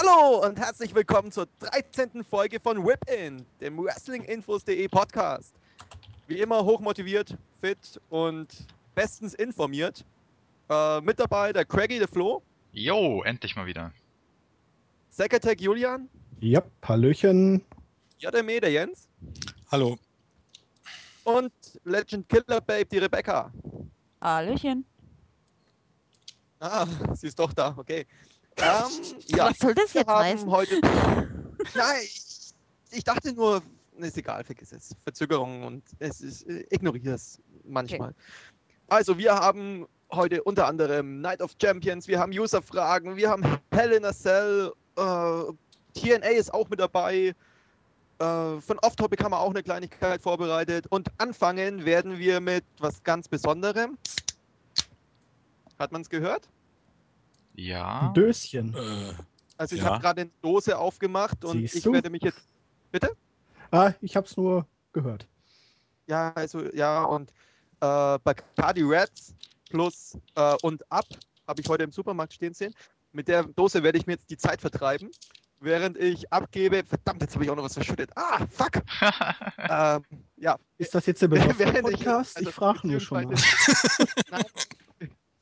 Hallo und herzlich willkommen zur 13. Folge von Whip In, dem Wrestlinginfos.de Podcast. Wie immer hochmotiviert, fit und bestens informiert. Äh, mit dabei der Craggy, der Flo. Jo, endlich mal wieder. Secretech Julian. Ja, Hallöchen. JME, der Jens. Hallo. Und Legend Killer Babe, die Rebecca. Hallöchen. Ah, sie ist doch da, okay. Ähm, ja, Was soll das jetzt heißen? heute. Nein, ich, ich dachte nur, ist egal, vergiss es. Verzögerung und es ist, äh, ignoriere es manchmal. Also, wir haben heute unter anderem Night of Champions, wir haben User-Fragen, wir haben Hell in a Cell, äh, TNA ist auch mit dabei. Äh, von Off-Topic haben wir auch eine Kleinigkeit vorbereitet. Und anfangen werden wir mit was ganz Besonderem. Hat man es gehört? Ja. Ein Döschen. Äh, Also ich Ja. habe gerade eine Dose aufgemacht und Siehst ich du? werde mich jetzt. Bitte? Ah, ich hab's nur gehört. Ja, also ja, und äh, Bacardi Reds plus äh, und ab habe ich heute im Supermarkt stehen sehen. Mit der Dose werde ich mir jetzt die Zeit vertreiben, während ich abgebe. Verdammt, jetzt habe ich auch noch was verschüttet. Ah, fuck! ähm, ja, Ist das jetzt der ich- Podcast? Ich, also frage nur schon mal. Nein,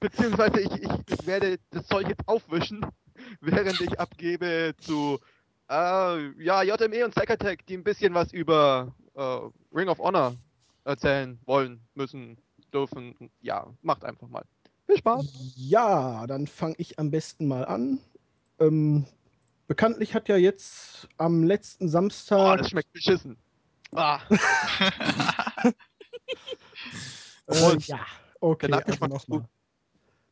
beziehungsweise ich, ich, ich werde das Zeug jetzt aufwischen, während ich abgebe zu äh, ja, JME und Secretech, die ein bisschen was über äh, Ring of Honor erzählen wollen, müssen, dürfen. Ja, macht einfach mal. Viel Spaß. Ja, dann fange ich am besten mal an. Ähm, bekanntlich hat ja jetzt am letzten Oh, Samstag. das schmeckt beschissen. Ah, äh, ja, okay. der Nachgeschmack Also ist noch mal.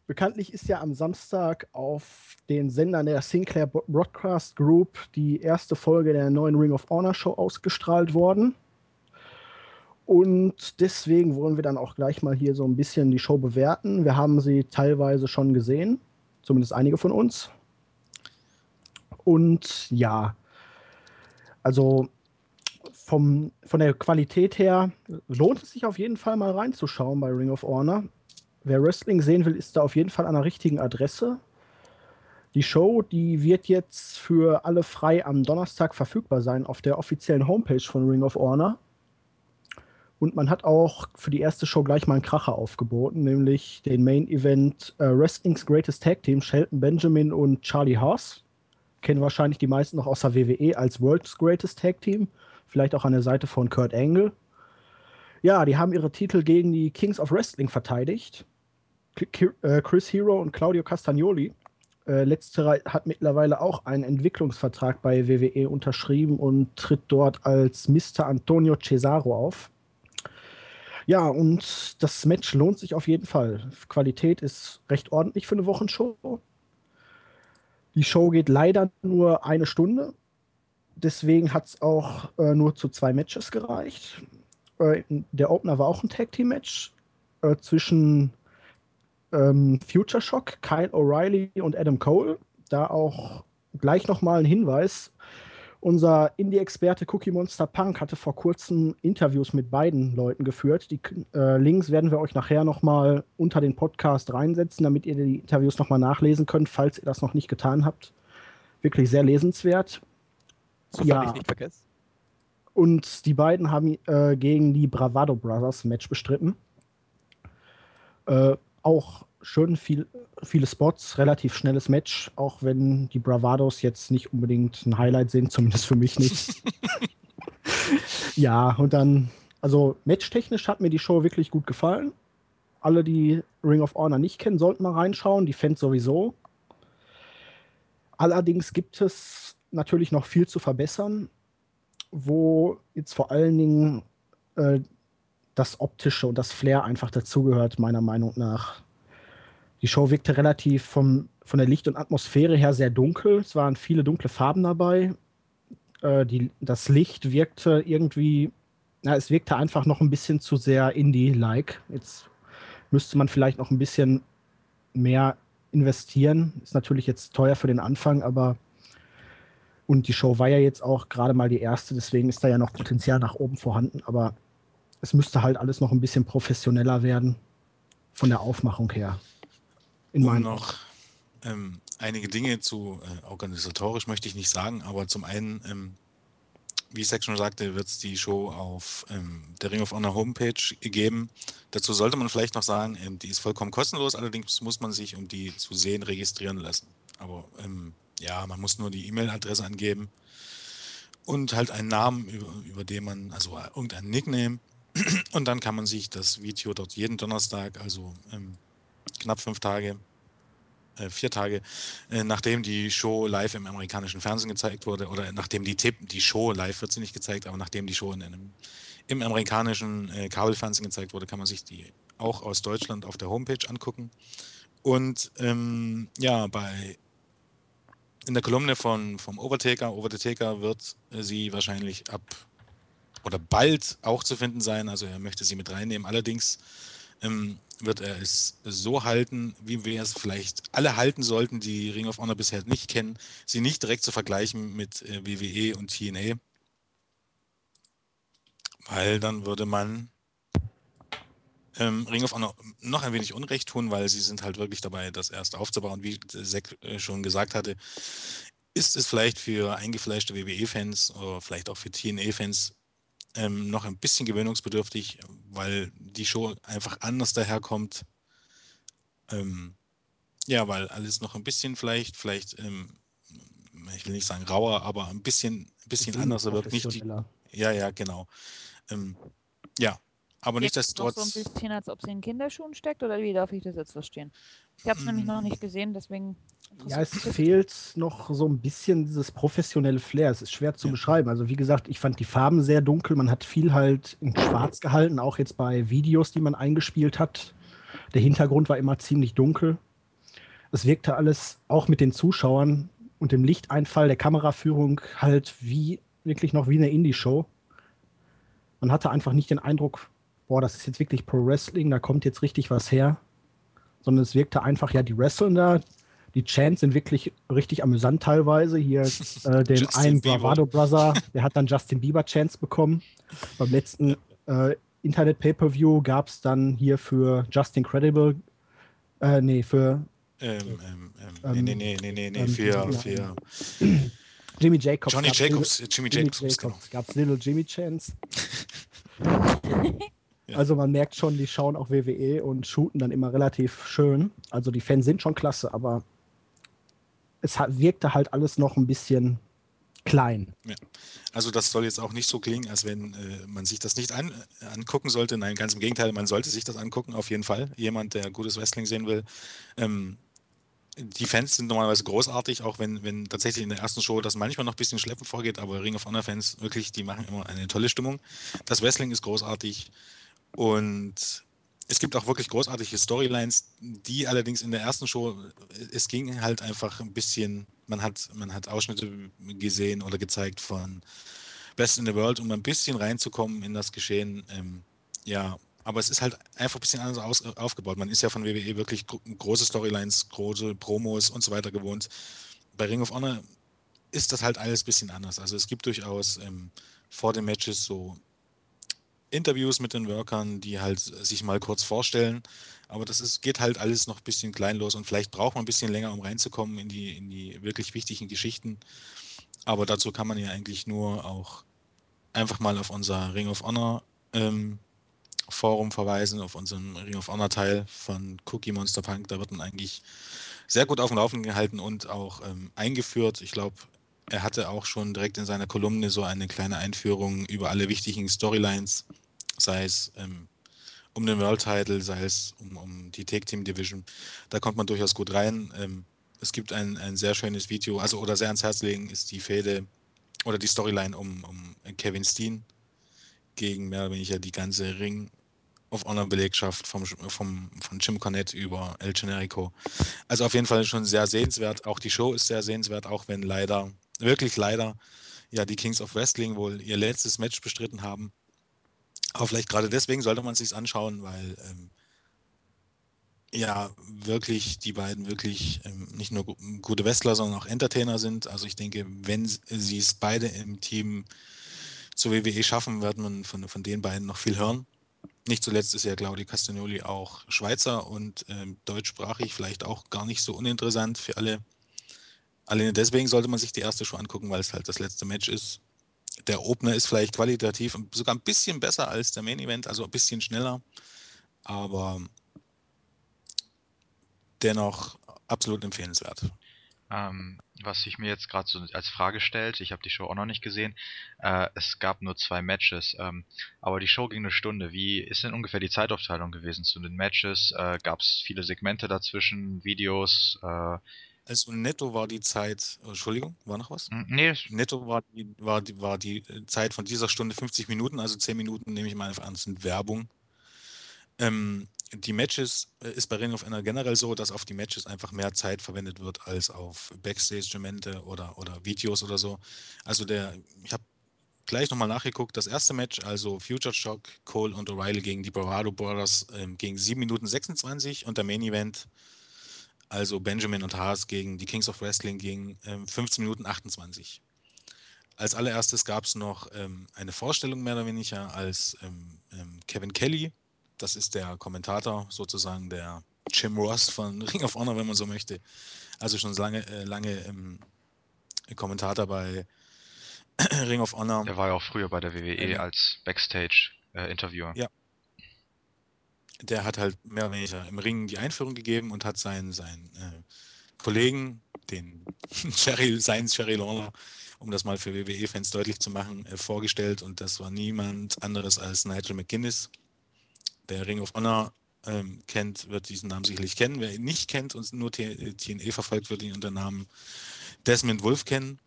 Bekanntlich ist ja am Samstag auf den Sendern der Sinclair Broadcast Group die erste Folge der neuen Ring of Honor Show ausgestrahlt worden. Und deswegen wollen wir dann auch gleich mal hier so ein bisschen die Show bewerten. Wir haben sie teilweise schon gesehen, zumindest einige von uns. Und ja, also vom, von der Qualität her lohnt es sich auf jeden Fall mal reinzuschauen bei Ring of Honor. Wer Wrestling sehen will, ist da auf jeden Fall an der richtigen Adresse. Die Show, die wird jetzt für alle frei am Donnerstag verfügbar sein auf der offiziellen Homepage von Ring of Honor. Und man hat auch für die erste Show gleich mal einen Kracher aufgeboten, nämlich den Main Event äh, Wrestling's Greatest Tag Team, Shelton Benjamin und Charlie Haas. Kennen wahrscheinlich die meisten noch aus der WWE als World's Greatest Tag Team, vielleicht auch an der Seite von Kurt Angle. Ja, die haben ihre Titel gegen die Kings of Wrestling verteidigt. Äh, Chris Hero und Claudio Castagnoli. Äh, letzterer hat mittlerweile auch einen Entwicklungsvertrag bei WWE unterschrieben und tritt dort als Mr. Antonio Cesaro auf. Ja, und das Match lohnt sich auf jeden Fall. Qualität ist recht ordentlich für eine Wochenshow. Die Show geht leider nur eine Stunde. Deswegen hat es auch äh, nur zu zwei Matches gereicht. Äh, der Opener war auch ein Tag Team Match äh, zwischen ähm, Future Shock, Kyle O'Reilly und Adam Cole. Da auch gleich nochmal ein Hinweis. Unser Indie-Experte Cookie Monster Punk hatte vor kurzem Interviews mit beiden Leuten geführt. Die äh, Links werden wir euch nachher nochmal unter den Podcast reinsetzen, damit ihr die Interviews nochmal nachlesen könnt, falls ihr das noch nicht getan habt. Wirklich sehr lesenswert. sofern Ja. ich nicht vergesse. Und die beiden haben äh, gegen die Bravado Brothers Match bestritten. Äh, auch schön viel, viele Spots, relativ schnelles Match, auch wenn die Bravados jetzt nicht unbedingt ein Highlight sind, zumindest für mich nicht. ja, und dann, also matchtechnisch hat mir die Show wirklich gut gefallen. Alle, die Ring of Honor nicht kennen, sollten mal reinschauen, die Fans sowieso. Allerdings gibt es natürlich noch viel zu verbessern wo jetzt vor allen Dingen äh, das Optische und das Flair einfach dazugehört, meiner Meinung nach. Die Show wirkte relativ vom, von der Licht- und Atmosphäre her sehr dunkel. Es waren viele dunkle Farben dabei. Äh, die, das Licht wirkte irgendwie, na, es wirkte einfach noch ein bisschen zu sehr Indie-like. Jetzt müsste man vielleicht noch ein bisschen mehr investieren. Ist natürlich jetzt teuer für den Anfang, aber und die Show war ja jetzt auch gerade mal die erste, deswegen ist da ja noch Potenzial nach oben vorhanden, aber es müsste halt alles noch ein bisschen professioneller werden von der Aufmachung her. In um noch ähm, einige Dinge zu äh, organisatorisch möchte ich nicht sagen, aber zum einen, ähm, wie Zack schon sagte, wird es die Show auf ähm, der Ring of Honor Homepage geben. Dazu sollte man vielleicht noch sagen, ähm, die ist vollkommen kostenlos, allerdings muss man sich, um die zu sehen, registrieren lassen. Aber ähm, ja, man muss nur die E-Mail-Adresse angeben und halt einen Namen, über, über den man, also irgendein Nickname. Und dann kann man sich das Video dort jeden Donnerstag, also ähm, knapp fünf Tage, äh, vier Tage, äh, nachdem die Show live im amerikanischen Fernsehen gezeigt wurde, oder nachdem die Tipp, die Show live wird sie nicht gezeigt, aber nachdem die Show in einem, im amerikanischen äh, Kabelfernsehen gezeigt wurde, kann man sich die auch aus Deutschland auf der Homepage angucken. Und ähm, ja, bei in der Kolumne von, vom Overtaker, Overtaker wird sie wahrscheinlich ab oder bald auch zu finden sein. Also er möchte sie mit reinnehmen. Allerdings ähm, wird er es so halten, wie wir es vielleicht alle halten sollten, die Ring of Honor bisher nicht kennen, sie nicht direkt zu vergleichen mit äh, WWE und TNA. Weil dann würde man ähm, Ring of Honor noch ein wenig Unrecht tun, weil sie sind halt wirklich dabei, das erst aufzubauen. Wie Zack äh, schon gesagt hatte, ist es vielleicht für eingefleischte WWE-Fans oder vielleicht auch für TNA-Fans ähm, noch ein bisschen gewöhnungsbedürftig, weil die Show einfach anders daherkommt. Ähm, ja, weil alles noch ein bisschen vielleicht, vielleicht, ähm, ich will nicht sagen rauer, aber ein bisschen, ein bisschen anders wirkt. Nicht die, ja, ja, genau. Ähm, ja, aber nicht das trotz. so ein bisschen, als ob sie in Kinderschuhen steckt, oder wie darf ich das jetzt verstehen? Ich habe es nämlich noch nicht gesehen, deswegen. Ja, es fehlt noch so ein bisschen dieses professionelle Flair. Es ist schwer zu ja. beschreiben. Also, wie gesagt, ich fand die Farben sehr dunkel. Man hat viel halt in Schwarz gehalten, auch jetzt bei Videos, die man eingespielt hat. Der Hintergrund war immer ziemlich dunkel. Es wirkte alles auch mit den Zuschauern und dem Lichteinfall der Kameraführung halt wie wirklich noch wie eine Indie-Show. Man hatte einfach nicht den Eindruck, boah, das ist jetzt wirklich Pro Wrestling, da kommt jetzt richtig was her sondern es wirkte einfach, ja, die wresteln da, die Chants sind wirklich richtig amüsant teilweise. Hier äh, den einen Bravado Brother, der hat dann Justin Bieber Chants bekommen. Beim letzten äh, Internet Pay-Per-View gab es dann hier für Just Incredible, äh, nee, für ähm, ähm, ähm, nee, nee, nee, nee, nee, ähm, für, für Jimmy Jacobs. Johnny Jacobs, Little, Jimmy Jacobs, Jimmy Jacobs genau. gab es Little Jimmy Chance. Also man merkt schon, die schauen auch WWE und shooten dann immer relativ schön. Also die Fans sind schon klasse, aber es wirkte halt alles noch ein bisschen klein. Ja. Also das soll jetzt auch nicht so klingen, als wenn äh, man sich das nicht an, angucken sollte. Nein, ganz im Gegenteil, man sollte sich das angucken, auf jeden Fall. Jemand, der gutes Wrestling sehen will. Ähm, die Fans sind normalerweise großartig, auch wenn, wenn tatsächlich in der ersten Show das manchmal noch ein bisschen schleppend vorgeht, aber Ring of Honor Fans wirklich, die machen immer eine tolle Stimmung. Das Wrestling ist großartig. Und es gibt auch wirklich großartige Storylines, die allerdings in der ersten Show, es ging halt einfach ein bisschen, man hat, man hat Ausschnitte gesehen oder gezeigt von Best in the World, um ein bisschen reinzukommen in das Geschehen. Ähm, ja, aber es ist halt einfach ein bisschen anders aus, aufgebaut. Man ist ja von WWE wirklich große Storylines, große Promos und so weiter gewohnt. Bei Ring of Honor ist das halt alles ein bisschen anders. Also es gibt durchaus ähm, vor den Matches so Interviews mit den Workern, die halt sich mal kurz vorstellen. Aber das ist, geht halt alles noch ein bisschen kleinlos und vielleicht braucht man ein bisschen länger, um reinzukommen in die, in die wirklich wichtigen Geschichten. Aber dazu kann man ja eigentlich nur auch einfach mal auf unser Ring of Honor ähm, Forum verweisen, auf unseren Ring of Honor Teil von Cookie Monster Punk. Da wird man eigentlich sehr gut auf dem Laufenden gehalten und auch ähm, eingeführt. Ich glaube, er hatte auch schon direkt in seiner Kolumne so eine kleine Einführung über alle wichtigen Storylines sei es ähm, um den World Title, sei es um, um die Take Team Division. Da kommt man durchaus gut rein. Ähm, es gibt ein, ein sehr schönes Video, also oder sehr ans Herz legen ist die Fäde oder die Storyline um, um Kevin Steen gegen mehr oder weniger die ganze Ring of Honor Belegschaft vom, vom, von Jim Cornette über El Generico. Also auf jeden Fall schon sehr sehenswert. Auch die Show ist sehr sehenswert, auch wenn leider, wirklich leider, ja, die Kings of Wrestling wohl ihr letztes Match bestritten haben. Aber vielleicht gerade deswegen sollte man es sich anschauen, weil ähm, ja wirklich die beiden wirklich ähm, nicht nur gute Wrestler, sondern auch Entertainer sind. Also ich denke, wenn sie es beide im Team zur WWE schaffen, wird man von, von den beiden noch viel hören. Nicht zuletzt ist ja Claudio Castagnoli auch Schweizer und ähm, deutschsprachig, vielleicht auch gar nicht so uninteressant für alle, Alleine deswegen sollte man sich die erste Show angucken, weil es halt das letzte Match ist. Der Opener ist vielleicht qualitativ sogar ein bisschen besser als der Main Event, also ein bisschen schneller, aber dennoch absolut empfehlenswert. Ähm, was sich mir jetzt gerade so als Frage stellt, ich habe die Show auch noch nicht gesehen, äh, es gab nur zwei Matches, ähm, aber die Show ging eine Stunde. Wie ist denn ungefähr die Zeitaufteilung gewesen zu den Matches? Äh, gab es viele Segmente dazwischen, Videos? Äh, Also netto war die Zeit, oh, Entschuldigung, war noch was? hm, nee, Netto war die, war, die, war die Zeit von dieser Stunde 50 Minuten, also 10 Minuten nehme ich mal einfach an, sind Werbung. Ähm, die Matches äh, ist bei Ring of Honor generell so, dass auf die Matches einfach mehr Zeit verwendet wird als auf Backstage-Momente oder, oder Videos oder so. Also der, ich habe gleich nochmal nachgeguckt, das erste Match, also Future Shock, Cole und O'Reilly gegen die Bravado Brothers, ähm, ging 7 Minuten 26 und der Main Event, also Benjamin und Haas gegen die Kings of Wrestling, ging ähm, 15 Minuten 28. Als allererstes gab es noch ähm, eine Vorstellung mehr oder weniger als ähm, ähm, Kevin Kelly. Das ist der Kommentator, sozusagen der Jim Ross von Ring of Honor, wenn man so möchte. Also schon lange, äh, lange ähm, Kommentator bei Ring of Honor. der war ja auch früher bei der WWE Eine- als Backstage-Interviewer. Ja. Der hat halt mehr oder weniger im Ring die Einführung gegeben und hat seinen, seinen äh, Kollegen, den Jerry, seinen Jerry Lawler, um das mal für WWE-Fans deutlich zu machen, äh, vorgestellt. Und das war niemand anderes als Nigel McGuinness. Wer Ring of Honor ähm, kennt, wird diesen Namen sicherlich kennen. Wer ihn nicht kennt und nur T- TNA verfolgt, wird ihn unter dem Namen Desmond Wolf kennen.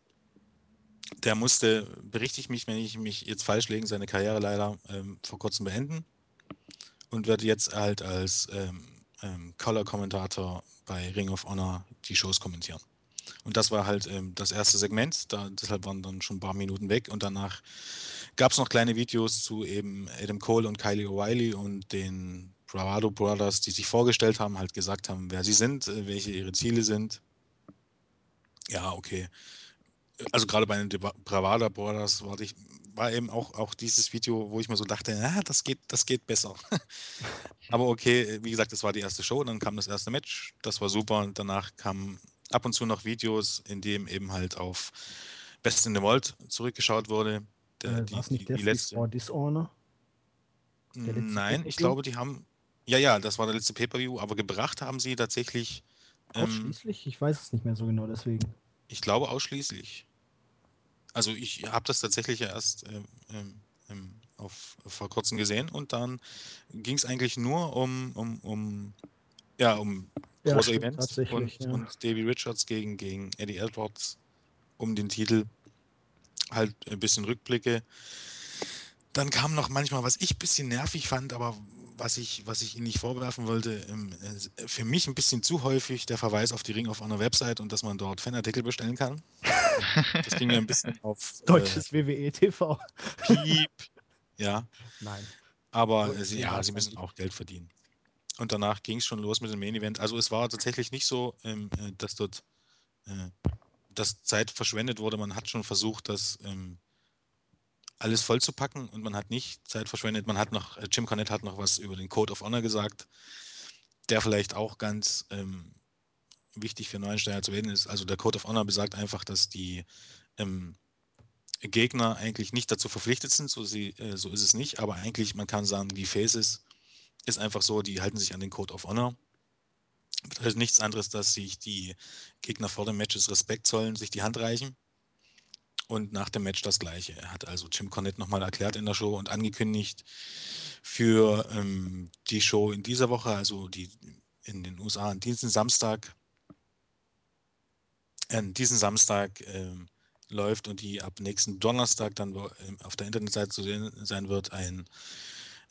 Der musste, berichte ich mich, wenn ich mich jetzt falsch lege, seine Karriere leider ähm, vor kurzem beenden und wird jetzt halt als ähm, ähm, Color-Kommentator bei Ring of Honor die Shows kommentieren. Und das war halt ähm, das erste Segment, da, deshalb waren dann schon ein paar Minuten weg und danach gab es noch kleine Videos zu eben Adam Cole und Kylie O'Reilly und den Bravado Brothers, die sich vorgestellt haben, halt gesagt haben, wer sie sind, äh, welche ihre Ziele sind. Ja, okay. Also gerade bei den Bravado Brothers war, ich, war eben auch, auch dieses Video, wo ich mir so dachte, ja, das geht, das geht besser. Aber okay, wie gesagt, das war die erste Show, dann kam das erste Match, das war super und danach kamen ab und zu noch Videos, in dem eben halt auf Best in the World zurückgeschaut wurde. Der, Äh, die, War es die, nicht die letzte. Before Dishonor? der Nein, ich glaube, die haben. Ja, ja, das war der letzte Pay-Per-View, aber gebracht haben sie tatsächlich, ähm, Ausschließlich? Ich weiß es nicht mehr so genau, deswegen. ich glaube, ausschließlich. Also ich habe das tatsächlich ja erst ähm, ähm, auf, vor kurzem gesehen und dann ging es eigentlich nur um, um, um, ja, um Ja, große Events und, ja. und Davey Richards gegen, gegen Eddie Edwards um den Titel. Halt ein bisschen Rückblicke. Dann kam noch manchmal, was ich ein bisschen nervig fand, aber was ich, was ich Ihnen nicht vorwerfen wollte, ähm, äh, für mich ein bisschen zu häufig der Verweis auf die Ring of Honor Website und dass man dort Fanartikel bestellen kann. Das ging mir ein bisschen auf äh, Deutsches WWE TV. Piep. Ja, Nein. aber äh, sie, ja, sie müssen auch Geld verdienen. Und danach ging es schon los mit dem Main Event. Also es war tatsächlich nicht so, ähm, äh, dass dort äh, dass Zeit verschwendet wurde. Man hat schon versucht, das ähm, alles vollzupacken und man hat nicht Zeit verschwendet. Man hat noch, äh, Jim Cornette hat noch was über den Code of Honor gesagt, der vielleicht auch ganz ähm, wichtig für Neuensteiger zu reden ist. Also der Code of Honor besagt einfach, dass die ähm, Gegner eigentlich nicht dazu verpflichtet sind, so, sie, äh, so ist es nicht, aber eigentlich, man kann sagen, die Faces ist einfach so, die halten sich an den Code of Honor. Bedeutet nichts anderes, dass sich die Gegner vor den Matches Respekt zollen, sich die Hand reichen. Und nach dem Match das gleiche. Er hat also Jim Cornette nochmal erklärt in der Show und angekündigt für ähm, die Show in dieser Woche, also die in den USA an diesen Samstag, äh, diesen Samstag ähm, läuft und die ab nächsten Donnerstag dann ähm, auf der Internetseite zu sehen sein wird, ein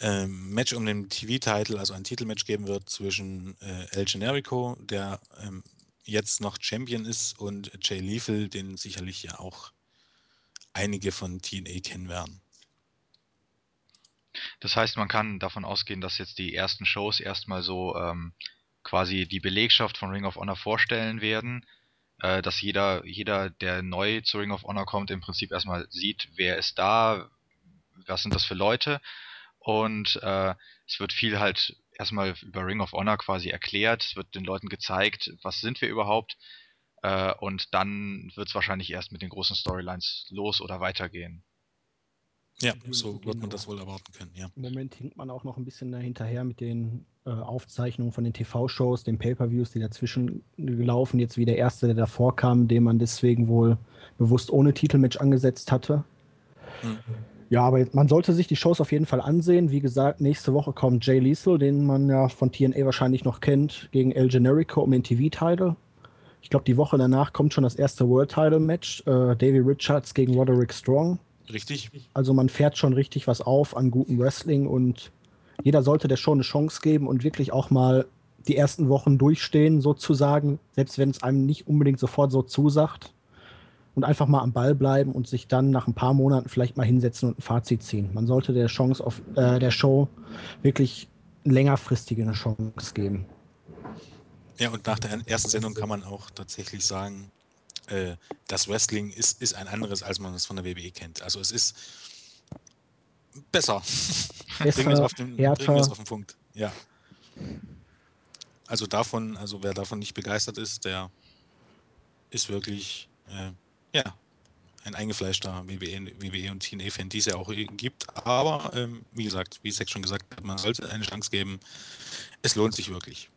ähm, Match um den TV-Titel, also ein Titelmatch geben wird zwischen äh, El Generico, der ähm, jetzt noch Champion ist, und Jay Lethal, den sicherlich ja auch einige von TNA kennen werden. Das heißt, man kann davon ausgehen, dass jetzt die ersten Shows erstmal so ähm, quasi die Belegschaft von Ring of Honor vorstellen werden, äh, dass jeder, jeder, der neu zu Ring of Honor kommt, im Prinzip erstmal sieht, wer ist da, was sind das für Leute und äh, es wird viel halt erstmal über Ring of Honor quasi erklärt, es wird den Leuten gezeigt, was sind wir überhaupt Äh, und dann wird es wahrscheinlich erst mit den großen Storylines los oder weitergehen. Ja, so wird man das wohl erwarten können, ja. Im Moment hinkt man auch noch ein bisschen dahinterher mit den äh, Aufzeichnungen von den TV-Shows, den Pay-Per-Views, die dazwischen gelaufen. Jetzt wie der erste, der davor kam, den man deswegen wohl bewusst ohne Titelmatch angesetzt hatte. Hm. Ja, aber man sollte sich die Shows auf jeden Fall ansehen. Wie gesagt, nächste Woche kommt Jay Lethal, den man ja von TNA wahrscheinlich noch kennt, gegen El Generico um den TV-Title. Ich glaube, die Woche danach kommt schon das erste World-Title-Match. Äh, Davey Richards gegen Roderick Strong. Richtig? Also man fährt schon richtig was auf an gutem Wrestling und jeder sollte der Show eine Chance geben und wirklich auch mal die ersten Wochen durchstehen, sozusagen, selbst wenn es einem nicht unbedingt sofort so zusagt. Und einfach mal am Ball bleiben und sich dann nach ein paar Monaten vielleicht mal hinsetzen und ein Fazit ziehen. Man sollte der Chance auf äh, der Show wirklich längerfristige eine Chance geben. Ja, und nach der ersten Sendung kann man auch tatsächlich sagen, äh, das Wrestling ist, ist ein anderes, als man es von der WWE kennt. Also es ist besser. Besser, bringen wir es auf, den- bringen wir es auf den Punkt. Ja. Also davon, also wer davon nicht begeistert ist, der ist wirklich äh, ja ein eingefleischter WWE, WWE und TNA-Fan, die es ja auch gibt. Aber ähm, wie gesagt, wie Sex schon gesagt hat, man sollte eine Chance geben. Es lohnt sich wirklich.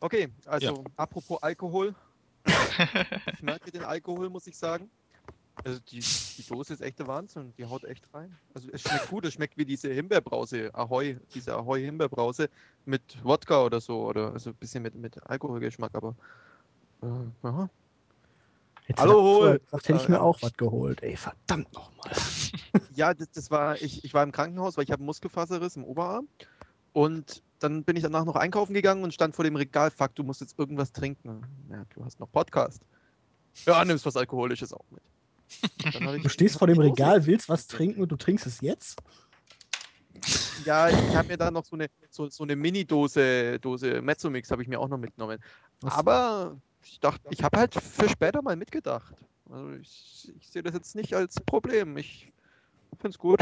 Okay, also apropos Alkohol. ich merke den Alkohol, muss ich sagen. Also die, die Dose ist echt der Wahnsinn. Die haut echt rein. Also es schmeckt gut. Es schmeckt wie diese Himbeerbrause, Ahoi, diese Ahoi Himbeerbrause mit Wodka oder so. Oder also ein bisschen mit, mit Alkoholgeschmack, aber äh, aha. Hätte Hallo, Hol. hätte ich Äh, mir ja. auch was geholt. Ey, verdammt nochmal. Ja, das, das war, ich, ich war im Krankenhaus, weil ich habe einen Muskelfaserriss im Oberarm. Und dann bin ich danach noch einkaufen gegangen und stand vor dem Regal, fuck, du musst jetzt irgendwas trinken. Ja, du hast noch Podcast. Ja, nimmst was Alkoholisches auch mit. Dann hab ich- Du stehst vor dem Regal, willst was trinken und du trinkst es jetzt? Ja, ich habe mir dann noch so eine, so, so eine Mini-Dose Dose Mezzomix habe ich mir auch noch mitgenommen. Was? Aber ich dachte, ich habe halt für später mal mitgedacht. Also ich, ich sehe das jetzt nicht als Problem. Ich finde es gut.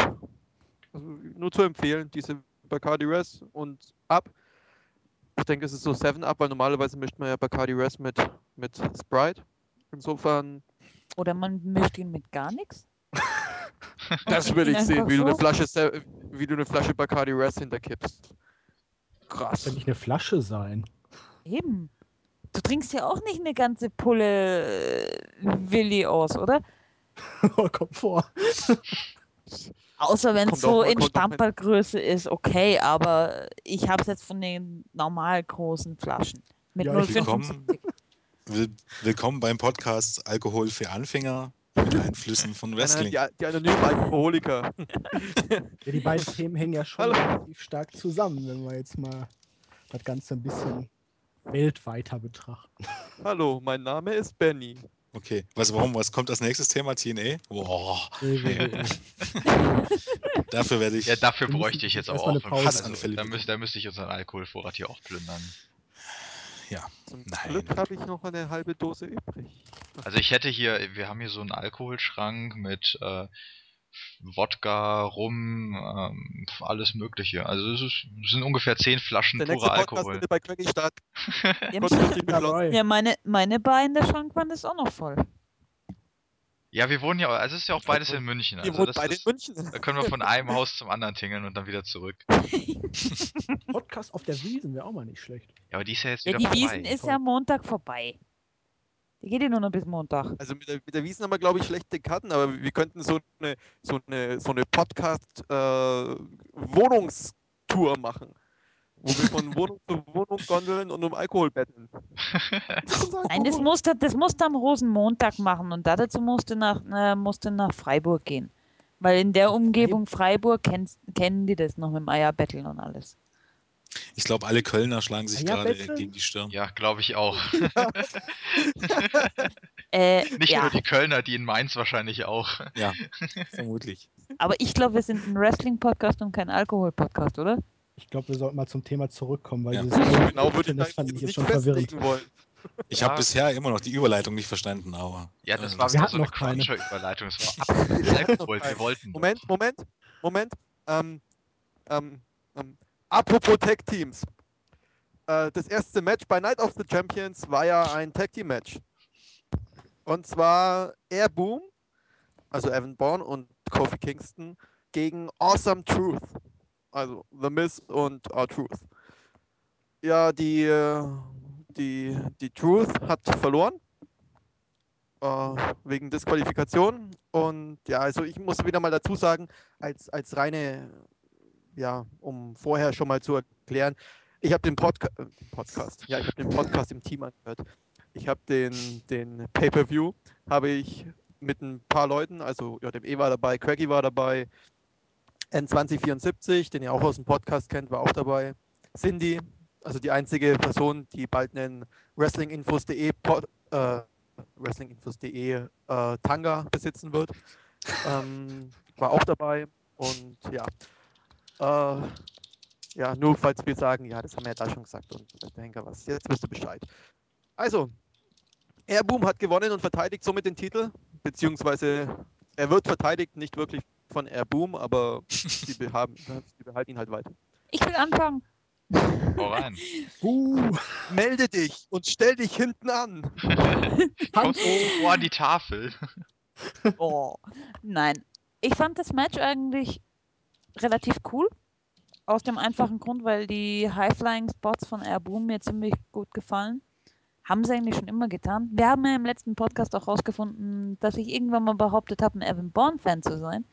Also nur zu empfehlen, diese Bacardi Res und ab. Ich denke, es ist so 7 Up, weil normalerweise mischt man ja Bacardi Res mit, mit Sprite. Insofern, Oder man mischt ihn mit gar nichts. das will ich sehen, wie du, eine. Flasche, wie du eine Flasche Bacardi Res hinterkippst. Krass. Kann nicht eine Flasche sein. Eben. Du trinkst ja auch nicht eine ganze Pulle äh, Willi aus, oder? Kommt vor. Außer wenn es so in Stamperlgröße ist, okay, aber ich habe es jetzt von den normal großen Flaschen. Mit Ja, ich- 0,75. Will, willkommen beim Podcast Alkohol für Anfänger mit Einflüssen von Wrestling. die, die anonymen Alkoholiker. Ja, die beiden Themen hängen ja schon Hallo. relativ stark zusammen, wenn wir jetzt mal das Ganze ein bisschen weltweiter betrachten. Hallo, mein Name ist Benny. Okay, was, warum, was kommt als nächstes Thema? TNA? Boah, dafür werde ich. Ja, dafür bräuchte ich jetzt auch eine Pause also, da, müsste, da müsste ich unseren Alkoholvorrat hier auch plündern. ja. Zum Nein. Glück habe ich noch eine halbe Dose übrig. Also ich hätte hier, wir haben hier so einen Alkoholschrank mit äh, Wodka, Rum, ähm, alles mögliche. Also es, ist, es sind ungefähr zehn Flaschen Der purer Alkohol. bei statt. Ja. Dabei. ja, meine, meine Bar in der Schrankwand ist auch noch voll. Ja, wir wohnen ja, also es ist ja auch beides in München. Also das, beide in das, München. da können wir von einem Haus zum anderen tingeln und dann wieder zurück. Podcast auf der Wiesen wäre auch mal nicht schlecht. Ja, aber die ist ja jetzt Ja, wieder die vorbei. Wiesen ist ja Montag vorbei. Geht ja nur noch bis Montag. Also mit der, mit der Wiesen haben wir, glaube ich, schlechte Karten, aber wir könnten so eine, so eine, so eine Podcast-Wohnungstour machen. Wo wir von Wohnung zu Wohnung gondeln und um Alkohol betteln. Nein, das musst du, das musst du am Rosenmontag machen und da dazu musst du nach, äh, musst du nach Freiburg gehen. Weil in der Umgebung Freiburg kennst, kennen die das noch mit dem Eierbetteln und alles. Ich glaube, alle Kölner schlagen sich Ah ja, gerade gegen die Stirn. Ja, glaube ich auch. Äh, Nicht ja, nur die Kölner, die in Mainz wahrscheinlich auch. Ja, vermutlich. aber ich glaube, wir sind ein Wrestling-Podcast und kein Alkohol-Podcast, oder? Ich glaube, wir sollten mal zum Thema zurückkommen, weil Ja. dieses Genau, würde ich das da fand ich jetzt schon verwirrend. wollen. Ich Ja. habe bisher immer noch die Überleitung nicht verstanden, aber. Ja, das äh, war Wir wieder so eine noch keine. Cruncher-Überleitung. Es war absolut Alkohol. Wir wollten. doch. Moment, Moment, Moment. Ähm, ähm, ähm, apropos Tech-Teams. Äh, das erste Match bei Night of the Champions war ja ein Tag Team Match. Und zwar Air Boom, also Evan Bourne und Kofi Kingston gegen Awesome Truth. Also The Miz und R-Truth. Ja, die, äh, die, die Truth hat verloren. Äh, wegen Disqualifikation. Und ja, also ich muss wieder mal dazu sagen, als, als reine, ja, um vorher schon mal zu erklären, ich habe den Podca äh, Podcast, ja, ich habe den Podcast im Team angehört. Ich habe den, den Pay-Per-View, habe ich mit ein paar Leuten, also JME war dabei, Craggy war dabei, N2074, den ihr auch aus dem Podcast kennt, war auch dabei. Cindy, also die einzige Person, die bald einen Wrestlinginfos.de äh, Wrestlinginfos.de äh, Tanga besitzen wird, ähm, war auch dabei. Und ja, äh, ja, nur falls wir sagen, ja, das haben wir ja da schon gesagt und der Henker was. Jetzt wisst ihr Bescheid. Also, Airboom hat gewonnen und verteidigt somit den Titel, beziehungsweise er wird verteidigt, nicht wirklich von Airboom, aber sie, behaben, sie behalten ihn halt weiter. Ich will anfangen. Hau rein. Uh, melde dich und stell dich hinten an. Kommst du vor an die Tafel? Oh, nein. Ich fand das Match eigentlich relativ cool. Aus dem einfachen Grund, weil die High-Flying-Spots von Airboom mir ziemlich gut gefallen. Haben sie eigentlich schon immer getan. Wir haben ja im letzten Podcast auch rausgefunden, dass ich irgendwann mal behauptet habe, ein Evan Bourne-Fan zu sein.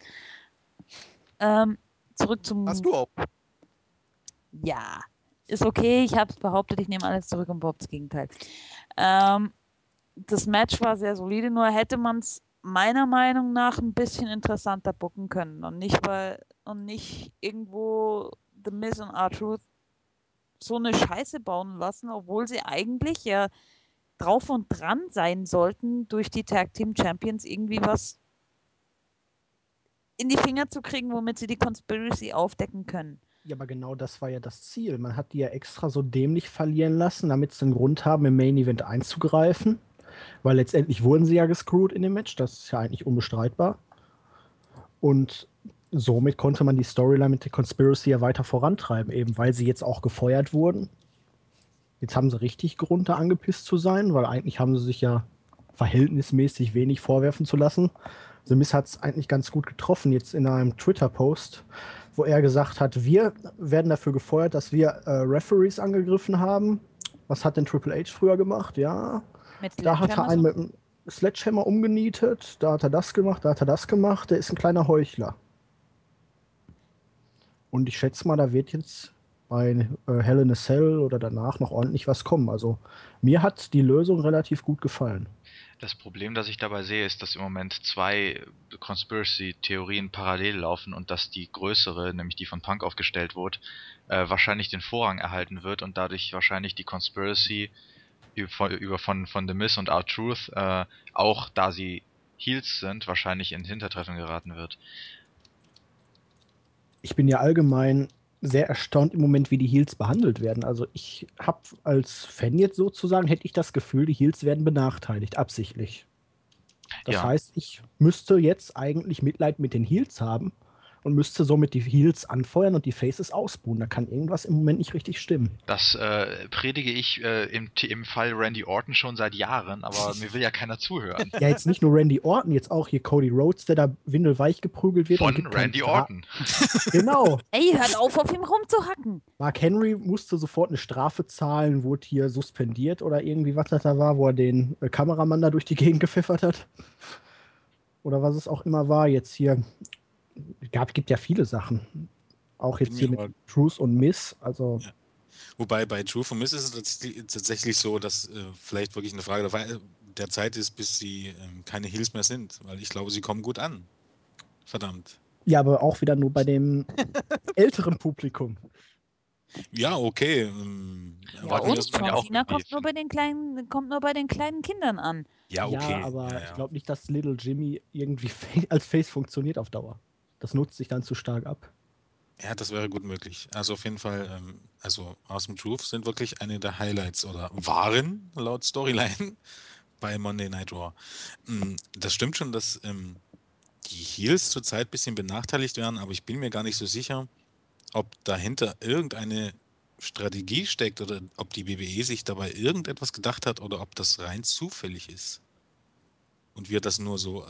Ähm, zurück zum. Hast du auch? Ja, ist okay. Ich habe es behauptet. Ich nehme alles zurück und behaupte das Gegenteil. Ähm, das Match war sehr solide, nur hätte man es meiner Meinung nach ein bisschen interessanter bucken können und nicht weil und nicht irgendwo The Miz und R-Truth so eine Scheiße bauen lassen, obwohl sie eigentlich ja drauf und dran sein sollten, durch die Tag Team Champions irgendwie was in die Finger zu kriegen, womit sie die Conspiracy aufdecken können. Ja, aber genau das war ja das Ziel. Man hat die ja extra so dämlich verlieren lassen, damit sie einen Grund haben, im Main Event einzugreifen. Weil letztendlich wurden sie ja gescrewt in dem Match. Das ist ja eigentlich unbestreitbar. Und somit konnte man die Storyline mit der Conspiracy ja weiter vorantreiben, eben weil sie jetzt auch gefeuert wurden. Jetzt haben sie richtig Grund, da angepisst zu sein, weil eigentlich haben sie sich ja verhältnismäßig wenig vorwerfen zu lassen. The Miz hat es eigentlich ganz gut getroffen, jetzt in einem Twitter-Post, wo er gesagt hat, wir werden dafür gefeuert, dass wir äh, Referees angegriffen haben. Was hat denn Triple H früher gemacht? Ja, da hat er einen mit einem Sledgehammer umgenietet, da hat er das gemacht, da hat er das gemacht. Der ist ein kleiner Heuchler. Und ich schätze mal, da wird jetzt bei äh, Hell in a Cell oder danach noch ordentlich was kommen. Also mir hat die Lösung relativ gut gefallen. Das Problem, das ich dabei sehe, ist, dass im Moment zwei Conspiracy-Theorien parallel laufen und dass die größere, nämlich die von Punk aufgestellt wurde, äh, wahrscheinlich den Vorrang erhalten wird und dadurch wahrscheinlich die Conspiracy über, über von, von The Miz und R-Truth, äh, auch da sie Heels sind, wahrscheinlich in Hintertreffen geraten wird. Ich bin ja allgemein sehr erstaunt im Moment, wie die Heels behandelt werden. Also ich habe als Fan jetzt sozusagen, hätte ich das Gefühl, die Heels werden benachteiligt, absichtlich. Das Ja. heißt, ich müsste jetzt eigentlich Mitleid mit den Heels haben und müsste somit die Heels anfeuern und die Faces ausbuhen. Da kann irgendwas im Moment nicht richtig stimmen. Das äh, predige ich äh, im, im Fall Randy Orton schon seit Jahren, aber mir will ja keiner zuhören. Ja, jetzt nicht nur Randy Orton, jetzt auch hier Cody Rhodes, der da windelweich geprügelt wird. und Von Randy Orton. Genau. Ey, hört auf, auf ihm rumzuhacken. Mark Henry musste sofort eine Strafe zahlen, wurde hier suspendiert oder irgendwie was das da war, wo er den äh, Kameramann da durch die Gegend gepfeffert hat. Oder was es auch immer war. Jetzt hier gab, gibt ja viele Sachen. Auch jetzt hier mit Truth und Miss. Also Ja. Wobei bei True for Miss ist es tatsächlich- so, dass äh, vielleicht wirklich eine Frage der, Zeit ist, bis sie ähm, keine Heels mehr sind. Weil ich glaube, sie kommen gut an. Verdammt. ja, aber auch wieder nur bei dem älteren Publikum. Ja, okay. Ähm, Ja, und John kommt nur, bei den kleinen, kommt nur bei den kleinen Kindern an. Ja, okay. Ja, aber ja, ja. ich glaube nicht, dass Little Jimmy irgendwie als Face funktioniert auf Dauer. Das nutzt sich dann zu stark ab. Ja, das wäre gut möglich. Also auf jeden Fall, ähm, also Awesome Truth sind wirklich eine der Highlights oder waren laut Storyline bei Monday Night Raw. Mm, Das stimmt schon, dass ähm, die Heels zurzeit ein bisschen benachteiligt werden, aber ich bin mir gar nicht so sicher, ob dahinter irgendeine Strategie steckt oder ob die WWE sich dabei irgendetwas gedacht hat oder ob das rein zufällig ist. Und wir das nur so äh,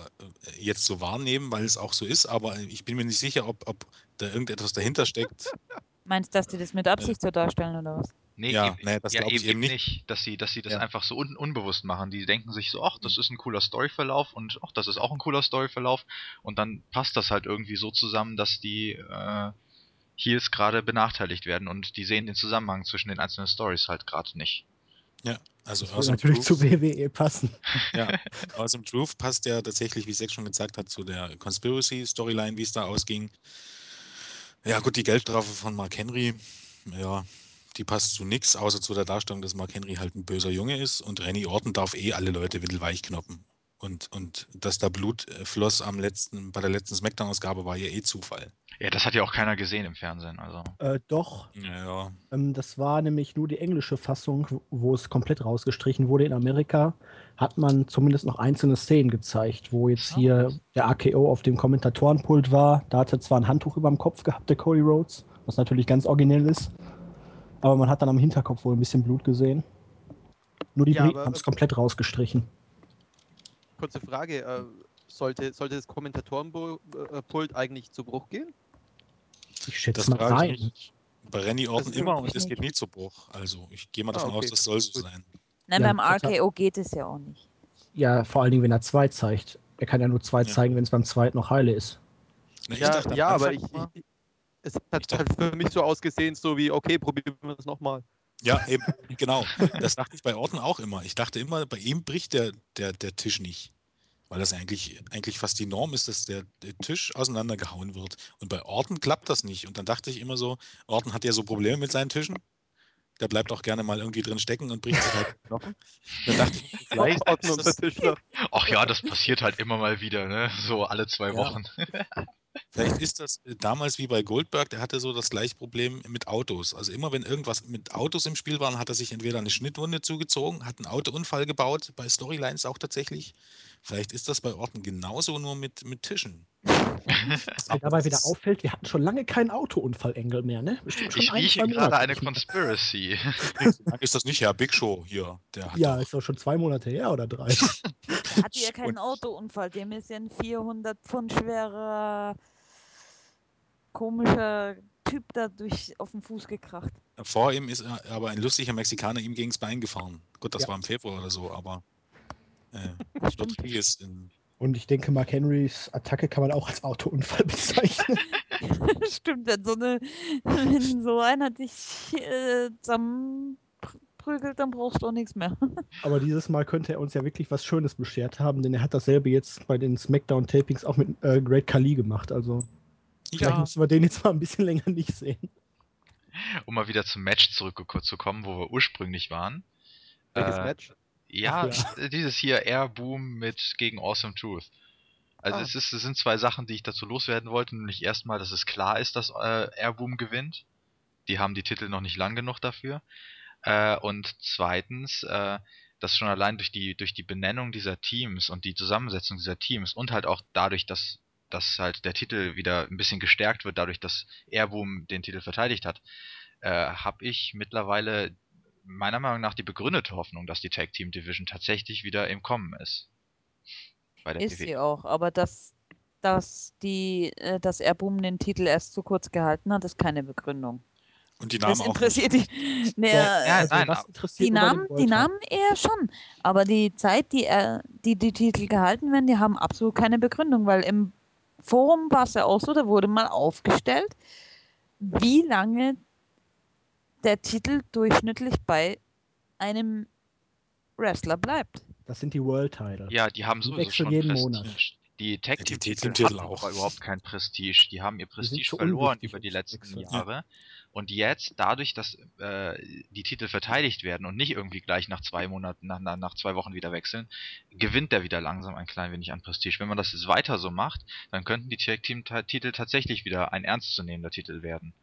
jetzt so wahrnehmen, weil es auch so ist, aber ich bin mir nicht sicher, ob, ob da irgendetwas dahinter steckt. Meinst du, dass die das mit Absicht so darstellen oder was? Nee, Ja, eben, nee, das ja, glaub ich eben, eben nicht. Dass sie, dass sie das Ja. einfach so un unbewusst machen. Die denken sich so, ach, das ist ein cooler Storyverlauf und ach, das ist auch ein cooler Storyverlauf. Und dann passt das halt irgendwie so zusammen, dass die äh, Heels gerade benachteiligt werden und die sehen den Zusammenhang zwischen den einzelnen Stories halt gerade nicht. Ja, also Das aus natürlich zu Truth, WWE passen. ja, aus dem Truth passt ja tatsächlich, wie Sex schon gesagt hat, zu der Conspiracy-Storyline, wie es da ausging. Ja, gut, die Geldstrafe von Mark Henry, ja, die passt zu nix, außer zu der Darstellung, dass Mark Henry halt ein böser Junge ist und Randy Orton darf eh alle Leute windelweich knoppen. Und, und dass da Blut äh, floss am letzten, bei der letzten Smackdown-Ausgabe war ja eh Zufall. Ja, das hat ja auch keiner gesehen im Fernsehen. Also. Äh, doch, Ja, ja. ähm, das war nämlich nur die englische Fassung, wo- es komplett rausgestrichen wurde. In Amerika hat man zumindest noch einzelne Szenen gezeigt, wo jetzt So. hier der AKO auf dem Kommentatorenpult war. Da hat er zwar ein Handtuch über dem Kopf gehabt, der Cody Rhodes, was natürlich ganz originell ist. Aber man hat dann am Hinterkopf wohl ein bisschen Blut gesehen. Nur die Ja, Briten haben es komplett rausgestrichen. Kurze Frage, äh, sollte, sollte das Kommentatorenpult eigentlich zu Bruch gehen? Ich schätze Das mal frage rein. bei Randy Orton Also, immer und es geht nie zu Bruch. Also ich gehe mal Ah, davon aus, okay. das soll so Gut. sein. Nein, Ja, beim. RKO geht es ja auch nicht. Ja, vor allen Dingen, wenn er zwei zeigt. Er kann ja nur zwei Ja. zeigen, wenn es beim zweiten noch heile ist. Na, ich ja, dachte ja aber ich, ich, es hat Ich dachte- halt für mich so ausgesehen, so wie, okay, probieren wir es nochmal. Ja, eben, genau. Das dachte ich bei Orton auch immer. Ich dachte immer, bei ihm bricht der, der, der Tisch nicht. Weil das eigentlich, eigentlich fast die Norm ist, dass der, der Tisch auseinandergehauen wird. Und bei Orton klappt das nicht. Und dann dachte ich immer so, Orton hat ja so Probleme mit seinen Tischen. Der bleibt auch gerne mal irgendwie drin stecken und bricht sich halt die Knochen. Dann dachte ich, vielleicht Orten ist das, Tischler. Ach ja, das passiert halt immer mal wieder, ne? So alle zwei Ja. Wochen. Vielleicht ist das äh, damals wie bei Goldberg, der hatte so das gleiche Problem mit Autos. Also immer wenn irgendwas mit Autos im Spiel war, hat er sich entweder eine Schnittwunde zugezogen, hat einen Autounfall gebaut, bei Storylines auch tatsächlich. Vielleicht ist das bei Orten genauso nur mit, mit Tischen. Was mir dabei wieder auffällt, wir hatten schon lange keinen Autounfall-Engel mehr, ne? Bestimmt schon Ich ein, rieche gerade eine. Conspiracy. Ist das nicht Herr Big Show hier. Der hat Ja, doch. ist doch schon zwei Monate her oder drei. Der hatte ja keinen Autounfall, dem ist ja ein 400 Pfund schwerer, komischer Typ da durch auf den Fuß gekracht. Vor ihm ist er- aber ein lustiger Mexikaner ihm gegens Bein gefahren. Gut, das Ja. war im Februar oder so, aber Stimmt. Rodriguez in, Und ich denke, Mark Henrys Attacke kann man auch als Autounfall bezeichnen. Stimmt, wenn so, eine, wenn so einer dich äh, zusammenprügelt, dann brauchst du auch nichts mehr. Aber dieses Mal könnte er uns ja wirklich was Schönes beschert haben, denn er hat dasselbe jetzt bei den Smackdown-Tapings auch mit äh, Great Khali gemacht. Also vielleicht ja, müssen wir den jetzt mal ein bisschen länger nicht sehen. Um mal wieder zum Match zurückzukommen, wo wir ursprünglich waren. Welches Äh, Match? Ja, Ach dieses hier Air Boom mit gegen Awesome Truth. Also Ah. es, ist, es sind zwei Sachen, die ich dazu loswerden wollte. Nämlich erstmal, dass es klar ist, dass äh, Air Boom gewinnt. Die haben die Titel noch nicht lang genug dafür. Äh, und zweitens, äh, dass schon allein durch die, durch die Benennung dieser Teams und die Zusammensetzung dieser Teams und halt auch dadurch, dass, dass halt der Titel wieder ein bisschen gestärkt wird, dadurch, dass Airboom den Titel verteidigt hat, äh, habe ich mittlerweile meiner Meinung nach die begründete Hoffnung, dass die Tag Team Division tatsächlich wieder im Kommen ist. Bei der Ist WWE. sie auch, aber dass, dass, die, äh, dass Airboom den Titel erst zu kurz gehalten hat, ist keine Begründung. und die Das Namen auch. interessiert die. Nee, Ja, äh, nein, das aber interessiert die Namen, die Namen eher schon. Aber die Zeit, die, äh, die die Titel gehalten werden, die haben absolut keine Begründung, weil im Forum war es ja auch so, da wurde mal aufgestellt, wie lange der Titel durchschnittlich bei einem Wrestler bleibt. Das sind die World Title. ja, die haben sowieso schon jeden Prestige. Monat. Die Tag Ja, die Team Titel Tag-Team-Titel hatten auch. aber überhaupt kein Prestige. Die haben ihr Prestige zu verloren über die letzten. Jahre. Und jetzt, dadurch, dass äh, die Titel verteidigt werden und nicht irgendwie gleich nach zwei Monaten, nach, nach, nach zwei Wochen wieder wechseln, gewinnt der wieder langsam ein klein wenig an Prestige. Wenn man das jetzt weiter so macht, dann könnten die Tag Team Titel tatsächlich wieder ein ernstzunehmender Titel werden.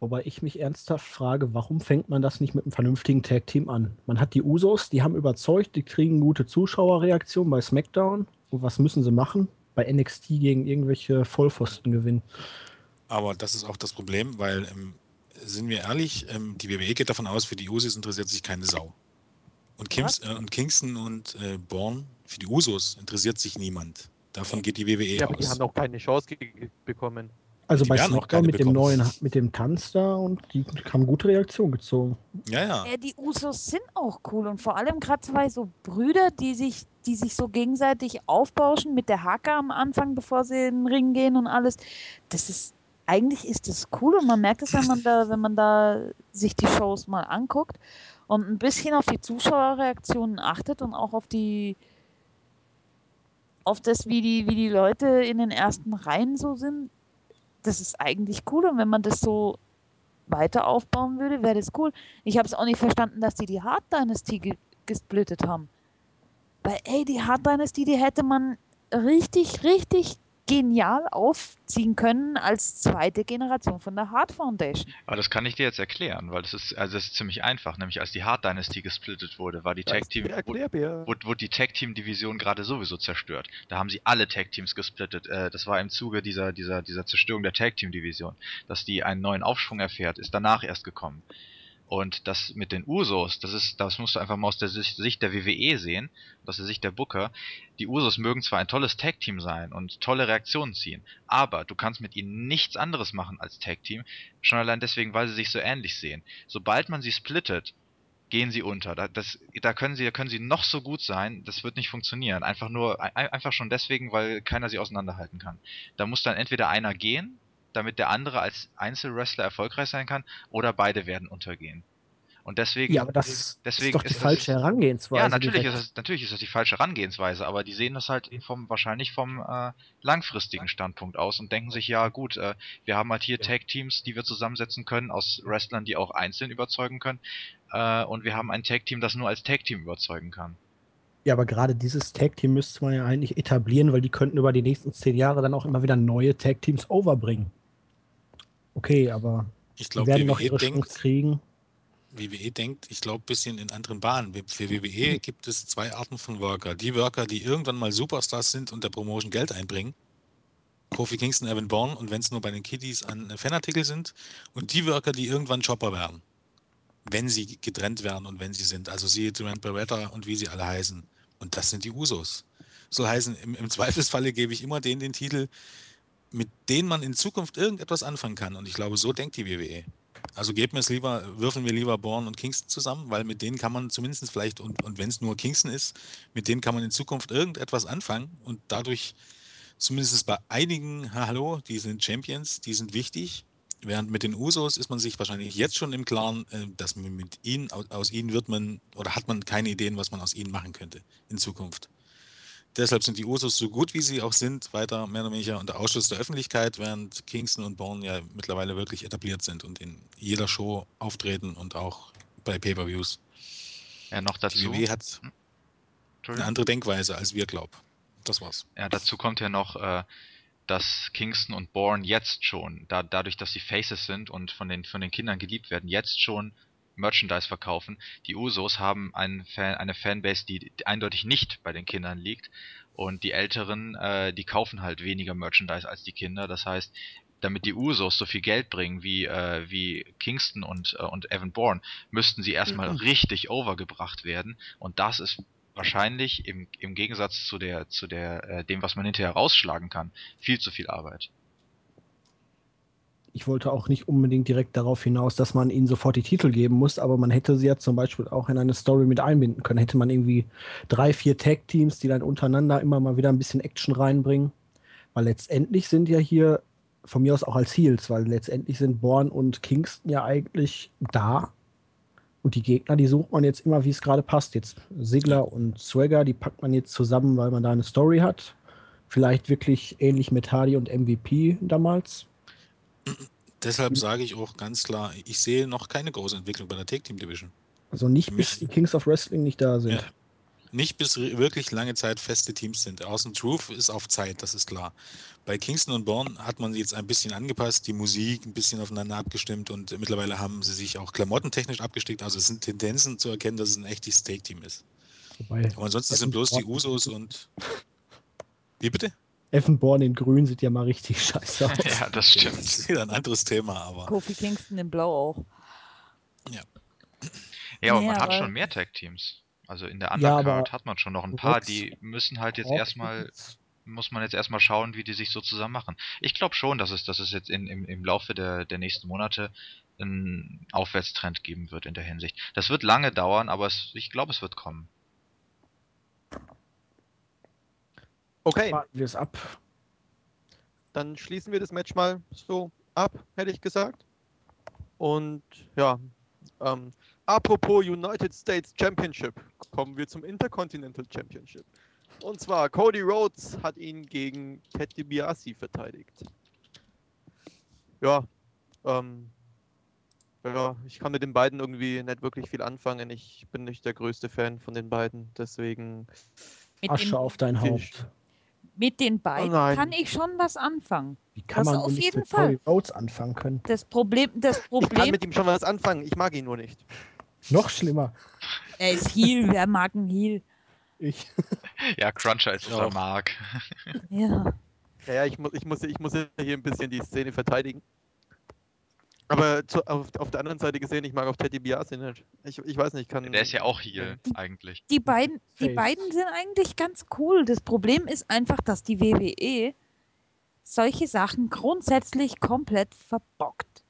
Wobei ich mich ernsthaft frage, warum fängt man das nicht mit einem vernünftigen Tag-Team an? Man hat die Usos, die haben überzeugt, die kriegen gute Zuschauerreaktionen bei SmackDown. Und was müssen sie machen? Bei NXT gegen irgendwelche Vollpfosten gewinnen. Aber das ist auch das Problem, weil ähm, sind wir ehrlich, ähm, die WWE geht davon aus, für die Usos interessiert sich keine Sau. Und, Kims, äh, und Kingston und äh, Bourne, für die Usos interessiert sich niemand. Davon geht die WWE Ja, aber die aus. haben noch keine Chance bekommen. Also Die bei SmackDown mit dem bekommen. neuen, mit dem Tanz da und die haben gute Reaktion gezogen. Ja, ja. Äh, die Usos sind auch cool und vor allem gerade zwei so Brüder, die sich, die sich so gegenseitig aufbauschen mit der Hacke am Anfang, bevor sie in den Ring gehen und alles. Das ist eigentlich ist das cool und man merkt es, wenn man da, wenn man da sich die Shows mal anguckt und ein bisschen auf die Zuschauerreaktionen achtet und auch auf die auf das, wie die, wie die Leute in den ersten Reihen so sind. Das ist eigentlich cool und wenn man das so weiter aufbauen würde, wäre das cool. Ich habe es auch nicht verstanden, dass die die Hard Dynasty ge gesplittet haben. Weil, ey, die Hard Dynasty, die hätte man richtig, richtig genial aufziehen können als zweite Generation von der Hard Foundation. Aber das kann ich dir jetzt erklären, weil das ist, also das ist ziemlich einfach. Nämlich als die Hard Dynasty gesplittet wurde, war die Tag Team, wurde, wurde die Tag Team Division gerade sowieso zerstört. Da haben sie alle Tag Teams gesplittet. Äh, das war im Zuge dieser, dieser, dieser Zerstörung der Tag Team Division. Dass die einen neuen Aufschwung erfährt, ist danach erst gekommen. Und das mit den Usos, das ist, das musst du einfach mal aus der Sicht der WWE sehen, aus der Sicht der Booker. Die Usos mögen zwar ein tolles Tag-Team sein und tolle Reaktionen ziehen, aber du kannst mit ihnen nichts anderes machen als Tag-Team, schon allein deswegen, weil sie sich so ähnlich sehen. Sobald man sie splittet, gehen sie unter. Da, das, da können sie, da können sie noch so gut sein, das wird nicht funktionieren. Einfach nur, ein- einfach schon deswegen, weil keiner sie auseinanderhalten kann. Da muss dann entweder einer gehen, damit der andere als Einzelwrestler erfolgreich sein kann, oder beide werden untergehen. Und deswegen. Ja, aber das deswegen ist doch die ist das- falsche Herangehensweise. ja, natürlich ist, das, natürlich ist das die falsche Herangehensweise, aber die sehen das halt vom, wahrscheinlich vom äh, langfristigen Standpunkt aus und denken sich, ja gut, äh, wir haben halt hier Tag-Teams, die wir zusammensetzen können aus Wrestlern, die auch einzeln überzeugen können äh, und wir haben ein Tag-Team, das nur als Tag-Team überzeugen kann. Ja, aber gerade dieses Tag-Team müsste man ja eigentlich etablieren, weil die könnten über die nächsten zehn Jahre dann auch immer wieder neue Tag-Teams overbringen. Okay, aber Ich die glaube, werden noch WWE ihre Chance denkt, kriegen. WWE denkt, ich glaube, ein bisschen in anderen Bahnen. Für WWE gibt es zwei Arten von Worker. Die Worker, die irgendwann mal Superstars sind und der Promotion Geld einbringen. Kofi Kingston, Evan Bourne und wenn es nur bei den Kiddies an Fanartikel sind. Und die Worker, die irgendwann Chopper werden. Wenn sie getrennt werden und wenn sie sind. Also siehe Durant Beretta und wie sie alle heißen. Und das sind die Usos. Soll heißen, im, im Zweifelsfalle gebe ich immer denen den Titel, mit denen man in Zukunft irgendetwas anfangen kann. Und ich glaube, so denkt die WWE. Also geben wir es lieber, würfeln wir lieber Bourne und Kingston zusammen, weil mit denen kann man zumindest vielleicht, und, und wenn es nur Kingston ist, mit denen kann man in Zukunft irgendetwas anfangen und dadurch zumindest bei einigen, ha, hallo, die sind Champions, die sind wichtig. Während mit den Usos ist man sich wahrscheinlich jetzt schon im Klaren, äh, dass man mit ihnen, aus ihnen wird man, oder hat man keine Ideen, was man aus ihnen machen könnte in Zukunft. Deshalb sind die Usos so gut, wie sie auch sind, weiter mehr oder weniger unter Ausschluss der Öffentlichkeit, während Kingston und Bourne ja mittlerweile wirklich etabliert sind und in jeder Show auftreten und auch bei Pay-Per-Views. Ja, noch Die dazu. WWE hat eine Entschuldigung. andere Denkweise, als wir glauben. Das war's. Ja, dazu kommt ja noch, äh, dass Kingston und Bourne jetzt schon, da, dadurch, dass sie Faces sind und von den, von den Kindern geliebt werden, jetzt schon Merchandise verkaufen. Die Usos haben Fan, eine Fanbase, die eindeutig nicht bei den Kindern liegt. Und die Älteren, äh, die kaufen halt weniger Merchandise als die Kinder. Das heißt, damit die Usos so viel Geld bringen wie, äh, wie Kingston und, äh, und Evan Bourne, müssten sie erstmal Mhm. richtig overgebracht werden. Und das ist wahrscheinlich im, im Gegensatz zu der, zu der, äh, dem, was man hinterher rausschlagen kann, viel zu viel Arbeit. Ich wollte auch nicht unbedingt direkt darauf hinaus, dass man ihnen sofort die Titel geben muss, aber man hätte sie ja zum Beispiel auch in eine Story mit einbinden können. Hätte man irgendwie drei, vier Tag-Teams, die dann untereinander immer mal wieder ein bisschen Action reinbringen. Weil letztendlich sind ja hier von mir aus auch als Heels, weil letztendlich sind Born und Kingston ja eigentlich da. Und die Gegner, die sucht man jetzt immer, wie es gerade passt. Jetzt Sigler und Swagger, die packt man jetzt zusammen, weil man da eine Story hat. Vielleicht wirklich ähnlich mit Hardy und MVP damals. Deshalb sage ich auch ganz klar, ich sehe noch keine große Entwicklung bei der Take Team Division. Also nicht bis die Kings of Wrestling nicht da sind. Ja. Nicht bis wirklich lange Zeit feste Teams sind. Außen Truth ist auf Zeit, das ist klar. Bei Kingston und Bourne hat man jetzt ein bisschen angepasst, die Musik ein bisschen aufeinander abgestimmt und mittlerweile haben sie sich auch klamottentechnisch abgestickt. Also es sind Tendenzen zu erkennen, dass es ein echtes Take-Team ist. Wobei, Aber ansonsten sind bloß die Usos und. Wie bitte? Evan Bourne in grün sieht ja mal richtig scheiße aus. ja, das stimmt. Das ist wieder ein anderes Thema, aber. Kofi Kingston in Blau auch. Ja, aber Nee, man hat aber- schon mehr Tag-Teams. Also in der Ja, Undercard aber hat man schon noch ein paar, Rox- die müssen halt jetzt erstmal, muss man jetzt erstmal schauen, wie die sich so zusammen machen. Ich glaube schon, dass es, dass es jetzt in, im, im Laufe der, der nächsten Monate einen Aufwärtstrend geben wird in der Hinsicht. Das wird lange dauern, aber es, ich glaube, es wird kommen. Okay, Warten wir es ab. dann schließen wir das Match mal so ab, hätte ich gesagt. Und ja, ähm, apropos United States Championship, kommen wir zum Intercontinental Championship. Und zwar Cody Rhodes hat ihn gegen Ted DiBiase verteidigt. Ja, ähm, ja, ich kann mit den beiden irgendwie nicht wirklich viel anfangen. Ich bin nicht der größte Fan von den beiden, deswegen Asche auf dein. Haupt. Mit den beiden Oh kann ich schon was anfangen. Wie kann Das man auf jeden mit Fall. Cody Rhodes anfangen können? Das Problem, das ich kann Problem, mit ihm schon was anfangen. Ich mag ihn nur nicht. Noch schlimmer. er ist Heal, wer mag einen Heal? Ich. Ja, Cruncher ist unser. Mark. Ja. Ja, ja, ich, mu ich, muss, ich muss hier ein bisschen die Szene verteidigen. Aber zu, auf, auf der anderen Seite gesehen, ich mag auch Teddy Biasi nicht. Ich, ich weiß nicht, ich kann. Der ist ja auch Heal, eigentlich. Die beiden, die beiden sind eigentlich ganz cool. Das Problem ist einfach, dass die WWE solche Sachen grundsätzlich komplett verbockt.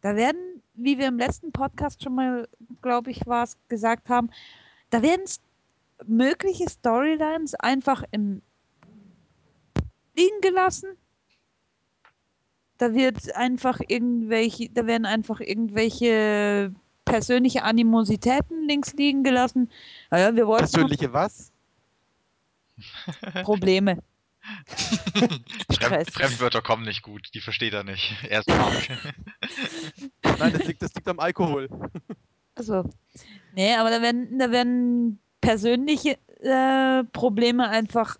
Da werden, wie wir im letzten Podcast schon mal, glaube ich, war es, gesagt haben, da werden mögliche Storylines einfach im liegen gelassen. Da wird einfach irgendwelche, da werden einfach irgendwelche persönliche Animositäten links liegen gelassen. Naja, wir wollten Persönliche was? Probleme. Fremd. Fremdwörter kommen nicht gut, die versteht er nicht. Er ist Mark. Nein, das liegt, das liegt am Alkohol. Also, nee, aber da werden, da werden persönliche äh, Probleme einfach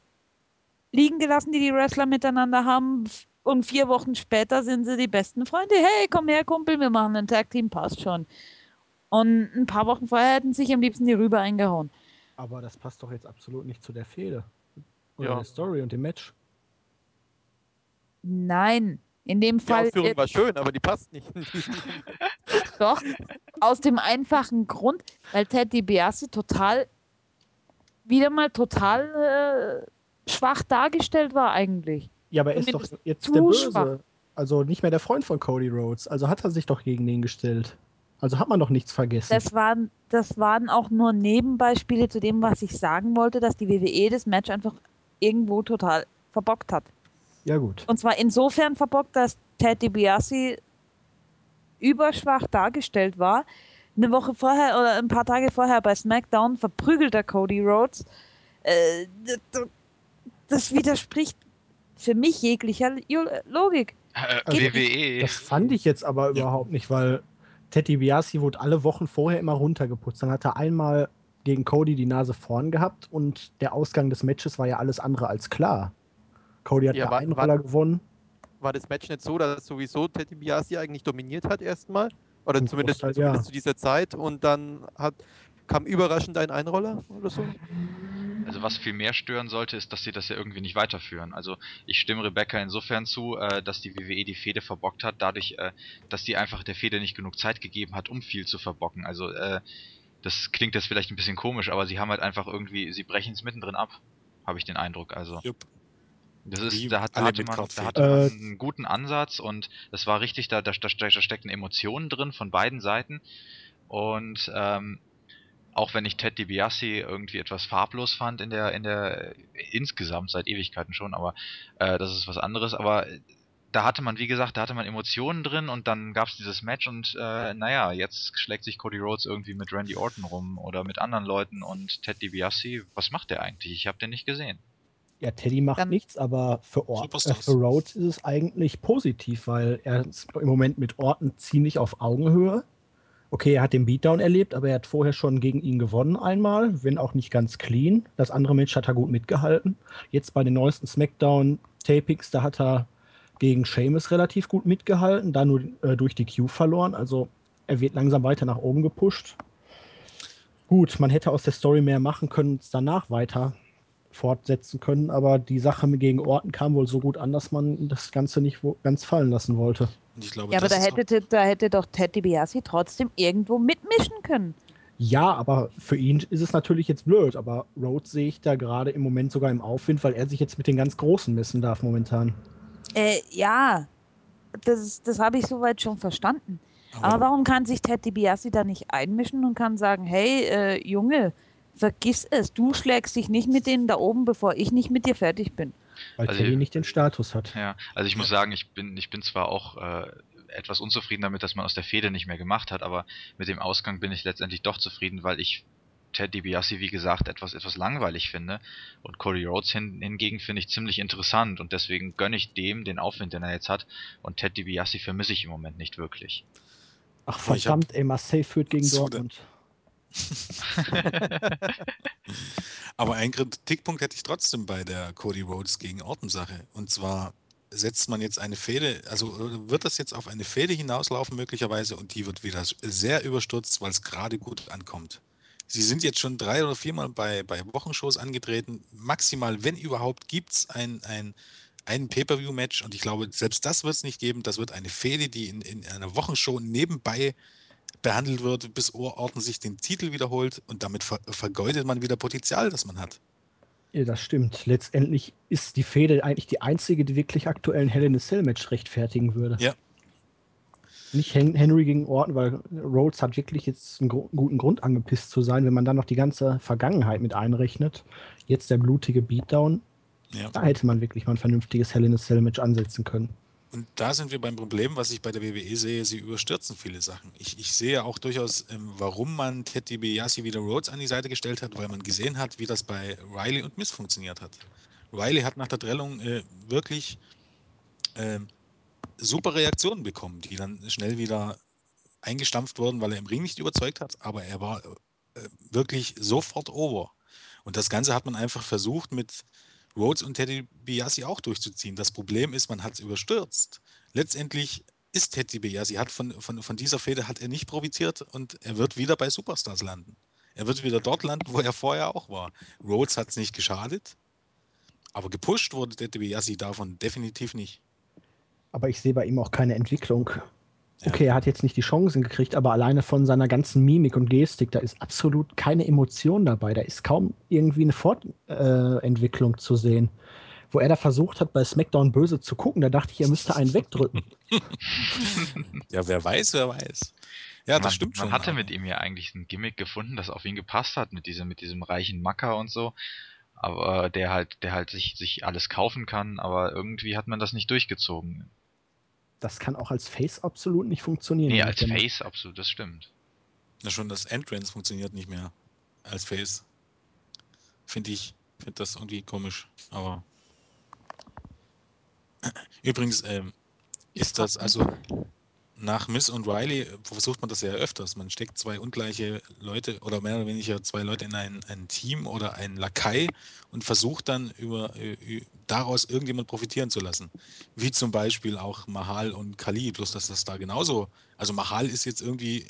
liegen gelassen, die die Wrestler miteinander haben. Und vier Wochen später sind sie die besten Freunde. Hey, komm her, Kumpel, wir machen ein Tag-Team, passt schon. Und ein paar Wochen vorher hätten sich am liebsten die Rübe eingehauen. Aber das passt doch jetzt absolut nicht zu der Fehde. Oder Ja. der Story und dem Match. Nein, in dem Die Fall Ausführung äh, war schön, aber die passt nicht. doch. Aus dem einfachen Grund, weil Ted DiBiase total, wieder mal total äh, schwach dargestellt war eigentlich. Ja, aber er ist doch jetzt der Böse. schwach. Also nicht mehr der Freund von Cody Rhodes. Also hat er sich doch gegen den gestellt. Also hat man doch nichts vergessen. Das waren, das waren auch nur Nebenbeispiele zu dem, was ich sagen wollte, dass die WWE das Match einfach irgendwo total verbockt hat. ja, gut. Und zwar insofern verbockt, dass Ted DiBiase überschwach dargestellt war. Eine Woche vorher oder ein paar Tage vorher bei SmackDown verprügelt er Cody Rhodes. Äh, das widerspricht für mich jeglicher Lo- Logik. Äh, WWE. Das fand ich jetzt aber überhaupt nicht, weil Teddy Biasi wurde alle Wochen vorher immer runtergeputzt. Dann hat er einmal gegen Cody die Nase vorn gehabt und der Ausgang des Matches war ja alles andere als klar. Cody hat Ja, ja, war- einen war- Roller gewonnen. War das Match nicht so, dass sowieso Teddy Biasi eigentlich dominiert hat erstmal? Oder zumindest, Großteil, zumindest ja. zu dieser Zeit und dann hat, kam überraschend ein Einroller oder so? Also was viel mehr stören sollte, ist, dass sie das ja irgendwie nicht weiterführen. Also ich stimme Rebecca insofern zu, äh, dass die WWE die Fehde verbockt hat, dadurch, äh, dass sie einfach der Fehde nicht genug Zeit gegeben hat, um viel zu verbocken. Also äh, das klingt jetzt vielleicht ein bisschen komisch, aber sie haben halt einfach irgendwie, sie brechen es mittendrin ab, habe ich den Eindruck. Also Jupp. das ist, Wie da, hat, da hatte man, da hatte man Äh, einen guten Ansatz und das war richtig, da, da, da, da steckten Emotionen drin von beiden Seiten und ähm, auch wenn ich Ted DiBiase irgendwie etwas farblos fand in der, in der, insgesamt seit Ewigkeiten schon, aber äh, das ist was anderes, aber da hatte man, wie gesagt, da hatte man Emotionen drin und dann gab's dieses Match und äh, naja, jetzt schlägt sich Cody Rhodes irgendwie mit Randy Orton rum oder mit anderen Leuten und Ted DiBiase, was macht der eigentlich? Ich habe den nicht gesehen. Ja, Teddy macht Dann- nichts, aber für, Or äh, für Rhodes ist es eigentlich positiv, weil er ist im Moment mit Orton ziemlich auf Augenhöhe. Okay, er hat den Beatdown erlebt, aber er hat vorher schon gegen ihn gewonnen einmal, wenn auch nicht ganz clean. Das andere Match hat er gut mitgehalten. Jetzt bei den neuesten SmackDown-Tapings, da hat er gegen Sheamus relativ gut mitgehalten, da nur äh, durch die Q verloren. Also er wird langsam weiter nach oben gepusht. Gut, man hätte aus der Story mehr machen können danach weiter fortsetzen können, aber die Sache gegen Orten kam wohl so gut an, dass man das Ganze nicht ganz fallen lassen wollte. Glaube, ja, aber da hätte, da hätte doch Ted DiBiase trotzdem irgendwo mitmischen können. Ja, aber für ihn ist es natürlich jetzt blöd, aber Rhodes sehe ich da gerade im Moment sogar im Aufwind, weil er sich jetzt mit den ganz Großen messen darf momentan. Äh, ja, das, das habe ich soweit schon verstanden. Aber, aber, warum kann sich Ted DiBiase da nicht einmischen und kann sagen, hey, äh, Junge, vergiss es, du schlägst dich nicht mit denen da oben, bevor ich nicht mit dir fertig bin. Weil also, Teddy nicht den Status hat. Ja, also ich muss sagen, ich bin, ich bin zwar auch äh, etwas unzufrieden damit, dass man aus der Fehde nicht mehr gemacht hat, aber mit dem Ausgang bin ich letztendlich doch zufrieden, weil ich Ted DiBiase, wie gesagt, etwas, etwas langweilig finde. Und Cody Rhodes hin, hingegen finde ich ziemlich interessant und deswegen gönne ich dem den Aufwind, den er jetzt hat. Und Ted DiBiase vermisse ich im Moment nicht wirklich. Ach verdammt, ey, Marseille führt gegen Dortmund. Aber einen Kritikpunkt hätte ich trotzdem bei der Cody Rhodes gegen Orton-Sache. Und zwar setzt man jetzt eine Fehde, also äh, wird das jetzt auf eine Fehde hinauslaufen möglicherweise und die wird wieder sehr überstürzt, weil es gerade gut ankommt. Sie sind jetzt schon drei oder viermal bei, bei Wochenshows angetreten. Maximal, wenn überhaupt, gibt es ein, ein, ein Pay-Per-View-Match und ich glaube, selbst das wird es nicht geben. Das wird eine Fehde, die in, in einer Wochenshow nebenbei behandelt wird, bis Orten sich den Titel wiederholt und damit ver vergeudet man wieder Potenzial, das man hat. Ja, das stimmt. Letztendlich ist die Fehde eigentlich die einzige, die wirklich aktuellen Hell in a Cell Match rechtfertigen würde. Ja. Nicht Henry gegen Orton, weil Rhodes hat wirklich jetzt einen guten Grund angepisst zu sein, wenn man dann noch die ganze Vergangenheit mit einrechnet. Jetzt der blutige Beatdown. Ja. Da hätte man wirklich mal ein vernünftiges Hell in a Cell Match ansetzen können. Und da sind wir beim Problem, was ich bei der WWE sehe, sie überstürzen viele Sachen. Ich, ich sehe auch durchaus, ähm, warum man Ted DiBiase wieder Rhodes an die Seite gestellt hat, weil man gesehen hat, wie das bei Riley und Miss funktioniert hat. Riley hat nach der Trennung äh, wirklich äh, super Reaktionen bekommen, die dann schnell wieder eingestampft wurden, weil er im Ring nicht überzeugt hat, aber er war äh, wirklich sofort over. Und das Ganze hat man einfach versucht mit Rhodes und Teddy Biasi auch durchzuziehen. Das Problem ist, man hat es überstürzt. Letztendlich ist Teddy Biasi, hat von, von, von dieser Fehde hat er nicht profitiert und er wird wieder bei Superstars landen. Er wird wieder dort landen, wo er vorher auch war. Rhodes hat es nicht geschadet, aber gepusht wurde Teddy Biasi davon definitiv nicht. Aber ich sehe bei ihm auch keine Entwicklung. Okay, er hat jetzt nicht die Chancen gekriegt, aber alleine von seiner ganzen Mimik und Gestik, da ist absolut keine Emotion dabei. Da ist kaum irgendwie eine Fortentwicklung äh, zu sehen. Wo er da versucht hat, bei SmackDown böse zu gucken, da dachte ich, er müsste einen wegdrücken. ja, wer weiß, wer weiß. Ja, das man, stimmt schon. Man hatte mit ihm ja eigentlich ein Gimmick gefunden, das auf ihn gepasst hat, mit diesem, mit diesem reichen Macker und so. Aber der halt, der halt sich, sich alles kaufen kann, aber irgendwie hat man das nicht durchgezogen das kann auch als Face absolut nicht funktionieren. Nee, als Face absolut, das stimmt. Ja, schon das Entrance funktioniert nicht mehr als Face. Finde ich, finde das irgendwie komisch. Aber übrigens ähm, ist das also nach Miss und Riley versucht man das ja öfters. Man steckt zwei ungleiche Leute oder mehr oder weniger zwei Leute in ein, ein Team oder ein Lakai und versucht dann über, über, daraus irgendjemand profitieren zu lassen. Wie zum Beispiel auch Mahal und Kali, bloß dass das da genauso. Also Mahal ist jetzt irgendwie,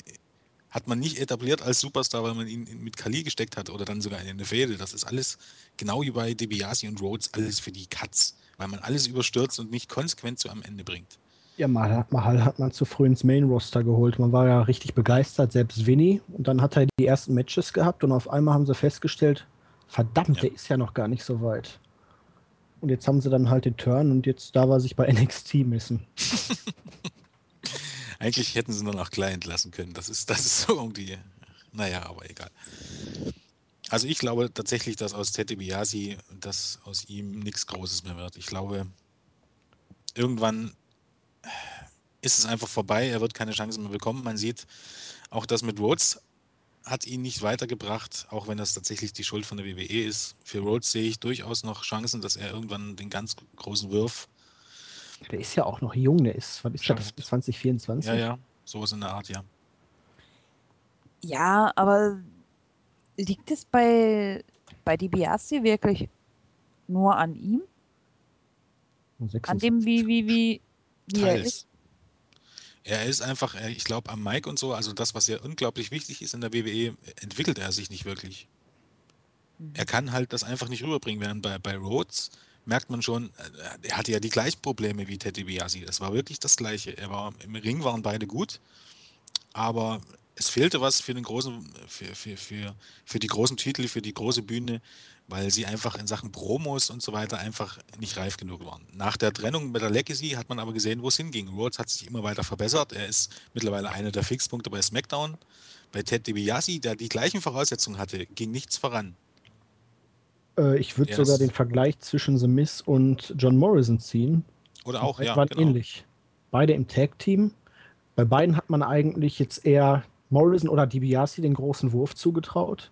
hat man nicht etabliert als Superstar, weil man ihn mit Kali gesteckt hat oder dann sogar in eine Fehde. Das ist alles genau wie bei DiBiase und Rhodes, alles für die Cuts, weil man alles überstürzt und nicht konsequent zu am Ende bringt. Ja, Mahal, Mahal hat man zu früh ins Main-Roster geholt. Man war ja richtig begeistert, selbst Winnie. Und dann hat er die ersten Matches gehabt und auf einmal haben sie festgestellt, verdammt, ja. der ist ja noch gar nicht so weit. Und jetzt haben sie dann halt den Turn und jetzt darf er sich bei NXT messen. Eigentlich hätten sie nur noch Client lassen können. Das ist, das ist so irgendwie. Naja, aber egal. Also ich glaube tatsächlich, dass aus Tete Biasi, dass aus ihm nichts Großes mehr wird. Ich glaube, irgendwann ist es einfach vorbei. Er wird keine Chance mehr bekommen. Man sieht auch das mit Rhodes hat ihn nicht weitergebracht, auch wenn das tatsächlich die Schuld von der WWE ist. Für Rhodes sehe ich durchaus noch Chancen, dass er irgendwann den ganz großen Wurf. Der ist ja auch noch jung, der ist, was ist der, 2024? Ja, ja, sowas in der Art, ja. Ja, aber liegt es bei, bei DiBiase wirklich nur an ihm? An dem, wie, wie, wie, wie er ist? Er ist einfach, ich glaube, am Mike und so, also das, was ja unglaublich wichtig ist in der WWE, entwickelt er sich nicht wirklich. Mhm. Er kann halt das einfach nicht rüberbringen, während bei, bei Rhodes merkt man schon, äh, er hatte ja die gleichen Probleme wie Teddy Biasi. Das war wirklich das Gleiche. Er war, Im Ring waren beide gut, aber es fehlte was für den großen, für, für, für, für die großen Titel, für die große Bühne, weil sie einfach in Sachen Promos und so weiter einfach nicht reif genug waren. Nach der Trennung mit der Legacy hat man aber gesehen, wo es hinging. Rhodes hat sich immer weiter verbessert. Er ist mittlerweile einer der Fixpunkte bei SmackDown. Bei Ted DiBiase, der die gleichen Voraussetzungen hatte, ging nichts voran. Äh, ich würde sogar den Vergleich zwischen The Miz und John Morrison ziehen. Oder auch, ja, waren genau. ähnlich. Beide im Tag-Team. Bei beiden hat man eigentlich jetzt eher Morrison oder DiBiase den großen Wurf zugetraut.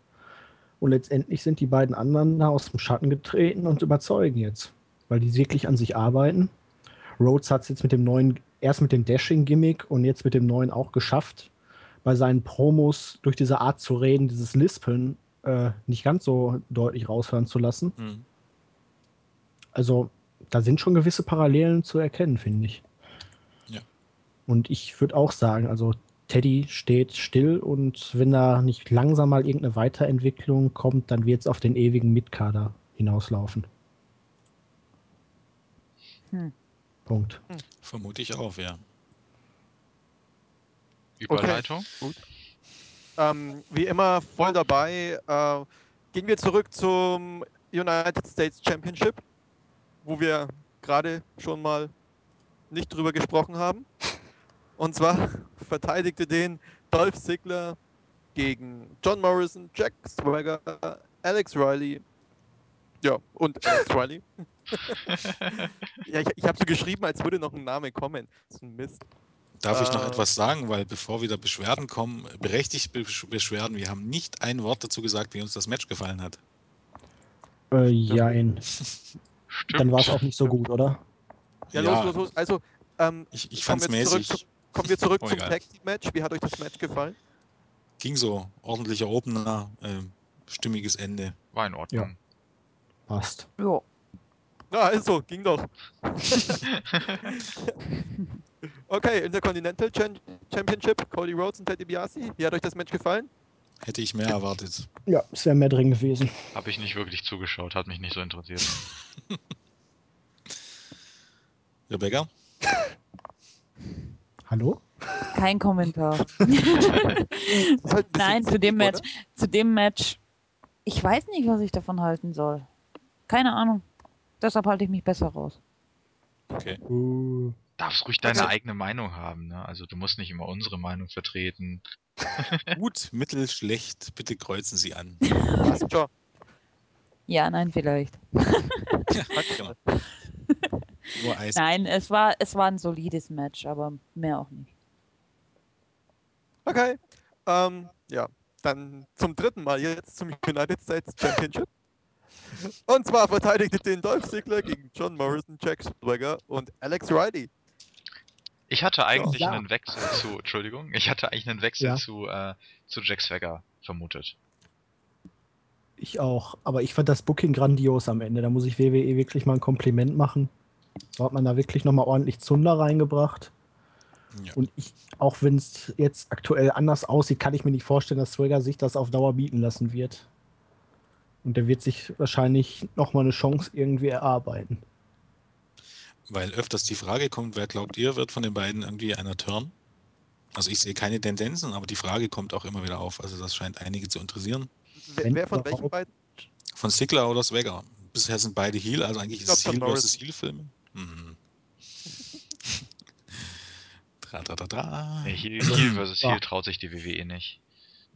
Und letztendlich sind die beiden anderen da aus dem Schatten getreten und überzeugen jetzt. Weil die wirklich an sich arbeiten. Rhodes hat es jetzt mit dem neuen, erst mit dem Dashing-Gimmick und jetzt mit dem neuen auch geschafft, bei seinen Promos durch diese Art zu reden, dieses Lispeln, äh, nicht ganz so deutlich raushören zu lassen. Hm. Also, da sind schon gewisse Parallelen zu erkennen, finde ich. Ja. Und ich würde auch sagen, also Teddy steht still und wenn da nicht langsam mal irgendeine Weiterentwicklung kommt, dann wird es auf den ewigen Mitkader hinauslaufen. Hm. Punkt. Vermute ich auch, ja. Überleitung? Ähm, wie immer voll dabei. Äh, gehen wir zurück zum United States Championship, wo wir gerade schon mal nicht drüber gesprochen haben. Und zwar verteidigte den Dolph Ziggler gegen John Morrison, Jack Swagger, Alex Riley. Ja, und Alex Riley. ja, ich, ich habe so geschrieben, als würde noch ein Name kommen. Das ist ein Mist. Darf ich noch Äh. etwas sagen, weil bevor wieder Beschwerden kommen, berechtigt Besch- Beschwerden, wir haben nicht ein Wort dazu gesagt, wie uns das Match gefallen hat. Äh, ja, in, Stimmt. dann war es auch nicht so gut, oder? Ja, los, los, los. Also, ähm, Ich, ich wir zurück mäßig. zum- kommen wir zurück Oh, zum. Tag Team Match. Wie hat euch das Match gefallen? Ging so. Ordentlicher Opener, ähm, stimmiges Ende. War in Ordnung. Passt. Ja. Ja, also, ging doch. okay, Intercontinental Championship, Cody Rhodes und Teddy DiBiase. Wie hat euch das Match gefallen? Hätte ich mehr erwartet. Ja, es wäre mehr drin gewesen. Habe ich nicht wirklich zugeschaut, hat mich nicht so interessiert. Rebecca? Hallo? Kein Kommentar. Halt Nein, zu dem Match. Zu dem Match. Ich weiß nicht, was ich davon halten soll. Keine Ahnung. Deshalb halte ich mich besser raus. Okay. Uh, Darfst ruhig deine Okay. eigene Meinung haben, ne? Also du musst nicht immer unsere Meinung vertreten. Gut, mittel, schlecht, bitte kreuzen Sie an. Ja, nein, vielleicht. Genau. Nur Eis. Nein, es war, es war ein solides Match, aber mehr auch nicht. Okay. Ähm, ja, dann zum dritten Mal jetzt zum United States Championship. Und zwar verteidigte den Dolph Ziggler gegen John Morrison, Jack Swagger und Alex Riley. Ich hatte eigentlich Ja. einen Wechsel zu, Entschuldigung, ich hatte eigentlich einen Wechsel Ja. zu, äh, zu Jack Swagger vermutet. ich auch. Aber ich fand das Booking grandios am Ende. Da muss ich WWE wirklich mal ein Kompliment machen. So hat man da wirklich nochmal ordentlich Zunder reingebracht. Ja. Und ich, auch wenn es jetzt aktuell anders aussieht, kann ich mir nicht vorstellen, dass Swagger sich das auf Dauer bieten lassen wird. Und der wird sich wahrscheinlich nochmal eine Chance irgendwie erarbeiten. Weil öfters die Frage kommt, wer glaubt ihr, wird von den beiden irgendwie einer Turn? Also ich sehe keine Tendenzen, aber die Frage kommt auch immer wieder auf. Also das scheint einige zu interessieren. Wer, wer von welchen beiden? Von Stickler oder Swagger. Bisher sind beide Heel, also eigentlich Ich ist es John versus Heel Filme. Mhm. Dra, dra, dra, dra. Heel versus Ja. Heel traut sich die WWE nicht.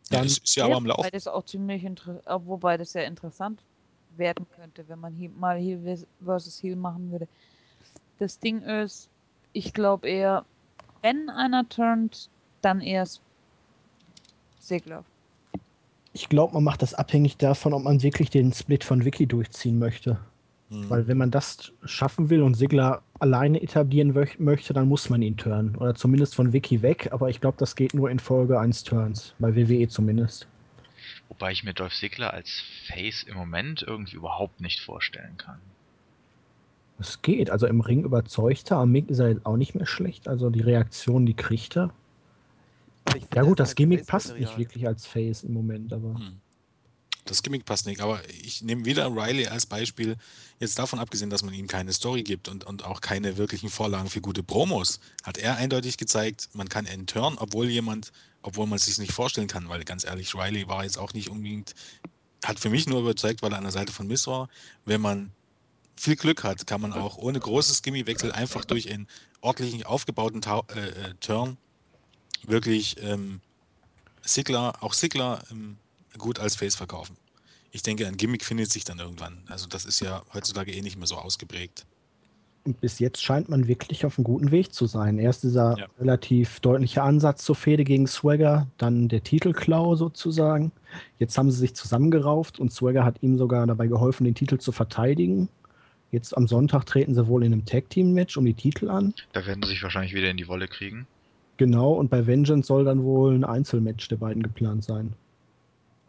Ja, Dann- ist, ist ja aber am Laufen. Wobei das auch ziemlich interessant, wobei das sehr interessant werden könnte, wenn man mal vers- versus Heel machen würde. Das Ding ist, ich glaube eher, wenn einer turnt, dann erst Segler. Ich glaube, man macht das abhängig davon, ob man wirklich den Split von Wiki durchziehen möchte. Mhm. Weil wenn man das schaffen will und Sigler alleine etablieren möchte, dann muss man ihn turnen. Oder zumindest von Wiki weg. Aber ich glaube, das geht nur in Folge eines Turns. Bei WWE zumindest. Wobei ich mir Dolph Ziggler als Face im Moment irgendwie überhaupt nicht vorstellen kann. Es geht. Also im Ring überzeugt er. Am Mick ist er jetzt auch nicht mehr schlecht. Also die Reaktion, die kriegt er. Ja gut, das halt Gimmick passt nicht wirklich als Face im Moment. Aber Mhm. Das Gimmick passt nicht. Aber ich nehme wieder Riley als Beispiel. Jetzt davon abgesehen, dass man ihm keine Story gibt und, und auch keine wirklichen Vorlagen für gute Promos, hat er eindeutig gezeigt, man kann einen Turn, obwohl jemand, obwohl man es sich nicht vorstellen kann, weil ganz ehrlich, Riley war jetzt auch nicht unbedingt, hat für mich nur überzeugt, weil er an der Seite von Miss war. Wenn man viel Glück hat, kann man auch ohne großes Gimmickwechsel einfach durch einen ordentlichen aufgebauten Tau äh, äh, Turn wirklich ähm, Sigler, auch Sigler ähm, gut als Face verkaufen. Ich denke, ein Gimmick findet sich dann irgendwann. Also das ist ja heutzutage eh nicht mehr so ausgeprägt. Und bis jetzt scheint man wirklich auf einem guten Weg zu sein. Erst dieser Ja. relativ deutliche Ansatz zur Fehde gegen Swagger, dann der Titelklau sozusagen. Jetzt haben sie sich zusammengerauft und Swagger hat ihm sogar dabei geholfen, den Titel zu verteidigen. Jetzt am Sonntag treten sie wohl in einem Tag-Team-Match um die Titel an. Da werden sie sich wahrscheinlich wieder in die Wolle kriegen. Genau, und bei Vengeance soll dann wohl ein Einzelmatch der beiden geplant sein.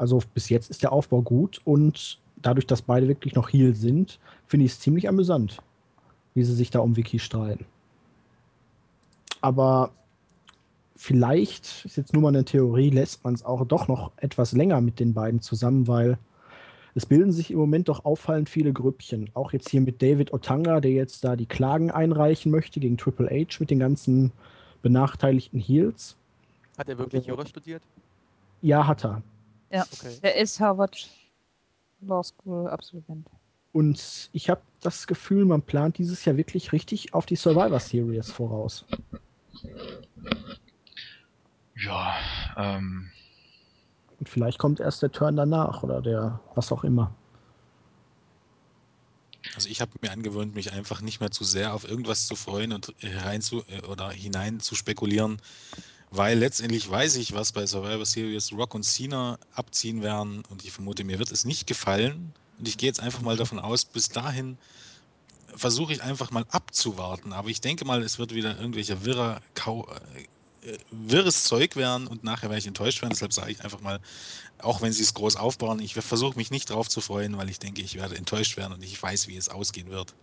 Also bis jetzt ist der Aufbau gut und dadurch, dass beide wirklich noch Heel sind, finde ich es ziemlich amüsant, wie sie sich da um Vicky streiten. Aber vielleicht, ist jetzt nur mal eine Theorie, lässt man es auch doch noch etwas länger mit den beiden zusammen, weil es bilden sich im Moment doch auffallend viele Grüppchen. Auch jetzt hier mit David Otanga, der jetzt da die Klagen einreichen möchte gegen Triple H mit den ganzen benachteiligten Heels. Hat er wirklich Jura studiert? Ja, hat er. Ja, Okay. der ist Harvard Law School Absolvent. Und ich habe das Gefühl, man plant dieses Jahr wirklich richtig auf die Survivor Series voraus. Ja, ähm, Und vielleicht kommt erst der Turn danach oder der was auch immer. Also ich habe mir angewöhnt, mich einfach nicht mehr zu sehr auf irgendwas zu freuen und rein zu äh, oder hinein zu spekulieren, weil letztendlich weiß ich, was bei Survivor Series Rock und Cena abziehen werden und ich vermute, mir wird es nicht gefallen. Und ich gehe jetzt einfach mal davon aus, bis dahin versuche ich einfach mal abzuwarten, aber ich denke mal, es wird wieder irgendwelcher wirrer Kau äh, wirres Zeug werden und nachher werde ich enttäuscht werden, deshalb sage ich einfach mal, auch wenn sie es groß aufbauen, ich versuche mich nicht drauf zu freuen, weil ich denke, ich werde enttäuscht werden und ich weiß, wie es ausgehen wird.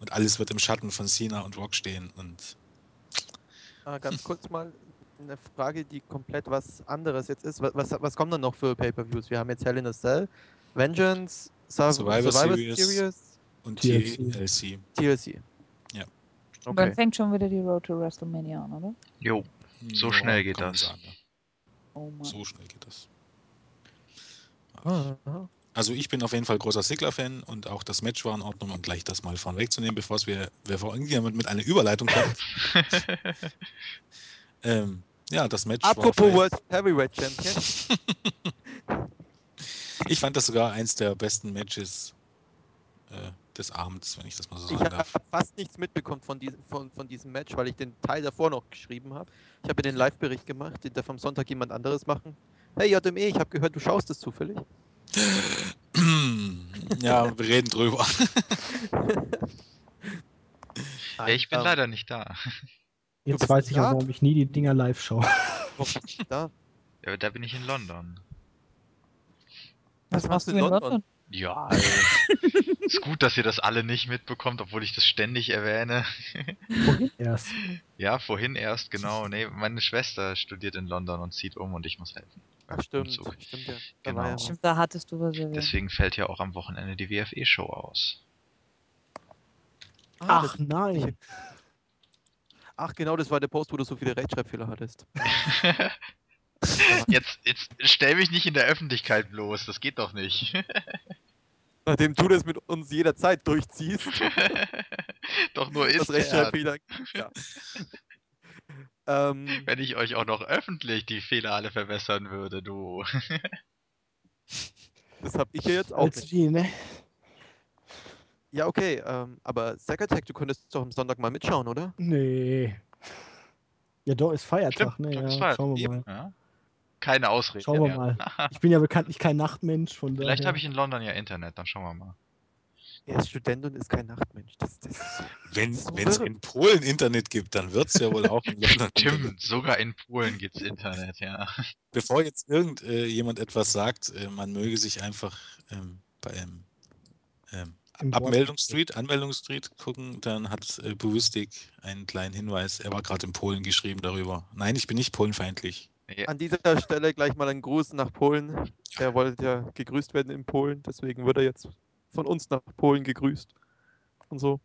Und alles wird im Schatten von Cena und Rock stehen und Ah, ganz kurz mal eine Frage, die komplett was anderes jetzt ist. Was, was, was kommt denn noch für Pay-Per-Views? Wir haben jetzt Hell in a Cell, Vengeance, Sur Survivor Survivor, Series. Series, und TLC. TLC. Ja. Und dann Okay. fängt schon wieder die Road to WrestleMania an, oder? jo, So Ja, schnell geht das. sagen, ja. Oh. So schnell geht das. Ah. Also ich bin auf jeden Fall großer Sigler-Fan und auch das Match war in Ordnung, um gleich das mal vorwegzunehmen, bevor es wir, bevor irgendjemand mit einer Überleitung kommt. ähm, ja, das Match Apropos war World Heavyweight Champion. Ich fand das sogar eins der besten Matches äh, des Abends, wenn ich das mal so Ich sagen habe darf. fast nichts mitbekommen von diesem, von, von diesem Match, weil ich den Teil davor noch geschrieben habe. Ich habe den Live-Bericht gemacht, den darf am Sonntag jemand anderes machen. Hey JME, ich habe gehört, du schaust es zufällig. ja, wir reden drüber. ich bin Ähm, leider nicht da. Jetzt weiß nicht ich auch, warum ich nie die Dinger live schaue. warum du da? Ja, da bin ich in London. Was machst du in London? Ja, äh, ist gut, dass ihr das alle nicht mitbekommt, obwohl ich das ständig erwähne. Vorhin erst. Ja, vorhin erst, genau. Nee, meine Schwester studiert in London und zieht um und ich muss helfen. Ach stimmt, Umzug. stimmt ja. Da Genau. ja was. Stimmt, da hattest du was erwähnt. Deswegen fällt ja auch am Wochenende die WFE-Show aus. Ah, Ach das- nein. Ach genau, das war der Post, wo du so viele Rechtschreibfehler hattest. jetzt, jetzt stell mich nicht in der Öffentlichkeit bloß, das geht doch nicht. Nachdem du das mit uns jederzeit durchziehst, doch nur ist er. Rechtschreibfehler. Ja. ähm, Wenn ich euch auch noch öffentlich die Fehler alle verbessern würde, du. das habe ich ja jetzt auch Als nicht. wie, ne? Ja, okay, ähm, aber Zacatec, du könntest doch am Sonntag mal mitschauen, oder? Nee. Ja, doch, ist Feiertag, Stimmt, ne? Ja, ist Feiertag, schauen wir eben, mal. Ja. Keine Ausrede. Schauen wir mehr. mal. Ich bin ja bekanntlich kein Nachtmensch, von daher. Vielleicht habe ich in London ja Internet, dann schauen wir mal. Er ist Student und ist kein Nachtmensch. Das, das. Wenn So es in Polen Internet gibt, dann wird es ja wohl auch in London. Stimmt, sogar in Polen gibt's Internet, ja. Bevor jetzt irgendjemand äh, jemand etwas sagt, äh, man möge sich einfach ähm, beim ähm, Im Abmeldungsstreet, Anmeldungsstreet gucken, dann hat äh, Buwistik einen kleinen Hinweis. Er war gerade in Polen geschrieben darüber. Nein, ich bin nicht polenfeindlich. Ja. An dieser Stelle gleich mal einen Gruß nach Polen. Er wollte ja gegrüßt werden in Polen, deswegen wird er jetzt von uns nach Polen gegrüßt. Und so.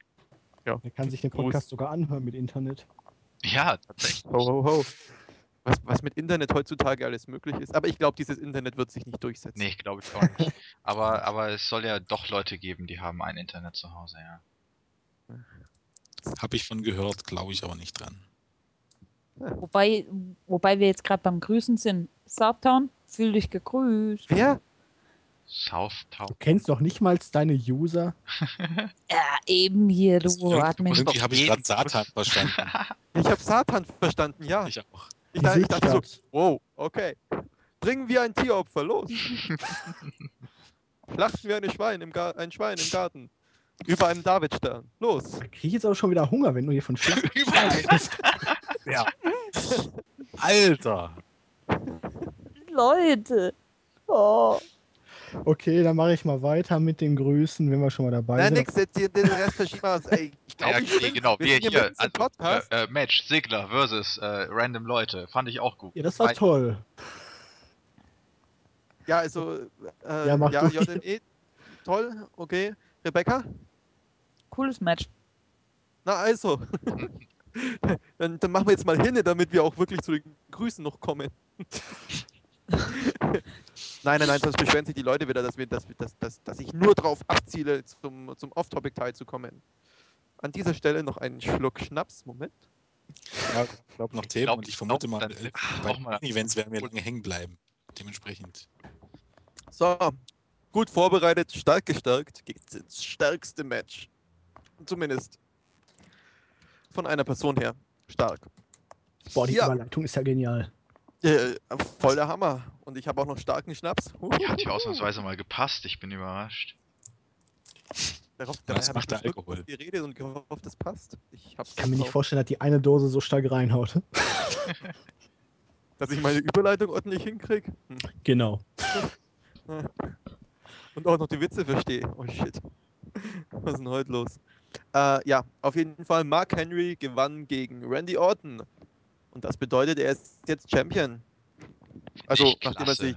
Ja. Er kann sich den Gruß. Podcast sogar anhören mit Internet. Ja, tatsächlich. Ho, ho, ho. Was, was mit Internet heutzutage alles möglich ist. Aber ich glaube, dieses Internet wird sich nicht durchsetzen. Nee, glaube ich auch nicht. Aber, aber es soll ja doch Leute geben, die haben ein Internet zu Hause, ja. Habe ich von gehört, glaube ich aber nicht dran. Wobei, wobei wir jetzt gerade beim Grüßen sind. Southtown, fühl dich gegrüßt. Wer? Southtown. Du kennst doch nicht mal deine User. Ja, eben hier, du Admin. Irgendwie habe ich gerade Satan verstanden. Ich habe Satan verstanden, ja. Ich auch. Ich, dachte- ich dachte so, wow, okay. Bringen wir ein Tieropfer, los. Schlachten wir eine Schwein im Gar ein Schwein im Garten. Über einem Davidstern. Los. Da krieg ich jetzt aber schon wieder Hunger, wenn du hier von Schlacht. Überall. ja. Alter. Leute. Oh. Okay, dann mache ich mal weiter mit den Grüßen, wenn wir schon mal dabei Na, sind. nix, jetzt hier den Rest verschieben wir uns. Ey, ich Ja, glaube, okay, genau. Wir hier, hier also, Podcast. äh, äh, Match, Sigler versus äh, random Leute. Fand ich auch gut. Ja, das war Weil- toll. Ja, also, äh, Ja, mach ja. JME, toll, okay. Rebecca? Cooles Match. Na also. dann, dann machen wir jetzt mal hin, damit wir auch wirklich zu den Grüßen noch kommen. nein, nein, nein, sonst beschweren sich die Leute wieder, dass, wir, dass, wir- dass, dass, dass ich nur drauf abziele, zum, zum Off-Topic-Teil zu kommen. An dieser Stelle noch einen Schluck Schnaps. Moment. Ja, ich glaube noch Ich Themen glaub, und ich vermute glaub, mal, äh, bei mal- den Events werden wir lange hängen bleiben. Dementsprechend. So, gut vorbereitet, stark gestärkt, geht's ins stärkste Match. Zumindest von einer Person her. Stark. Boah, die Ja. Überleitung ist ja genial. Äh, voll der Hammer. Und ich habe auch noch starken Schnaps. Die hat hier ausnahmsweise mal gepasst. Ich bin überrascht. Darauf, Was macht der Alkohol? Geredet und gehofft, das passt. Ich kann mir nicht vorstellen, dass die eine Dose so stark reinhaut. dass ich meine Überleitung ordentlich hinkriege. Hm. Genau. Und auch noch die Witze verstehe. Oh shit. Was ist denn heute los? Äh, ja, auf jeden Fall, Mark Henry gewann gegen Randy Orton. Und das bedeutet, er ist jetzt Champion. Also, nachdem er sich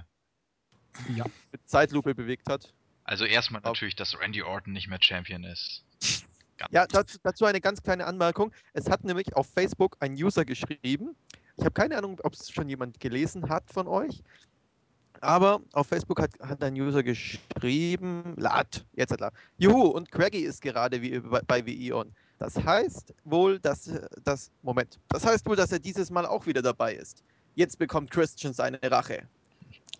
Ja. mit Zeitlupe bewegt hat. Also erstmal natürlich, dass Randy Orton nicht mehr Champion ist. Ganz Ja, dazu, dazu eine ganz kleine Anmerkung. Es hat nämlich auf Facebook ein User geschrieben. Ich habe keine Ahnung, ob es schon jemand gelesen hat von euch. Aber auf Facebook hat, hat ein User geschrieben, lad, jetzt hat er. Juhu, und Craggy ist gerade wie, bei, bei on. Das heißt wohl, dass äh, das, Moment, das heißt wohl, dass er dieses Mal auch wieder dabei ist. Jetzt bekommt Christian seine Rache.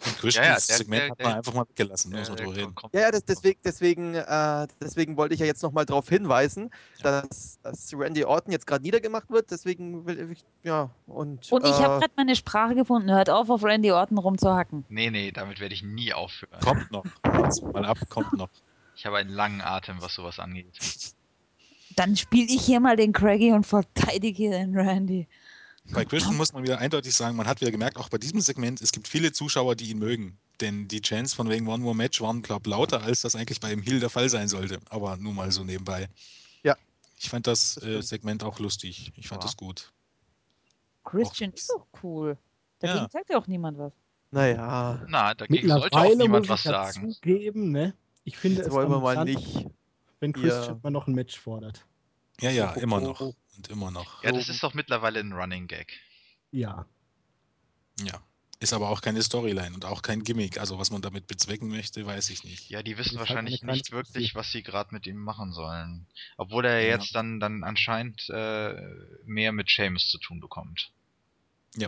Und Christians Ja, ja, der- Segment der- hat man der- einfach mal weggelassen, muss man drüber reden. kommt- Ja, ja, das, deswegen, deswegen, äh, deswegen wollte ich ja jetzt nochmal darauf hinweisen, dass, dass Randy Orton jetzt gerade niedergemacht wird. Deswegen will ich, ja, und. Und ich äh, habe gerade meine Sprache gefunden. Hört auf, auf Randy Orton rumzuhacken. Nee, nee, damit werde ich nie aufhören. Kommt noch. Mal ab, kommt noch. Ich habe einen langen Atem, was sowas angeht. Dann spiele ich hier mal den Craigie und verteidige den Randy. Bei Christian muss man wieder eindeutig sagen, man hat wieder gemerkt, auch bei diesem Segment, es gibt viele Zuschauer, die ihn mögen. Denn die Chants von wegen One More Match waren, glaube ich, lauter, als das eigentlich bei ihm Hill der Fall sein sollte. Aber nur mal so nebenbei. Ja. Ich fand das äh. Segment auch lustig. Ich fand Ja. das gut. Christian Och, ist doch cool. Dagegen Ja. sagt ja auch niemand was. Naja, Na, dagegen sollte auch niemand muss was sagen. zugeben, ne? Ich finde jetzt es wollen wir mal nicht. Wenn hier- Christian mal noch ein Match fordert. Ja, ja, Oh, immer oh, noch. oh. Und immer noch. Ja, das ist doch mittlerweile ein Running Gag. Ja. Ja. Ist aber auch keine Storyline und auch kein Gimmick. Also, was man damit bezwecken möchte, weiß ich nicht. Ja, die Das wissen ist halt wahrscheinlich nicht wirklich, was sie gerade mit ihm machen sollen. Obwohl er Ja. jetzt dann, dann anscheinend äh, mehr mit Seamus zu tun bekommt. Ja.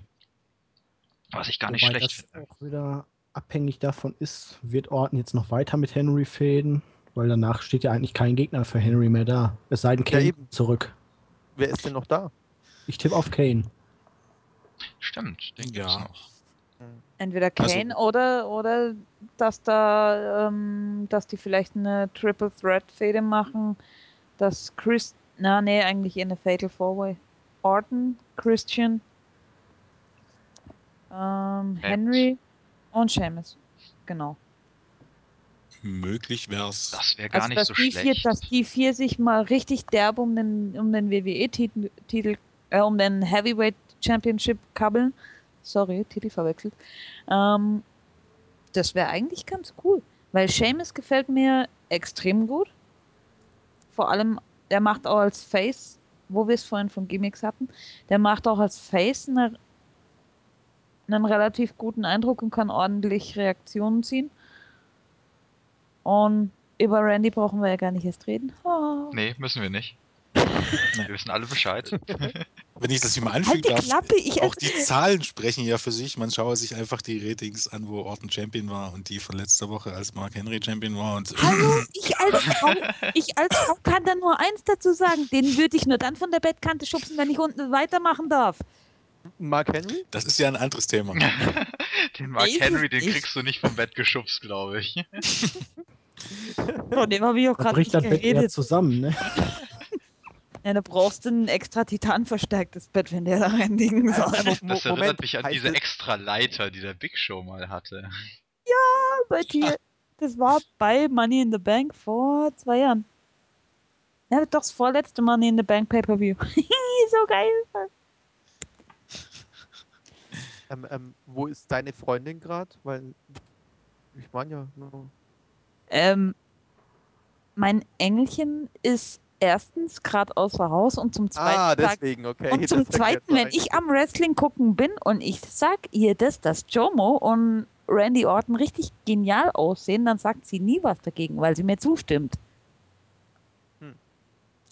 Was ich gar nicht Wobei schlecht das finde. auch wieder abhängig davon ist, wird Orton jetzt noch weiter mit Henry fäden? Weil danach steht ja eigentlich kein Gegner für Henry mehr da. Es sei denn, Ja, Kane eben. kommt zurück. Wer ist denn noch da? Ich tippe auf Kane. Stimmt, den Ja. gibt's noch. Entweder Also- Kane oder, oder dass da, ähm, dass die vielleicht eine Triple Threat Fehde machen, dass Chris, na nee, eigentlich eher eine Fatal Four Way. Orton, Christian, ähm, Henry und Seamus. Genau. Möglich wäre es. Das wäre gar Also nicht dass so die vier, schlecht. dass die vier sich mal richtig derb um den, um den WWE-Titel, Titel, äh, um den Heavyweight Championship kabbeln, sorry, Titel verwechselt. Ähm, das wäre eigentlich ganz cool, weil Seamus gefällt mir extrem gut. Vor allem, der macht auch als Face, wo wir es vorhin von Gimmicks hatten, der macht auch als Face eine, einen relativ guten Eindruck und kann ordentlich Reaktionen ziehen. Und über Randy brauchen wir ja gar nicht erst reden. Oh. Nee, müssen wir nicht. Wir wissen alle Bescheid. Wenn ich das hier mal Halt anfügen die darf, auch die Zahlen sprechen ja für sich. Man schaue sich einfach die Ratings an, wo Orton Champion war und die von letzter Woche, als Mark Henry Champion war. Und Hallo, ich als Frau, ich als Frau kann da nur eins dazu sagen. Den würde ich nur dann von der Bettkante schubsen, wenn ich unten weitermachen darf. Mark Henry? das ist ja ein anderes Thema. Den Mark Nee, Henry, den ich- kriegst du nicht vom Bett geschubst, glaube ich. Von dem habe ich auch Da gerade bricht nicht das Bett geredet. zusammen, ne? Ja, da brauchst du ein extra Titan-verstärktes Bett, wenn der da reinliegen soll. Das Mo- erinnert Moment, mich an diese es- extra Leiter, die der Big Show mal hatte. bei dir. Das war bei Money in the Bank vor zwei Jahren. Ja, doch das vorletzte Money in the Bank Pay-Per-View. so geil. Ähm, ähm, wo ist deine Freundin gerade? Weil ich meine ja. No. Ähm, mein Engelchen ist erstens gerade außer Haus und zum zweiten Ah, deswegen, okay. Und zum Zweiten, wenn ich am Wrestling gucken bin und ich sag ihr das, dass Jomo und Randy Orton richtig genial aussehen, dann sagt sie nie was dagegen, weil sie mir zustimmt.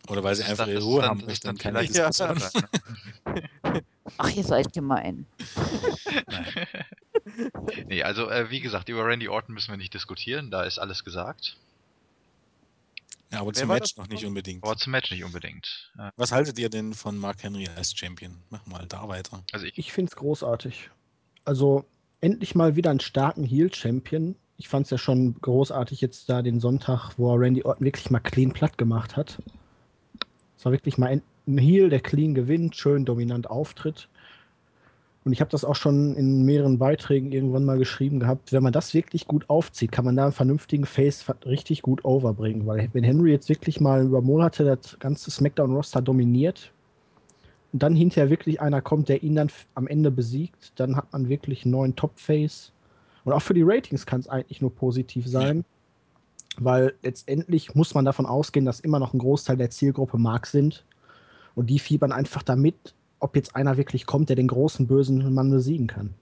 Oder weil sie einfach ihre Ruhe haben möchte dann und keine Diskussion. ne? Ach, ihr seid gemein. nee, also äh, wie gesagt, über Randy Orton müssen wir nicht diskutieren, da ist alles gesagt. Ja, aber Wer zum Match noch nicht unbedingt. Aber zum Match nicht unbedingt. Äh, Was haltet ihr denn von Mark Henry als Champion? Mach mal da weiter. Also ich, Ich finde es großartig. Also endlich mal wieder einen starken Heel-Champion. Ich fand es ja schon großartig jetzt da den Sonntag, wo er Randy Orton wirklich mal clean platt gemacht hat. Es war wirklich mal ein Heel, der clean gewinnt, schön dominant auftritt. Und ich habe das auch schon in mehreren Beiträgen irgendwann mal geschrieben gehabt. Wenn man das wirklich gut aufzieht, kann man da einen vernünftigen Face fa- richtig gut overbringen. Weil wenn Henry jetzt wirklich mal über Monate das ganze SmackDown-Roster dominiert, und dann hinterher wirklich einer kommt, der ihn dann am Ende besiegt, dann hat man wirklich einen neuen Top-Face. Und auch für die Ratings kann es eigentlich nur positiv sein, weil letztendlich muss man davon ausgehen, dass immer noch ein Großteil der Zielgruppe Mark sind. Und die fiebern einfach damit, ob jetzt einer wirklich kommt, der den großen bösen Mann besiegen kann.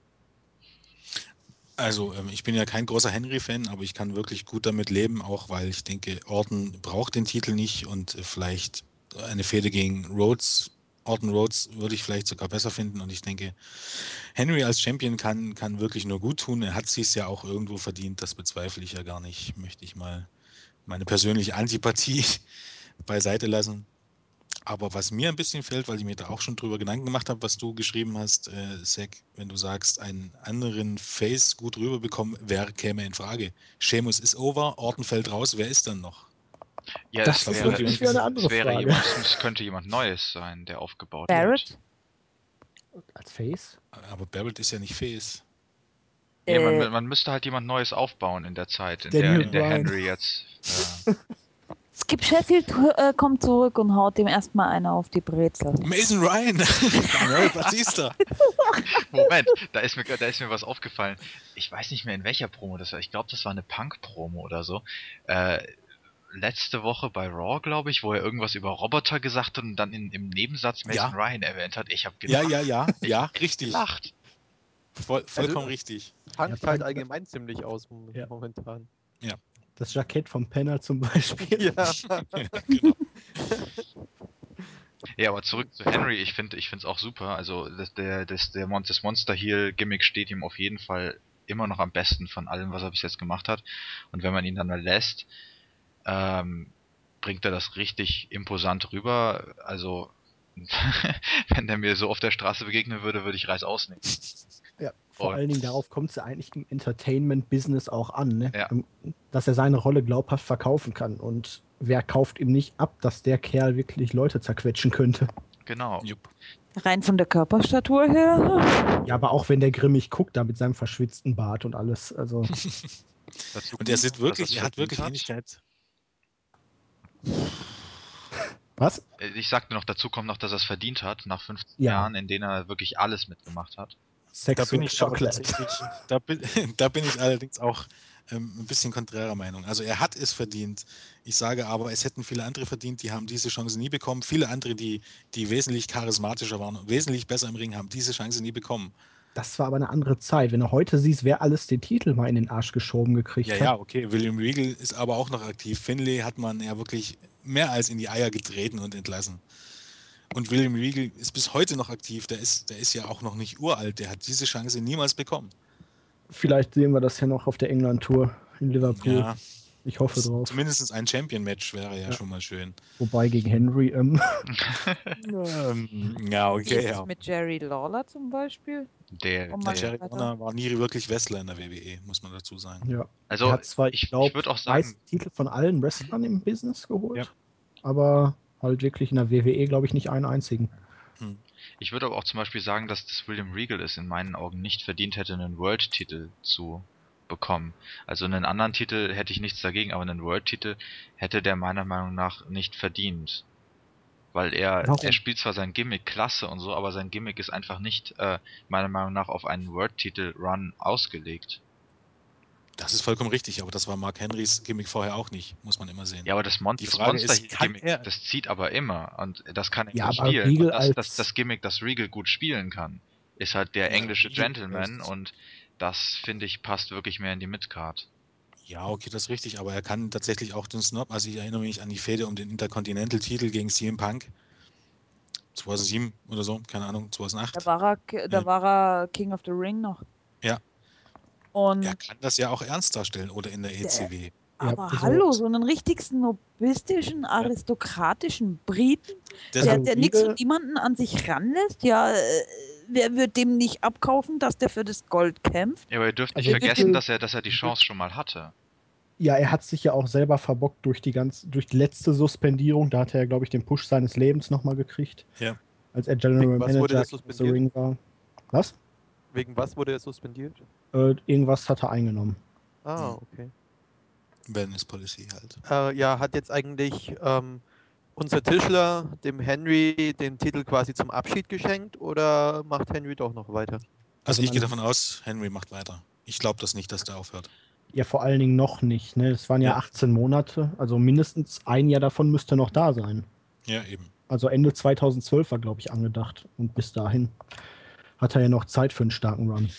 Also, ähm, ich bin ja kein großer Henry-Fan, aber ich kann wirklich gut damit leben, auch weil ich denke, Orton braucht den Titel nicht und äh, vielleicht eine Fehde gegen Rhodes, Orton Rhodes würde ich vielleicht sogar besser finden und ich denke, Henry als Champion kann, kann wirklich nur gut tun. Er hat sich ja auch irgendwo verdient, das bezweifle ich ja gar nicht. Möchte ich mal meine persönliche Antipathie beiseite lassen. Aber was mir ein bisschen fehlt, weil ich mir da auch schon drüber Gedanken gemacht habe, was du geschrieben hast, äh, Zack, wenn du sagst, einen anderen Face gut rüberbekommen, wer käme in Frage? Sheamus ist over, Orton fällt raus, wer ist dann noch? ja, Das es ist wäre, wieder eine andere wäre Frage. jemand, es könnte jemand Neues sein, der aufgebaut wird. Barrett? Als Face? Aber Barrett ist ja nicht Face. Ja, Äh, man, man müsste halt jemand Neues aufbauen in der Zeit, in Daniel der, in der. Henry jetzt. Äh, Skip Sheffield äh, kommt zurück und haut dem erstmal einer auf die Brezel. Mason Ryan! Manuel Batista! Moment, da ist, mir, da ist mir was aufgefallen. Ich weiß nicht mehr in welcher Promo das war. Ich glaube, das war eine Punk-Promo oder so. Äh, letzte Woche bei Raw, glaube ich, wo er irgendwas über Roboter gesagt hat und dann in, im Nebensatz Mason Ja. Ryan erwähnt hat. Ich habe Ja, ja, ja, ja, richtig. gelacht. Voll, vollkommen Also- richtig. Punk Ja, halt allgemein ziemlich aus mom- Ja. Das Jackett vom Penner zum Beispiel. Ja. genau. Ja, aber zurück zu Henry. Ich finde, ich finde es auch super. Also das, der, das, der Mon das Monster Heel Gimmick steht ihm auf jeden Fall immer noch am besten von allem, was er bis jetzt gemacht hat. Und wenn man ihn dann mal lässt, ähm, bringt er das richtig imposant rüber. Also wenn der mir so auf der Straße begegnen würde, würde ich Reiß ausnehmen. Vor Und- allen Dingen darauf kommt es ja eigentlich im Entertainment-Business auch an, ne? Ja. Ähm, dass er seine Rolle glaubhaft verkaufen kann. Und wer kauft ihm nicht ab, dass der Kerl wirklich Leute zerquetschen könnte? Genau. Jupp. Rein von der Körperstatur her. Ja, aber auch wenn der grimmig guckt, da mit seinem verschwitzten Bart und alles. Also, Und er sieht wirklich, er hat wirklich Ähnlichkeit. was? Äh, Ich sagte noch, dazu kommt noch, dass er es verdient hat, nach 15 Ja. Jahren, in denen er wirklich alles mitgemacht hat. Sex Da bin ich Chocolate. da bin, da bin ich allerdings auch ähm, ein bisschen konträrer Meinung. Also er hat es verdient. Ich sage aber, es hätten viele andere verdient, die haben diese Chance nie bekommen. Viele andere, die, die wesentlich charismatischer waren und wesentlich besser im Ring, haben diese Chance nie bekommen. Das war aber eine andere Zeit. Wenn du heute siehst, wer alles den Titel mal in den Arsch geschoben gekriegt Ja, hat. ja, okay. William Regal ist aber auch noch aktiv. Finlay hat man ja wirklich mehr als in die Eier getreten und entlassen. Und William Regal ist bis heute noch aktiv. Der ist, der ist ja auch noch nicht uralt. Der hat diese Chance niemals bekommen. Vielleicht sehen wir das ja noch auf der England-Tour in Liverpool. Ja, Ich hoffe drauf. zumindest ein Champion-Match wäre ja, Ja. schon mal schön. Wobei gegen Henry, ähm, ja, okay. Ja. mit Jerry Lawler zum Beispiel? Der, Oh Der Jerry. Warner war nie wirklich Wrestler in der WWE, muss man dazu sagen. ja. also er hat zwar, ich, ich glaube, ich würde auch sagen, meisten Titel von allen Wrestlern im Business geholt. Ja. Aber halt wirklich in der WWE, glaube ich, nicht einen einzigen. Hm. ich würde aber auch zum Beispiel sagen, dass das William Regal es in meinen Augen nicht verdient hätte, einen World-Titel zu bekommen. Also einen anderen Titel hätte ich nichts dagegen, aber einen World-Titel hätte der meiner Meinung nach nicht verdient. Weil er, Warum? er spielt zwar sein Gimmick klasse und so, aber sein Gimmick ist einfach nicht, äh, meiner Meinung nach, auf einen World-Titel-Run ausgelegt. Das ist vollkommen richtig, aber das war Mark Henrys Gimmick vorher auch nicht, muss man immer sehen. Ja, aber das, Mon Die das Monster-Gimmick, er- das zieht aber immer und das kann er Ja, spielen. Regal Und das, das, das Gimmick, das Regal gut spielen kann, ist halt der Ja, englische Gentleman und das, finde ich, passt wirklich mehr in die Midcard. Ja, okay, das ist richtig, aber er kann tatsächlich auch den Snob. Also ich erinnere mich an die Fehde um den Intercontinental-Titel gegen CM Punk. 2007 oder so, keine Ahnung, 2008. Da war er, da war er King of the Ring noch. Ja. Und Er kann das ja auch ernst darstellen oder in der E ECW. Ja, aber also- hallo, so einen richtig snobistischen, aristokratischen Briten, der, Deshalb, der nichts und niemanden an sich ranlässt, ja, äh, wer wird dem nicht abkaufen, dass der für das Gold kämpft? Ja, aber ihr dürft nicht Also vergessen, dass er, dass er die Chance schon mal hatte. Ja, er hat sich ja auch selber verbockt durch die ganz, durch die letzte Suspendierung. Da hat er, glaube ich, den Push seines Lebens nochmal gekriegt. Ja. Als er General Wegen was wurde Manager er suspendiert? Ring war. Was? Wegen was wurde er suspendiert? Äh, irgendwas hat er eingenommen. Ah, okay. Wellness Policy halt. Äh, ja, hat jetzt eigentlich ähm, unser Tischler dem Henry den Titel quasi zum Abschied geschenkt oder macht Henry doch noch weiter? Also Also ich gehe davon aus, Henry macht weiter. Ich glaube das nicht, dass der aufhört. Ja, vor allen Dingen noch nicht. Ne? Es waren ja, Ja. 18 Monate. Also mindestens ein Jahr davon müsste noch da sein. Ja, eben. Also Ende 2012 war, glaube ich, angedacht. Und bis dahin hat er ja noch Zeit für einen starken Run.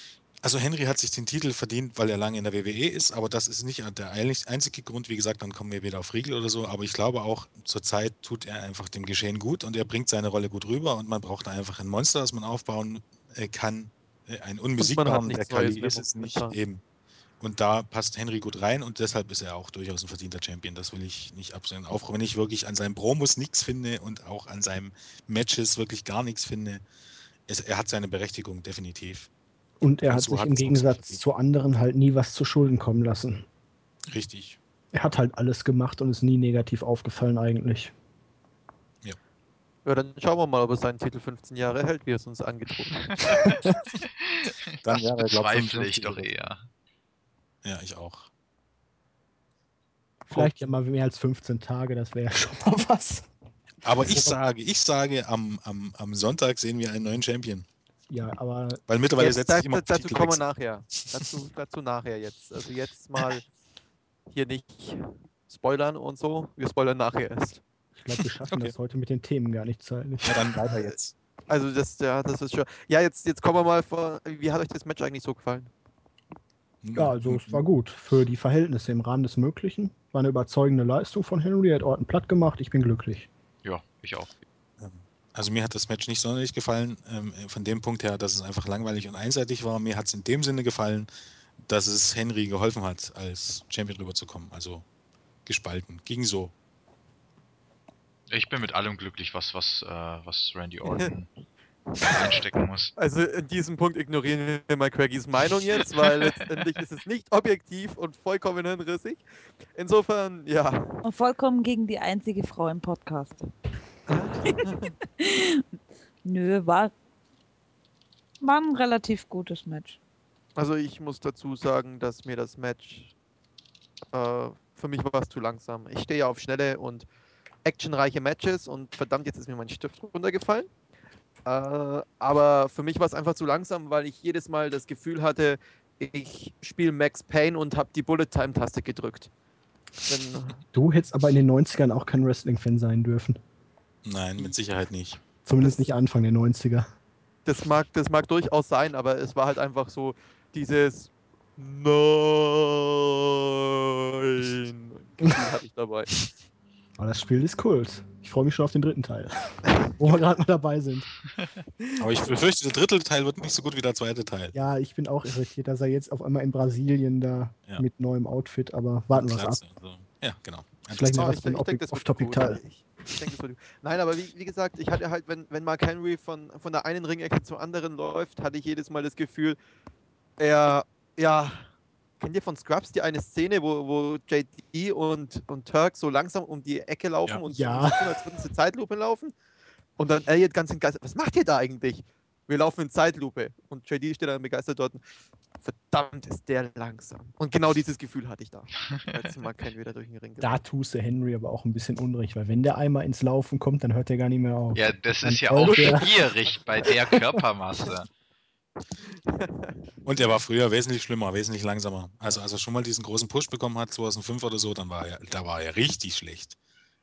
Also Henry hat sich den Titel verdient, weil er lange in der WWE ist, aber das ist nicht der einzige Grund. Wie gesagt, dann kommen wir wieder auf Riegel oder so. Aber ich glaube auch, zurzeit tut er einfach dem Geschehen gut und er bringt seine Rolle gut rüber und man braucht da einfach ein Monster, das man aufbauen äh, kann. Äh, Ein unbesiegbaren, der Kali mehr ist es nicht momentan. eben. Und da passt Henry gut rein und deshalb ist er auch durchaus ein verdienter Champion. Das will ich nicht absehen. Auch wenn ich wirklich an seinen Promos nichts finde und auch an seinen Matches wirklich gar nichts finde. Es, er hat seine Berechtigung, definitiv. Und er Und hat so sich im Gegensatz zu anderen halt nie was zu Schulden kommen lassen. Richtig. Er hat halt alles gemacht und ist nie negativ aufgefallen eigentlich. Ja, dann schauen wir mal, ob er seinen Titel 15 Jahre hält, wie er es uns angedroht hat. Dann das er, bezweifle ich 55 doch eher. Ja, ich auch. Vielleicht ja mal mehr als 15 Tage, das wäre ja schon mal was. Aber ich sage, ich sage, am, am, am Sonntag sehen wir einen neuen Champion. Ja, aber Weil mittlerweile Jetzt, setzt da, sich immer dazu kommen wir nachher. Dazu, dazu nachher jetzt. Also jetzt mal hier nicht spoilern und so. Wir spoilern nachher erst. ich glaube, wir schaffen Okay. das heute mit den Themen gar nicht zeitlich. Ja, dann weiter jetzt. Also das, ja, das ist schon. Ja, jetzt, jetzt kommen wir mal vor. Wie hat euch das Match eigentlich so gefallen? Ja, also es war gut. Für die Verhältnisse im Rahmen des Möglichen. War eine überzeugende Leistung von Henry, hat Orton platt gemacht. Ich bin glücklich. Ja, ich auch. Also mir hat das Match nicht sonderlich gefallen, ähm, von dem Punkt her, dass es einfach langweilig und einseitig war. Mir hat es in dem Sinne gefallen, dass es Henry geholfen hat, als Champion rüberzukommen. Also gespalten. Ging so. Ich bin mit allem glücklich, was, was, äh, was Randy Orton einstecken muss. Also in diesem Punkt ignorieren wir mal Craigys Meinung jetzt, weil letztendlich ist es nicht objektiv und vollkommen hinrissig. Insofern, ja. Und vollkommen gegen die einzige Frau im Podcast. Nö, war, war ein relativ gutes Match. Also ich muss dazu sagen, dass mir das Match äh, für mich war es zu langsam. Ich stehe ja auf schnelle und actionreiche Matches und verdammt, jetzt ist mir mein Stift runtergefallen. Äh, aber für mich war es einfach zu langsam, weil ich jedes Mal das Gefühl hatte, ich spiele Max Payne und habe die Bullet Time Taste gedrückt. Wenn, Du hättest aber in den 90ern auch kein Wrestling-Fan sein dürfen. Nein, mit Sicherheit nicht. Zumindest nicht Anfang der 90er. das, mag, das mag durchaus sein, aber es war halt einfach so dieses Nein. Hatte ich dabei. Aber das Spiel ist Kult. Ich freue mich schon auf den dritten Teil. Wo wir gerade mal dabei sind. Aber ich befürchte, der dritte Teil wird nicht so gut wie der zweite Teil. Ja, ich bin auch irritiert, dass er jetzt auf einmal in Brasilien da Ja. mit neuem Outfit, aber warten wir es ab. Also. Ja, genau. Vielleicht noch was ich für ein Off-Topic-Teil. Ich, ich denke, gut. Nein, aber wie, wie gesagt, ich hatte halt, wenn, wenn Mark Henry von, von der einen Ringecke zur anderen läuft, hatte ich jedes Mal das Gefühl, er, ja, kennt ihr von Scrubs die eine Szene, wo, wo JD und, und Turk so langsam um die Ecke laufen Ja. und Ja. so als würden sie Zeitlupe laufen? Und dann Elliot ganz entgeistert, was macht ihr da eigentlich? Wir laufen in Zeitlupe. Und JD steht dann begeistert dort. Verdammt, ist der langsam. Und genau dieses Gefühl hatte ich da, als Mark Henry da durch den Ring Da tust du Henry aber auch ein bisschen unrecht, weil wenn der einmal ins Laufen kommt, dann hört der gar nicht mehr auf. Ja, das Dann ist ja auch der- schwierig bei der Körpermasse. Und er war früher wesentlich schlimmer, wesentlich langsamer. Also als er schon mal diesen großen Push bekommen hat, 2005 oder so, dann war er, da war er richtig schlecht.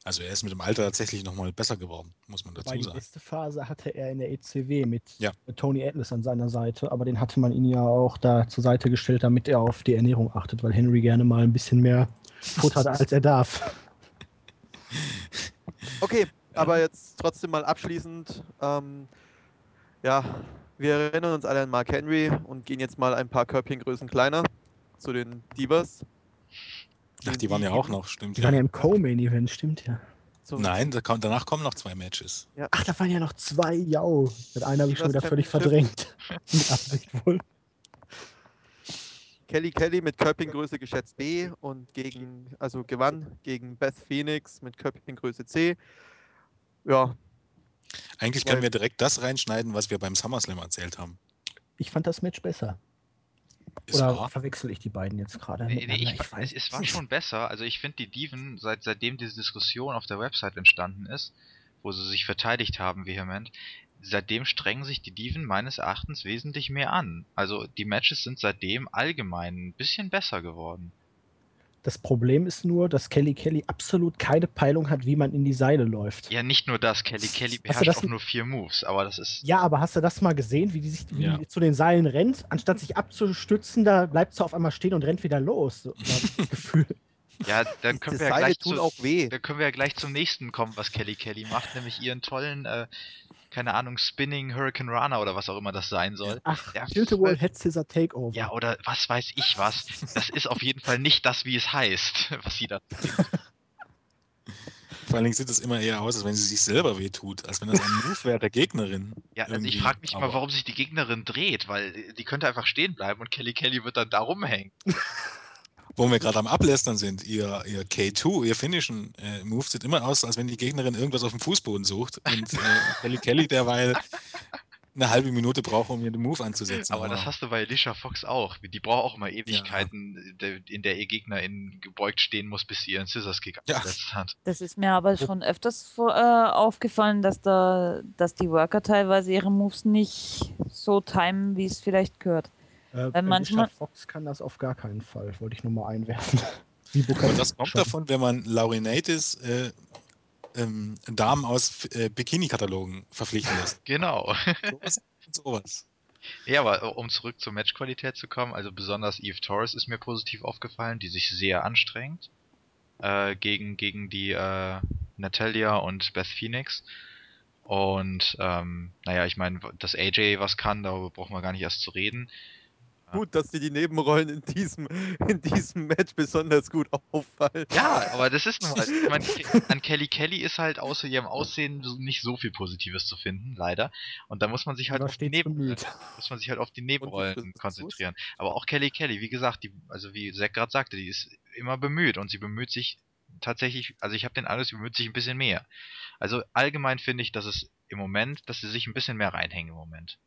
Also er ist mit dem Alter tatsächlich nochmal besser geworden, muss man Wobei dazu die sagen. beste Phase hatte er in der ECW mit Ja. Tony Atlas an seiner Seite, aber den hatte man ihn ja auch da zur Seite gestellt, damit er auf die Ernährung achtet, weil Henry gerne mal ein bisschen mehr futtert, als er darf. Okay, aber jetzt trotzdem mal abschließend. Ähm, ja, wir erinnern uns alle an Mark Henry und gehen jetzt mal ein paar Körbchengrößen kleiner zu den Divas. Ach, die waren ja auch noch, stimmt. Die waren ja im Co-Main-Event, stimmt ja. Zu- Nein, da kommt, danach kommen noch zwei Matches. Ach, da waren ja noch zwei, jau. Das eine habe ich schon wieder völlig verdrängt. Mit Absicht wohl. Kelly Kelly mit Körbchengröße geschätzt B und gegen, also gewann gegen Beth Phoenix mit Körbchengröße C. Ja, Eigentlich können wir direkt das reinschneiden, was wir beim SummerSlam erzählt haben. Ich fand das Match besser. Oder wahr. verwechsel ich die beiden jetzt gerade? Nee, nee, miteinander? ich, es, es war schon besser. Also ich finde die Diven, seit, seitdem diese Diskussion auf der Website entstanden ist, wo sie sich verteidigt haben vehement, seitdem strengen sich die Diven meines Erachtens wesentlich mehr an. Also die Matches sind seitdem allgemein ein bisschen besser geworden. Das Problem ist nur, dass Kelly Kelly absolut keine Peilung hat, wie man in die Seile läuft. Ja, nicht nur das, Kelly Kelly beherrscht das auch nur vier Moves, aber das ist... Ja, aber hast du das mal gesehen, wie die sich wie Ja. die zu den Seilen rennt? Anstatt sich abzustützen, da bleibt sie auf einmal stehen und rennt wieder los. So, Gefühl. Ja, dann können wir ja gleich zu, auch weh. dann können wir ja gleich zum nächsten kommen, was Kelly Kelly macht, nämlich ihren tollen, äh, keine Ahnung, Spinning Hurricane Rana oder was auch immer das sein soll. Ach, Ja, Tilt World Head Scissor Takeover. Ja, oder was weiß ich was. Das ist auf jeden Fall nicht das, wie es heißt, was sie da. Vor allen Dingen sieht es immer eher aus, als wenn sie sich selber wehtut, als wenn das ein Move wäre der Gegnerin. Ja, also ich frage mich mal, Aber- warum sich die Gegnerin dreht, weil äh, die könnte einfach stehen bleiben und Kelly Kelly wird dann da rumhängen. Wo wir gerade am Ablästern sind, ihr, ihr K2, ihr finnischen äh, Move sieht immer aus, als wenn die Gegnerin irgendwas auf dem Fußboden sucht und äh, Kelly Kelly derweil eine halbe Minute braucht, um ihren Move anzusetzen. Aber das hast du bei Alicia Fox auch. Die braucht auch immer Ewigkeiten, de- in der ihr Gegner in gebeugt stehen muss, bis sie ihren Scissors Kick Ja. abgesetzt hat. Das ist mir aber schon öfters vor, äh, aufgefallen, dass da, dass die Worker teilweise ihre Moves nicht so timen, wie es vielleicht gehört. Äh, Weil Alicia manchmal- Fox kann das auf gar keinen Fall, wollte ich nur mal einwerfen. Und das kommt schon. davon, wenn man Laurinatis äh, ähm, Damen aus äh, Bikini-Katalogen verpflichten lässt. Genau. Sowas, sowas. Ja, aber um zurück zur Matchqualität zu kommen, also besonders Eve Torres ist mir positiv aufgefallen, die sich sehr anstrengt äh, gegen, gegen die äh, Natalia und Beth Phoenix. Und ähm, naja, ich meine, dass AJ was kann, darüber brauchen wir gar nicht erst zu reden. Gut, dass dir die Nebenrollen in diesem, in diesem Match besonders gut auffallen. Ja, aber das ist nun mal. Ich meine, an Kelly Kelly ist halt außer ihrem Aussehen nicht so viel Positives zu finden, leider. Und da muss man sich halt auf die, Neben bemüht. muss man sich halt auf die Nebenrollen konzentrieren. Aber auch Kelly Kelly, wie gesagt, die, also wie Zack gerade sagte, die ist immer bemüht und sie bemüht sich tatsächlich, also ich habe den Eindruck, sie bemüht sich ein bisschen mehr. Also allgemein finde ich, dass es im Moment, dass sie sich ein bisschen mehr reinhängen im Moment.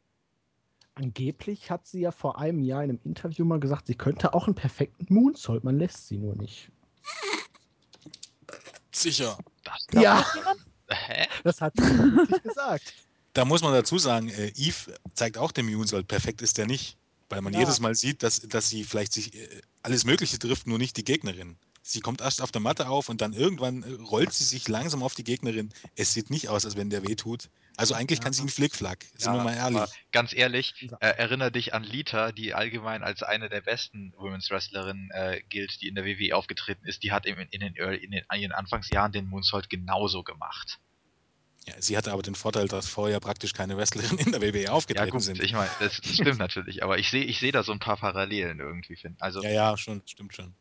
Angeblich hat sie ja vor einem Jahr in einem Interview mal gesagt, sie könnte auch einen perfekten Moonsault, man lässt sie nur nicht. Sicher. Das Ja. Hä? Das hat sie wirklich gesagt. da muss man dazu sagen, äh, Eve zeigt auch dem Moonsault, perfekt ist der nicht. Weil man Ja. jedes Mal sieht, dass, dass sie vielleicht sich äh, alles Mögliche trifft, nur nicht die Gegnerin. Sie kommt erst auf der Matte auf und dann irgendwann äh, rollt sie sich langsam auf die Gegnerin. Es sieht nicht aus, als wenn der weh tut. Also eigentlich kann sie einen Flickflack, sind wir mal ehrlich. aber ganz ehrlich, Ja. äh, erinnere dich an Lita, die allgemein als eine der besten Women's Wrestlerinnen äh, gilt, die in der WWE aufgetreten ist. Die hat im, in, den, Early- in, den, in ihren Anfangsjahren den Moonsault genauso gemacht. Ja, sie hatte aber den Vorteil, dass vorher praktisch keine Wrestlerin in der WWE Ja aufgetreten gut, sind. ich meine, das, das stimmt natürlich, aber ich sehe ich seh da so ein paar Parallelen irgendwie. Find. Also Ja, ja, schon, stimmt schon.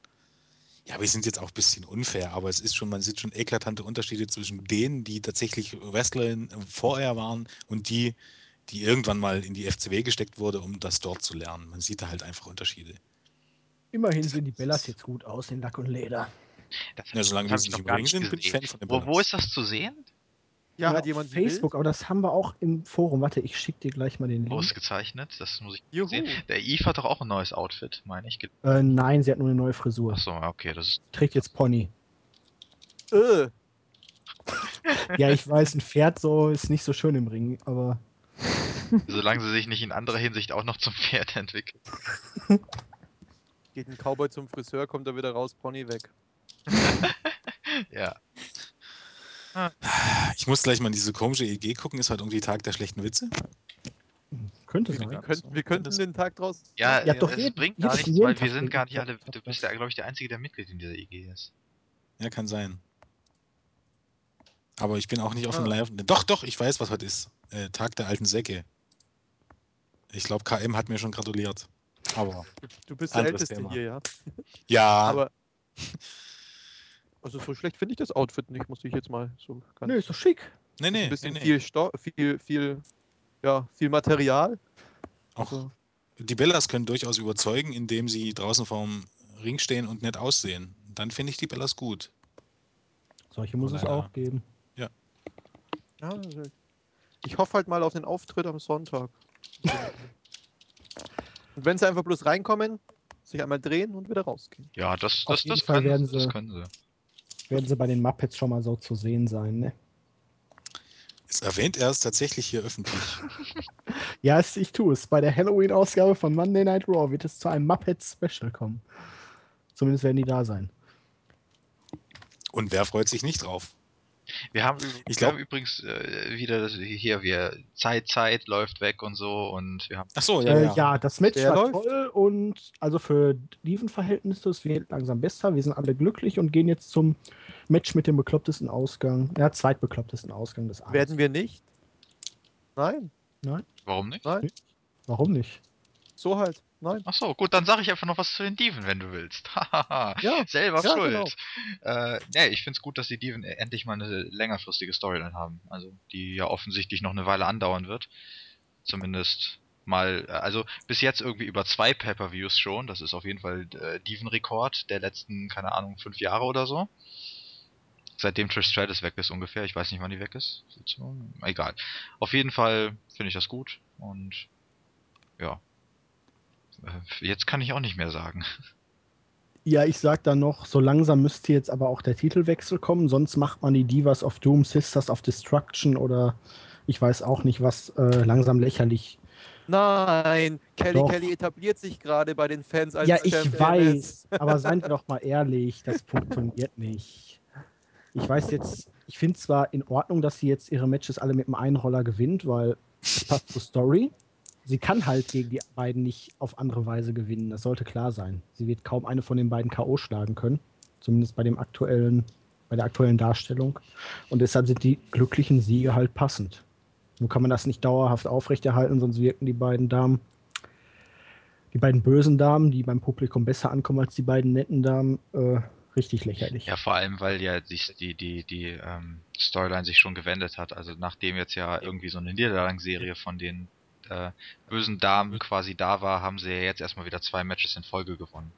Ja, wir sind jetzt auch ein bisschen unfair, aber es ist schon, man sieht schon eklatante Unterschiede zwischen denen, die tatsächlich Wrestlerin vorher waren und die, die irgendwann mal in die FCW gesteckt wurde, um das dort zu lernen. Man sieht da halt einfach Unterschiede. Immerhin sehen die Bellas jetzt gut aus in Lack und Leder. das, Ja, solange wir ich nicht noch im Ring sind, bin ich. Fan von den Wo, wo Bellas. ist das zu sehen? Ja, hat jemand Facebook, aber das haben wir auch im Forum. Warte, ich schicke dir gleich mal den Link. Ausgezeichnet, das muss ich Juhu. sehen. Der Eve hat doch auch ein neues Outfit, meine ich. Äh, nein, sie hat nur eine neue Frisur. Achso, okay, das ist. Trägt jetzt Pony. Äh, Ja, ich weiß, ein Pferd so ist nicht so schön im Ring, aber Solange sie sich nicht in anderer Hinsicht auch noch zum Pferd entwickelt. geht ein Cowboy zum Friseur, kommt er wieder raus, Pony weg. Ja. Ich muss gleich mal in diese komische EG gucken, ist heute irgendwie Tag der schlechten Witze. könnte Wir, sein. wir könnten, wir könnten den Tag draus. Ja, Ja, doch, es jeden- bringt gar nichts, weil wir sind gar nicht alle. Du bist ja, glaube ich, der Einzige, der Mitglied in dieser IG ist. Ja, kann sein. Aber ich bin auch nicht auf dem Ah. Live. Doch, doch, ich weiß, was heute ist. Äh, Tag der alten Säcke. Ich glaube, KM hat mir schon gratuliert. Aber. Du bist der Älteste Thema. hier, ja. Ja, Aber. Also so schlecht finde ich das Outfit nicht, muss ich jetzt mal so ganz. Nö, ist doch schick. nee, nee, ein bisschen nee, nee. viel Stoff, viel, viel, ja, viel Material. Auch Also, die Bellas können durchaus überzeugen, indem sie draußen vorm Ring stehen und nett aussehen. Dann finde ich die Bellas gut. Solche muss Von es auch geben. ja, also ich hoffe halt mal auf den Auftritt am Sonntag. Und wenn sie einfach bloß reinkommen, sich einmal drehen und wieder rausgehen. Ja, das, Auf das, jeden das, Fall können, werden sie, das können sie. Werden sie bei den Muppets schon mal so zu sehen sein, ne? Es erwähnt er es tatsächlich hier öffentlich. Ja, ich tue es. Bei der Halloween-Ausgabe von Monday Night Raw wird es zu einem Muppets-Special kommen. Zumindest werden die da sein. Und wer freut sich nicht drauf? Wir haben, Ich wir glaub- haben übrigens äh, wieder das, hier, wir Zeit, Zeit läuft weg und so und wir haben Ach so, Ja, ja, äh, ja. ja. das Match Wer war läuft? toll und also für Dieven-Verhältnisse, es wird langsam besser. Wir sind alle glücklich und gehen jetzt zum Match mit dem beklopptesten Ausgang. Ja, zweitbeklopptesten Ausgang des Abends. Werden wir nicht? Nein, Warum nicht? nein, Warum nicht? So halt. Nein. Ach so, gut, dann sage ich einfach noch was zu den Diven, wenn du willst. Ja, Selber ja, schuld. genau. Äh, nee, ich finde es gut, dass die Diven endlich mal eine längerfristige Storyline haben. Also, die ja offensichtlich noch eine Weile andauern wird. Zumindest mal, äh, also bis jetzt irgendwie über zwei Pay-Per-Views schon. Das ist auf jeden Fall äh, Diven-Rekord der letzten, keine Ahnung, fünf Jahre oder so. Seitdem Trish Stratus weg ist ungefähr. Ich weiß nicht, wann die weg ist. Egal. Auf jeden Fall finde ich das gut und ja. Jetzt kann ich auch nicht mehr sagen. Ja, ich sag dann noch, so langsam müsste jetzt aber auch der Titelwechsel kommen, sonst macht man die Divas of Doom, Sisters of Destruction oder ich weiß auch nicht was, äh, langsam lächerlich. Nein, Kelly Doch. Kelly etabliert sich gerade bei den Fans als ja, ich Championess. weiß, aber seien wir doch mal ehrlich, das funktioniert nicht. Ich weiß jetzt, ich finde zwar in Ordnung, dass sie jetzt ihre Matches alle mit dem Einroller gewinnt, weil es passt zur Story. Sie kann halt gegen die beiden nicht auf andere Weise gewinnen, das sollte klar sein. Sie wird kaum eine von den beiden K.O. schlagen können, zumindest bei dem aktuellen, bei der aktuellen Darstellung. Und deshalb sind die glücklichen Siege halt passend. Nun kann man das nicht dauerhaft aufrechterhalten, sonst wirken die beiden Damen die beiden bösen Damen, die beim Publikum besser ankommen als die beiden netten Damen, äh, richtig lächerlich. Ja, vor allem, weil ja die, die, die, die ähm, Storyline sich schon gewendet hat. Also nachdem jetzt ja irgendwie so eine Niederlagenserie von den äh, bösen Damen quasi da war, haben sie ja jetzt erstmal wieder zwei Matches in Folge gewonnen.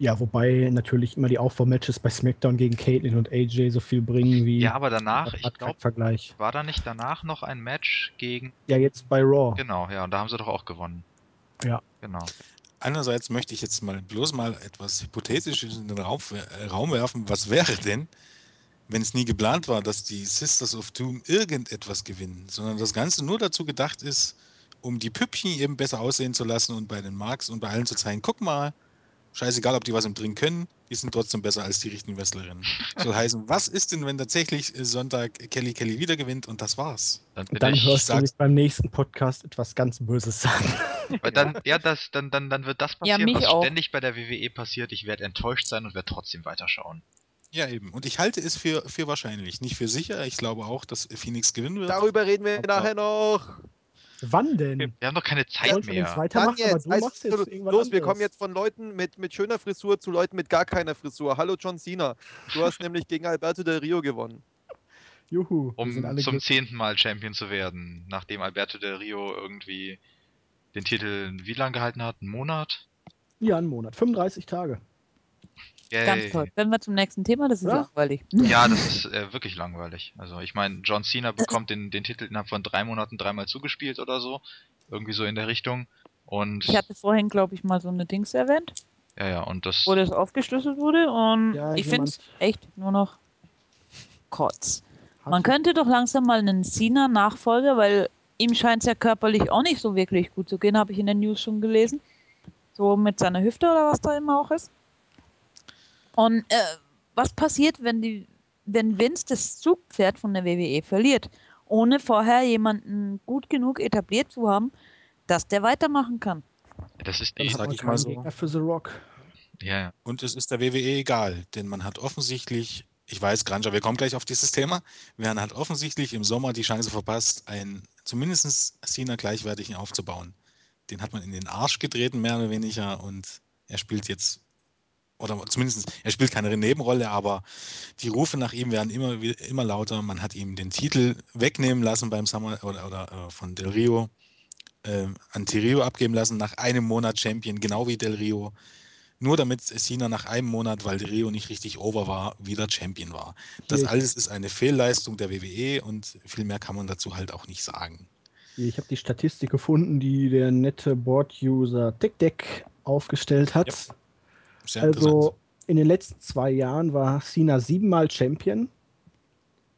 Ja, wobei natürlich immer die Aufbaumatches bei SmackDown gegen Caitlyn und AJ so viel bringen wie. Ja, aber danach, ich keinen glaube, Vergleich. war da nicht danach noch ein Match gegen. Ja, jetzt bei Raw. Genau, ja, und da haben sie doch auch gewonnen. Ja. Genau. Einerseits möchte ich jetzt mal bloß mal etwas Hypothetisches in den Raum, äh, Raum werfen. Was wäre denn, wenn es nie geplant war, dass die Sisters of Doom irgendetwas gewinnen, sondern das Ganze nur dazu gedacht ist, um die Püppchen eben besser aussehen zu lassen und bei den Marks und bei allen zu zeigen, guck mal, scheißegal, ob die was im Dring können, die sind trotzdem besser als die richtigen Wrestlerinnen. Soll heißen, was ist denn, wenn tatsächlich Sonntag Kelly Kelly wieder gewinnt und das war's? Dann, Dann ich, hörst du sag- mich beim nächsten Podcast etwas ganz Böses sagen. weil dann, ja, das, dann, dann, dann wird das Ja, passieren, mich was auch. ständig bei der WWE passiert. Ich werde enttäuscht sein und werde trotzdem weiterschauen. Ja, eben. Und ich halte es für, für wahrscheinlich. Nicht für sicher. Ich glaube auch, dass Phoenix gewinnen wird. Darüber reden wir Aber- nachher noch. Wann denn? Wir haben doch keine Wir Zeit jetzt mehr. weitermachen, Dann jetzt, aber du machst also, jetzt irgendwann los, wir anderes. kommen jetzt von Leuten mit, mit schöner Frisur zu Leuten mit gar keiner Frisur. Hallo John Cena. Du hast nämlich gegen Alberto Del Rio gewonnen. Juhu, wir Um zum zehnten Mal Champion zu werden, nachdem Alberto Del Rio irgendwie den Titel wie lange gehalten hat? Einen Monat? Ja, einen Monat. 35 Tage. Yay. Ganz toll. Wenn wir zum nächsten Thema, das ist Ja. langweilig. Ja, das ist äh, wirklich langweilig. Also ich meine, John Cena bekommt den, den Titel innerhalb von drei Monaten dreimal zugespielt oder so. Irgendwie so in der Richtung. Und Ich hatte vorhin, glaube ich, mal so eine Dings erwähnt, ja, ja, und das wo das aufgeschlüsselt wurde und Ja, ich finde es echt nur noch Kotz. Man könnte doch langsam mal einen Cena-Nachfolger, weil ihm scheint es ja körperlich auch nicht so wirklich gut zu gehen, habe ich in den News schon gelesen. So mit seiner Hüfte oder was da immer auch ist. Und äh, was passiert, wenn die, wenn Vince das Zugpferd von der WWE verliert, ohne vorher jemanden gut genug etabliert zu haben, dass der weitermachen kann? das ist die. sag ich mal so. Für The Rock. Ja, ja. Und es ist der WWE egal, denn man hat offensichtlich, ich weiß, Granger, wir kommen gleich auf dieses Thema, man hat offensichtlich im Sommer die Chance verpasst, einen zumindest Cena gleichwertigen aufzubauen. Den hat man in den Arsch getreten, mehr oder weniger, und er spielt jetzt, oder zumindest, er spielt keine Nebenrolle, aber die Rufe nach ihm werden immer, immer lauter. Man hat ihm den Titel wegnehmen lassen beim Summer oder, oder äh, von Del Rio äh, an Tirio abgeben lassen, nach einem Monat Champion, genau wie Del Rio nur damit Cena nach einem Monat, weil Del Rio nicht richtig over war, wieder Champion war. Das Hier, alles ist eine Fehlleistung der WWE und viel mehr kann man dazu halt auch nicht sagen. Ich habe die Statistik gefunden, die der nette Board-User TickDeck aufgestellt hat. Ja, Sehr. Also in den letzten zwei Jahren war Cena siebenmal Champion.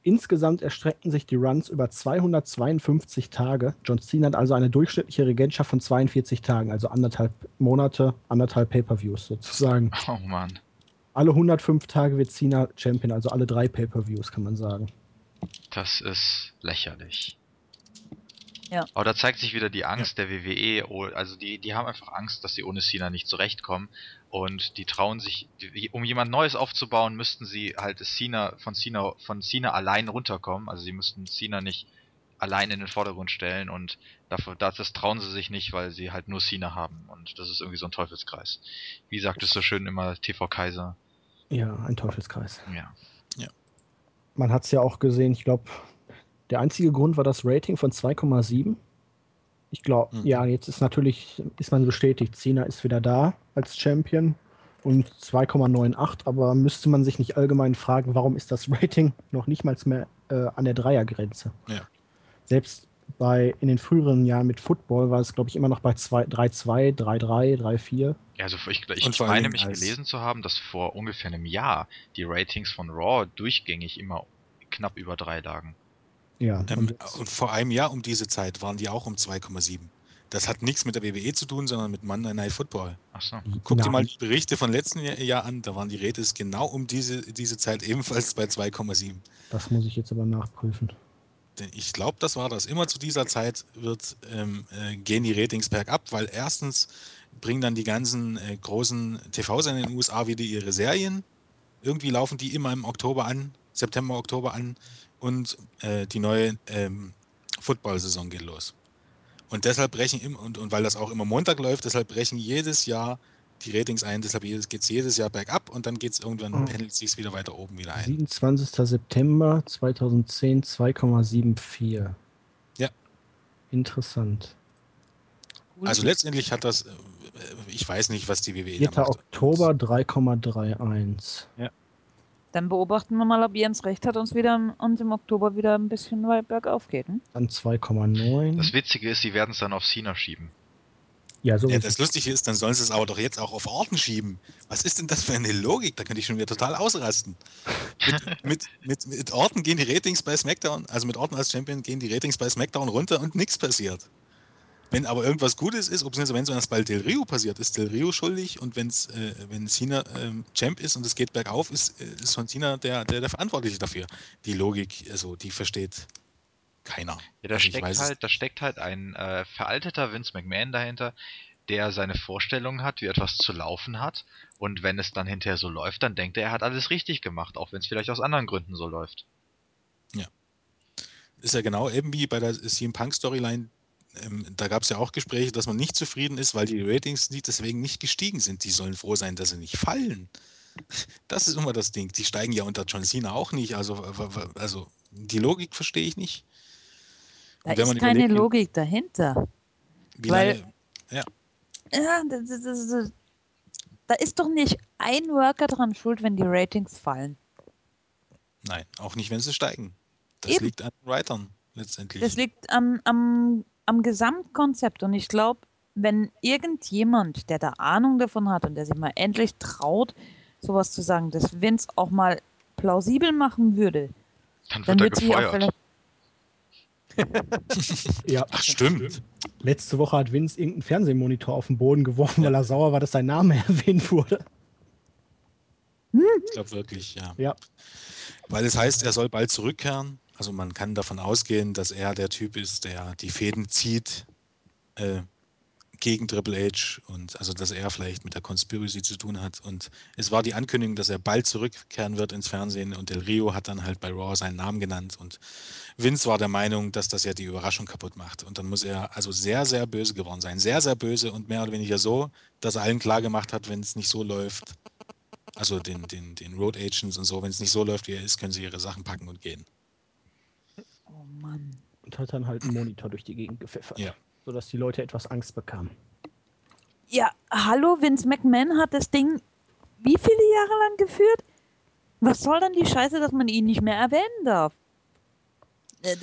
Insgesamt erstreckten sich die Runs über 252 Tage. John Cena hat also eine durchschnittliche Regentschaft von 42 Tagen, also anderthalb Monate, anderthalb Pay-per-Views sozusagen. Oh Mann. Alle 105 Tage wird Cena Champion, also alle drei Pay-per-Views kann man sagen. Das ist lächerlich. Ja. Aber da zeigt sich wieder die Angst der WWE. oh, Also die, die haben einfach Angst, dass sie ohne Cena nicht zurechtkommen. Und die trauen sich, die, um jemand Neues aufzubauen, müssten sie halt Cena von Cena von Cena allein runterkommen. Also sie müssten Cena nicht allein in den Vordergrund stellen und dafür, das, das trauen sie sich nicht, weil sie halt nur Cena haben. Und das ist irgendwie so ein Teufelskreis. Wie sagt es so schön immer TV Kaiser? Ja, ein Teufelskreis. Ja. Man hat es ja auch gesehen, ich glaube, der einzige Grund war das Rating von 2,7. Ich glaube, Mhm. ja, jetzt ist natürlich, ist man bestätigt, Cena ist wieder da als Champion und 2,98, aber müsste man sich nicht allgemein fragen, warum ist das Rating noch nicht mal mehr äh, an der Dreiergrenze? Ja. Selbst bei in den früheren Jahren mit Football war es, glaube ich, immer noch bei 3-2, 3-3, 3-4. Ja, also ich, ich allen meine mich gelesen zu haben, dass vor ungefähr einem Jahr die Ratings von Raw durchgängig immer knapp über drei lagen. Ja, Ähm, und vor einem Jahr um diese Zeit waren die auch um 2,7. Das hat nichts mit der WWE zu tun, sondern mit Monday Night Football. Ach so. Guck dir Nein. mal die Berichte von letzten Jahr, an, da waren die Rates genau um diese, diese Zeit ebenfalls bei 2,7. das muss ich jetzt aber nachprüfen. Denn ich glaube, das war das. Immer zu dieser Zeit wird, ähm, äh, gehen die Ratings bergab, weil erstens bringen dann die ganzen äh, großen TV-Sender in den USA wieder ihre Serien. Irgendwie laufen die immer im Oktober an, September, Oktober an und äh, die neue ähm, Football-Saison geht los. Und deshalb brechen im, und, und weil das auch immer Montag läuft, deshalb brechen jedes Jahr die Ratings ein, deshalb geht es jedes Jahr bergab und dann geht es irgendwann, Oh. pendelt sich wieder weiter oben wieder ein. 27. September 2010 2,74. Ja. Interessant. Also letztendlich hat das, äh, ich weiß nicht, was die WWE 4. da macht. Oktober 3,31. Dann beobachten wir mal, ob Jens recht hat, uns wieder im- uns im Oktober wieder ein bisschen weit bergauf geht. Hm? Dann 2,9. Das Witzige ist, sie werden es dann auf Cena schieben. Ja, so Ja, das Lustige ist, dann sollen sie es aber doch jetzt auch auf Orten schieben. Was ist denn das für eine Logik? Da könnte ich schon wieder total ausrasten. mit, mit, mit, mit Orten gehen die Ratings bei SmackDown, also mit Orten als Champion gehen die Ratings bei SmackDown runter und nichts passiert. Wenn aber irgendwas Gutes ist, beziehungsweise wenn es bei Del Rio passiert, ist Del Rio schuldig und wenn's, äh, wenn Cena ähm, Champ ist und es geht bergauf, ist, äh, ist von Cena der, der, der Verantwortliche dafür. Die Logik, also die versteht keiner. Ja, da Also steckt es- halt, da steckt halt ein äh, veralteter Vince McMahon dahinter, der seine Vorstellungen hat, wie etwas zu laufen hat. Und wenn es dann hinterher so läuft, dann denkt er, er hat alles richtig gemacht, auch wenn es vielleicht aus anderen Gründen so läuft. ist ja genau eben wie bei der CM Punk Storyline. Ähm, da gab es ja auch Gespräche, dass man nicht zufrieden ist, weil die Ratings nicht, deswegen nicht gestiegen sind. Die sollen froh sein, dass sie nicht fallen. Das ist immer das Ding. Die steigen ja unter John Cena auch nicht. Also, also die Logik verstehe ich nicht. Da ist keine überlegt, Logik dahinter. Weil- lange, ja, Ja, das, das, das, da ist doch nicht ein Worker dran schuld, wenn die Ratings fallen. nein, auch nicht, wenn sie steigen. Das Eben. liegt an den Writern letztendlich. Das liegt am, am, am Gesamtkonzept. Und ich glaube, wenn irgendjemand, der da Ahnung davon hat und der sich mal endlich traut, sowas zu sagen, dass Vince auch mal plausibel machen würde, Dann dann wird er wird sich auch gefeuert. vielleicht. Ja, Ach, stimmt. letzte Woche hat Vince irgendeinen Fernsehmonitor auf den Boden geworfen, weil er sauer war, dass sein Name erwähnt wurde. Ich glaube wirklich, ja. Ja. Weil es heißt, er soll bald zurückkehren. Also man kann davon ausgehen, dass er der Typ ist, der die Fäden zieht äh, gegen Triple H und also dass er vielleicht mit der Conspiracy zu tun hat. Und es war die Ankündigung, dass er bald zurückkehren wird ins Fernsehen und Del Rio hat dann halt bei Raw seinen Namen genannt und Vince war der Meinung, dass das ja die Überraschung kaputt macht. Und dann muss er also sehr, sehr böse geworden sein. Sehr, sehr böse und mehr oder weniger so, dass er allen klar gemacht hat, wenn es nicht so läuft, also den, den, den Road Agents und so, wenn es nicht so läuft, wie er ist, können sie ihre Sachen packen und gehen. Oh Mann. Und hat dann halt einen Monitor durch die Gegend gepfeffert. Ja. Sodass die Leute etwas Angst bekamen. Ja, hallo, Vince McMahon hat das Ding wie viele Jahre lang geführt? Was soll dann die Scheiße, dass man ihn nicht mehr erwähnen darf? Äh.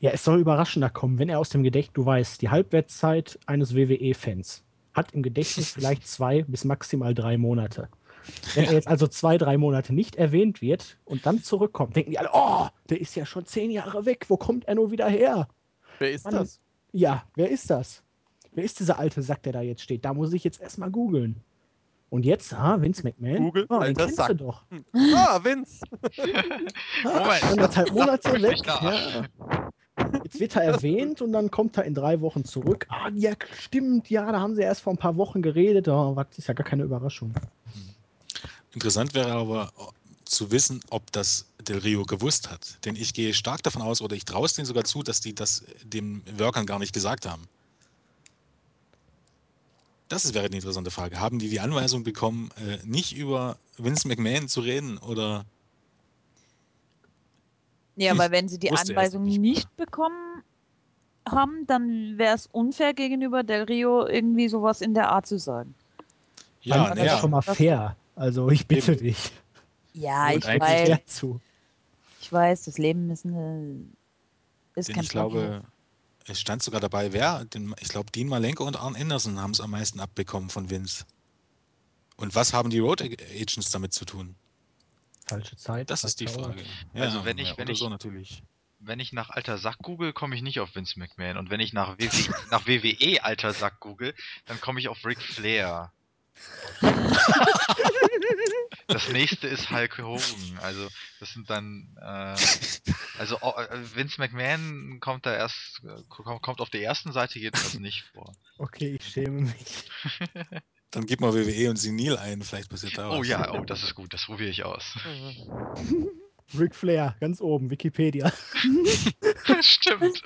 Ja, es soll überraschender kommen, wenn er aus dem Gedächtnis, du weißt, die Halbwertszeit eines WWE-Fans hat im Gedächtnis vielleicht zwei bis maximal drei Monate. Wenn er jetzt also zwei, drei Monate nicht erwähnt wird und dann zurückkommt, denken die alle, oh, der ist ja schon zehn Jahre weg, wo kommt er nur wieder her? Wer ist Mann, das? Ja, wer ist das? Wer ist dieser alte Sack, der da jetzt steht? Da muss ich jetzt erstmal googeln. Und jetzt, ah, Vince McMahon? Google, oh, den kennst du Sack. doch. Ah, Vince! Moment. Anderthalb Monate weg. Ja. Jetzt wird er erwähnt und dann kommt er in drei Wochen zurück. Ah, ja, stimmt, ja, da haben sie erst vor ein paar Wochen geredet. Oh, was ist ja gar keine Überraschung. Interessant wäre aber zu wissen, ob das Del Rio gewusst hat. Denn ich gehe stark davon aus, oder ich traue es denen sogar zu, dass die das den Workern gar nicht gesagt haben. Das ist- wäre eine interessante Frage. Haben die die Anweisung bekommen, äh, nicht über Vince McMahon zu reden oder Ja, weil wenn sie die Anweisung nicht. nicht bekommen haben, dann wäre es unfair gegenüber Del Rio, irgendwie sowas in der Art zu sagen. Ja, ja, das naja, ist schon mal Das- fair. Also ich bitte Eben. dich. Ja, Und ich weiß, Fair zu. ich weiß, das Leben ist, eine, ist Denn kein ich glaube, es stand sogar dabei, wer, den, ich glaube, Dean Malenko und Arn Anderson haben es am meisten abbekommen von Vince. Und was haben die Road Agents damit zu tun? Falsche Zeit. Das ist die. Frage. Also wenn ich- ja, wenn ich- so natürlich. Wenn ich nach alter Sack google, komme ich nicht auf Vince McMahon. Und wenn ich nach WWE alter Sack google, dann komme ich auf Ric Flair. Das nächste ist Hulk Hogan. Also das sind dann äh, also oh, äh, Vince McMahon kommt da erst äh, kommt auf der ersten Seite jedenfalls nicht vor. Okay, ich schäme mich. Dann gib mal WWE und Senil ein, vielleicht passiert da was. Oh ja, oh das ist gut, das probiere ich aus. Ric Flair, ganz oben, Wikipedia. Stimmt.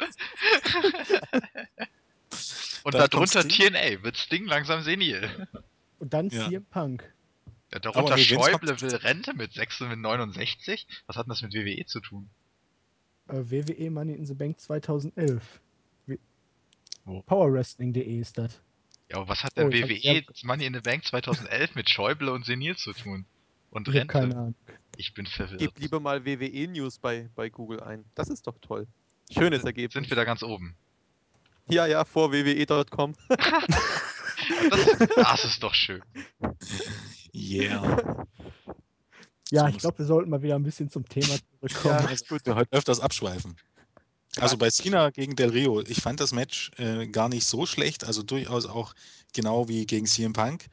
Und darunter. TNA wird Sting langsam senil. Und dann Ja. CM Punk. Ja, darunter nee, Schäuble will Rente mit 6 und mit 69. Was hat denn das mit WWE zu tun? Äh, WWE Money in the Bank 2011. Wie- Wo? Powerwrestling.de ist das. Ja, aber was hat denn Oh, ich hab- WWE Money in the Bank 2011 mit Schäuble und Senil zu tun? Und Ich hab Rente? keine Ahnung. Ich bin verwirrt. Gebt lieber mal WWE News bei, bei Google ein. Das ist doch toll. Schönes Ergebnis. Sind wir da ganz oben? Ja, ja, vor wwe.com. Das, das ist doch schön. Yeah. Ja, So ich glaube, wir sollten mal wieder ein bisschen zum Thema zurückkommen. Ja. Also gut, wir heute öfters abschweifen. Also bei Cena gegen Del Rio, ich fand das Match äh, gar nicht so schlecht, also durchaus auch genau wie gegen CM Punk.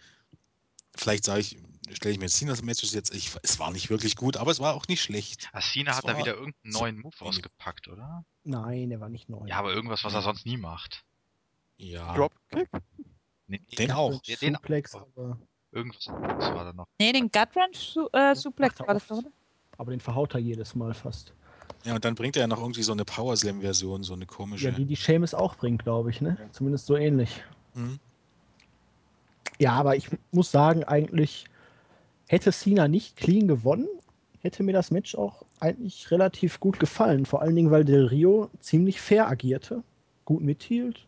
Vielleicht sage ich, stelle ich mir Cenas Match jetzt, ich, es war nicht wirklich gut, aber es war auch nicht schlecht. Asina Das hat da wieder irgendeinen so neuen Move wenig. ausgepackt, oder? Nein, der war nicht neu. Ja, aber irgendwas, was er sonst nie macht. Ja, Dropkick? Nee, den auch. Ja, den Suplex, auch. aber, Irgendwas war da noch. Nee, den Gut-Wrench su äh, Suplex war das doch, oder? aber den verhaut er jedes Mal fast. Ja, und dann bringt er ja noch irgendwie so eine Power Slam-Version, so eine komische. Ja, die die Seamus auch bringt, glaube ich, ne? Zumindest so ähnlich. Hm? Ja, aber ich muss sagen, eigentlich hätte Cena nicht clean gewonnen, hätte mir das Match auch eigentlich relativ gut gefallen. Vor allen Dingen, weil Del Rio ziemlich fair agierte, gut mithielt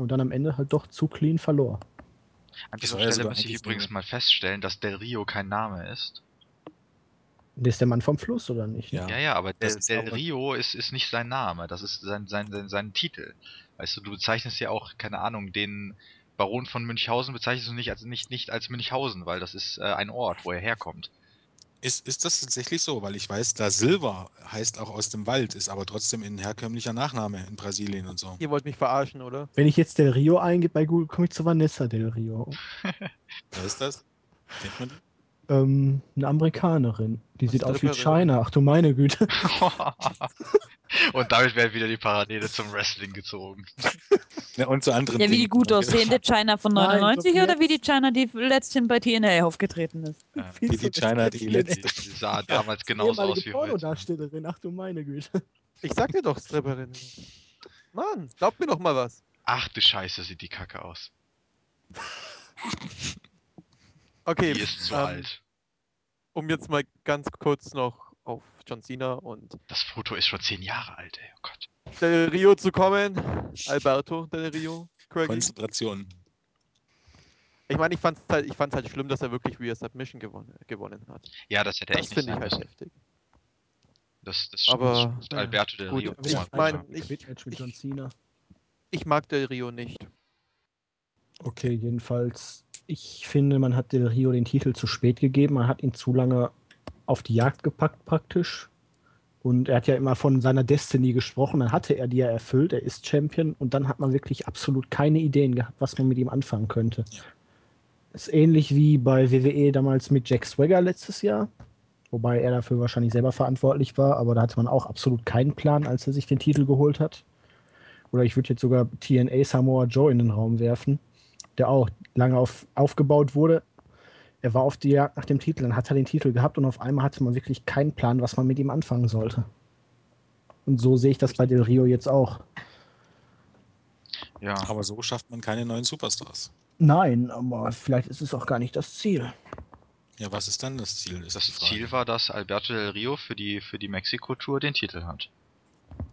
und dann am Ende halt doch zu clean verlor. An dieser Stelle sogar muss ich übrigens mal feststellen, dass Del Rio kein Name ist. Der ist der Mann vom Fluss, oder nicht? Ja. Ja, ja, aber Del, ist Del Rio ist, ist nicht sein Name, das ist sein, sein, sein, sein Titel. Weißt du, du bezeichnest ja auch, keine Ahnung, den Baron von Münchhausen bezeichnest du nicht als, nicht, nicht als Münchhausen, weil das ist äh, ein Ort, wo er herkommt. Ist, ist das tatsächlich so? Weil ich weiß, da Silva heißt auch aus dem Wald, ist aber trotzdem ein herkömmlicher Nachname in Brasilien und so. Ihr wollt mich verarschen, oder? Wenn ich jetzt Del Rio eingebe bei Google, komme ich zu Vanessa Del Rio. Wer ist das? Kennt man die? Ähm, eine Amerikanerin. Die Was sieht aus wie? China. Ach du meine Güte. Und damit werden wieder die Parallele zum Wrestling gezogen. Ja, und zu anderen Ja, wie die gut aussehende China von Nein, 99 so oder wie die. China, die letztens bei TNA aufgetreten ist? Ähm, Viel Wie die China, die letzte. die, sah damals genauso aus wie heute. Pornodarstellerin. Ach du meine Güte. Ich sag dir doch, Stripperin. Mann, glaubt mir doch mal was. Ach du Scheiße, sieht die Kacke aus. Okay, Die ist zu ähm, alt. um jetzt mal ganz kurz noch auf John Cena und Das Foto ist schon zehn Jahre alt, ey. Oh Gott. Del Rio zu kommen. Alberto Del Rio. Craigie. Konzentration. Ich meine, ich fand's halt, ich fand's halt schlimm, dass er wirklich via Submission gewonnen, gewonnen hat. Ja, das hätte Das echt nicht finde ich halt. Das, das stimmt, Aber, das stimmt. ja, Alberto Del gut, Rio. ich muss man meine, ich- ich- John Cena. Ich mag Del Rio nicht. Okay, jedenfalls. Ich finde, man hat Del Rio den Titel zu spät gegeben. Man hat ihn zu lange auf die Jagd gepackt, praktisch. Und er hat ja immer von seiner Destiny gesprochen. Dann hatte er die ja erfüllt. Er ist Champion. Und dann hat man wirklich absolut keine Ideen gehabt, was man mit ihm anfangen könnte. Ja. Ist ähnlich wie bei WWE damals mit Jack Swagger letztes Jahr. Wobei er dafür wahrscheinlich selber verantwortlich war. Aber da hatte man auch absolut keinen Plan, als er sich den Titel geholt hat. Oder ich würde jetzt sogar TNA Samoa Joe in den Raum werfen der auch lange auf, aufgebaut wurde. Er war auf die Jagd nach dem Titel, dann hat er den Titel gehabt und auf einmal hatte man wirklich keinen Plan, was man mit ihm anfangen sollte. Und so sehe ich das bei Del Rio jetzt auch. Ja. Aber so schafft man keine neuen Superstars. Nein, aber vielleicht ist es auch gar nicht das Ziel. Ja, was ist dann das Ziel? Ist Das Frage. Ziel war, dass Alberto Del Rio für die, für die Mexiko-Tour den Titel hat.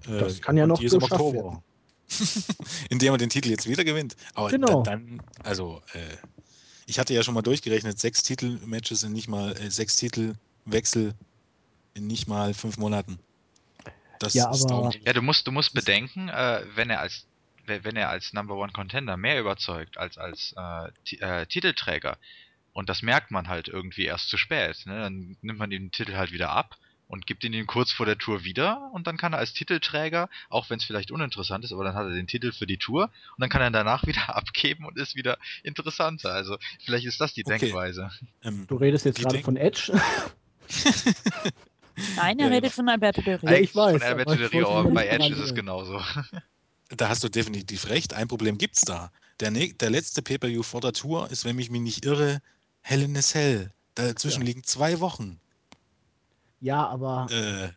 Äh, Das kann ja noch geschafft Oktober. Indem er den Titel jetzt wieder gewinnt. Aber Genau. da- dann, also, äh, ich hatte ja schon mal durchgerechnet, sechs Titelmatches in nicht mal, äh, sechs Titelwechsel in nicht mal fünf Monaten. Das Ja, ist aber- Ja, du musst, du musst bedenken, äh, wenn er als wenn er als Number One Contender mehr überzeugt als als äh, äh, Titelträger und das merkt man halt irgendwie erst zu spät, ne? dann nimmt man den Titel halt wieder ab und gibt ihn ihm kurz vor der Tour wieder und dann kann er als Titelträger, auch wenn es vielleicht uninteressant ist, aber dann hat er den Titel für die Tour und dann kann er ihn danach wieder abgeben und ist wieder interessanter. Also vielleicht ist das die Okay. Denkweise. ähm, Du redest jetzt gerade von Edge. Nein, er Ja, redet von Alberto Del Rio. Ja, ich weiß, Von Alberto Del ich Rio, aber bei Edge ist es genauso. Da hast du definitiv recht. Ein Problem gibt's da. Der, ne der letzte Pay-Per-View vor der Tour ist, wenn ich mich nicht irre, Hell in a Cell. Dazwischen Ja. liegen zwei Wochen. Ja, aber Äh,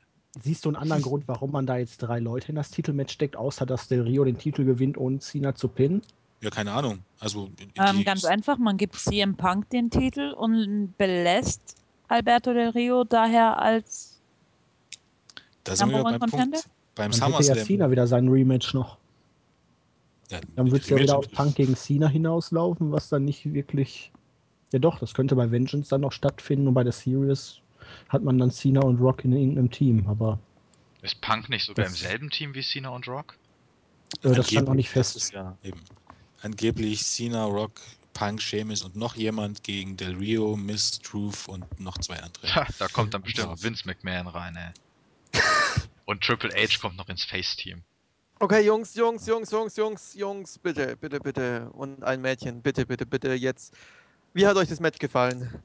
siehst du einen anderen Grund, warum man da jetzt drei Leute in das Titelmatch steckt, außer dass Del Rio den Titel gewinnt, ohne Cena zu pinnen? ja, keine Ahnung. Also, Ähm, ganz einfach, man gibt CM Punk den Titel und belässt Alberto Del Rio daher als da sind wir beim Contender? Punkt. Beim Dann hätte ja. Cena wieder sein Rematch noch. Ja, Dann wird es ja wieder auf Punk gegen Cena hinauslaufen, was dann nicht wirklich. Ja, doch, das könnte bei Vengeance dann noch stattfinden und bei der Series hat man dann Cena und Rock in irgendeinem Team. Aber Ist Punk nicht sogar im selben Team wie Cena und Rock? Äh, das stand noch nicht fest. ist ja eben. Angeblich Cena, Rock, Punk, Sheamus und noch jemand gegen Del Rio, Miss Truth und noch zwei andere. Ha, da kommt dann bestimmt Ja. Vince McMahon rein, ey. Und Triple H kommt noch ins Face-Team. Okay, Jungs, Jungs, Jungs, Jungs, Jungs, Jungs, bitte, bitte, bitte. Und ein Mädchen, bitte, bitte, bitte, jetzt. Wie hat euch das Match gefallen?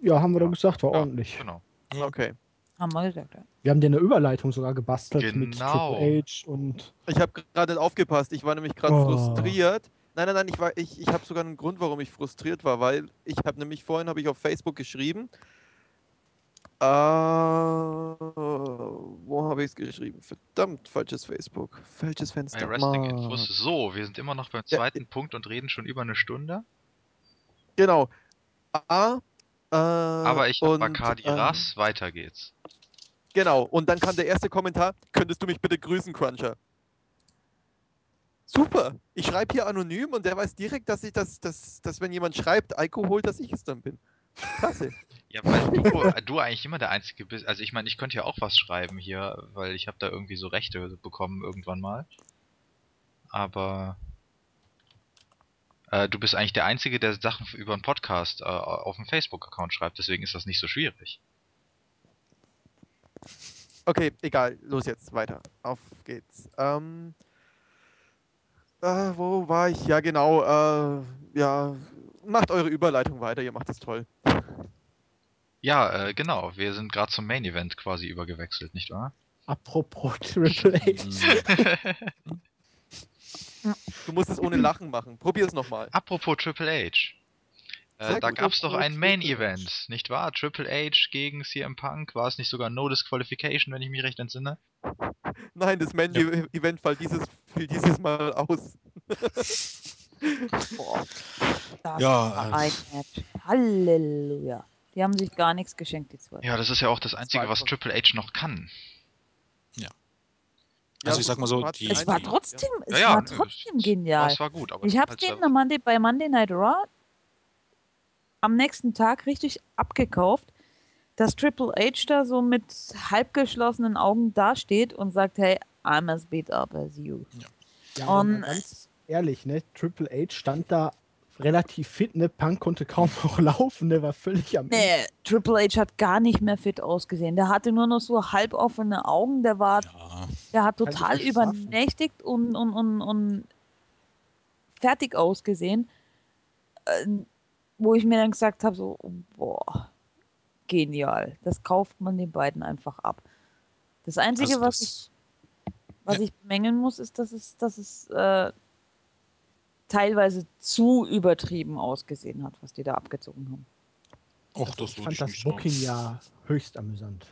Ja, haben wir Ja. doch gesagt, war Ja, ordentlich. Genau. Okay. Haben wir gesagt, ja. Wir haben dir eine Überleitung sogar gebastelt mit Genau. Triple H und Ich habe gerade nicht aufgepasst. Ich war nämlich gerade Oh. frustriert. Nein, nein, nein, ich, war, ich, ich habe sogar einen Grund, warum ich frustriert war, weil ich habe nämlich vorhin habe ich auf Facebook geschrieben. Äh, wo habe ich es geschrieben? Verdammt, falsches Facebook. Falsches Bei Fenster. Wrestling-Infos. Mann. So, wir sind immer noch beim Ja, zweiten Punkt und reden schon über eine Stunde. Genau. A, äh, Aber ich und, Bacardi ähm, Ras, weiter geht's. Genau, und dann kam der erste Kommentar, könntest du mich bitte grüßen, Cruncher? Super, ich schreibe hier anonym und der weiß direkt, dass ich das, dass, dass wenn jemand schreibt, Alkohol, dass ich es dann bin. Klasse. Ja, weil du, äh, du eigentlich immer der Einzige bist. Also ich meine, ich könnte ja auch was schreiben hier, weil ich habe da irgendwie so Rechte bekommen irgendwann mal. Aber äh, du bist eigentlich der Einzige, der Sachen über einen Podcast äh, auf dem Facebook-Account schreibt. Deswegen ist das nicht so schwierig. Okay, egal, los jetzt, weiter. Auf geht's. Ähm, äh, wo war ich? Ja, genau, äh, ja, macht eure Überleitung weiter, ihr macht das toll. Ja, äh, genau. Wir sind gerade zum Main Event quasi übergewechselt, nicht wahr? apropos Triple H. Du musst es ohne Lachen machen. Probier's nochmal. Apropos Triple H. Äh, da gut. gab's doch ein Main. Event, nicht wahr? Triple H gegen CM Punk. War es nicht sogar No Disqualification, wenn ich mich recht entsinne? Nein, das Man-Event fiel dieses, fiel dieses Mal aus. Boah. Das Ja, war äh, ein Match. Halleluja. Die haben sich gar nichts geschenkt, die zwei. Ja, das ist ja auch das Einzige, was Triple H noch kann. Also ich sag mal so, die- es war trotzdem, es ja, ja, war trotzdem es- genial. Das war gut, aber Ich es habe den halt am Monday, bei Monday Night Raw am nächsten Tag richtig abgekauft, dass Triple H da so mit halb geschlossenen Augen dasteht und sagt, hey, I'm as beat up as you. Ja, Und- ganz ehrlich, ne? Triple H stand da relativ fit, ne? Punk konnte kaum noch laufen, der war völlig am Ende. Nee, Triple H hat gar nicht mehr fit ausgesehen. Der hatte nur noch so halb offene Augen, der war, ja, der hat total übernächtigt und, und, und, und fertig ausgesehen. Äh, wo ich mir dann gesagt habe, so, boah, genial. Das kauft man den beiden einfach ab. Das Einzige, also was ich das, Was Ja. ich bemängeln muss, ist, dass es, dass es äh, teilweise zu übertrieben ausgesehen hat, was die da abgezogen haben. och, das ich fand ich das. Booking ja höchst amüsant.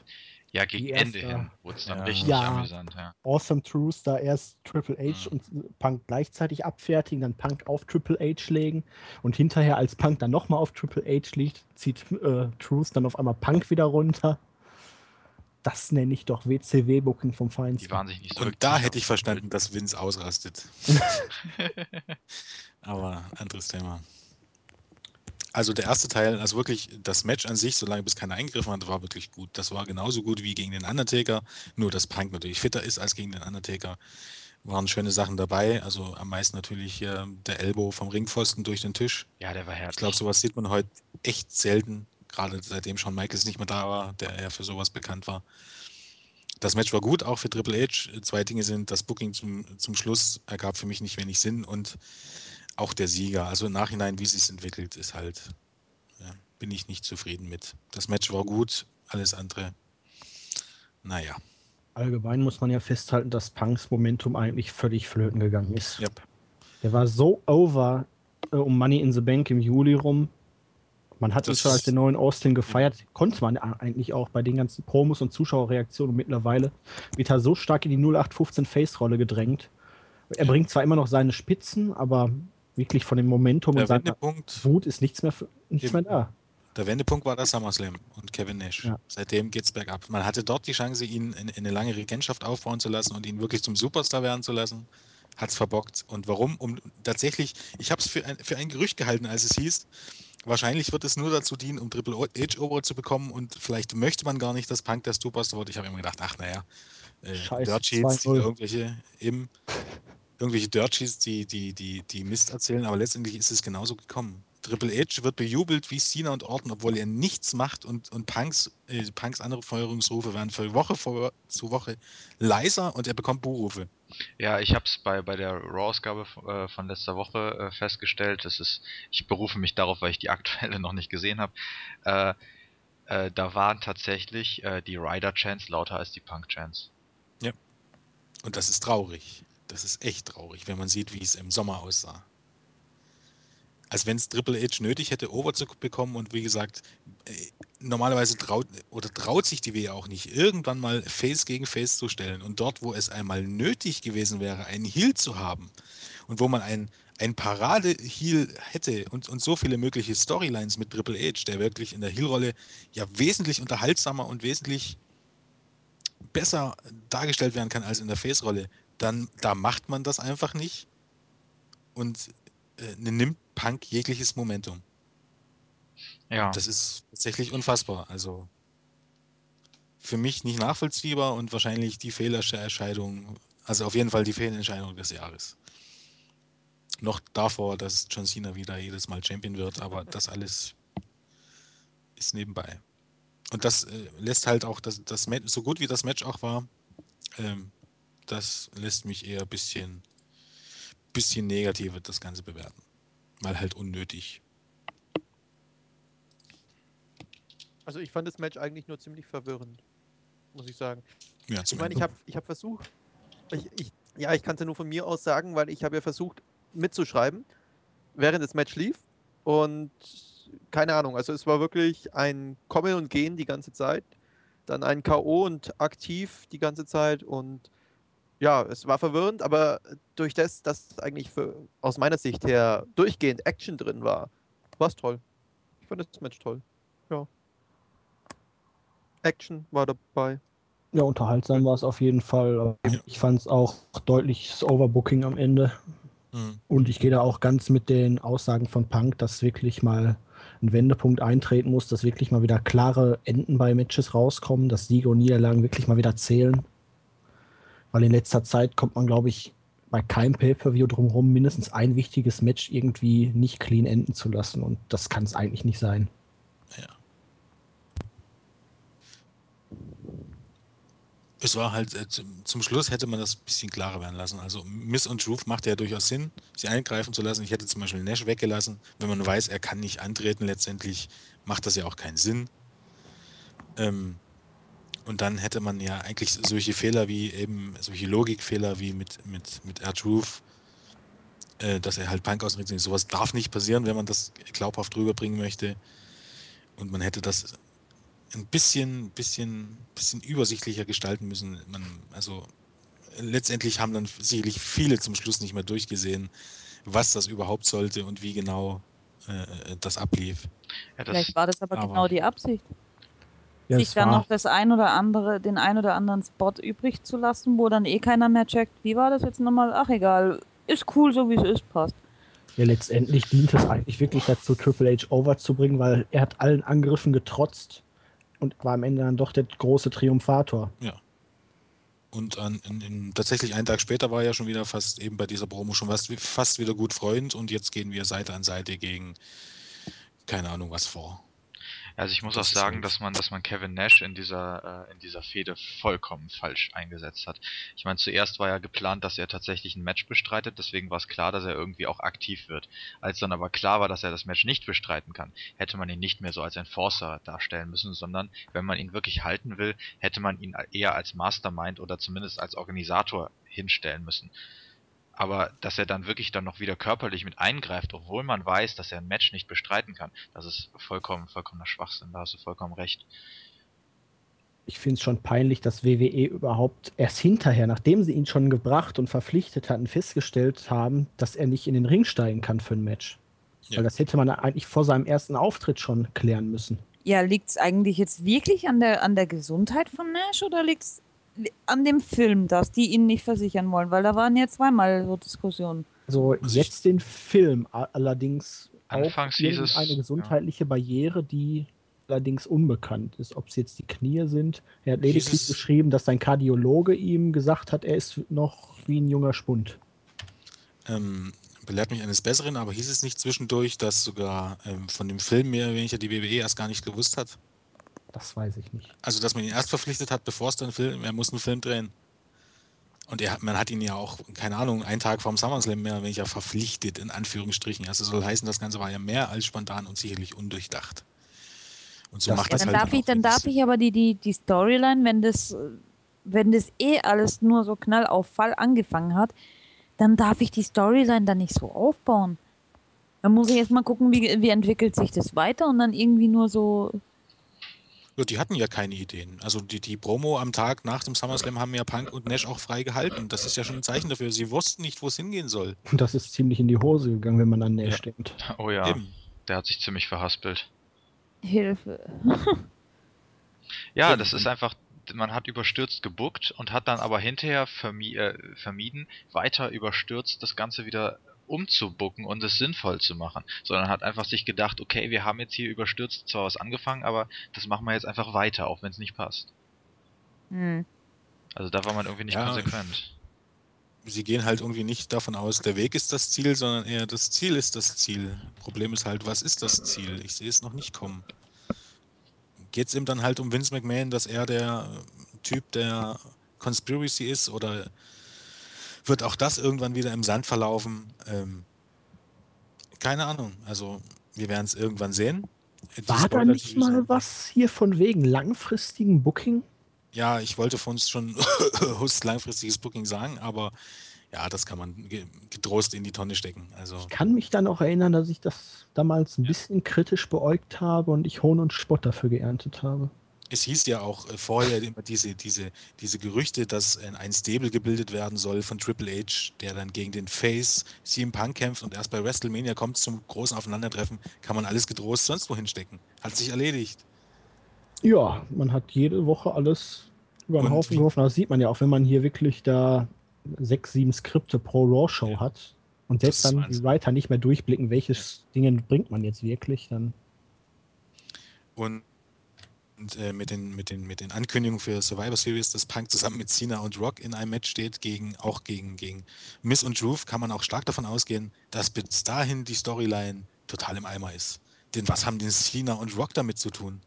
Ja, gegen die Ende erste- hin wurde es dann Ja. richtig Ja. amüsant, ja. Awesome Truth, da erst Triple H Mhm. und Punk gleichzeitig abfertigen, dann Punk auf Triple H legen und hinterher, als Punk dann nochmal auf Triple H liegt, zieht äh, Truth dann auf einmal Punk wieder runter. Das nenne ich doch WCW-Booking vom Die Feinsten. waren sich nicht so Und da hätte ich verstanden, dass Vince ausrastet. Aber anderes Thema. Also der erste Teil, also wirklich das Match an sich, solange bis keiner eingegriffen hat, war wirklich gut. Das war genauso gut wie gegen den Undertaker, nur dass Punk natürlich fitter ist als gegen den Undertaker. Waren schöne Sachen dabei, also am meisten natürlich äh, der Elbow vom Ringpfosten durch den Tisch. Ja, der war herrlich. Ich glaube, sowas sieht man heute echt selten, gerade seitdem Shawn Michaels nicht mehr da war, der ja für sowas bekannt war. Das Match war gut, auch für Triple H. Zwei Dinge sind, das Booking zum, zum Schluss ergab für mich nicht wenig Sinn und auch der Sieger. Also im Nachhinein, wie es sich entwickelt, ist halt, ja, bin ich nicht zufrieden mit. Das Match war gut, alles andere, naja. Allgemein muss man ja festhalten, dass Punks Momentum eigentlich völlig flöten gegangen ist. Yep. Der war so over äh, um Money in the Bank im Juli rum. Man hat Das schon als den neuen Austin gefeiert. Konnte man eigentlich auch bei den ganzen Promos und Zuschauerreaktionen. Und mittlerweile wird er so stark in die 0815 Face-Rolle gedrängt. Er bringt zwar immer noch seine Spitzen, aber wirklich von dem Momentum Der und seiner Wut ist nichts mehr, nichts mehr da. der Wendepunkt war der SummerSlam und Kevin Nash. Ja. Seitdem geht's bergab. Man hatte dort die Chance, ihn in, in eine lange Regentschaft aufbauen zu lassen und ihn wirklich zum Superstar werden zu lassen. Hat's verbockt. Und warum? Um tatsächlich, ich habe es für ein, für ein Gerücht gehalten, als es hieß, wahrscheinlich wird es nur dazu dienen, um Triple H over zu bekommen und vielleicht möchte man gar nicht, dass Punk der Superstar wird. Ich habe immer gedacht, ach naja, äh, Scheiße, Dirt Sheets, die 2-0. irgendwelche eben. irgendwelche Dirties, die, die, die, die Mist erzählen, aber letztendlich ist es genauso gekommen. Triple H wird bejubelt wie Cena und Orton, obwohl er nichts macht und, und Punks, äh, Punks andere Feuerungsrufe werden für Woche vor, zu Woche leiser und er bekommt Buhrufe. Ja, ich habe es bei, bei der Raw-Ausgabe äh, von letzter Woche äh, festgestellt. Das ist, ich berufe mich darauf, weil ich die aktuelle noch nicht gesehen habe. Äh, äh, da waren tatsächlich äh, die Rider-Chants lauter als die Punk-Chants. Ja. Und das ist traurig. Das ist echt traurig, wenn man sieht, wie es im Sommer aussah als wenn es Triple H nötig hätte, over zu bekommen und wie gesagt, äh, normalerweise traut oder traut sich die WWE auch nicht, irgendwann mal Face gegen Face zu stellen. Und dort, wo es einmal nötig gewesen wäre, einen Heal zu haben und wo man ein, ein Parade-Heal hätte und, und so viele mögliche Storylines mit Triple H, der wirklich in der Heal-Rolle ja wesentlich unterhaltsamer und wesentlich besser dargestellt werden kann als in der Face-Rolle, dann da macht man das einfach nicht. Und äh, nimmt Punk jegliches Momentum. Ja. Das ist tatsächlich unfassbar. Also für mich nicht nachvollziehbar und wahrscheinlich die Fehlerentscheidung, also auf jeden Fall die Fehlentscheidung des Jahres. Noch davor, dass John Cena wieder jedes Mal Champion wird, aber das alles ist nebenbei. Und das äh, lässt halt auch das, das Match, so gut wie das Match auch war, ähm, das lässt mich eher ein bisschen bisschen negativer das Ganze bewerten. Weil halt unnötig. Also ich fand das Match eigentlich nur ziemlich verwirrend, muss ich sagen. Ja, ich meine, ich habe ich hab versucht, ich, ich, ja, ich kann es ja nur von mir aus sagen, weil ich habe ja versucht mitzuschreiben, während das Match lief. Und keine Ahnung, also es war wirklich ein Kommen und Gehen die ganze Zeit. Dann ein K.O. und aktiv die ganze Zeit und ja, es war verwirrend, aber durch das, dass eigentlich für, aus meiner Sicht her durchgehend Action drin war, war es toll. Ich fand das Match toll. Ja. Action war dabei. Ja, unterhaltsam war es auf jeden Fall. Ich fand es auch deutliches Overbooking am Ende. Mhm. Und ich gehe da auch ganz mit den Aussagen von Punk, dass wirklich mal ein Wendepunkt eintreten muss, dass wirklich mal wieder klare Enden bei Matches rauskommen, dass Siege und Niederlagen wirklich mal wieder zählen. Weil in letzter Zeit kommt man, glaube ich, bei keinem Pay-Per-View drumherum, mindestens ein wichtiges Match irgendwie nicht clean enden zu lassen. Und das kann es eigentlich nicht sein. Ja. Es war halt, äh, zum Schluss hätte man das ein bisschen klarer werden lassen. Also Miss und Truth macht ja durchaus Sinn, sie eingreifen zu lassen. Ich hätte zum Beispiel Nash weggelassen. Wenn man weiß, er kann nicht antreten, letztendlich macht das ja auch keinen Sinn. Ähm, und dann hätte man ja eigentlich solche Fehler wie eben, solche Logikfehler wie mit, mit, mit R-Truth, äh, dass er halt Punk aus dem sowas darf nicht passieren, wenn man das glaubhaft rüberbringen möchte. Und man hätte das ein bisschen, bisschen, bisschen übersichtlicher gestalten müssen. Man, also letztendlich haben dann sicherlich viele zum Schluss nicht mehr durchgesehen, was das überhaupt sollte und wie genau äh, das ablief. Ja, das Vielleicht war das aber, aber genau die Absicht ja, sich dann noch das ein oder andere, den ein oder anderen Spot übrig zu lassen, wo dann eh keiner mehr checkt, wie war das jetzt nochmal? Ach egal, ist cool, so wie es ist, passt. Ja, letztendlich dient es eigentlich wirklich dazu, Triple H over zu bringen, weil er hat allen Angriffen getrotzt und war am Ende dann doch der große Triumphator. Ja. Und an, in, in, tatsächlich einen Tag später war er ja schon wieder fast eben bei dieser Promo schon fast, fast wieder gut Freund und jetzt gehen wir Seite an Seite gegen keine Ahnung was vor. Also ich muss das auch sagen, dass man, dass man Kevin Nash in dieser, äh, in dieser Fehde vollkommen falsch eingesetzt hat. Ich meine, zuerst war ja geplant, dass er tatsächlich ein Match bestreitet, deswegen war es klar, dass er irgendwie auch aktiv wird. Als dann aber klar war, dass er das Match nicht bestreiten kann, hätte man ihn nicht mehr so als Enforcer darstellen müssen, sondern wenn man ihn wirklich halten will, hätte man ihn eher als Mastermind oder zumindest als Organisator hinstellen müssen. Aber dass er dann wirklich dann noch wieder körperlich mit eingreift, obwohl man weiß, dass er ein Match nicht bestreiten kann, das ist vollkommen, vollkommener Schwachsinn. Da hast du vollkommen recht. Ich finde es schon peinlich, dass WWE überhaupt erst hinterher, nachdem sie ihn schon gebracht und verpflichtet hatten, festgestellt haben, dass er nicht in den Ring steigen kann für ein Match. Ja. Weil das hätte man eigentlich vor seinem ersten Auftritt schon klären müssen. Ja, liegt es eigentlich jetzt wirklich an der, an der Gesundheit von Nash oder liegt es an dem Film, dass die ihn nicht versichern wollen, weil da waren ja zweimal so Diskussionen. Also jetzt den Film, allerdings Anfangs auch es, eine gesundheitliche ja. Barriere, die allerdings unbekannt ist. Ob es jetzt die Knie sind. Er hat lediglich beschrieben, dass sein Kardiologe ihm gesagt hat, er ist noch wie ein junger Spund. ähm, belehrt mich eines Besseren, aber hieß es nicht zwischendurch, dass sogar ähm, von dem Film mehr oder weniger die WWE erst gar nicht gewusst hat? Das weiß ich nicht. Also, dass man ihn erst verpflichtet hat, bevor es dann Film, er muss einen Film drehen. Und er, man hat ihn ja auch, keine Ahnung, einen Tag vorm SummerSlam mehr oder weniger verpflichtet, in Anführungsstrichen. Also soll heißen, das Ganze war ja mehr als spontan und sicherlich undurchdacht. Und so Das- macht Ja, das dann halt darf ich, auch dann darf ich aber die, die, die Storyline, wenn das, wenn das eh alles nur so knall auf Fall angefangen hat, dann darf ich die Storyline dann nicht so aufbauen. Dann muss ich erst mal gucken, wie, wie entwickelt sich das weiter und dann irgendwie nur so. Ja, die hatten ja keine Ideen. Also die, die Promo am Tag nach dem SummerSlam haben ja Punk und Nash auch frei gehalten. Das ist ja schon ein Zeichen dafür. Sie wussten nicht, wo es hingehen soll. Und das ist ziemlich in die Hose gegangen, wenn man an Nash Ja. denkt. Oh ja, Eben. der hat sich ziemlich verhaspelt. Hilfe. Ja, Eben. das ist einfach, man hat überstürzt gebuckt und hat dann aber hinterher vermi äh, vermieden, weiter überstürzt das Ganze wieder umzubucken und es sinnvoll zu machen, sondern hat einfach sich gedacht, okay, wir haben jetzt hier überstürzt zwar was angefangen, aber das machen wir jetzt einfach weiter, auch wenn es nicht passt. Hm. Also da war man irgendwie nicht Ja. konsequent. Sie gehen halt irgendwie nicht davon aus, der Weg ist das Ziel, sondern eher das Ziel ist das Ziel. Problem ist halt, was ist das Ziel? Ich sehe es noch nicht kommen. Geht es ihm dann halt um Vince McMahon, dass er der Typ der Conspiracy ist oder wird auch das irgendwann wieder im Sand verlaufen? Ähm, keine Ahnung. Also wir werden es irgendwann sehen. Die War da Spoiler, nicht die wir mal sehen- was hier von wegen langfristigen Booking? Ja, ich wollte von uns schon Hust langfristiges Booking sagen, aber ja, das kann man ge- getrost in die Tonne stecken. Also Ich kann mich dann auch erinnern, dass ich das damals ein Ja. bisschen kritisch beäugt habe und ich Hohn und Spott dafür geerntet habe. Es hieß ja auch äh, vorher immer diese, diese, diese Gerüchte, dass äh, ein Stable gebildet werden soll von Triple H, der dann gegen den Face CM Punk kämpft und erst bei WrestleMania kommt zum großen Aufeinandertreffen, kann man alles getrost sonst wohin stecken. Hat sich erledigt. Ja, man hat jede Woche alles über den Und Haufen geworfen. Das sieht man ja auch, wenn man hier wirklich da sechs, sieben Skripte pro Raw-Show Ja. hat und selbst dann die Wahnsinn. Writer nicht mehr durchblicken, welches Ding bringt man jetzt wirklich, dann Und, und äh, mit, den, mit, den, mit den Ankündigungen für Survivor Series, dass Punk zusammen mit Cena und Rock in einem Match steht, gegen, auch gegen, gegen Miss und Truth, kann man auch stark davon ausgehen, dass bis dahin die Storyline total im Eimer ist. Denn was haben denn Cena und Rock damit zu tun?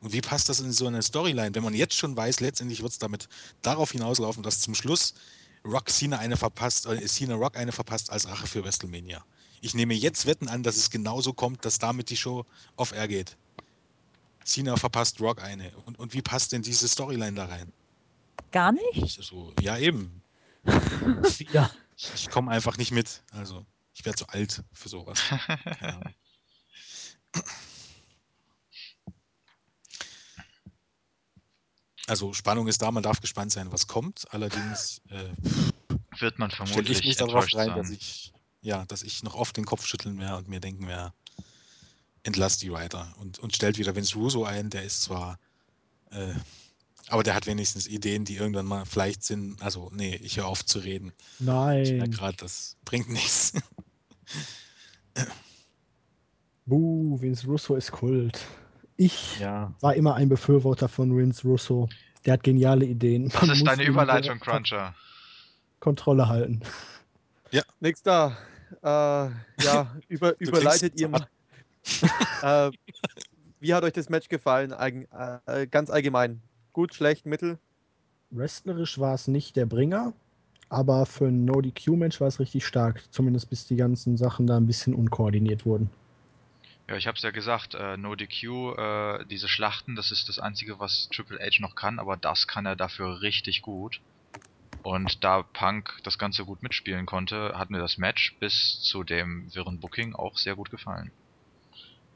Und wie passt das in so eine Storyline, wenn man jetzt schon weiß, letztendlich wird es damit darauf hinauslaufen, dass zum Schluss Rock Cena eine verpasst, äh, Cena Rock eine verpasst als Rache für WrestleMania. Ich nehme jetzt Wetten an, dass es genauso kommt, dass damit die Show off-air geht. Cena verpasst Rock eine. Und, und wie passt denn diese Storyline da rein? Gar nicht? Ich so, ja, eben. ja, Ich, ich komme einfach nicht mit. Also, ich werde zu alt für sowas. Also, Spannung ist da, man darf gespannt sein, was kommt. Allerdings äh, Wird man vermutlich ich mich darauf rein, sein. dass ich, ja, dass ich noch oft den Kopf schütteln werde und mir denken werde, entlass die Writer und, und stellt wieder Vince Russo ein, der ist zwar, äh, aber der hat wenigstens Ideen, die irgendwann mal vielleicht sind. Also, nee, ich höre auf zu reden. Ich merke nein. gerade, das bringt nichts. Buh, Vince Russo ist Kult. Ich Ja. war immer ein Befürworter von Vince Russo. Der hat geniale Ideen. Das Man ist muss deine Überleitung, Cruncher. Kontrolle halten. Nix da. Äh, ja, über, überleitet ihr mal. äh, wie hat euch das Match gefallen? Eigen, äh, ganz allgemein. Gut, schlecht, mittel? Wrestlerisch war es nicht der Bringer, aber für ein No-DQ-Match war es richtig stark. Zumindest bis die ganzen Sachen da ein bisschen unkoordiniert wurden. Ja, ich hab's ja gesagt, äh, No DQ, äh, diese Schlachten, das ist das Einzige, was Triple H noch kann, aber das kann er dafür richtig gut. Und da Punk das Ganze gut mitspielen konnte, hat mir das Match bis zu dem wirren Booking auch sehr gut gefallen.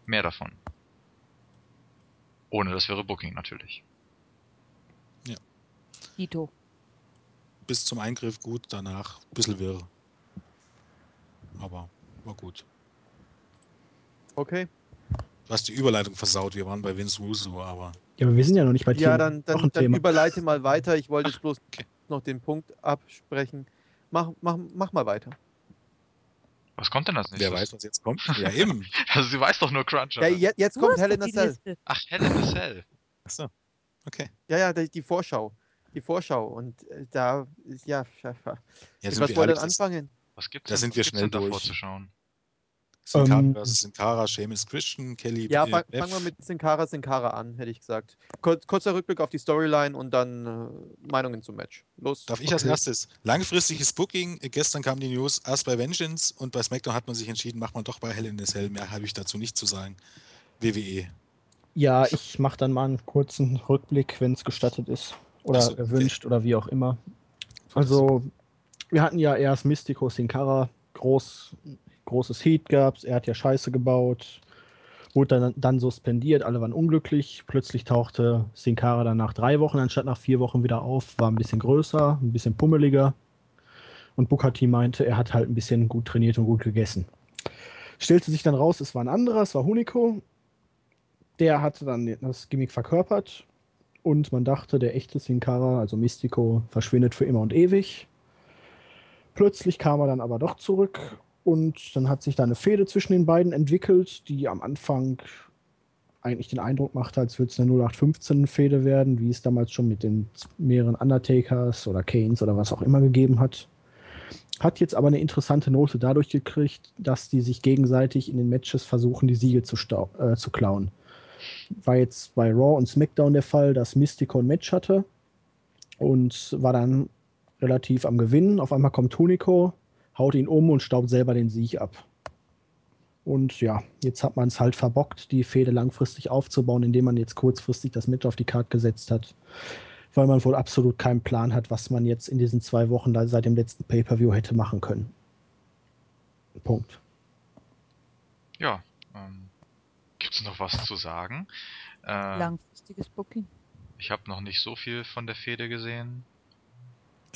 Mehr davon. Ohne das wirre Booking natürlich. Dito. Bis zum Eingriff gut, danach ein bisschen wirr. Aber war gut. Okay. Du hast die Überleitung versaut, wir waren bei Vince Russo, aber Ja, aber wir sind ja noch nicht bei Ja, Thema- dann, dann, dann Wochenthema. überleite mal weiter. Ich wollte jetzt bloß Okay. noch den Punkt absprechen. Mach, mach, mach mal weiter. Was kommt denn als nächstes? wer weiß, was jetzt kommt. Ja, eben. Also, sie weiß doch nur Cruncher. Ja, je, jetzt Du kommt Hell doch in a Cell. Liste. Ach, Hell in a Cell. Achso. Okay. Ja, ja, die, die Vorschau. Die Vorschau. Und äh, da ist ja. ja, ja. Was wir ihr ehrlich, das, anfangen? Was gibt's Da denn, sind was wir schnell denn davor durch. zu schauen? Sin Cara Ähm, versus Sin Cara, Seamus Christian, Kelly. Ja, äh, fang, fangen wir mit Sin Cara Sin Cara an, hätte ich gesagt. Kurz, kurzer Rückblick auf die Storyline und dann äh, Meinungen zum Match. Los. Darf ich als Okay. erstes? Langfristiges Booking. Gestern kam die News erst bei Vengeance und bei SmackDown hat man sich entschieden, macht man doch bei Hell in a Cell. Mehr habe ich dazu nicht zu sagen. WWE. Ja, ich mache dann mal einen kurzen Rückblick, wenn es gestattet ist. Oder Ach so, okay. erwünscht oder wie auch immer. Also, wir hatten ja erst Mystico Sin Cara, groß, großes Heat gab's, er hat ja Scheiße gebaut, wurde dann, dann suspendiert, alle waren unglücklich. Plötzlich tauchte Sin Cara dann nach drei Wochen anstatt nach vier Wochen wieder auf, war ein bisschen größer, ein bisschen pummeliger. Und T meinte, er hat halt ein bisschen gut trainiert und gut gegessen. Stellte sich dann raus, es war ein anderer, es war Hunico. Der hatte dann das Gimmick verkörpert und man dachte, der echte Sin Cara, also Mystico, verschwindet für immer und ewig. Plötzlich kam er dann aber doch zurück und dann hat sich da eine Fehde zwischen den beiden entwickelt, die am Anfang eigentlich den Eindruck machte, als würde es eine 0815-Fehde werden, wie es damals schon mit den mehreren Undertakers oder Canes oder was auch immer gegeben hat. Hat jetzt aber eine interessante Note dadurch gekriegt, dass die sich gegenseitig in den Matches versuchen, die Siege zu, äh, zu klauen. War jetzt bei Raw und SmackDown der Fall, dass Mystico ein Match hatte und war dann relativ am Gewinnen. Auf einmal kommt Tunico, haut ihn um und staubt selber den Sieg ab. Und ja, jetzt hat man es halt verbockt, die Fehde langfristig aufzubauen, indem man jetzt kurzfristig das Match auf die Karte gesetzt hat. Weil man wohl absolut keinen Plan hat, was man jetzt in diesen zwei Wochen da seit dem letzten Pay-Per-View hätte machen können. Punkt. Ja, ähm, gibt's noch was zu sagen? Äh, Langfristiges Booking. ich habe noch nicht so viel von der Fehde gesehen,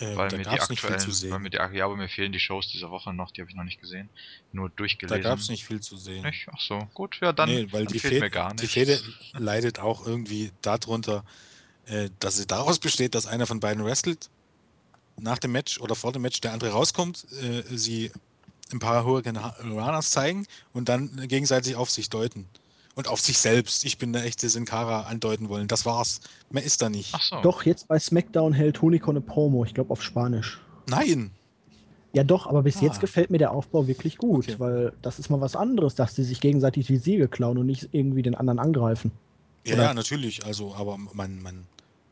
Ähm, weil da mir die gab es nicht viel zu weil sehen. mir die, ja, aber mir fehlen die Shows dieser Woche noch, die habe ich noch nicht gesehen. Nur Da durchgelesen. gab es nicht viel zu sehen. Nicht? Ach so, gut, ja, dann, nee, weil dann die, fehlt Fehde, mir gar die nichts. Fehde leidet auch irgendwie darunter, äh, dass sie daraus besteht, dass einer von beiden wrestelt nach dem Match oder vor dem Match, der andere rauskommt, äh, sie ein paar Hurricanes zeigen und dann gegenseitig auf sich deuten. Und auf sich selbst. Ich bin der echte Sin Cara andeuten wollen. Das war's. Mehr ist da nicht. Ach so. Doch, jetzt bei SmackDown hält Hunico eine Promo, ich glaube auf Spanisch. Nein! Ja, doch, aber bis Ah. jetzt gefällt mir der Aufbau wirklich gut, Okay. weil das ist mal was anderes, dass die sich gegenseitig die Siege klauen und nicht irgendwie den anderen angreifen. Ja, Oder- ja, natürlich. Also, aber man, man,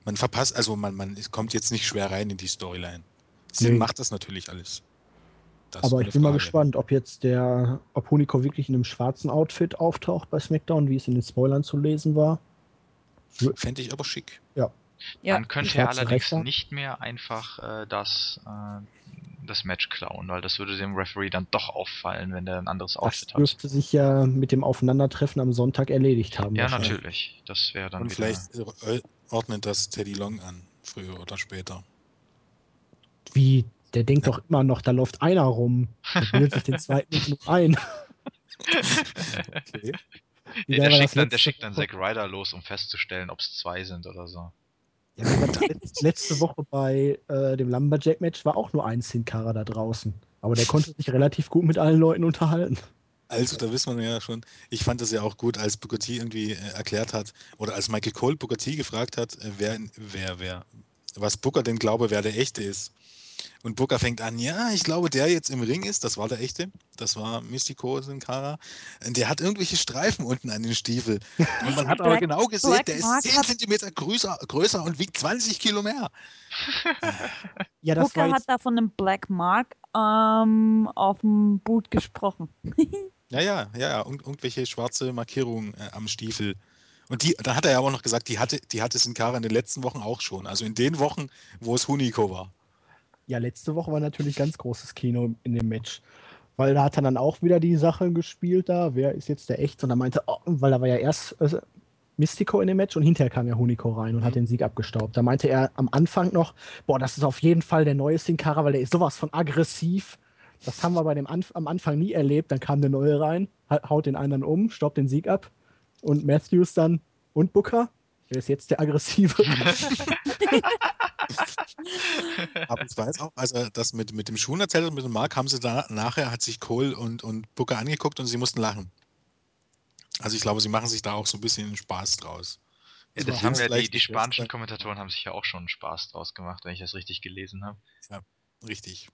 man verpasst, also man, man es kommt jetzt nicht schwer rein in die Storyline. Sinn Nee. macht das natürlich alles. Das aber ich bin mal Frage. gespannt, ob jetzt der, ob Hunico wirklich in einem schwarzen Outfit auftaucht bei SmackDown, wie es in den Spoilern zu lesen war. Fände ich aber schick. Ja. Dann könnte er allerdings Rächer. nicht mehr einfach äh, das, äh, das Match klauen, weil das würde dem Referee dann doch auffallen, wenn der ein anderes Das Outfit hat. dürfte sich ja mit dem Aufeinandertreffen am Sonntag erledigt haben. Ja, natürlich. Das wäre dann Und wieder. vielleicht äh, ordnet das Teddy Long an, früher oder später. Wie? Der denkt doch immer noch, da läuft einer rum. Der bildet sich den zweiten nicht nur ein. Okay. Ja, der, schickt dann, der schickt dann? Zack Ryder los, um festzustellen, ob es zwei sind oder so. Ja, letzte Woche bei äh, dem Lumberjack-Match war auch nur ein Sin Cara da draußen. Aber der konnte sich relativ gut mit allen Leuten unterhalten. Also, da wissen wir ja schon, ich fand das ja auch gut, als Booker T irgendwie äh, erklärt hat, oder als Michael Cole Booker T gefragt hat, äh, wer, wer, wer, was Booker denn glaube, wer der Echte ist. Und Booker fängt an, ja, ich glaube, der jetzt im Ring ist, das war der Echte, das war Mystico Sin Cara, und der hat irgendwelche Streifen unten an den Stiefel. Und man hat aber Black- genau gesehen, Black der ist Mark 10 hat- Zentimeter größer, größer und wiegt 20 Kilo mehr. Ja, Booker hat da von einem Black Mark ähm, auf dem Boot gesprochen. Ja, ja, ja, ja, und irgendwelche schwarze Markierungen äh, am Stiefel. Und die, da hat er ja auch noch gesagt, die hatte, die hatte Sin Cara in den letzten Wochen auch schon. Also in den Wochen, wo es Huniko war. Ja, letzte Woche war natürlich ganz großes Kino in dem Match. Weil da hat er dann auch wieder die Sache gespielt da, wer ist jetzt der Echte? Und er meinte, oh, weil da war ja erst äh, Mystico in dem Match und hinterher kam ja Hunico rein und Mhm. hat den Sieg abgestaubt. Da meinte er am Anfang noch, boah, das ist auf jeden Fall der neue Sin Cara, weil der ist sowas von aggressiv. Das haben wir bei dem Anf am Anfang nie erlebt. Dann kam der neue rein, ha- haut den anderen um, staubt den Sieg ab. Und Matthews dann, und Booker? Wer ist jetzt der aggressive? Aber ich weiß auch, als er das mit, mit dem Schuhen erzählt hat, mit dem Mark, haben sie da nachher, hat sich Cole und, und Booker angeguckt und sie mussten lachen. Also ich glaube, sie machen sich da auch so ein bisschen Spaß draus. Ja, das haben ja die, die spanischen. Kommentatoren haben sich ja auch schon Spaß draus gemacht, wenn ich das richtig gelesen habe. Richtig.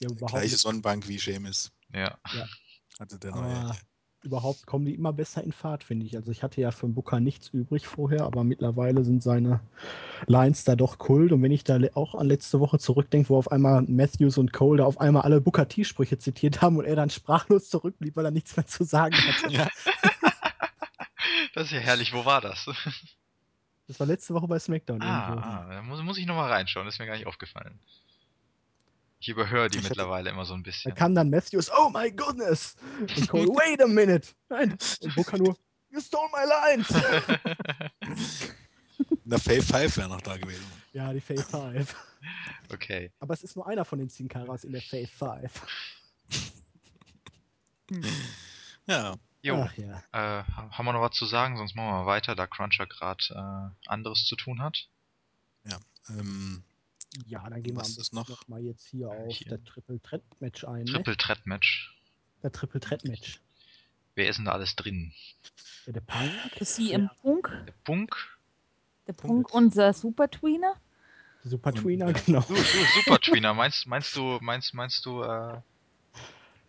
Ja, Gleiche. Sonnenbank wie Seamus Ja. hatte der neue. Aber überhaupt kommen die immer besser in Fahrt, finde ich. Also ich hatte ja für den Booker nichts übrig vorher, aber mittlerweile sind seine Lines da doch Kult. Und wenn ich da auch an letzte Woche zurückdenke, wo auf einmal Matthews und Cole da auf einmal alle Booker T-Sprüche zitiert haben und er dann sprachlos zurückblieb, weil er nichts mehr zu sagen hatte. Ja, Das ist ja herrlich. Wo war das? Das war letzte Woche bei SmackDown irgendwo. ah, ah, da muss, muss ich nochmal reinschauen. Das ist mir gar nicht aufgefallen. Ich überhöre die Ich hatte- mittlerweile immer so ein Da bisschen. kam dann Matthews, oh my goodness! Und Cole, wait a minute! Nein! Und Booker nur, you stole my lines! der Fave 5 wäre noch da gewesen. ja, die Fave 5. okay. Aber es ist nur einer von den Sin Caras in der Fave 5. Ja, Jo, Ach ja. äh, haben wir noch was zu sagen? Sonst machen wir mal weiter, da Cruncher gerade äh, anderes zu tun hat. ähm, Ja, dann gehen wir Was am ist besten noch? noch mal jetzt hier auf Hier. der Triple Threat Match ein. Ne? Triple Threat Match. Der Triple Threat Match. Wer ist denn da alles drin? Ja, der Punk. CM Punk, Der Punk? der Punk, unser Super Tweener. der Super Tweener, genau. Du, du Super Tweener, meinst, meinst du, meinst, meinst du, äh,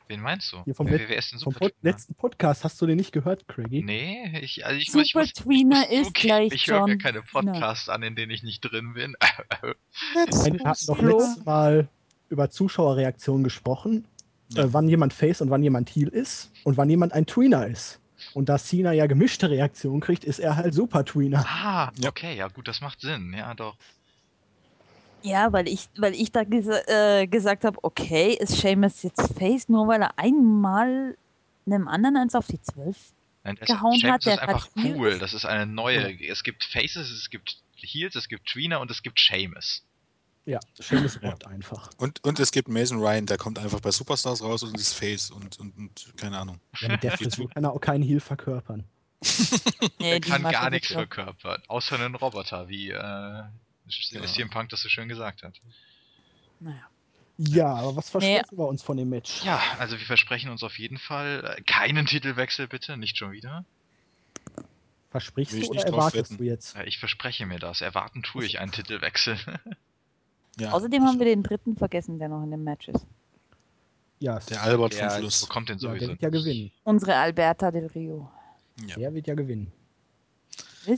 wen meinst du? Hier vom wer, Let- wer ist denn Vom Pod letzten Podcast hast du den nicht gehört, Craigie? Nee, ich, also ich, Super muss, ich Tweener muss ist zugeben, gleich ich höre mir keine. Podcasts an, in denen ich nicht drin bin. Wir hatten doch letztes Mal über Zuschauerreaktionen gesprochen, Ja. äh, wann jemand Face und wann jemand Heel ist und wann jemand ein Tweener ist. Und da Cena ja gemischte Reaktionen kriegt, ist er halt Super Tweener. ah, okay, ja gut, das macht Sinn, ja doch. Ja, weil ich, weil ich da gesa äh, gesagt habe, okay, ist Seamus jetzt Face, nur weil er einmal einem anderen eins auf die Zwölf Nein, das, Gehauen hat, der ist einfach cool, ist. das ist eine neue, es gibt Faces, es gibt Heels, es gibt Tweener und es gibt Seamus. Ja, Seamus Ja. rockt einfach. und, und es gibt Mason Ryan, der kommt einfach bei Superstars raus und ist Face und, und, und keine Ahnung. Ja, mit der Frisur kann er auch keinen Heel verkörpern. Nee, Er die kann gar nichts verkörpern, außer einen Roboter, wie äh, Genau. CM Punk das so schön gesagt hat. Naja. Ja, aber was Nee. versprechen wir uns von dem Match? Ja, also wir versprechen uns auf jeden Fall äh, keinen Titelwechsel bitte, nicht schon wieder. Versprichst du oder erwartest wetten. du jetzt? Ich verspreche mir das. Erwarten tue ich einen Titelwechsel. Ja, Außerdem haben wir den dritten vergessen, der noch in dem Match ist. Ja, der Albert vom Der Fluss. bekommt den ja sowieso. der wird ja gewinnen. Unsere Alberta del Rio. Ja. Der wird ja gewinnen.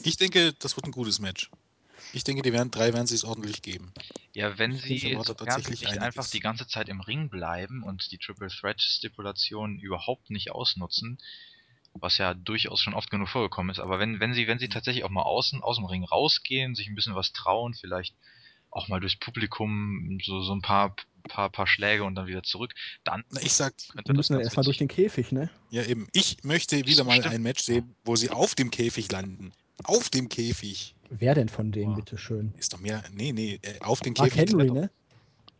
Ich denke, das wird ein gutes Match. Ich denke, die werden, drei werden sich ordentlich geben. Ja, wenn sie sofern sie tatsächlich nicht einfach die ganze Zeit im Ring bleiben und die Triple Threat Stipulation überhaupt nicht ausnutzen, was ja durchaus schon oft genug vorgekommen ist, aber wenn, wenn sie, wenn sie tatsächlich auch mal außen, aus dem Ring rausgehen, sich ein bisschen was trauen, vielleicht auch mal durchs Publikum so, so ein paar, paar, paar Schläge und dann wieder zurück, dann Na, ich sag, das müssen dann erstmal durch den Käfig, ne? ja eben, ich möchte wieder mal Stimmt. ein Match sehen, wo sie auf dem Käfig landen. Auf dem Käfig. Wer denn von denen, Boah. bitteschön? Ist doch mehr. Nee, nee, äh, auf den Mark Käfig. Henry, ne?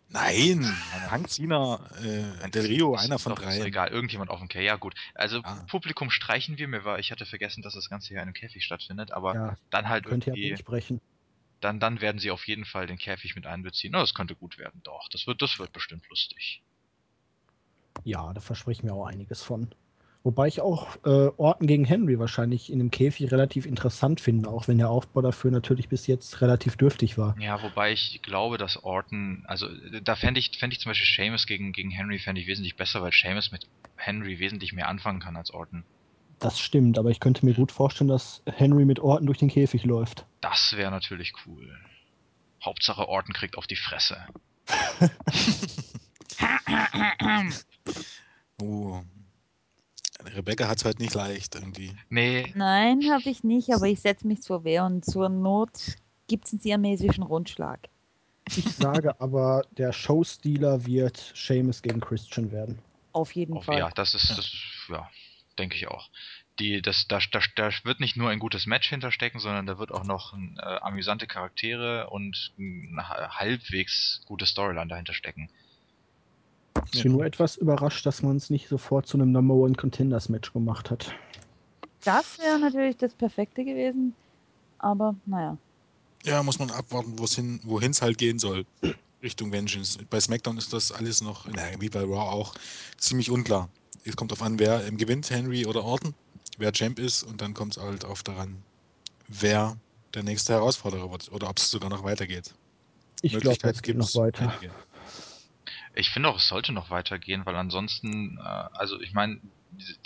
Nein, Hank Cena, äh, Del ist- Rio, ist- einer ist von doch- Ist dreien. doch egal, irgendjemand auf dem Käfig. Ja, gut. Also Ah. Publikum streichen wir. Mir war, ich hatte vergessen, dass das Ganze hier in einem Käfig stattfindet, aber Ja, dann halt könnte ja irgendwie, durchbrechen. dann, dann werden sie auf jeden Fall den Käfig mit einbeziehen. Oh, das könnte gut werden, doch. Das wird, das wird bestimmt lustig. Ja, da verspreche ich mir auch einiges von. Wobei ich auch äh, Orton gegen Henry wahrscheinlich in dem Käfig relativ interessant finde, auch wenn der Aufbau dafür natürlich bis jetzt relativ dürftig war. Ja, wobei ich glaube, dass Orton, also äh, da fände ich, fänd ich zum Beispiel Seamus gegen, gegen Henry fände ich wesentlich besser, weil Seamus mit Henry wesentlich mehr anfangen kann als Orton. Das stimmt, aber ich könnte mir gut vorstellen, dass Henry mit Orton durch den Käfig läuft. Das wäre natürlich cool. Hauptsache Orton kriegt auf die Fresse. Oh. Rebecca hat es halt nicht leicht irgendwie. Nee, Nein, habe ich nicht, aber ich setze mich zur Wehr und zur Not gibt es einen siamesischen Rundschlag. Ich sage aber, der Showstealer wird Seamus gegen Christian werden. Auf jeden auf, Fall. ja, das ist, das ja, denke ich auch. Die, das, da, da, da wird nicht nur ein gutes Match hinterstecken, sondern da wird auch noch ein, äh, amüsante Charaktere und eine ha- halbwegs gute Storyline dahinter stecken. Ich bin nur etwas überrascht, dass man es nicht sofort zu einem Number One Contenders Match gemacht hat. Das wäre natürlich das Perfekte gewesen, aber naja. Ja, muss man abwarten, wohin es halt gehen soll. Richtung Vengeance. Bei SmackDown ist das alles noch, naja, wie bei Raw auch, ziemlich unklar. Es kommt darauf an, wer ähm, gewinnt, Henry oder Orton, wer Champ ist und dann kommt es halt auf daran, wer der nächste Herausforderer wird oder ob es sogar noch weitergeht. Ich glaube, es geht noch weiter. einige. Ich finde auch, es sollte noch weitergehen, weil ansonsten, äh, also ich meine,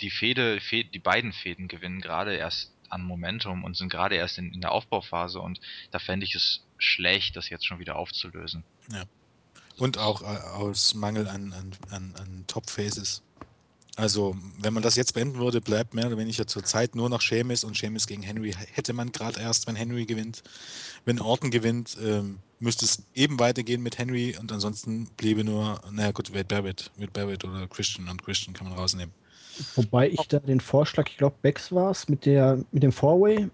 die- Fehde, Fe die beiden Fäden gewinnen gerade erst an Momentum und sind gerade erst in, in der Aufbauphase und da fände ich es schlecht, das jetzt schon wieder aufzulösen. Und auch äh, aus Mangel an, an, an, an Top-Faces. Also, wenn man das jetzt beenden würde, bleibt mehr oder weniger zur Zeit nur noch Sheamus und Sheamus gegen Henry hätte man gerade erst, wenn Henry gewinnt. Wenn Orton gewinnt, ähm, müsste es eben weitergehen mit Henry und ansonsten bliebe nur, naja gut, Wade Barrett, Wade Barrett oder Christian und Christian kann man rausnehmen. Wobei ich da den Vorschlag, ich glaube, Bex war es, mit, der, mit dem Four-Way.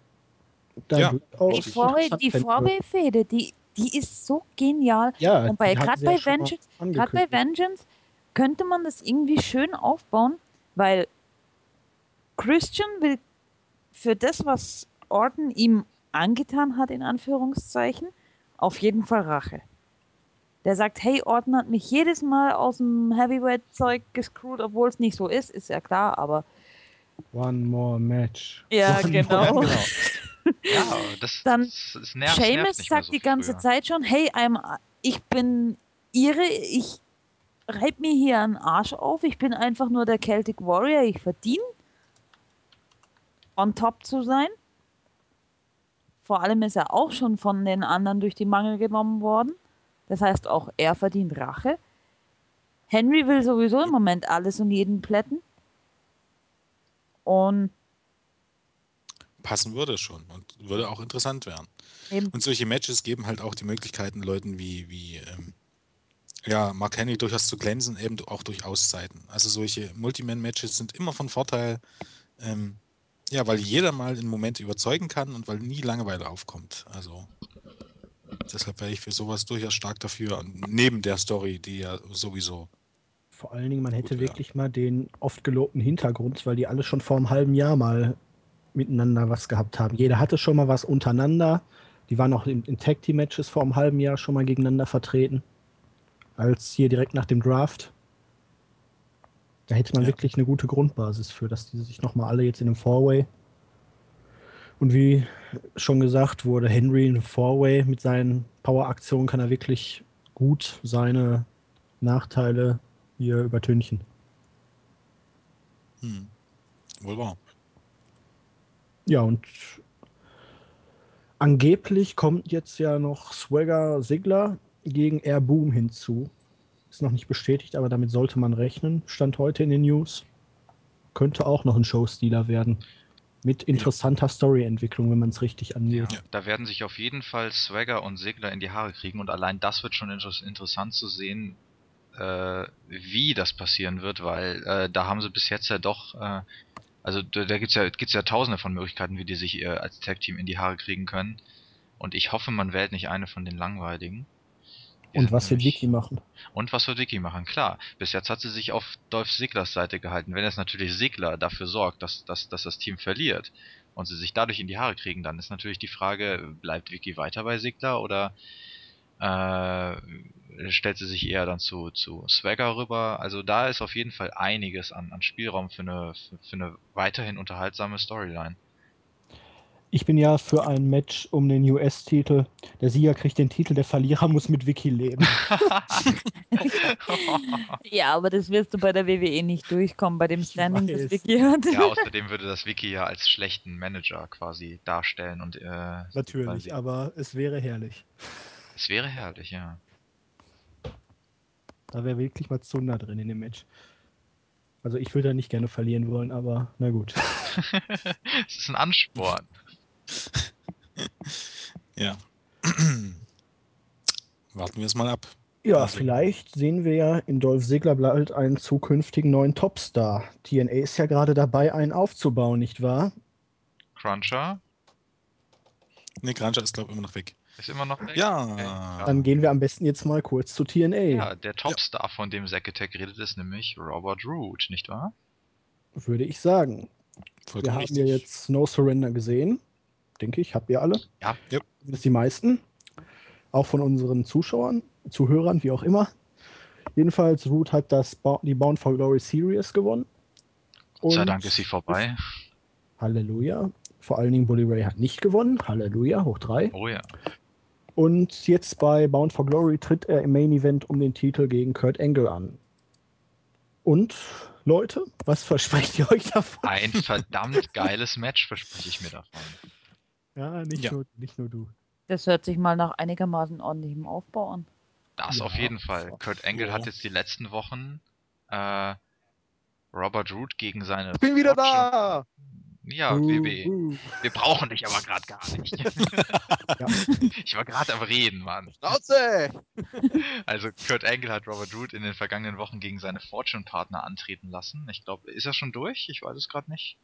Da Ja, Die interessant die die, die ist so genial. Ja, Und bei, gerade bei, Vengeance, bei. Vengeance könnte man das irgendwie schön aufbauen, weil Christian will für das, was Orton ihm angetan hat, in Anführungszeichen, auf jeden Fall Rache. Der sagt, hey, Orton hat mich jedes Mal aus dem Heavyweight-Zeug gescrewt, obwohl es nicht so ist, ist ja klar, aber One more match. Ja, One genau. more- Ja, das, Dann das, das nervt, nervt Seamus nicht mehr sagt so die ganze früher. Zeit schon, hey, I'm, ich bin ihre, ich reib mir hier einen Arsch auf, ich bin einfach nur der Celtic Warrior, ich verdiene on top zu sein. Vor allem ist er auch schon von den anderen durch die Mangel genommen worden. Das heißt, auch er verdient Rache. Henry will sowieso im Moment alles und jeden plätten. Und Passen würde schon und würde auch interessant werden. eben, Und solche Matches geben halt auch die Möglichkeiten, Leuten wie, wie ähm, ja, Mark Henry durchaus zu glänzen, eben auch durch Auszeiten. Also solche Multiman-Matches sind immer von Vorteil, ähm, ja, weil jeder mal einen Moment überzeugen kann und weil nie Langeweile aufkommt. Also deshalb wäre ich für sowas durchaus stark dafür, und neben der Story, die ja sowieso. Vor allen Dingen, man hätte ja. wirklich mal den oft gelobten Hintergrund, weil die alle schon vor einem halben Jahr mal miteinander was gehabt haben. Jeder hatte schon mal was untereinander. Die waren auch in, in Tag Team Matches vor einem halben Jahr schon mal gegeneinander vertreten. Als hier direkt nach dem Draft. Da hätte man Ja. wirklich eine gute Grundbasis für, dass die sich nochmal alle jetzt in einem Four-Way. Und wie schon gesagt wurde, Henry in einem Four-Way mit seinen Power-Aktionen kann er wirklich gut seine Nachteile hier übertünchen. Hm. Wohl wahr. Ja, und angeblich kommt jetzt ja noch Swagger Sigler gegen Air Boom hinzu. Ist noch nicht bestätigt, aber damit sollte man rechnen. Stand heute in den News. Könnte auch noch ein Showstealer werden. Mit interessanter Storyentwicklung, wenn man es richtig Ja, angeht. da werden sich auf jeden Fall Swagger und Segler in die Haare kriegen und allein das wird schon inter interessant zu sehen, äh, wie das passieren wird, weil äh, da haben sie bis jetzt ja doch, äh, also da, da gibt's ja, gibt's ja tausende von Möglichkeiten, wie die sich äh, als Tag-Team in die Haare kriegen können. Und ich hoffe, man wählt nicht eine von den langweiligen. Und was wird Vicky machen? Und was wird Vicky machen? Klar, bis jetzt hat sie sich auf Dolph Ziglers Seite gehalten. Wenn jetzt natürlich Sigler dafür sorgt, dass, dass, dass das Team verliert und sie sich dadurch in die Haare kriegen, dann ist natürlich die Frage, bleibt Vicky weiter bei Sigler oder äh, stellt sie sich eher dann zu, zu Swagger rüber? Also da ist auf jeden Fall einiges an, an Spielraum für eine, für, für eine weiterhin unterhaltsame Storyline. Ich bin ja für ein Match um den US-Titel. Der Sieger kriegt den Titel, der Verlierer muss mit Vicky leben. ja, aber das wirst du bei der WWE nicht durchkommen, bei dem Standing, das. Vicky hat. ja, außerdem würde das Vicky ja als schlechten Manager quasi darstellen und äh, Natürlich, quasi- aber es wäre herrlich. es wäre herrlich, ja. Da wäre wirklich mal Zunder drin in dem Match. Also ich würde da nicht gerne verlieren wollen, aber na gut. es ist ein Ansporn. Ja. Warten wir es mal ab. Ja, Also- vielleicht sehen wir ja in Dolph Ziggler bald einen zukünftigen neuen Topstar. TNA ist ja gerade dabei, einen aufzubauen, nicht wahr? Cruncher Ne, Granger ist, glaube ich, immer noch weg. ist immer noch weg. Ja. Okay. Dann gehen wir am besten jetzt mal kurz zu TNA. Ja, der Topstar, von dem Zack Attack redet, ist nämlich Robert Root, nicht wahr? Würde ich sagen. Wir Vollkommen haben richtig. ja jetzt No Surrender gesehen. Denke ich, habt ihr alle. Ja. Ja. Das die meisten. Auch von unseren Zuschauern, Zuhörern, wie auch immer. Jedenfalls, Root hat das ba die Bound for Glory Series gewonnen. Gott sei Und Dank ist sie vorbei. Halleluja. Vor allen Dingen Bully Ray hat nicht gewonnen. Halleluja, hoch drei. Oh ja. Und jetzt bei Bound for Glory tritt er im Main Event um den Titel gegen Kurt Angle an. Und Leute, was versprecht ihr euch davon? Ein verdammt geiles Match verspreche ich mir davon. Ja, nicht, Ja. Nur, nicht nur du. Das hört sich mal nach einigermaßen ordentlichem Aufbau an. Das Ja, auf jeden Fall. so. Kurt Angle Ja. hat jetzt die letzten Wochen äh, Robert Root gegen seine. Ich bin wieder da! Ja, Uh, WB. uh. Wir brauchen dich aber gerade gar nicht. Ja. Ich war gerade am Reden, Mann. Schnauze! Also Kurt Angle hat Robert Root in den vergangenen Wochen gegen seine Fortune-Partner antreten lassen. Ich glaube, ist er schon durch? Ich weiß es gerade nicht.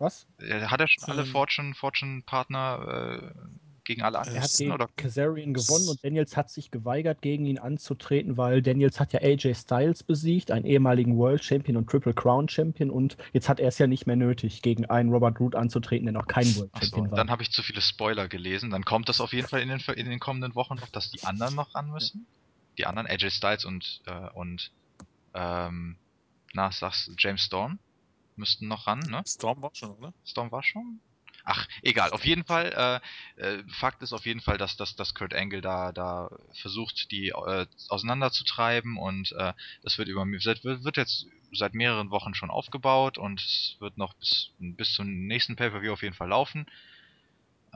Was? Äh, Hat er schon alle. Fortune, Fortune-Partner äh, gegen alle Er Er hat gegen Oder? Kazarian gewonnen und Daniels hat sich geweigert, gegen ihn anzutreten, weil Daniels hat ja AJ Styles besiegt, einen ehemaligen World Champion und Triple Crown Champion und jetzt hat er es ja nicht mehr nötig, gegen einen Robert Root anzutreten, der noch kein World Champion war. dann habe ich zu viele Spoiler gelesen. Dann kommt das auf jeden Fall in den, in den kommenden Wochen noch, dass die anderen noch ran müssen. Die anderen, AJ Styles und, äh, und ähm, na, sag's, James Storm müssten noch ran, ne? Storm war schon, oder? Storm war schon? Ach, egal. Auf jeden Fall, äh, äh, Fakt ist auf jeden Fall, dass, dass, dass Kurt Angle da, da versucht, die äh, auseinanderzutreiben und äh, das wird über wird, wird jetzt seit mehreren Wochen schon aufgebaut und es wird noch bis, bis zum nächsten Pay-Per-View auf jeden Fall laufen.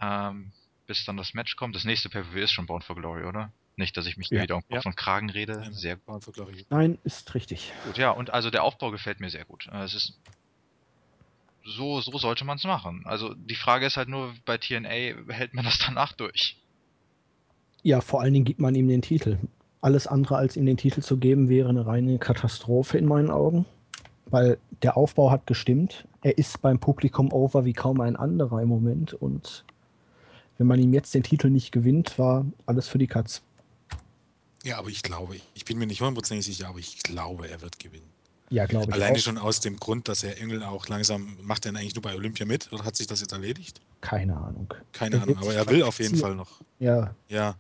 Ähm, bis dann das Match kommt. Das nächste Pay-Per-View ist schon Bound for Glory, oder? Nicht, dass ich mich hier Ja. wieder um Kopf Ja. und Kragen rede. Nein, Sehr Glory. Nein, ist richtig. gut. Ja, und also der Aufbau gefällt mir sehr gut. Äh, Es ist so, so sollte man es machen. Also die Frage ist halt nur, bei TNA hält man das danach durch. Ja, vor allen Dingen gibt man ihm den Titel. Alles andere als ihm den Titel zu geben, wäre eine reine Katastrophe in meinen Augen. Weil der Aufbau hat gestimmt. Er ist beim Publikum over wie kaum ein anderer im Moment. Und wenn man ihm jetzt den Titel nicht gewinnt, war alles für die Katz. Ja, aber ich glaube, ich bin mir nicht hundertprozentig sicher, aber ich glaube, er wird gewinnen. Ja, glaube ich. Alleine auch. schon aus dem Grund, dass er Engel auch langsam, macht er denn eigentlich nur bei Olympia mit oder hat sich das jetzt erledigt? Keine Ahnung. Keine Ahnung, aber er will auf jeden. Fall noch. Ja, Ja.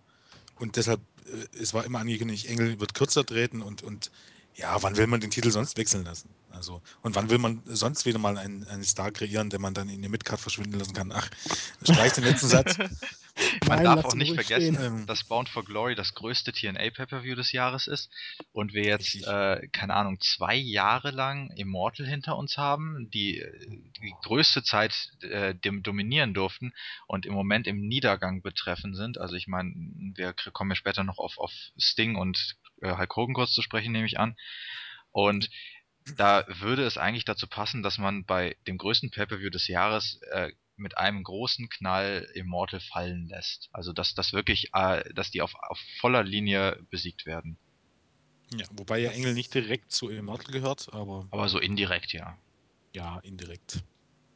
Und deshalb, äh, es war immer angekündigt, Engel wird kürzer treten und, und ja, wann will man den Titel sonst wechseln lassen? Also, und wann will man sonst wieder mal einen, einen Star kreieren, den man dann in der Midcard verschwinden lassen kann? Ach, streich den letzten Satz. Man Nein, darf auch nicht vergessen, stehen. Ähm. dass Bound for Glory das größte TNA Pay-Per-View des Jahres ist und wir jetzt, äh, keine Ahnung, zwei Jahre lang Immortal hinter uns haben, die die größte Zeit äh, dem dominieren durften und im Moment im Niedergang betreffen sind. Also ich meine, wir kommen ja später noch auf, auf Sting und äh, Hulk Hogan kurz zu sprechen, nehme ich an. Und da würde es eigentlich dazu passen, dass man bei dem größten Pay-Per-View des Jahres äh, mit einem großen Knall Immortal fallen lässt. Also dass das wirklich, äh, dass die auf, auf voller Linie besiegt werden. Ja, wobei ja Engel nicht direkt zu Immortal gehört, aber Aber so indirekt, ja. ja, indirekt.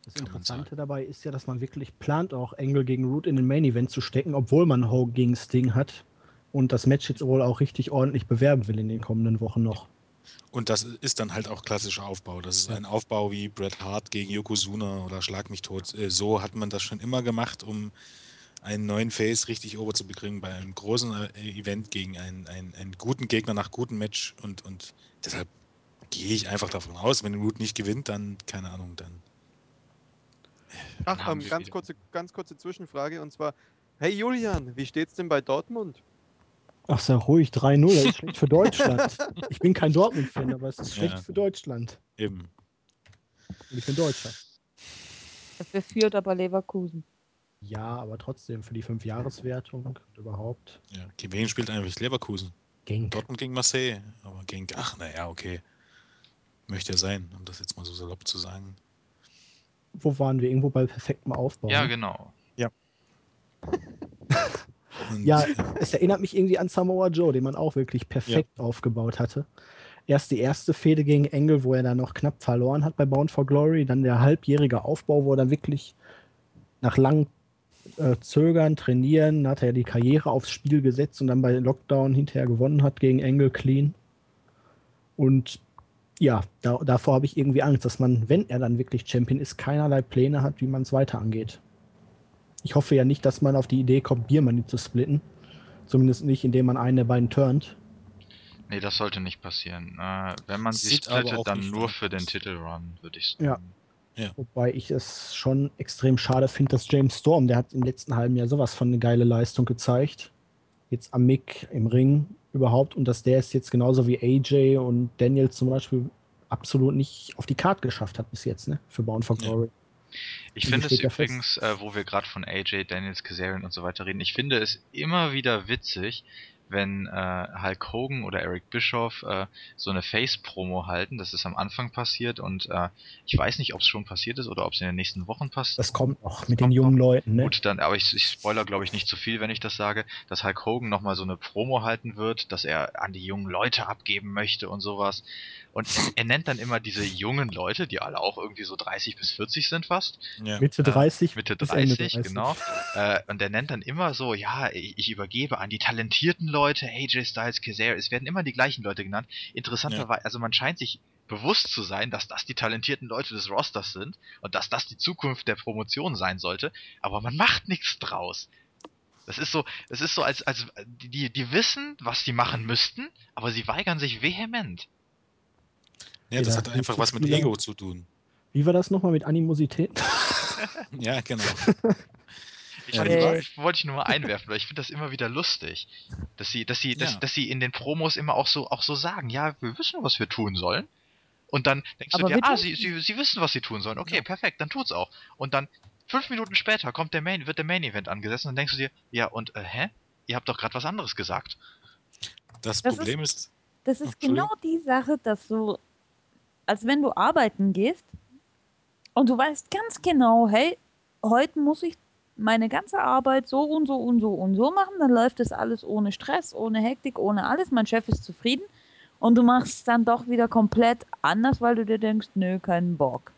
Das Interessante dabei ist ja, dass man wirklich plant, auch Engel gegen Root in den Main Event zu stecken, obwohl man Hogan gegen Sting hat und das Match jetzt wohl auch richtig ordentlich bewerben will in den kommenden Wochen noch. Und das ist dann halt auch klassischer Aufbau. Das ist ein Aufbau wie Bret Hart gegen Yokozuna oder Schlag mich tot. Äh, So hat man das schon immer gemacht, um einen neuen Face richtig over zu bekriegen bei einem großen äh, Event gegen einen, einen, einen guten Gegner nach gutem Match. Und, und deshalb gehe ich einfach davon aus, wenn Root nicht gewinnt, dann, keine Ahnung, dann. Ach, haben ähm, ganz, wieder- kurze, ganz kurze Zwischenfrage und zwar: Hey Julian, wie steht's denn bei Dortmund? Ach, sei ruhig, 3-0, das ist schlecht für Deutschland. Ich bin kein Dortmund-Fan, aber es ist schlecht Ja. für Deutschland. Eben. Und ich bin Deutscher. Dafür führt aber Leverkusen. Ja, aber trotzdem für die Fünfjahreswertung und überhaupt. Ja. Gegen wen spielt eigentlich Leverkusen? Genk. Dortmund gegen Marseille. Aber gegen. Ach, naja, okay. Möchte ja sein, um das jetzt mal so salopp zu sagen. Wo waren wir? Irgendwo bei perfektem Aufbau. Ja, ne? genau. Und, Ja, es erinnert mich irgendwie an Samoa Joe, den man auch wirklich perfekt aufgebaut hatte. Erst die erste Fehde gegen Engel, wo er dann noch knapp verloren hat bei Bound for Glory, dann der halbjährige Aufbau, wo er dann wirklich nach langem äh, Zögern, Trainieren, hat er die Karriere aufs Spiel gesetzt und dann bei Lockdown hinterher gewonnen hat gegen Engel clean. Und ja, da, davor habe ich irgendwie Angst, dass man, wenn er dann wirklich Champion ist, keinerlei Pläne hat, wie man es weiter angeht. Ich hoffe ja nicht, dass man auf die Idee kommt, Biermann zu splitten. Zumindest nicht, indem man einen der beiden turnt. Nee, das sollte nicht passieren. Äh, wenn man sie Sieht splittet, dann nur für den. Titelrun, würde ich Ja. sagen. Wobei ich es schon extrem schade finde, dass James Storm, der hat im letzten halben Jahr sowas von eine geile Leistung gezeigt. jetzt am Mick im Ring überhaupt und dass der es jetzt genauso wie AJ und Daniel zum Beispiel absolut nicht auf die Karte geschafft hat bis jetzt, ne? Für Bound for Ja. Ich finde es übrigens, äh, wo wir gerade von AJ, Daniels, Kazarian und so weiter reden, ich finde es immer wieder witzig, wenn äh, Hulk Hogan oder Eric Bischoff äh, so eine Face-Promo halten. Das ist am Anfang passiert und äh, ich weiß nicht, ob es schon passiert ist oder ob es in den nächsten Wochen passiert. Das kommt noch mit kommt den jungen noch. Leuten, ne? Gut, dann, aber ich, ich spoiler, glaube ich, nicht zu viel, wenn ich das sage, dass Hulk Hogan nochmal so eine Promo halten wird, dass er an die jungen Leute abgeben möchte und sowas. Und er nennt dann immer diese jungen Leute, die alle auch irgendwie so 30 bis 40 sind fast. Ja. Mitte 30 Äh, Mitte bis Ende 30, genau. Äh, und er nennt dann immer so, ja, ich, ich übergebe an die talentierten Leute, AJ Styles, Kazarian, es werden immer die gleichen Leute genannt. Interessanterweise, also man scheint sich bewusst zu sein, dass das die talentierten Leute des Rosters sind und dass das die Zukunft der Promotion sein sollte, aber man macht nichts draus. Das ist so, das ist so, als, als die, die wissen, was sie machen müssten, aber sie weigern sich vehement. Ja, das Ja, hat einfach was mit Ego zu tun. Wie war das nochmal mit Animosität? Ja, genau. Ich, Ja, die- ich, wollte ich nur mal einwerfen, weil ich finde das immer wieder lustig, dass sie, dass sie, dass, Ja. dass sie in den Promos immer auch so, auch so sagen, ja, wir wissen, was wir tun sollen. Und dann denkst Aber du dir, ah, sie, sie, sie wissen, was sie tun sollen. Okay, perfekt, dann tut's auch. Und dann fünf Minuten später kommt der Main, wird der Main Event angesetzt und dann denkst du dir, ja und äh, hä? Ihr habt doch gerade was anderes gesagt. Das, Das Problem ist, Das Oh, ist Entschuldigung. genau die Sache, dass du, als wenn du arbeiten gehst und du weißt ganz genau, hey, heute muss ich meine ganze Arbeit so und so und so und so machen, dann läuft das alles ohne Stress, ohne Hektik, ohne alles. Mein Chef ist zufrieden und du machst es dann doch wieder komplett anders, weil du dir denkst, nö, keinen Bock.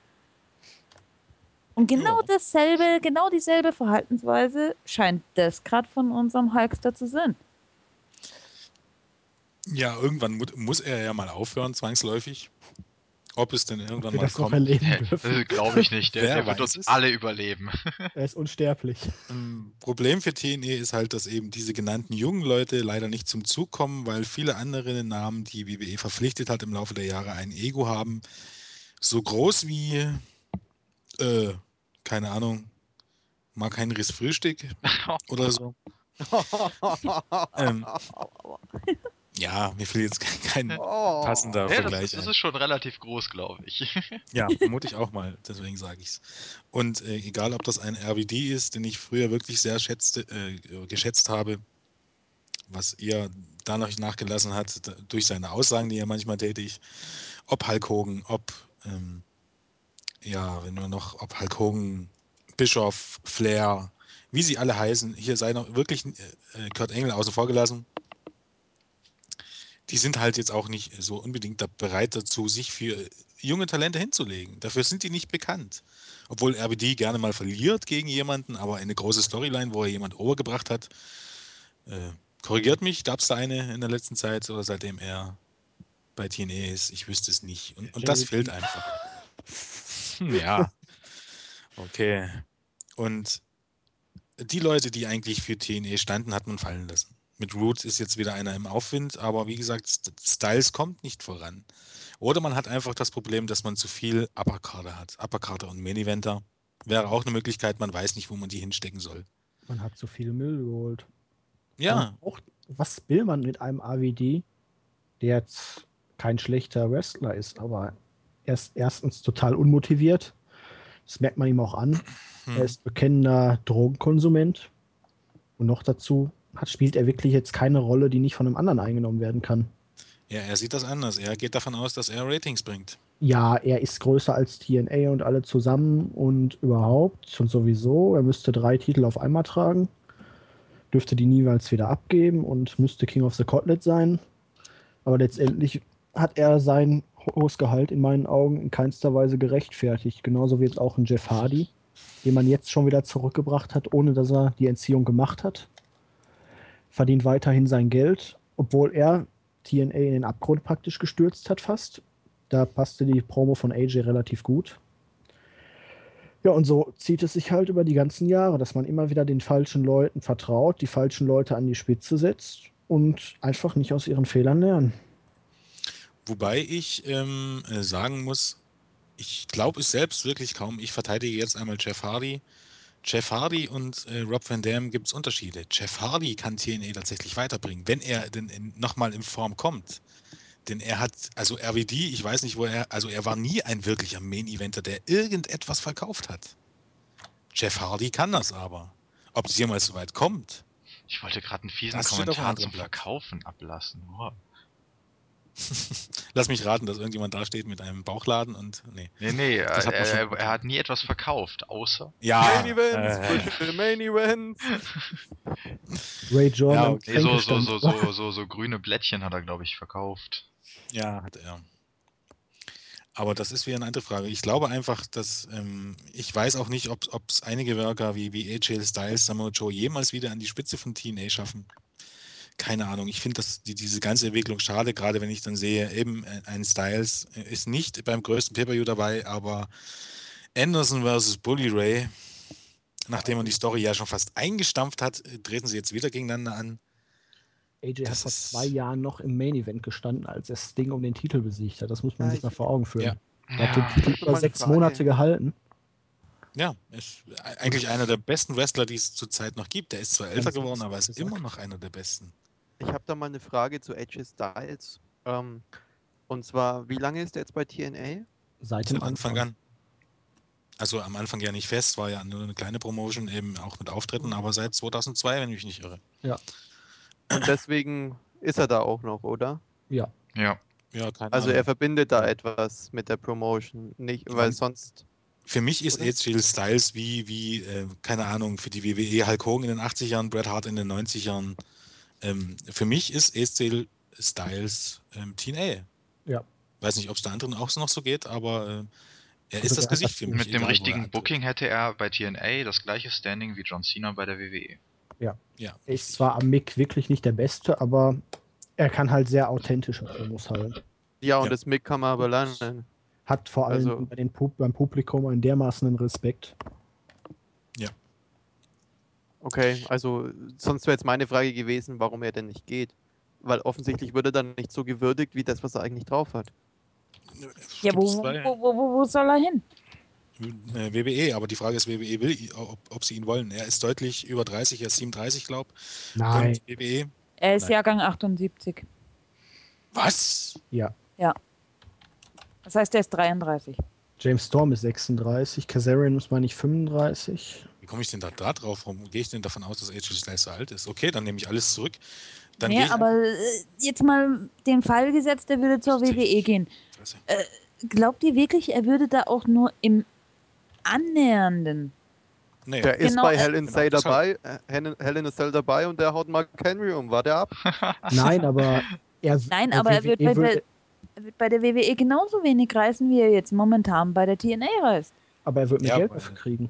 Und genau dasselbe, genau dieselbe Verhaltensweise scheint das gerade von unserem Hulkster zu sein. ja, irgendwann mu muss er ja mal aufhören, zwangsläufig. Ob es denn irgendwann mal kommt. Äh, dürfen. Glaube ich nicht. Der, der wird uns es? alle überleben. Er ist unsterblich. Ähm, Problem für TNE ist halt, dass eben diese genannten jungen Leute leider nicht zum Zug kommen, weil viele andere Namen, die WWE verpflichtet hat im Laufe der Jahre, ein Ego haben. So groß wie, äh, keine Ahnung, Mark Henrys Frühstück oder so. Ähm, ja, mir fehlt jetzt kein Oh. passender Ja, das, Vergleich das ein. ist schon relativ groß, glaube ich. Ja, vermute ich auch mal, deswegen sage ich's. Und äh, egal, ob das ein RVD ist, den ich früher wirklich sehr schätzte, äh, geschätzt habe, was eher danach nachgelassen hat, da, durch seine Aussagen, die er manchmal tätigt, ob Hulk Hogan, ob, ähm, ja, wenn wir noch, ob Hulk Hogan, Bischof, Flair, wie sie alle heißen, hier sei noch wirklich äh, Kurt Engel außen vor gelassen. Die sind halt jetzt auch nicht so unbedingt bereit dazu, sich für junge Talente hinzulegen. Dafür sind die nicht bekannt. Obwohl RBD gerne mal verliert gegen jemanden, aber eine große Storyline, wo er jemand overgebracht hat, äh, korrigiert mich, gab es da eine in der letzten Zeit oder seitdem er bei TNA ist? Ich wüsste es nicht. Und, und das fehlt einfach. ja. Okay. Und die Leute, die eigentlich für TNA standen, hat man fallen lassen. Mit Roots ist jetzt wieder einer im Aufwind, aber wie gesagt, St- Styles kommt nicht voran. Oder man hat einfach das Problem, dass man zu viel Uppercarder hat. Uppercarder und Main Eventer wäre auch eine Möglichkeit, man weiß nicht, wo man die hinstecken soll. Man hat zu viel Müll geholt. Ja, Und Auch, was will man mit einem AWD, der jetzt kein schlechter Wrestler ist, aber er ist erstens total unmotiviert. Das merkt man ihm auch an. Hm. Er ist bekennender Drogenkonsument. Und noch dazu hat, spielt er wirklich jetzt keine Rolle, die nicht von einem anderen eingenommen werden kann. ja, er sieht das anders. Er geht davon aus, dass er Ratings bringt. Ja, er ist größer als TNA und alle zusammen und überhaupt und sowieso. Er müsste drei Titel auf einmal tragen, dürfte die niemals wieder abgeben und müsste King of the Cotlet sein. Aber letztendlich hat er sein hohes Gehalt in meinen Augen in keinster Weise gerechtfertigt. Genauso wie jetzt auch ein Jeff Hardy, den man jetzt schon wieder zurückgebracht hat, ohne dass er die Entziehung gemacht hat. Verdient weiterhin sein Geld, obwohl er TNA in den Abgrund praktisch gestürzt hat fast. Da passte die Promo von AJ relativ gut. Ja, und so zieht es sich halt über die ganzen Jahre, dass man immer wieder den falschen Leuten vertraut, die falschen Leute an die Spitze setzt und einfach nicht aus ihren Fehlern lernen. Wobei ich ähm, äh, sagen muss, ich glaube es selbst wirklich kaum. Ich verteidige jetzt einmal Jeff Hardy. Jeff Hardy und äh, Rob Van Dam gibt es Unterschiede. Jeff Hardy kann TNA tatsächlich weiterbringen, wenn er denn nochmal in Form kommt. Denn er hat, also RVD, ich weiß nicht, wo er, also er war nie ein wirklicher Main-Eventer, der irgendetwas verkauft hat. Jeff Hardy kann das aber. Ob es jemals so weit kommt, Ich wollte gerade einen fiesen Kommentar zum. Verkaufen ablassen. Wow. lass mich raten, dass irgendjemand da steht mit einem Bauchladen und nee. Nee, nee, hat er, er, er hat nie etwas verkauft, außer. Ja, Main Events, äh, Main Events. Ray Jordan. Ja, okay. Nee, so, so, so, so, so, so grüne Blättchen hat er, glaube ich, verkauft. Ja, hat er. Aber das ist wieder eine andere Frage. Ich glaube einfach, dass ähm, ich weiß auch nicht, ob es einige Worker wie, wie AJ Styles, Samoa Joe jemals wieder an die Spitze von TNA schaffen. Keine Ahnung. Ich finde die, diese ganze Entwicklung schade, gerade wenn ich dann sehe, eben äh, ein Styles äh, ist nicht beim größten Pay-Per-View dabei, aber Anderson versus Bully Ray, nachdem man die Story ja schon fast eingestampft hat, äh, treten sie jetzt wieder gegeneinander an. AJ hat Das vor ist- zwei Jahren noch im Main Event gestanden, als er Sting um den Titel besiegt hat. Das muss man Ja, sich ich- mal vor Augen führen. Ja. Er hat den Ja, Titel hab doch über sechs Frage. Monate gehalten. Ja, ist eigentlich einer der besten Wrestler, die es zurzeit noch gibt. Der ist zwar älter geworden, aber ist immer noch einer der besten. Ich habe da mal eine Frage zu AJ Styles. Ähm, und zwar, wie lange ist er jetzt bei TNA? Seit dem Anfang an. Also am Anfang ja nicht fest, war ja nur eine kleine Promotion, eben auch mit Auftritten, aber seit 2002, wenn ich mich nicht irre. Und deswegen ist er da auch noch, oder? Ja. ja. Ja, keine Also Ahnung. er verbindet da Ja. etwas mit der Promotion, nicht, Ich weil sonst. Für mich ist? AJ Styles wie, wie äh, keine Ahnung, für die WWE Hulk Hogan in den 80ern, Bret Hart in den 90ern. Ähm, für mich ist AJ Styles ähm, TNA. Ja. Weiß nicht, ob es der anderen auch noch so geht, aber äh, er Also ist das Gesicht für mich. Mit dem richtigen. Booking hätte er bei TNA das gleiche Standing wie John Cena bei der. WWE. Ja, Er ist zwar am Mick wirklich nicht der Beste, aber er kann halt sehr authentische Promos halten. Ja, und Ja. das Mick kann man aber lernen. Hat vor allem Also- bei den Pub beim Publikum einen dermaßen Respekt. Okay, also sonst wäre jetzt meine Frage gewesen, warum er denn nicht geht. Weil offensichtlich wird er dann nicht so gewürdigt wie das, was er eigentlich drauf hat. Ja, wo, wo, wo, wo, wo soll er hin? Äh, WWE, aber die Frage ist, WWE will, ob, ob sie ihn wollen. Er ist deutlich über 30, er ist 37, glaube Nein. Und WWE, Er ist Nein. Jahrgang 78. was? Ja. Das heißt, er ist 33. James Storm ist 36, Kazarian ist, meine ich, 35. Komme ich denn da, da drauf? Warum gehe ich denn davon aus, dass AJ Styles so alt ist? Okay, dann nehme ich alles zurück. Dann nee, aber äh, jetzt mal den Fall gesetzt, er würde zur WWE gehen. Fresse. Glaubt ihr wirklich, er würde da auch nur im Annähernden? Nee, Der ist Genau, bei äh, Hell in genau, Cell dabei, äh, Hell Hell in a Cell dabei und der haut Mark Henry um. War der ab? Nein, aber er Nein, aber er wird bei der, er wird bei der WWE genauso wenig reißen, wie er jetzt momentan bei der TNA reist. aber er wird mehr Ja, Geld dafür kriegen.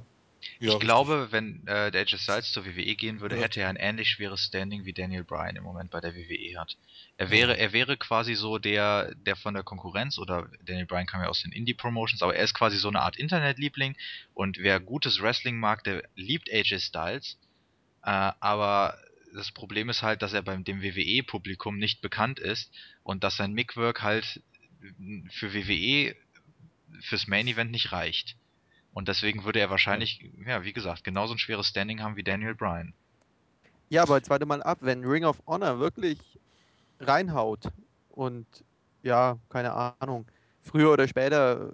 Ja, ich glaube, wenn äh, der AJ Styles zur WWE gehen würde, Ja. hätte er ein ähnlich schweres Standing wie Daniel Bryan im Moment bei der WWE hat. Er wäre, er wäre quasi so der, der von der Konkurrenz oder Daniel Bryan kam ja aus den Indie-Promotions, aber er ist quasi so eine Art Internetliebling und wer gutes Wrestling mag, der liebt AJ Styles. Äh, aber das Problem ist halt, dass er beim dem WWE-Publikum nicht bekannt ist und dass sein Mickwork halt für WWE fürs Main Event nicht reicht. Und deswegen würde er wahrscheinlich, ja, wie gesagt, genauso ein schweres Standing haben wie Daniel Bryan. Ja, aber jetzt warte mal ab, wenn Ring of Honor wirklich reinhaut und ja, keine Ahnung, früher oder später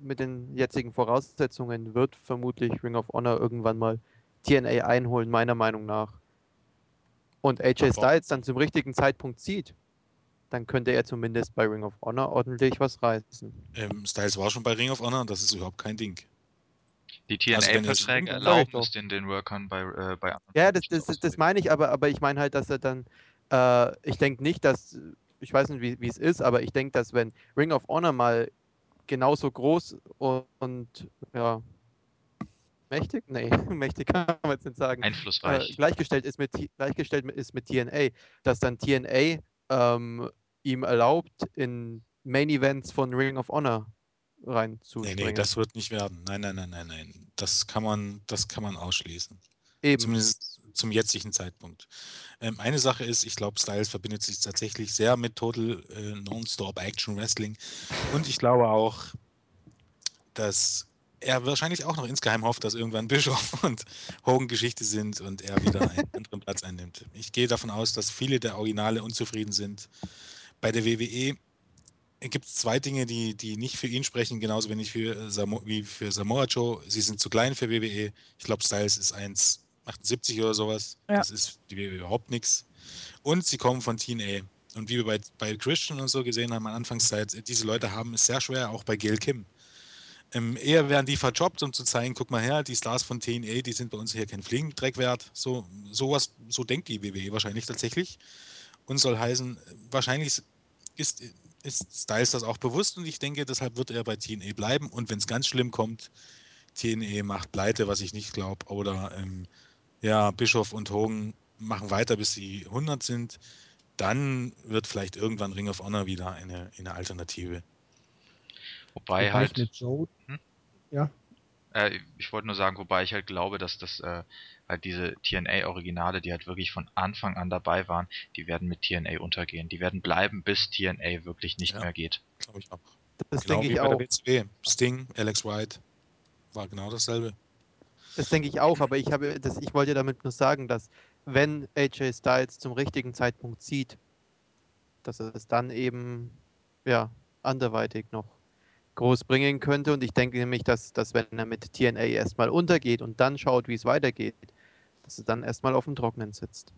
mit den jetzigen Voraussetzungen wird vermutlich Ring of Honor irgendwann mal TNA einholen, meiner Meinung nach. Und AJ Styles dann zum richtigen Zeitpunkt zieht, dann könnte er zumindest bei Ring of Honor ordentlich was reißen. Ähm, Styles war schon bei Ring of Honor, das ist überhaupt kein Ding. Die Also er TNA-Verträge ich erlauben es den, den Workern bei, äh, bei anderen Ja, das, das, das, das meine ich, aber, aber ich meine halt, dass er dann, äh, ich denke nicht, dass, ich weiß nicht, wie wie es ist, aber ich denke, dass wenn Ring of Honor mal genauso groß und, und ja, mächtig, nee, mächtig kann man jetzt nicht sagen, äh, Einflussreich. gleichgestellt, ist mit, gleichgestellt ist mit TNA, dass dann TNA ähm, ihm erlaubt, in Main Events von Ring of Honor Nee, reinzuspringen. nee, das wird nicht werden. Nein, nein, nein, nein, nein. Das kann man, das kann man ausschließen. Eben. Zumindest zum jetzigen Zeitpunkt. Ähm, eine Sache ist, ich glaube, Styles verbindet sich tatsächlich sehr mit Total äh, Non-Stop Action Wrestling. Und ich glaube auch, dass er wahrscheinlich auch noch insgeheim hofft, dass irgendwann Bischof und Hogan Geschichte sind und er wieder einen anderen Platz einnimmt. Ich gehe davon aus, dass viele der Originale unzufrieden sind. Bei der WWE gibt es zwei Dinge, die, die nicht für ihn sprechen, genauso wenig für Samo wie für Samoa Joe. Sie sind zu klein für WWE. Ich glaube, Styles ist 1,78 oder sowas. Ja. Das ist die WWE überhaupt nichts. Und sie kommen von TNA. Und wie wir bei, bei Christian und so gesehen haben, an Anfangszeit, diese Leute haben es sehr schwer, auch bei Gail Kim. Ähm, eher werden die verjobbt, um zu zeigen, guck mal her, die Stars von TNA, die sind bei uns hier kein Fliegendreck wert. So, sowas, so denkt die WWE wahrscheinlich tatsächlich. Und soll heißen, wahrscheinlich ist, ist Styles das auch bewusst und ich denke, deshalb wird er bei TNA bleiben. Und wenn es ganz schlimm kommt, TNA macht pleite, was ich nicht glaube, oder ähm, ja, Bischof und Hogan machen weiter, bis sie 100 sind, dann wird vielleicht irgendwann Ring of Honor wieder eine, eine Alternative. Wobei Wobei halt. Joe, Hm? ja, Äh, ich wollte nur sagen, wobei ich halt glaube, dass das äh, diese TNA-Originale, die halt wirklich von Anfang an dabei waren, die werden mit TNA untergehen. Die werden bleiben, bis TNA wirklich nicht Ja. mehr geht. Glaube ich auch. Das genau denke ich bei auch. der WCW. Sting, Alex White, war genau dasselbe. Das denke ich auch, aber ich habe das, ich wollte damit nur sagen, dass wenn AJ Styles zum richtigen Zeitpunkt sieht, dass er es dann eben ja anderweitig noch groß bringen könnte. Und ich denke nämlich, dass, dass wenn er mit TNA erstmal untergeht und dann schaut, wie es weitergeht, dass er dann erstmal auf dem Trocknen sitzt.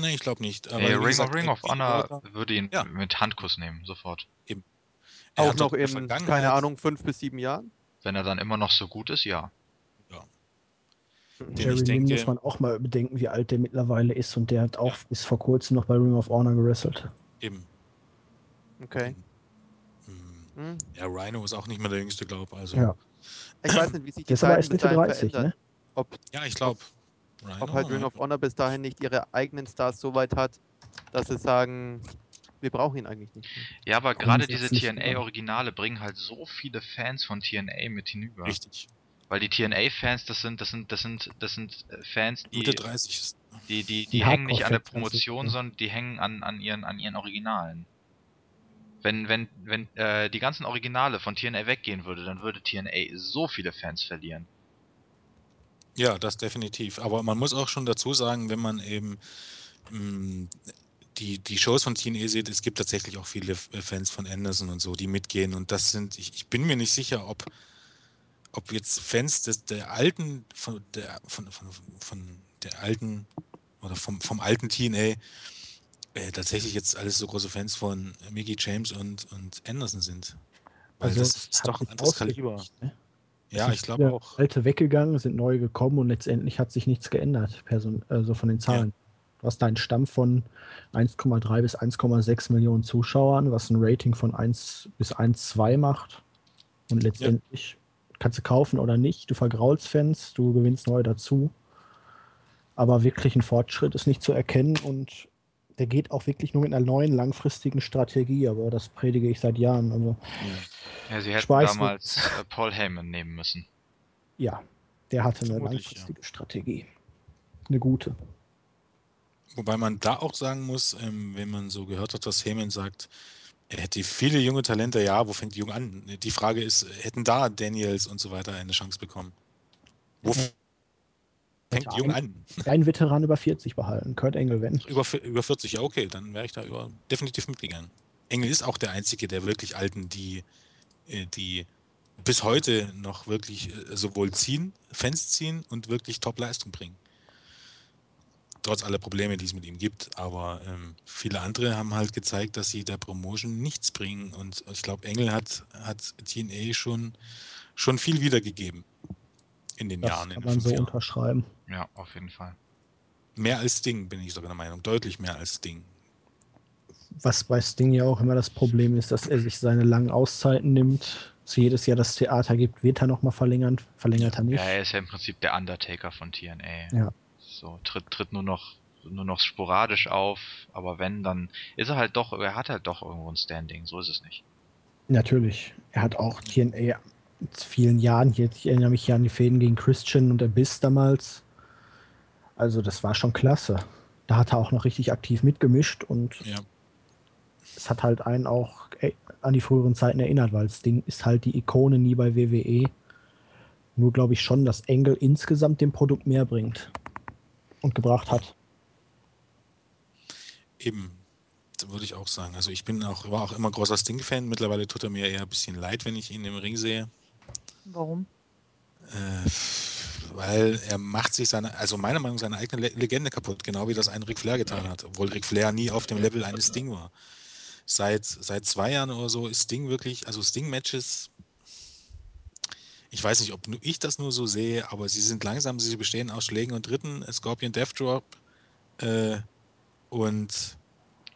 Nee, ich glaube nicht. Aber Nee, Ring, gesagt, Ring of Honor würde ihn Ja. mit Handkuss nehmen, sofort. er Auch noch in, keine Ahnung, fünf bis sieben Jahren. Wenn er dann immer noch so gut ist, ja. Den Jerry ich denke- muss man auch mal bedenken, wie alt der mittlerweile ist und der hat auch bis vor kurzem noch bei Ring of Honor gewrestelt. Eben. Okay. Hm. Hm. Ja, Rhino ist auch nicht mehr der jüngste, glaube also. Ja. Ich weiß nicht, wie sich die ist Mitte dahin 30, verändern. ne? Ob, Ja, ich glaube. Ob halt Ring of Honor bis dahin nicht ihre eigenen Stars so weit hat, dass sie sagen, wir brauchen ihn eigentlich nicht mehr. Ja, aber gerade diese. TNA-Originale bringen halt so viele Fans von TNA mit hinüber. Richtig. Weil die TNA-Fans, das sind, das sind, das sind, das sind äh, Fans, die, Mitte 30 ist. die, die, die, Die hängen nicht an der also, Promotion, sondern die hängen an, an ihren, an ihren Originalen. Wenn, wenn, wenn äh, die ganzen Originale von TNA weggehen würde, dann würde TNA so viele Fans verlieren. Ja, das definitiv. Aber man muss auch schon dazu sagen, wenn man eben mh, die, die Shows von TNA sieht, es gibt tatsächlich auch viele F- Fans von Anderson und so, die mitgehen. Und das sind, ich, ich bin mir nicht sicher, ob, ob jetzt Fans des, der alten, von der, von, von, von der alten oder vom, vom alten TNA äh, tatsächlich jetzt alles so große Fans von Mickey James und, und Anderson sind. Weil Also das ist hat doch ein anderes Kaliber. ne? Ja, ich glaube auch. Alte weggegangen, sind neue gekommen und letztendlich hat sich nichts geändert, person also von den Zahlen. Du hast einen Stamm von 1,3 bis 1,6 Millionen Zuschauern, was ein Rating von 1 bis 1,2 macht. Und letztendlich kannst du kaufen oder nicht. Du vergraulst Fans, du gewinnst neue dazu. Aber wirklich ein Fortschritt ist nicht zu erkennen und der geht auch wirklich nur mit einer neuen langfristigen Strategie, aber das predige ich seit Jahren. Also Ja, sie hätten Schweiß damals äh, Paul Heyman nehmen müssen. ja, der hatte eine Vermutlich, langfristige Strategie. Eine gute. Wobei man da auch sagen muss, ähm, wenn man so gehört hat, dass Heyman sagt, er hätte viele junge Talente, ja, wo fängt jung an? Die Frage ist, hätten da Daniels und so weiter eine Chance bekommen? Wo fängt jung an? Einen Veteran über 40 behalten, Kurt Engel, wenn. Über, über 40, ja, okay, dann wäre ich da über, definitiv mitgegangen. Engel ist auch der einzige der wirklich Alten, die, äh, die bis heute noch wirklich äh, sowohl ziehen, Fans ziehen und wirklich Top-Leistung bringen. Trotz aller Probleme, die es mit ihm gibt. Aber ähm, viele andere haben halt gezeigt, dass sie der Promotion nichts bringen. Und ich glaube, Engel hat, hat TNA schon, schon viel wiedergegeben in den Das Jahren, kann man so Jahren. unterschreiben. Ja, auf jeden Fall. Mehr als Sting, bin ich sogar der Meinung. Deutlich mehr als Sting. Was bei Sting ja auch immer das Problem ist, dass er sich seine langen Auszeiten nimmt, zu jedes Jahr das Theater gibt, wird er nochmal verlängern, verlängert er nicht. Ja, er ist ja im Prinzip der Undertaker von TNA. Ja. So, tritt, tritt nur noch nur noch sporadisch auf, aber wenn, dann ist er halt doch, er hat halt doch irgendwo ein Standing, so ist es nicht. Natürlich. Er hat auch TNA mit vielen Jahren, ich erinnere mich hier an die Fäden gegen Christian und Abyss damals. Also das war schon klasse. Da hat er auch noch richtig aktiv mitgemischt und Ja. es hat halt einen auch an die früheren Zeiten erinnert, weil Sting ist halt die Ikone nie bei WWE. Nur glaube ich schon, dass Engel insgesamt dem Produkt mehr bringt und gebracht hat. Eben, würde ich auch sagen. Also ich bin auch, war auch immer großer Sting-Fan. Mittlerweile tut er mir eher ein bisschen leid, wenn ich ihn im Ring sehe. Warum? Äh, weil er macht sich seine, also meiner Meinung nach seine eigene Le Legende kaputt, genau wie das ein Ric Flair getan hat, obwohl Ric Flair nie auf dem Level eines Sting war. Seit, seit zwei Jahren oder so ist Sting wirklich, also Sting-Matches, ich weiß nicht, ob ich das nur so sehe, aber sie sind langsam, sie bestehen aus Schlägen und Dritten, Scorpion Death Drop äh, und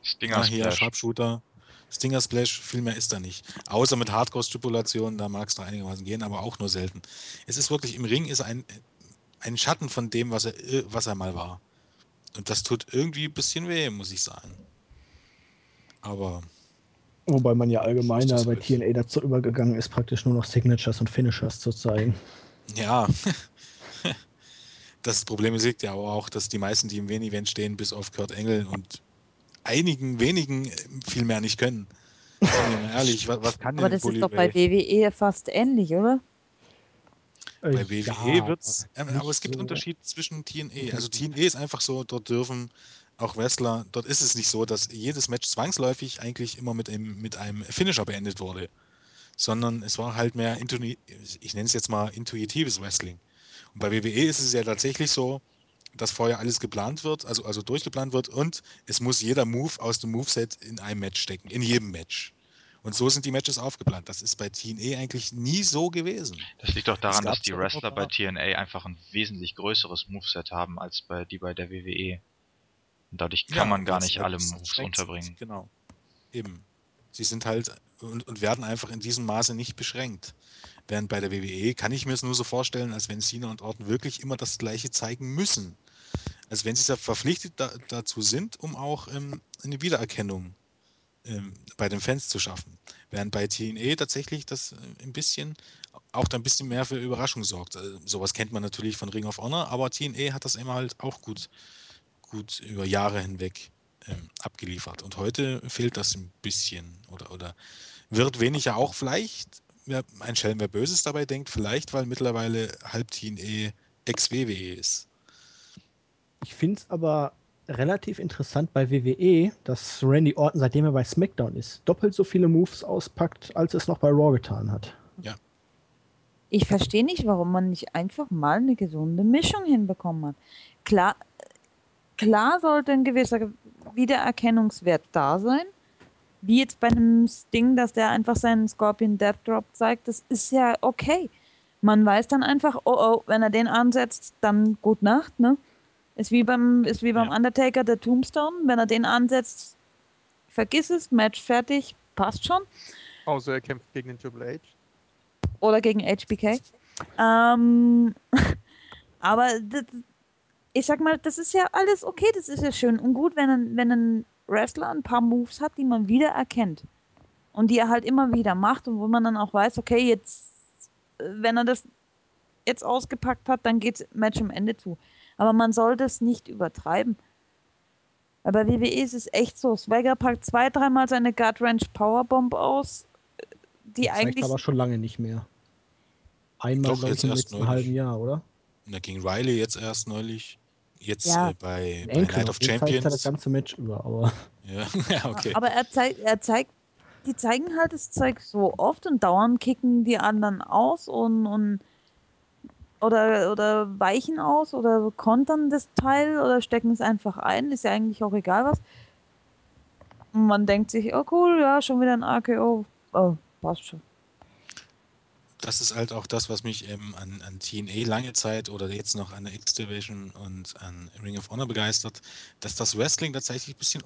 Stinger hier. Sharpshooter, Stinger Splash, viel mehr ist da nicht. Außer mit Hardcore-Stipulationen, da mag es noch einigermaßen gehen, aber auch nur selten. Es ist wirklich, im Ring ist ein, ein Schatten von dem, was er, was er mal war. Und das tut irgendwie ein bisschen weh, muss ich sagen. Aber Wobei man ja allgemein So ja ist bei TNA dazu übergegangen ist, praktisch nur noch Signatures und Finishers zu zeigen. ja, das Problem liegt ja auch, dass die meisten, die im Main Event stehen, bis auf Kurt Engel und einigen wenigen äh, viel mehr nicht können. Ehrlich, was, was kann Aber das Bully ist doch bei? WWE fast ähnlich, oder? Äh, Bei WWE ja, wird's, ähm, aber es gibt so. Unterschied zwischen TNA. Also TNA ist einfach so, dort dürfen auch Wrestler, dort ist es nicht so, dass jedes Match zwangsläufig eigentlich immer mit einem, mit einem Finisher beendet wurde, sondern es war halt mehr, ich nenne es jetzt mal intuitives Wrestling. Und bei WWE ist es ja tatsächlich so, dass vorher alles geplant wird, also, also durchgeplant wird und es muss jeder Move aus dem Moveset in einem Match stecken, in jedem Match. Und so sind die Matches aufgeplant. Das ist bei TNA eigentlich nie so gewesen. Das liegt doch daran, dass die Wrestler bei TNA einfach ein wesentlich größeres Moveset haben als bei die bei der WWE. Und dadurch kann Ja, man gar nicht alle Moves sind. unterbringen. Genau. Eben. Sie sind halt und, und werden einfach in diesem Maße nicht beschränkt. Während bei der WWE kann ich mir es nur so vorstellen, als wenn Cena und Orton wirklich immer das Gleiche zeigen müssen. Als wenn sie da verpflichtet da, dazu sind, um auch ähm, eine Wiedererkennung ähm, bei den Fans zu schaffen. Während bei TNA tatsächlich das äh, ein bisschen auch da ein bisschen mehr für Überraschung sorgt. Äh, sowas kennt man natürlich von Ring of Honor, aber TNA hat das immer halt auch gut, gut über Jahre hinweg ähm, abgeliefert. Und heute fehlt das ein bisschen oder, oder wird weniger auch vielleicht, wer, ein Schelm, wer Böses dabei denkt, vielleicht, weil mittlerweile halb TNA ex-WWE ist. Ich finde es aber relativ interessant bei WWE, dass Randy Orton, seitdem er bei SmackDown ist, doppelt so viele Moves auspackt, als es noch bei Raw getan hat. Ich verstehe nicht, warum man nicht einfach mal eine gesunde Mischung hinbekommen hat. Klar, klar sollte ein gewisser Wiedererkennungswert da sein. Wie jetzt bei einem Sting, dass der einfach seinen Scorpion Death Drop zeigt, das ist ja okay. Man weiß dann einfach, oh oh, wenn er den ansetzt, dann gut Nacht, ne? Ist wie beim, ist wie beim Ja. Undertaker der Tombstone. Wenn er den ansetzt, vergiss es, Match fertig, passt schon. Außer er kämpft gegen den Triple H. oder gegen HBK. Ähm, aber das, ich sag mal, das ist ja alles okay, das ist ja schön und gut, wenn ein, wenn ein Wrestler ein paar Moves hat, die man wieder erkennt und die er halt immer wieder macht und wo man dann auch weiß, okay, jetzt, äh, wenn er das jetzt ausgepackt hat, dann geht Match am Ende zu. Aber man sollte es nicht übertreiben. Bei WWE ist es echt so, Swagger packt zwei, dreimal seine Gut Wrench Powerbomb aus, die zeigt eigentlich aber schon lange nicht mehr. Einmal, Doch, jetzt im erst letzten neulich. halben Jahr, oder? Na, gegen Riley jetzt erst neulich. Jetzt Ja. äh, bei, bei Enkel, Night of er das Champions. ganze Match über, aber Ja, ja, okay. Aber er zeigt, er zeigt, die zeigen halt das Zeug so oft und dauernd kicken die anderen aus und, und oder, oder weichen aus oder kontern das Teil oder stecken es einfach ein, ist ja eigentlich auch egal was. Und man denkt sich, oh cool, ja, schon wieder ein AKO. Oh, passt schon. Das ist halt auch das, was mich ähm, an, an TNA lange Zeit oder jetzt noch an der X-Division und an Ring of Honor begeistert, dass das Wrestling tatsächlich ein bisschen,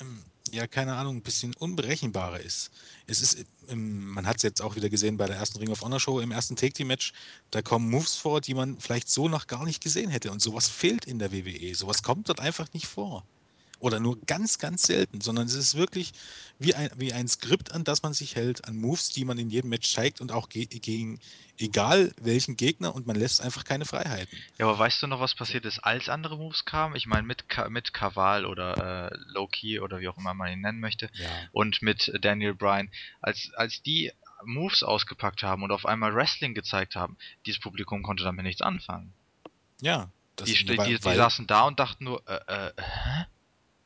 ähm, ja, keine Ahnung, ein bisschen unberechenbarer ist. Es ist, ähm, man hat es jetzt auch wieder gesehen bei der ersten Ring of Honor Show im ersten Take-Team-Match, da kommen Moves vor, die man vielleicht so noch gar nicht gesehen hätte. Und sowas fehlt in der WWE. Sowas kommt dort einfach nicht vor. Oder nur ganz, ganz selten, sondern es ist wirklich wie ein, wie ein Skript, an das man sich hält, an Moves, die man in jedem Match zeigt und auch ge gegen egal welchen Gegner und man lässt einfach keine Freiheiten. Ja, aber weißt du noch, was passiert ist, als andere Moves kamen? Ich meine, mit, Ka mit Kaval oder äh, Low-Key oder wie auch immer man ihn nennen möchte Ja. und mit Daniel Bryan. Als, als die Moves ausgepackt haben und auf einmal Wrestling gezeigt haben, dieses Publikum konnte damit nichts anfangen. Ja. Die, die, die, die saßen da und dachten nur, äh, äh, hä?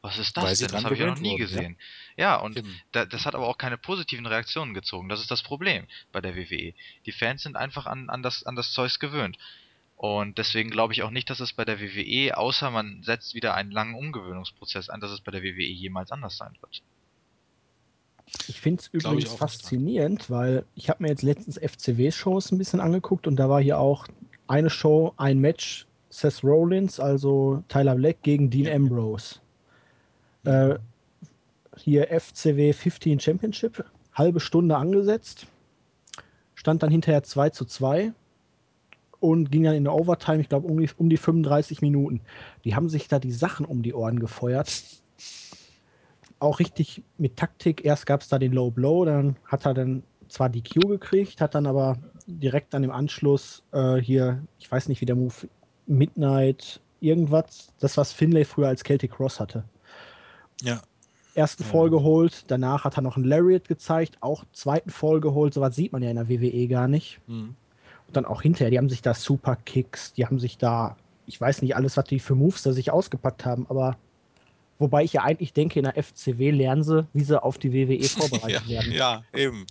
Was ist das denn? Das habe ich ja noch nie wurden, gesehen. Ja, ja und da, das hat aber auch keine positiven Reaktionen gezogen. Das ist das Problem bei der WWE. Die Fans sind einfach an, an, das, an das Zeugs gewöhnt. Und deswegen glaube ich auch nicht, dass es bei der WWE, außer man setzt wieder einen langen Umgewöhnungsprozess ein, dass es bei der WWE jemals anders sein wird. Ich finde es übrigens faszinierend, weil ich habe mir jetzt letztens FCW-Shows ein bisschen angeguckt und da war hier auch eine Show, ein Match, Seth Rollins, also Tyler Black gegen Dean Ambrose. Äh, hier FCW 15 Championship, halbe Stunde angesetzt, stand dann hinterher 2 zu 2 und ging dann in der Overtime, ich glaube, um die, um die 35 Minuten. Die haben sich da die Sachen um die Ohren gefeuert. Auch richtig mit Taktik. Erst gab es da den Low Blow, dann hat er dann zwar die Q gekriegt, hat dann aber direkt dann im Anschluss äh, hier, ich weiß nicht, wie der Move, Midnight, irgendwas, das, was Finlay früher als Celtic Cross hatte. Ja. Ersten. Fall geholt, danach hat er noch einen Lariat gezeigt, auch zweiten Fall geholt, sowas sieht man ja in der WWE gar nicht. Mhm. Und dann auch hinterher, die haben sich da Super Kicks, die haben sich da, ich weiß nicht alles, was die für Moves da sich ausgepackt haben, aber wobei ich ja eigentlich denke, in der FCW lernen sie, wie sie auf die WWE vorbereitet ja, werden. Ja, eben.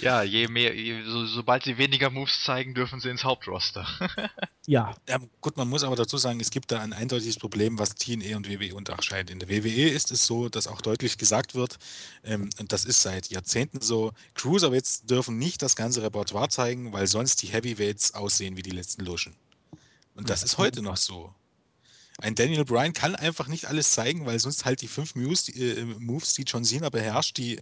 Ja, je mehr, je, so, sobald sie weniger Moves zeigen, dürfen sie ins Hauptroster. ja. ja. Gut, man muss aber dazu sagen, es gibt da ein eindeutiges Problem, was TNE und WWE unterscheidet. In der WWE ist es so, dass auch deutlich gesagt wird, ähm, und das ist seit Jahrzehnten so, Cruiserweights dürfen nicht das ganze Repertoire zeigen, weil sonst die Heavyweights aussehen wie die letzten Luschen. Und das ist heute noch so. Ein Daniel Bryan kann einfach nicht alles zeigen, weil sonst halt die fünf Moves, die, äh, Moves, die John Cena beherrscht, die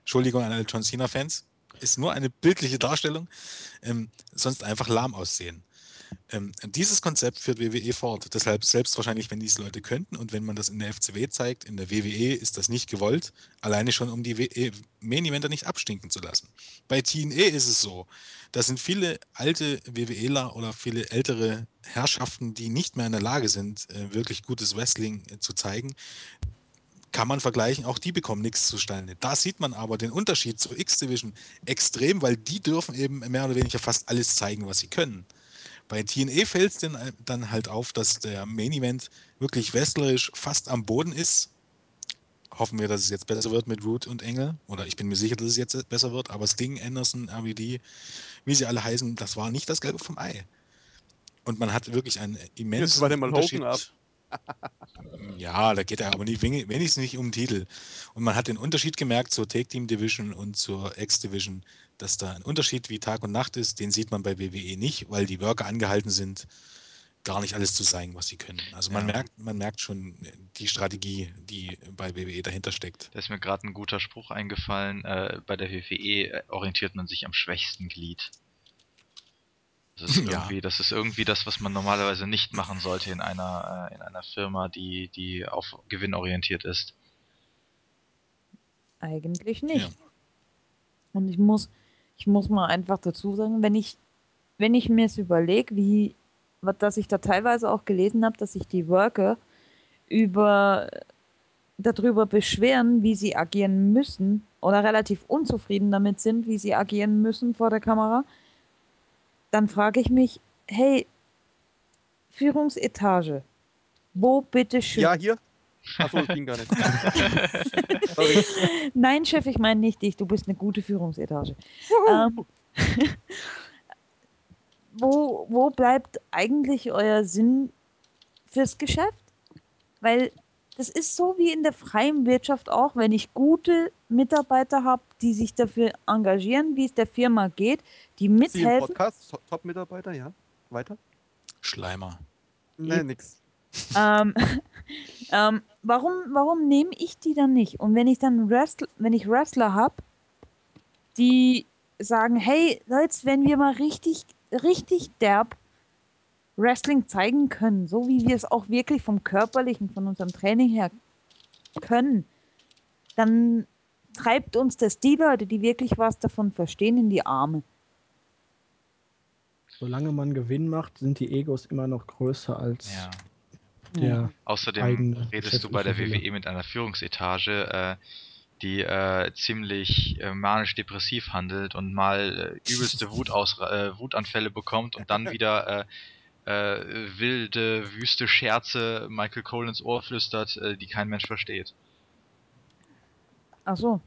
Entschuldigung an alle John Cena-Fans, ist nur eine bildliche Darstellung, ähm, sonst einfach lahm aussehen. Ähm, dieses Konzept führt WWE fort. Deshalb selbst wahrscheinlich, wenn dies Leute könnten und wenn man das in der FCW zeigt, in der WWE ist das nicht gewollt, alleine schon um die e, Main Eventer nicht abstinken zu lassen. Bei TNE ist es so, da sind viele alte WWEler oder viele ältere Herrschaften, die nicht mehr in der Lage sind, äh, wirklich gutes Wrestling äh, zu zeigen, kann man vergleichen, auch die bekommen nichts zustande. Da sieht man aber den Unterschied zur X-Division extrem, weil die dürfen eben mehr oder weniger fast alles zeigen, was sie können. Bei TNE fällt es dann halt auf, dass der Main Event wirklich wrestlerisch fast am Boden ist. Hoffen wir, dass es jetzt besser wird mit Root und Engel. Oder ich bin mir sicher, dass es jetzt besser wird. Aber Sting, Anderson, RVD, wie sie alle heißen, das war nicht das Gelbe vom Ei. Und man hat wirklich einen immensen Unterschied. Hogan ab. Ja, da geht er aber nicht, wenigstens nicht um den Titel. Und man hat den Unterschied gemerkt zur Take Team Division und zur X Division, dass da ein Unterschied wie Tag und Nacht ist. Den sieht man bei WWE nicht, weil die Worker angehalten sind, gar nicht alles zu zeigen, was sie können. Also man ja. merkt, man merkt schon die Strategie, die bei WWE dahinter steckt. Da ist mir gerade ein guter Spruch eingefallen. Äh, bei der WWE orientiert man sich am schwächsten Glied. Das ist, irgendwie, ja. das ist irgendwie das, was man normalerweise nicht machen sollte in einer, äh, in einer Firma, die, die auf Gewinn orientiert ist. Eigentlich nicht. Ja. Und ich muss, ich muss mal einfach dazu sagen, wenn ich, wenn ich mir es überlege, wie, dass ich da teilweise auch gelesen habe, dass sich die Worker über darüber beschweren, wie sie agieren müssen oder relativ unzufrieden damit sind, wie sie agieren müssen vor der Kamera, dann frage ich mich, hey, Führungsetage, wo bitte schön? Ja, hier. Achso, das ging gar nicht. Nein, Chef, ich meine nicht dich, du bist eine gute Führungsetage. Ähm, wo, wo bleibt eigentlich euer Sinn fürs Geschäft? Weil das ist so wie in der freien Wirtschaft auch, wenn ich gute Mitarbeiter habe, die sich dafür engagieren, wie es der Firma geht, die mithelfen. Podcast, Top-Mitarbeiter, ja. Weiter. Schleimer. Nee, nix. Ähm, ähm, warum warum nehme ich die dann nicht? Und wenn ich dann Wrestler, wenn ich Wrestler habe, die sagen, hey Leute, wenn wir mal richtig, richtig derb Wrestling zeigen können, so wie wir es auch wirklich vom körperlichen, von unserem Training her können, dann treibt uns das die Leute, die wirklich was davon verstehen, in die Arme. Solange man Gewinn macht, sind die Egos immer noch größer als ja. Der. Außerdem redest du bei der WWE mit einer Führungsetage. Äh, die äh, ziemlich äh, manisch-depressiv handelt und mal äh, übelste Wutaus äh, Wutanfälle bekommt und dann wieder äh, äh, wilde, wüste Scherze Michael Cole ins Ohr flüstert, äh, die kein Mensch versteht. Ach so.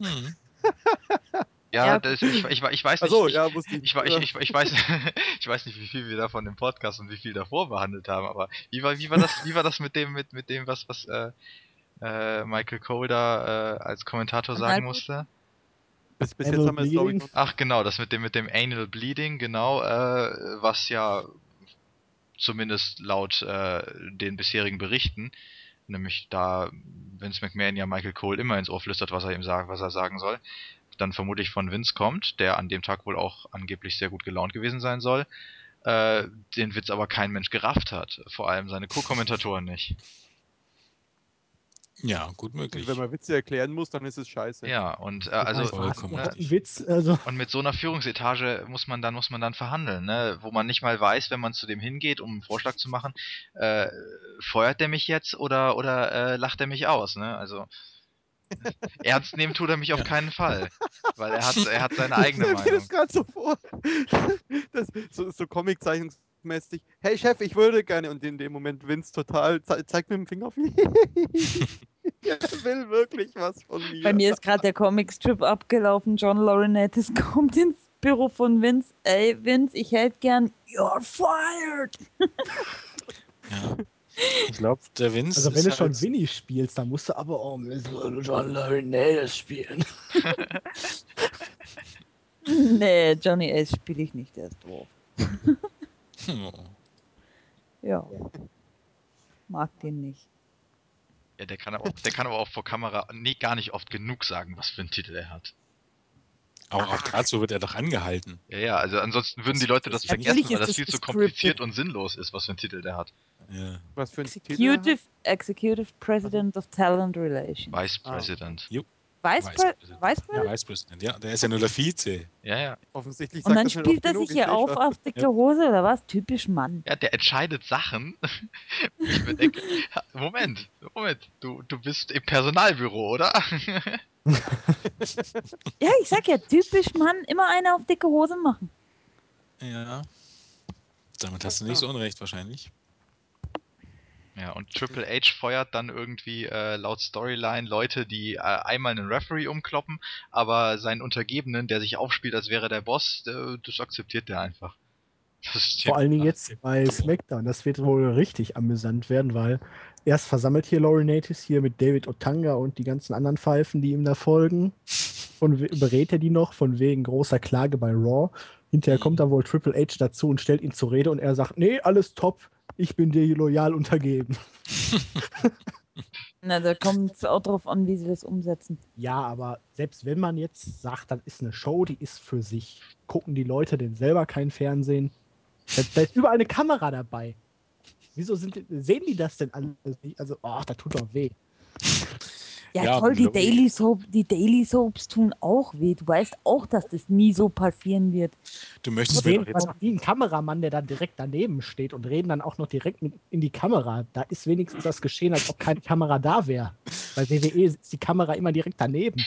Hm. Ja. Das, ich, ich, ich weiß nicht. Achso, ich, ja, wusste ich. Ich, ich, ich, ich, weiß, ich weiß nicht, wie viel wir davon im Podcast und wie viel davor behandelt haben, aber wie war, wie war das, wie war das mit dem, mit, mit dem, was, was äh, äh, Michael Cole da äh, als Kommentator sagen musste? bis, bis Anal jetzt haben wir es, glaube ich, Ach genau, das mit dem, mit dem Anal Bleeding, genau, äh, was ja zumindest laut äh, den bisherigen Berichten, nämlich da Vince McMahon ja Michael Cole immer ins Ohr flüstert, was er ihm sagt, was er sagen soll, dann vermutlich von Vince kommt, der an dem Tag wohl auch angeblich sehr gut gelaunt gewesen sein soll, äh, den Witz aber kein Mensch gerafft hat, vor allem seine Co-Kommentatoren nicht. Ja, gut möglich. wenn man Witze erklären muss, dann ist es scheiße. Ja, und äh, also ne, Witz. Also, Und mit so einer Führungsetage muss man dann, muss man dann verhandeln, ne? Wo man nicht mal weiß, wenn man zu dem hingeht, um einen Vorschlag zu machen, äh, feuert der mich jetzt oder, oder äh, lacht er mich aus, ne? Also ernst nehmen tut er mich auf keinen Fall. Weil er hat, er hat seine Ich eigene stell mir Meinung. das gerade so vor. Das, so so Comic-Zeichnungsmäßig. Hey Chef, ich würde gerne. Und in dem Moment Vince total ze zeigt mit dem Finger auf ihn. er will wirklich was von mir. Bei mir ist gerade der Comicstrip abgelaufen. John Laurinaitis kommt ins Büro von Vince. Ey, Vince, ich hätte gern You're fired. Ja. Ich glaube, der Vince. also wenn du schon halt- Winnie spielst, dann musst du aber auch mit John Laurinaitis spielen. nee, Johnny Ace spiele ich nicht, der ist doof. Hm. Ja. Mag den nicht. Ja, der kann aber, der kann aber auch vor Kamera nee, gar nicht oft genug sagen, was für einen Titel er hat. Aber auch dazu wird er doch angehalten. Ja, ja, also ansonsten würden die Leute das vergessen, weil das das viel zu kompliziert und sinnlos ist, was für einen Titel der hat. Ja. was für ein Titel? Executive, Executive President of Talent Relations. Vice Ah. President. Vice, President. Vice Ja. Ja, der ist ja nur der Vize. Ja, ja. Offensichtlich Und dann das nicht spielt er sich ich hier auf auf dicke Hose oder was? Typisch Mann. Ja, der entscheidet Sachen. ich mir denke, Moment, Moment, du, du bist im Personalbüro, oder? Ja, ich sag ja, typisch Mann, immer einer auf dicke Hose machen. Ja. Damit hast du nicht so unrecht wahrscheinlich. Ja, und Triple H feuert dann irgendwie äh, laut Storyline Leute, die äh, einmal einen Referee umkloppen, aber seinen Untergebenen, der sich aufspielt, als wäre der Boss, äh, das akzeptiert der einfach. Vor allen Dingen jetzt bei SmackDown. Das wird wohl richtig amüsant werden, weil erst versammelt hier Laurinaitis hier mit David Otanga und die ganzen anderen Pfeifen, die ihm da folgen. Und berät er die noch von wegen großer Klage bei Raw. Hinterher kommt dann wohl Triple H dazu und stellt ihn zur Rede und er sagt, nee, alles top, ich bin dir loyal untergeben. Na, da kommt es auch drauf an, wie sie das umsetzen. Ja, aber selbst wenn man jetzt sagt, das ist eine Show, die ist für sich, gucken die Leute denn selber kein Fernsehen? Da, da ist überall eine Kamera dabei. Wieso sind, sehen die das denn alles nicht? Also, oh, das tut doch weh. Ja, Ja, toll, die. Daily, Soap, die Daily Soaps tun auch weh. Du weißt auch, dass das nie so passieren wird. Du möchtest mir Sehen doch jetzt. wie ein Kameramann, der dann direkt daneben steht und reden dann auch noch direkt mit in die Kamera. Da ist wenigstens das geschehen, als ob keine Kamera da wäre. Bei WWE ist die Kamera immer direkt daneben.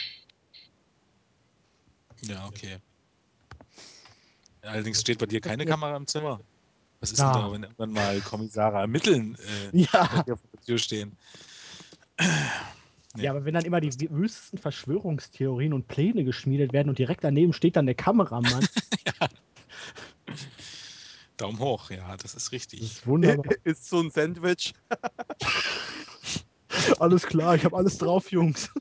Ja, okay. Allerdings steht bei dir keine Kamera im Zimmer. Was ist Ja. denn da, wenn irgendwann mal Kommissare ermitteln, äh, Ja. dir vor der Tür stehen? Nee. Ja, aber wenn dann immer die wüstesten Verschwörungstheorien und Pläne geschmiedet werden und direkt daneben steht dann der Kameramann, Daumen hoch, ja, das ist das richtig. ist wunderbar. Ist so ein Sandwich. alles klar, ich habe alles drauf, Jungs.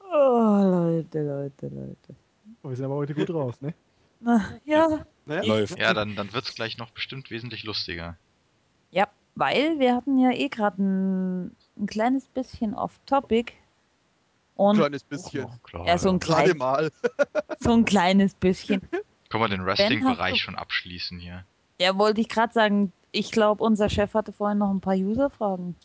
Oh, Leute, Leute, Leute. Wir sind aber heute gut drauf, ne? Na, ja, Naja, Läuft. Ja, dann, dann wird's gleich noch bestimmt wesentlich lustiger. ja, weil wir hatten ja eh gerade ein, ein kleines bisschen off-topic. Ein Und kleines bisschen. Klar. ja, so ein, Gerade klein, mal. so ein kleines bisschen. Können wir den Wrestling-Bereich schon abschließen hier? Ja, wollte ich gerade sagen, ich glaube, unser Chef hatte vorhin noch ein paar User-Fragen.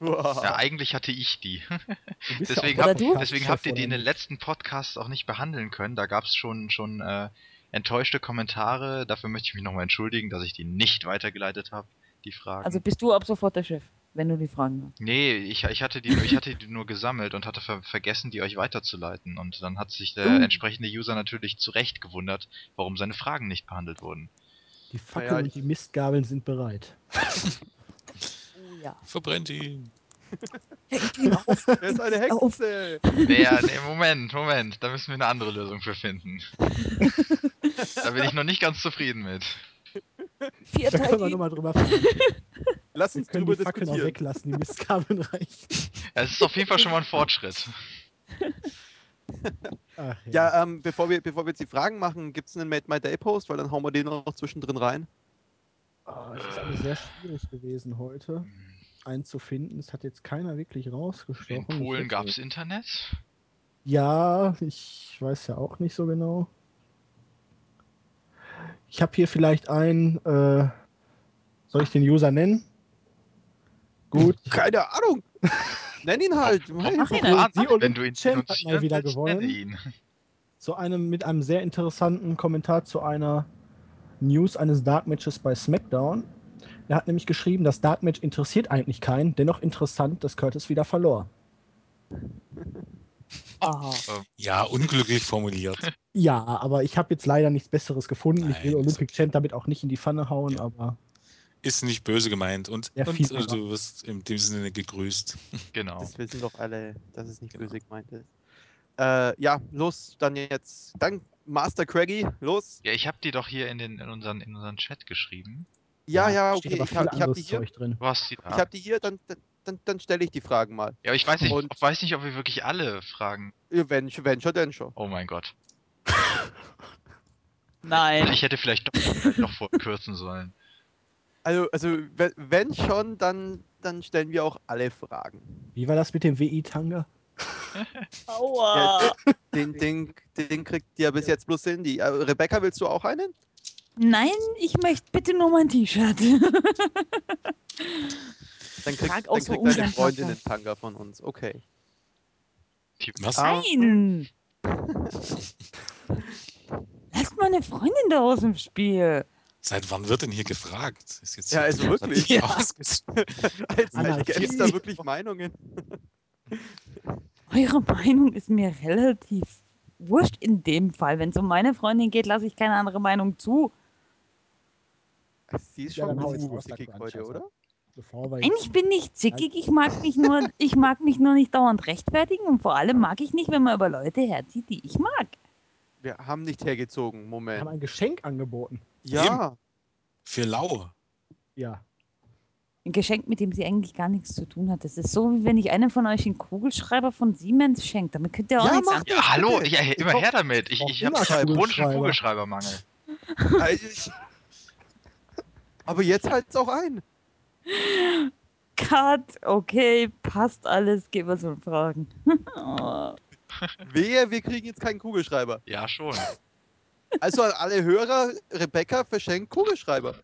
Ja, eigentlich hatte ich die. Deswegen? Podcast-Chef, deswegen habt ihr die in den letzten Podcasts auch nicht behandeln können. Da gab es schon, schon äh, enttäuschte Kommentare. Dafür möchte ich mich nochmal entschuldigen, dass ich die nicht weitergeleitet habe, die Fragen. Also bist du ab sofort der Chef. wenn du die Fragen hast. Nee, ich, ich, hatte die, ich hatte die nur gesammelt und hatte ver vergessen, die euch weiterzuleiten. Und dann hat sich der Uh. entsprechende User natürlich zu Recht gewundert, warum seine Fragen nicht behandelt wurden. Die Fackeln ja, und die Mistgabeln sind bereit. Oh ja. Verbrennt ihn. Hängt ihn auf. Er ist eine. Hexe. Wer, nee, Moment, Moment, da müssen wir eine andere Lösung für finden. da bin ich noch nicht ganz zufrieden mit. Vier Da können wir Teile. nochmal drüber. Lass Wir uns können drüber die Fackeln auch diskutieren. weglassen, die Mistgabeln reichen. Ja, Es ist auf jeden Fall schon mal ein Fortschritt. Ach, Ja, ähm, bevor, wir, bevor wir jetzt die Fragen machen, gibt es einen Made My Day Post, weil dann hauen wir den noch zwischendrin rein. Ah, es ist alles sehr schwierig gewesen heute, einen zu finden. Es hat jetzt keiner wirklich rausgestochen. In Polen gab es Internet. Ja, ich weiß ja auch nicht so genau. Ich habe hier vielleicht einen. Äh, soll ich den User nennen? Gut. Keine Ahnung. Nenn ihn halt. Mach ihn halt. Wenn du ihn Champ hat mal wieder gewonnen. Zu einem mit einem sehr interessanten Kommentar zu einer News eines Dark Matches bei SmackDown. Er hat nämlich geschrieben, das Dark Match interessiert eigentlich keinen, dennoch interessant, dass Curtis wieder verlor. Aha. Ja, unglücklich formuliert. Ja, aber ich habe jetzt leider nichts Besseres gefunden. ich will Nein, Olympic Champ damit auch nicht in die Pfanne hauen, Ja. aber Ist nicht böse gemeint. Und, Ja, und äh, du wirst in dem Sinne gegrüßt. Genau. Das wissen doch alle, dass es nicht Genau. böse gemeint ist. Äh, ja, los, dann jetzt. Dann Master Craggy, los. Ja, ich habe die doch hier in, den, in, unseren, in unseren Chat geschrieben. Ja, ja, steht okay. Ich habe hab anderes die hier. Drin. Du hast die da. Ich habe die hier, dann, dann, dann stelle ich die Fragen mal. ja, aber ich weiß nicht, Und- weiß nicht, ob wir wirklich alle fragen. Ja, Wenn, wenn schon, denn schon. Oh mein Gott. Nein. Ich hätte vielleicht doch noch vorkürzen sollen. Also, also wenn, schon, dann, dann stellen wir auch alle Fragen. Wie war das mit dem WI-Tanga? Aua. Den, den, den kriegt ja bis jetzt bloß Cindy. Äh, Rebecca, willst du auch einen? Nein, ich möchte bitte nur mein T-Shirt. Dann kriegt, Frag dann aus so kriegt deine Freundin den Tanga von uns. Okay. Die, Was? Nein. Lasst meine Freundin da aus dem Spiel. Seit wann wird denn hier gefragt? Ist jetzt Ja, also wirklich. Ja. Als, gäbe es da wirklich Meinungen. Eure Meinung ist mir relativ wurscht in dem Fall. Wenn es um meine Freundin geht, lasse ich keine andere Meinung zu. Sie ist Ja, schon dann zickig sag heute, oder? Bevor wir Nein, jetzt- ich bin nicht zickig. Ich mag mich nur, ich mag mich nur nicht dauernd rechtfertigen und vor allem mag ich nicht, wenn man über Leute herzieht, die ich mag. Wir haben nicht hergezogen. wir haben Moment. ein Geschenk angeboten. Ja. Für lau. Ja. Ein Geschenk, mit dem sie eigentlich gar nichts zu tun hat. Das ist so, wie wenn ich einem von euch einen Kugelschreiber von Siemens schenkt. Damit könnt ihr auch Ja, nichts mach anfangen. ja, hallo, ja, Ich immer her damit. Ich, ich habe chronischen Kugelschreiber. Kugelschreibermangel. Äh, ich- Aber jetzt halt's auch ein. Cut, okay, passt alles, gehen wir so Fragen. Oh. Wehe, wir kriegen jetzt keinen Kugelschreiber. Ja, schon. Also an alle Hörer, Rebecca verschenkt Kugelschreiber.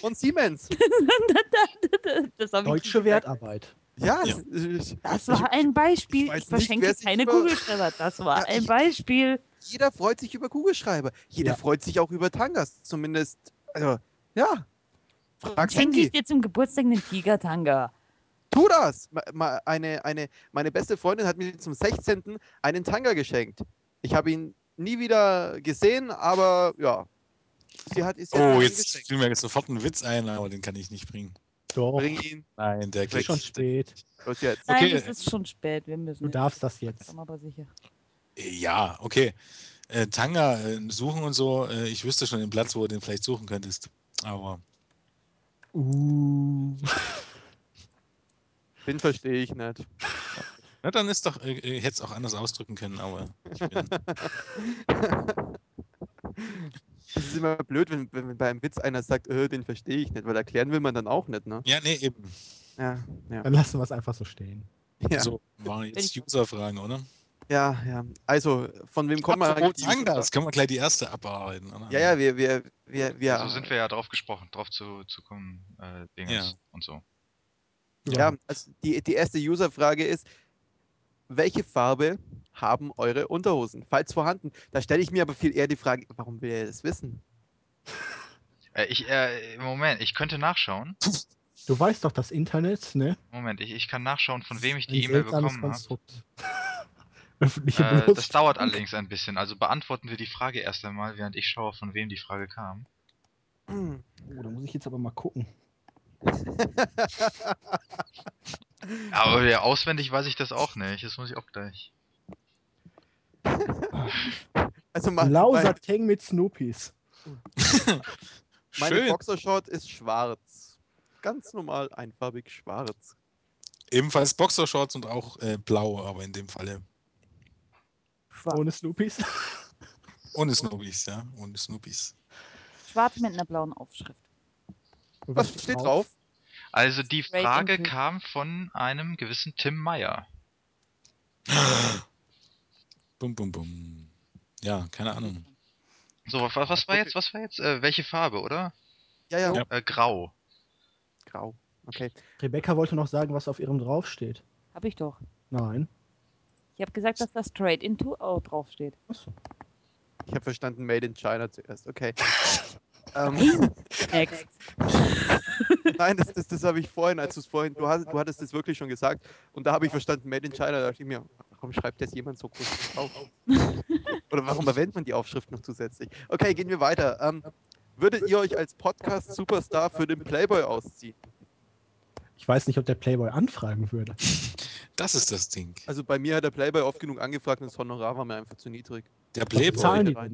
Von Siemens. das Deutsche nicht. Wertarbeit. Ja, Ja. Das war ein Beispiel. ich Ich, nicht, verschenke sich keine über- Kugelschreiber. Das war Ja, ein Beispiel. jeder freut sich über Kugelschreiber. Jeder Ja. freut sich auch über Tangas. Zumindest, also, ja. Frag Schenke ich dir zum Geburtstag einen Tiger-Tanga. Tu das! Eine, eine, meine beste Freundin hat mir zum 16. einen Tanga geschenkt. Ich habe ihn nie wieder gesehen, aber ja. Sie hat es Oh, jetzt fiel mir jetzt sofort ein Witz ein, aber den kann ich nicht bringen. Doch, Bring ihn. Nein, der ist schon spät. Los jetzt. Nein, Okay. es ist schon spät. Wir müssen. Du darfst das jetzt. Aber sicher. Ja, okay. Äh, Tanga äh, suchen und so. Äh, ich wüsste schon den Platz, wo du den vielleicht suchen könntest. Aber Uh. Den verstehe ich nicht. na, dann ist doch, äh, ich hätte es auch anders ausdrücken können, aber ich bin, Es ist immer blöd, wenn, wenn bei einem Witz einer sagt, äh, den verstehe ich nicht, weil erklären will man dann auch nicht, ne? ja, nee, eben. Ja, ja. Dann lassen wir es einfach so stehen. Ja, So waren jetzt User-Fragen, oder? Ja, ja. Also, von wem kommt man Apropos eigentlich? das können wir gleich die erste abarbeiten, oder? Ja, ja, wir, wir, wir, wir. So sind wir ja drauf gesprochen, drauf zu, zu kommen, äh, Dinges Ja. und so. Ja, also die, die erste User-Frage ist, welche Farbe haben eure Unterhosen? Falls vorhanden. Da stelle ich mir aber viel eher die Frage, warum will er das wissen? Äh, ich, äh, Moment, ich könnte nachschauen. Du weißt doch das Internet, ne? Moment, ich, ich kann nachschauen, von wem ich die E-Mail bekommen habe. Öffentliche Äh, das dauert allerdings ein bisschen. Also beantworten wir die Frage erst einmal, während ich schaue, von wem die Frage kam. Hm. Oh, da muss ich jetzt aber mal gucken. Aber ja, auswendig weiß ich das auch nicht. Das muss ich auch gleich. Also ma- Lauser mein, Tang mit Snoopies. meine. Boxershort ist schwarz. Ganz normal, einfarbig schwarz. Ebenfalls Boxershorts und auch äh, blau, aber in dem Falle Schwarz, Ohne Snoopies. ohne Snoopies, ja, ohne Snoopies. schwarz mit einer blauen Aufschrift. Was steht drauf? Also die Straight Frage kam von einem gewissen Tim Meyer. Bum, bum, bum. Ja, keine Ahnung. So, was, was war jetzt? Was war jetzt? Äh, welche Farbe, oder? Ja, ja, Ja. Äh, grau. grau. Okay. Rebecca wollte noch sagen, was auf ihrem draufsteht. Hab ich doch. Nein. Ich habe gesagt, dass da straight into out draufsteht. Ich habe verstanden, Made in China zuerst. Okay. ähm, nein, das, das, das habe ich vorhin, als du es vorhin, du, hast, du hattest es wirklich schon gesagt. Und da habe ich verstanden, Made in China. Da dachte ich mir, warum schreibt das jemand so groß drauf? Oder warum erwähnt man die Aufschrift noch zusätzlich? Okay, gehen wir weiter. Ähm, würdet ihr euch als Podcast-Superstar für den Playboy ausziehen? Ich weiß nicht, ob der Playboy anfragen würde. Das ist das Ding. Also bei mir hat der Playboy oft genug angefragt und das Honorar war mir einfach zu niedrig. Der Playboy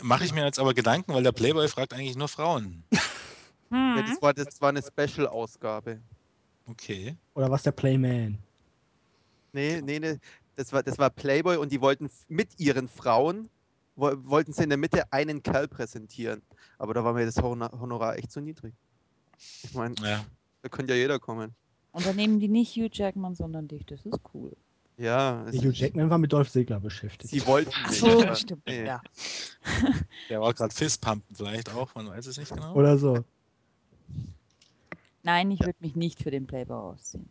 mache ich mir jetzt aber Gedanken, weil der Playboy fragt eigentlich nur Frauen. Ja, Hm. das, war, das war eine Special-Ausgabe. Okay. Oder was der Playman? Nee, nee, nee. Das war, das war Playboy und die wollten mit ihren Frauen, wo, wollten sie in der Mitte einen Kerl präsentieren. Aber da war mir das Honorar echt zu niedrig. Ich meine, Ja. Da könnte ja jeder kommen. Und dann nehmen die nicht Hugh Jackman, sondern dich. Das ist cool. Ja, es, Der Hugh Jackman war mit Dolph Ziggler beschäftigt. sie wollten Ach nicht. so, aber- stimmt. nee. Ja. Der war gerade Fistpumpen vielleicht auch, man weiß es nicht genau. Oder so. Nein, ich würde mich nicht für den Playboy ausziehen.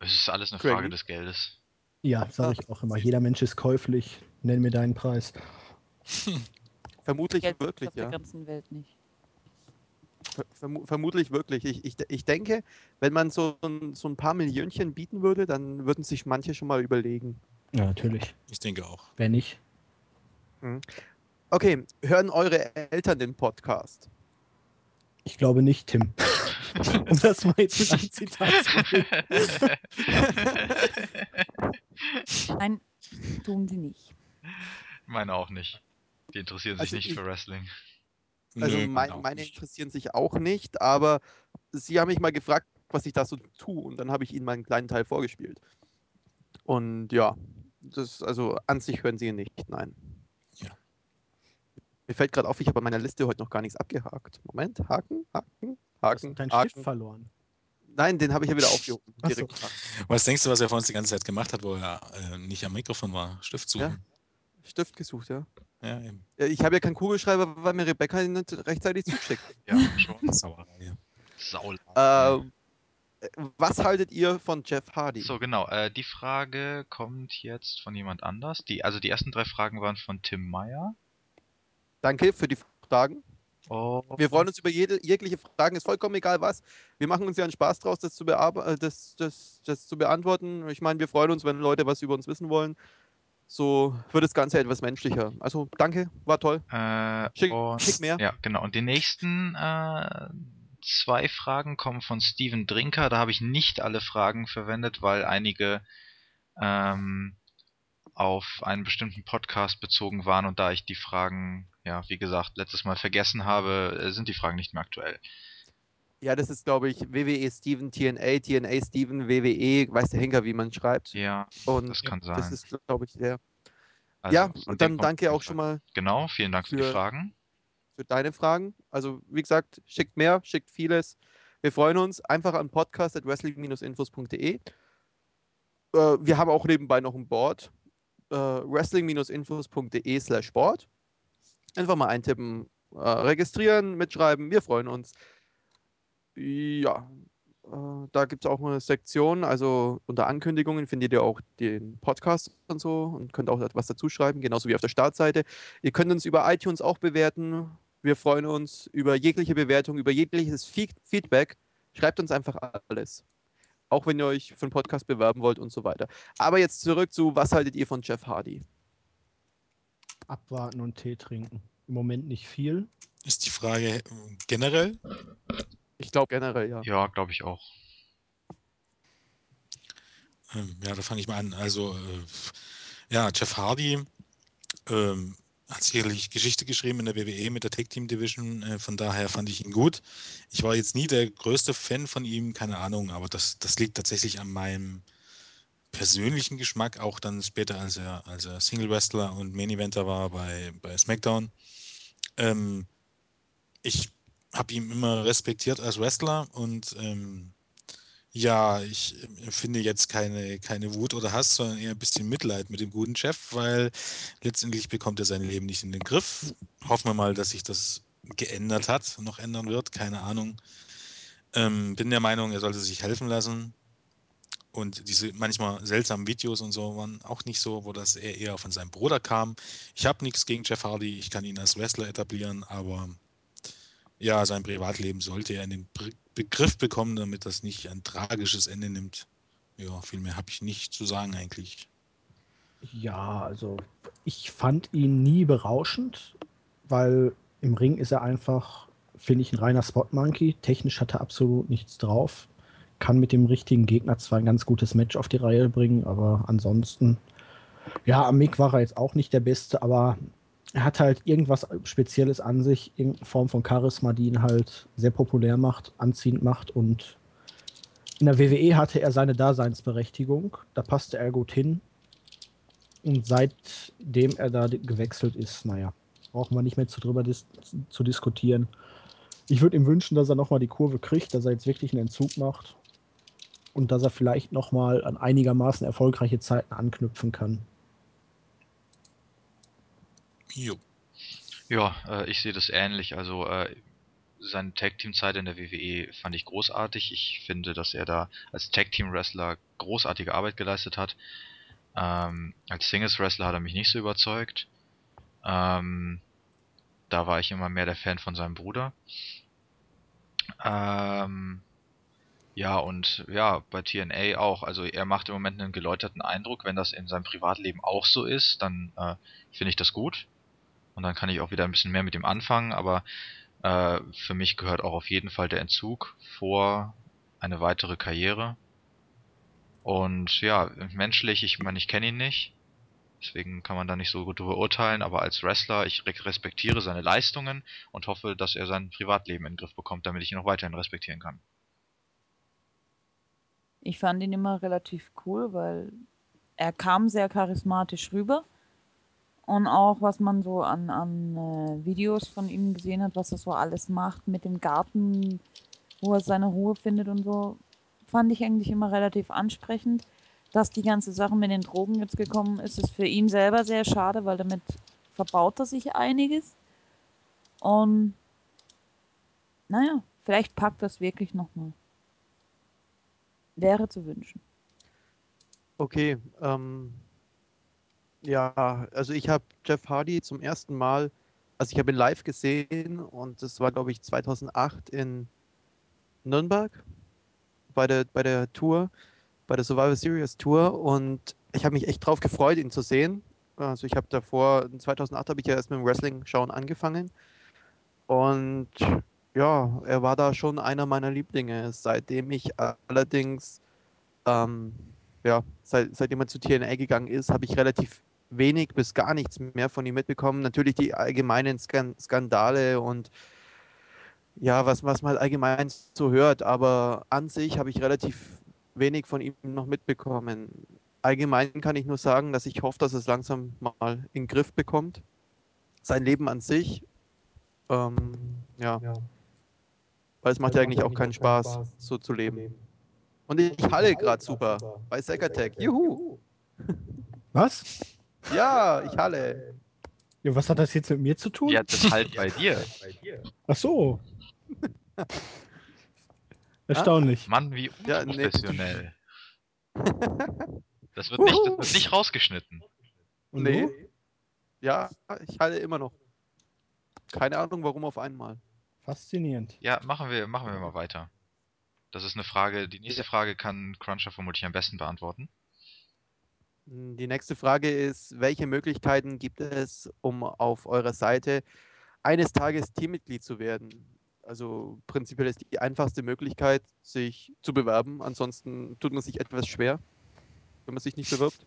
Es ist alles eine? Frage des Geldes. Ja, sage ich auch immer. Jeder Mensch ist käuflich. Nenn mir deinen Preis. Vermutlich Geld wirklich, auf der ja. ganzen Welt nicht. Ver- Vermu vermutlich wirklich. Ich, ich, ich denke, wenn man so ein, so ein paar Millionchen bieten würde, dann würden sich manche schon mal überlegen. Ja, natürlich. Ich denke auch. Wenn nicht. Okay, hören eure Eltern den Podcast? Ich glaube nicht, Tim. um das mal jetzt mit einem Zitat zu. Nein, tun sie nicht. Meine auch nicht. Die interessieren sich Also nicht ich- für Wrestling. Also Nö, mein, auch meine nicht. interessieren sich auch nicht, aber sie haben mich mal gefragt, was ich da so tue und dann habe ich ihnen mal einen kleinen Teil vorgespielt. Und ja, das also an sich hören sie ihn nicht, nein. Ja. Mir fällt gerade auf, ich habe an meiner Liste heute noch gar nichts abgehakt. Moment, Haken, Haken, Hast du Haken, deinen Haken. Stift verloren? Nein, den habe ich ja wieder aufgehoben. So. Was denkst du, was er vor uns die ganze Zeit gemacht hat, wo er äh, nicht am Mikrofon war? Stift suchen. Stift gesucht, ja. Ja, eben. Ich habe ja keinen Kugelschreiber, weil mir Rebecca ihn nicht rechtzeitig zuschickt. Ja, schon. Sauerei. Saul. ähm, äh, was haltet ihr von Jeff Hardy? So, genau. Äh, die Frage kommt jetzt von jemand anders. Die, also die ersten drei Fragen waren von Tim Meyer. Danke für die Fragen. Oh, Wir freuen uns über jede, jegliche Fragen, ist vollkommen egal was. Wir machen uns ja einen Spaß draus, das zu, bearbe- äh, das, das, das zu beantworten. Ich meine, wir freuen uns, wenn Leute was über uns wissen wollen. So wird das Ganze etwas menschlicher. Also danke, war toll. Äh, Schick- und, schick mehr. Ja, genau. Und die nächsten äh, zwei Fragen kommen von Steven Drinker. Da habe ich nicht alle Fragen verwendet, weil einige ähm, auf einen bestimmten Podcast bezogen waren und da ich die Fragen, ja, wie gesagt, letztes Mal vergessen habe, äh, sind die Fragen nicht mehr aktuell. Ja, das ist, glaube ich, WWE Steven, TNA, TNA Steven, WWE, weiß der Henker, wie man schreibt. Ja, Und das kann sein. das ist, glaube ich, der. Also, ja, dem dann danke auch schon mal Genau, vielen Dank für, die für- Fragen. für deine Fragen. Also, wie gesagt, schickt mehr, schickt vieles. Wir freuen uns einfach an podcast.wrestling-infos.de. Äh, wir haben auch nebenbei noch ein Board. Äh, wrestling-infos.de slash Sport. Einfach mal eintippen, äh, registrieren, mitschreiben. Wir freuen uns. Ja, äh, da gibt es auch eine Sektion. Also unter Ankündigungen findet ihr auch den Podcast und so und könnt auch etwas dazu schreiben, genauso wie auf der Startseite. Ihr könnt uns über iTunes auch bewerten. Wir freuen uns über jegliche Bewertung, über jegliches Feed Feedback. Schreibt uns einfach alles. Auch wenn ihr euch für einen Podcast bewerben wollt und so weiter. Aber jetzt zurück zu, was haltet ihr von Jeff Hardy? Abwarten und Tee trinken. Im Moment nicht viel. Ist die Frage generell? Ich glaube generell, ja. Ja, glaube ich auch. Ähm, ja, da fange ich mal an. Also, äh, ja, Jeff Hardy ähm, hat sicherlich Geschichte geschrieben in der WWE mit der Tag Team Division. Äh, von daher fand ich ihn gut. Ich war jetzt nie der größte Fan von ihm, keine Ahnung, aber das, das liegt tatsächlich an meinem persönlichen Geschmack, auch dann später, als er, als er Single Wrestler und Main Eventer war bei, bei SmackDown. Ähm, ich habe ihn immer respektiert als Wrestler und ähm, ja, ich empfinde jetzt keine, keine Wut oder Hass, sondern eher ein bisschen Mitleid mit dem guten Chef, weil letztendlich bekommt er sein Leben nicht in den Griff. Hoffen wir mal, dass sich das geändert hat, noch ändern wird, keine Ahnung. Ähm, bin der Meinung, er sollte sich helfen lassen. Und diese manchmal seltsamen Videos und so waren auch nicht so, wo das eher von seinem Bruder kam. Ich habe nichts gegen Jeff Hardy, ich kann ihn als Wrestler etablieren, aber ja, sein Privatleben sollte er in den Begriff bekommen, damit das nicht ein tragisches Ende nimmt. Ja, viel mehr habe ich nicht zu sagen eigentlich. Ja, also ich fand ihn nie berauschend, weil im Ring ist er einfach, finde ich, ein reiner Spot-Monkey. Technisch hat er absolut nichts drauf. Kann mit dem richtigen Gegner zwar ein ganz gutes Match auf die Reihe bringen, aber ansonsten, ja, am Mick war er jetzt auch nicht der Beste, aber er hat halt irgendwas Spezielles an sich, in Form von Charisma, die ihn halt sehr populär macht, anziehend macht und in der WWE hatte er seine Daseinsberechtigung, da passte er gut hin und seitdem er da gewechselt ist, naja, brauchen wir nicht mehr zu drüber dis zu diskutieren. Ich würde ihm wünschen, dass er nochmal die Kurve kriegt, dass er jetzt wirklich einen Entzug macht und dass er vielleicht nochmal an einigermaßen erfolgreiche Zeiten anknüpfen kann. Jo. Ja, äh, ich sehe das ähnlich. Also äh, seine Tag-Team-Zeit in der WWE fand ich großartig. Ich finde, dass er da als Tag-Team-Wrestler großartige Arbeit geleistet hat. Ähm, als Singles-Wrestler hat er mich nicht so überzeugt. Ähm, da war ich immer mehr der Fan von seinem Bruder. Ähm, ja, und ja, bei TNA auch. Also er macht im Moment einen geläuterten Eindruck. Wenn das in seinem Privatleben auch so ist, dann äh, finde ich das gut. Und dann kann ich auch wieder ein bisschen mehr mit ihm anfangen. Aber äh, für mich gehört auch auf jeden Fall der Entzug vor eine weitere Karriere. Und ja, menschlich, ich meine, ich kenne ihn nicht. Deswegen kann man da nicht so gut drüber urteilen, aber als Wrestler, ich respektiere seine Leistungen und hoffe, dass er sein Privatleben in den Griff bekommt, damit ich ihn auch weiterhin respektieren kann. Ich fand ihn immer relativ cool, weil er kam sehr charismatisch rüber. Und auch, was man so an, an äh, Videos von ihm gesehen hat, was er so alles macht mit dem Garten, wo er seine Ruhe findet und so, fand ich eigentlich immer relativ ansprechend. Dass die ganze Sache mit den Drogen jetzt gekommen ist, ist für ihn selber sehr schade, weil damit verbaut er sich einiges. Und naja, vielleicht packt das wirklich nochmal. Wäre zu wünschen. Okay, ähm, ja, also ich habe Jeff Hardy zum ersten Mal, also ich habe ihn live gesehen und das war, glaube ich, 2008 in Nürnberg bei der, bei der Tour, bei der Survivor Series Tour und ich habe mich echt drauf gefreut, ihn zu sehen. Also ich habe davor, 2008 habe ich ja erst mit dem Wrestling-Schauen angefangen und ja, er war da schon einer meiner Lieblinge, seitdem ich allerdings, ähm, ja, seit, seitdem er zu TNA gegangen ist, habe ich relativ wenig bis gar nichts mehr von ihm mitbekommen. Natürlich die allgemeinen Skan Skandale und ja, was, was man halt allgemein so hört, aber an sich habe ich relativ wenig von ihm noch mitbekommen. Allgemein kann ich nur sagen, dass ich hoffe, dass es langsam mal in den Griff bekommt. Sein Leben an sich, ähm, ja. ja. Weil es macht ja eigentlich auch keinen Spaß, Spaß, so zu leben. Und ich, halle gerade super, super bei Sekatec. Juhu! Was? Ja, ich halle. Ja, was hat das jetzt mit mir zu tun? Ja, das halt bei dir. Ach so. Erstaunlich. Ah, Mann, wie unprofessionell. Ja, nee. das, wird nicht, das wird nicht rausgeschnitten. Und nee. Du? Ja, ich halte immer noch. Keine Ahnung, warum auf einmal. Faszinierend. Ja, machen wir, machen wir mal weiter. Das ist eine Frage, die nächste Frage kann Cruncher vermutlich am besten beantworten. Die nächste Frage ist, welche Möglichkeiten gibt es, um auf eurer Seite eines Tages Teammitglied zu werden? Also prinzipiell ist die einfachste Möglichkeit, sich zu bewerben. Ansonsten tut man sich etwas schwer, wenn man sich nicht bewirbt.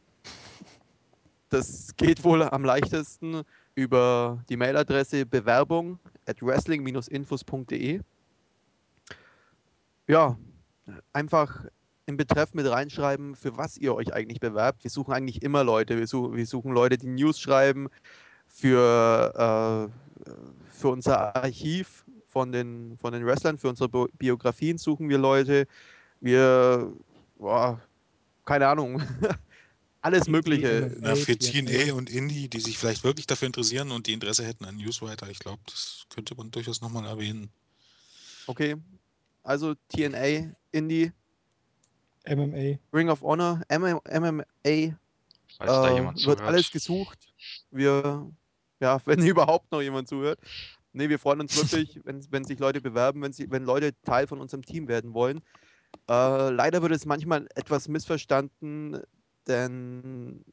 Das geht wohl am leichtesten über die Mailadresse bewerbung at wrestling-infos.de. Ja, einfach im Betreff mit reinschreiben, für was ihr euch eigentlich bewerbt. Wir suchen eigentlich immer Leute. Wir, suchen, wir suchen Leute, die News schreiben für, äh, für unser Archiv von den, von den Wrestlern, für unsere Bi- Biografien suchen wir Leute. Wir, boah, keine Ahnung, alles Mögliche. Ja, für TNA. TNA und Indie, die sich vielleicht wirklich dafür interessieren und die Interesse hätten an Newswriter, ich glaube, das könnte man durchaus nochmal erwähnen. Okay, also TNA, Indie, MMA. Ring of Honor, MM, MMA, Falls da äh, jemand wird zuhört. alles gesucht. Wir, ja, wenn überhaupt noch jemand zuhört. Nee, wir freuen uns wirklich, wenn, wenn sich Leute bewerben, wenn, sie, wenn Leute Teil von unserem Team werden wollen. Äh, leider wird es manchmal etwas missverstanden, denn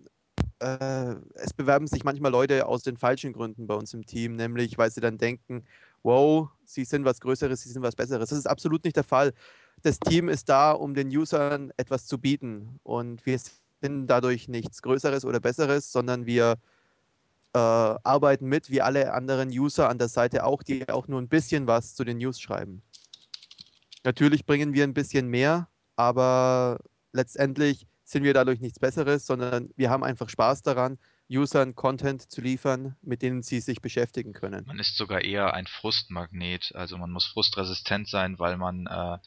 äh, es bewerben sich manchmal Leute aus den falschen Gründen bei uns im Team, nämlich weil sie dann denken, wow, sie sind was Größeres, sie sind was Besseres. Das ist absolut nicht der Fall. Das Team ist da, um den Usern etwas zu bieten und wir sind dadurch nichts Größeres oder Besseres, sondern wir äh, arbeiten mit, wie alle anderen User an der Seite auch, die auch nur ein bisschen was zu den News schreiben. Natürlich bringen wir ein bisschen mehr, aber letztendlich sind wir dadurch nichts Besseres, sondern wir haben einfach Spaß daran, Usern Content zu liefern, mit denen sie sich beschäftigen können. Man ist sogar eher ein Frustmagnet, also man muss frustresistent sein, weil man äh,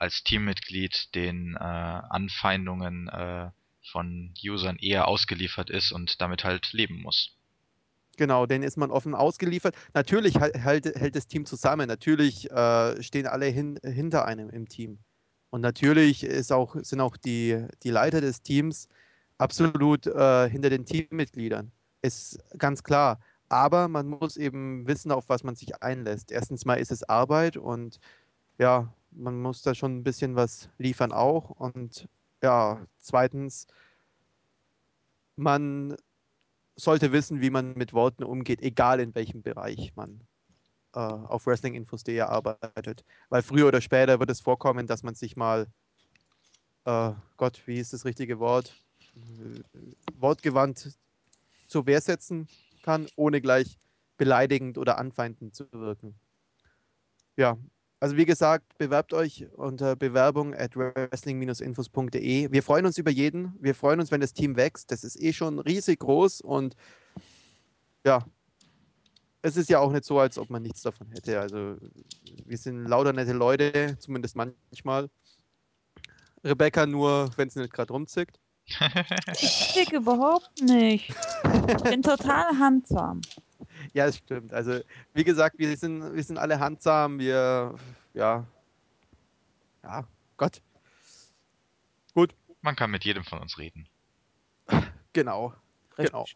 als Teammitglied den äh, Anfeindungen äh, von Usern eher ausgeliefert ist und damit halt leben muss. Genau, denen ist man offen ausgeliefert. Natürlich halt, hält, das Team zusammen. Natürlich äh, stehen alle hin, hinter einem im Team. Und natürlich auch, sind auch die, die Leiter des Teams absolut äh, hinter den Teammitgliedern. Ist ganz klar. Aber man muss eben wissen, auf was man sich einlässt. Erstens mal ist es Arbeit und ja, man muss da schon ein bisschen was liefern auch. Und ja, zweitens, man sollte wissen, wie man mit Worten umgeht, egal in welchem Bereich man äh, auf wrestlinginfos.de arbeitet. Weil früher oder später wird es vorkommen, dass man sich mal, äh, Gott, wie ist das richtige Wort, wortgewandt zur Wehr setzen kann, ohne gleich beleidigend oder anfeindend zu wirken. Ja, also wie gesagt, bewerbt euch unter bewerbung at wrestling-infos.de. Wir freuen uns über jeden. Wir freuen uns, wenn das Team wächst. Das ist eh schon riesig groß und ja, es ist ja auch nicht so, als ob man nichts davon hätte. Also wir sind lauter nette Leute, zumindest manchmal. Rebecca nur, wenn sie nicht gerade rumzickt. Ich zick überhaupt nicht. Ich bin total handsam. Ja, das stimmt. Also, wie gesagt, wir sind, wir sind alle handsam, wir, ja, ja, Gott. Gut, Man kann mit jedem von uns reden. genau, genau.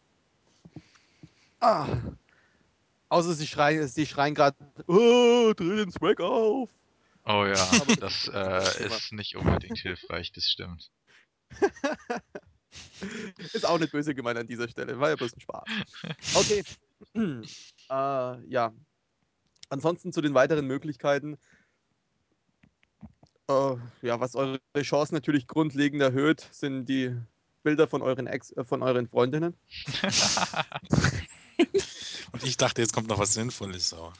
Ah. Außer sie schreien, sie schreien gerade, oh, dreh den Swag auf. Oh ja, das äh, ist nicht unbedingt hilfreich, das stimmt. Ist auch nicht böse gemeint an dieser Stelle, war ja bloß ein Spaß. Okay. äh, ja. Ansonsten zu den weiteren Möglichkeiten. Äh, ja, was eure Chancen natürlich grundlegend erhöht, sind die Bilder von euren Ex äh, von euren Freundinnen. Und ich dachte, jetzt kommt noch was Sinnvolles. Aber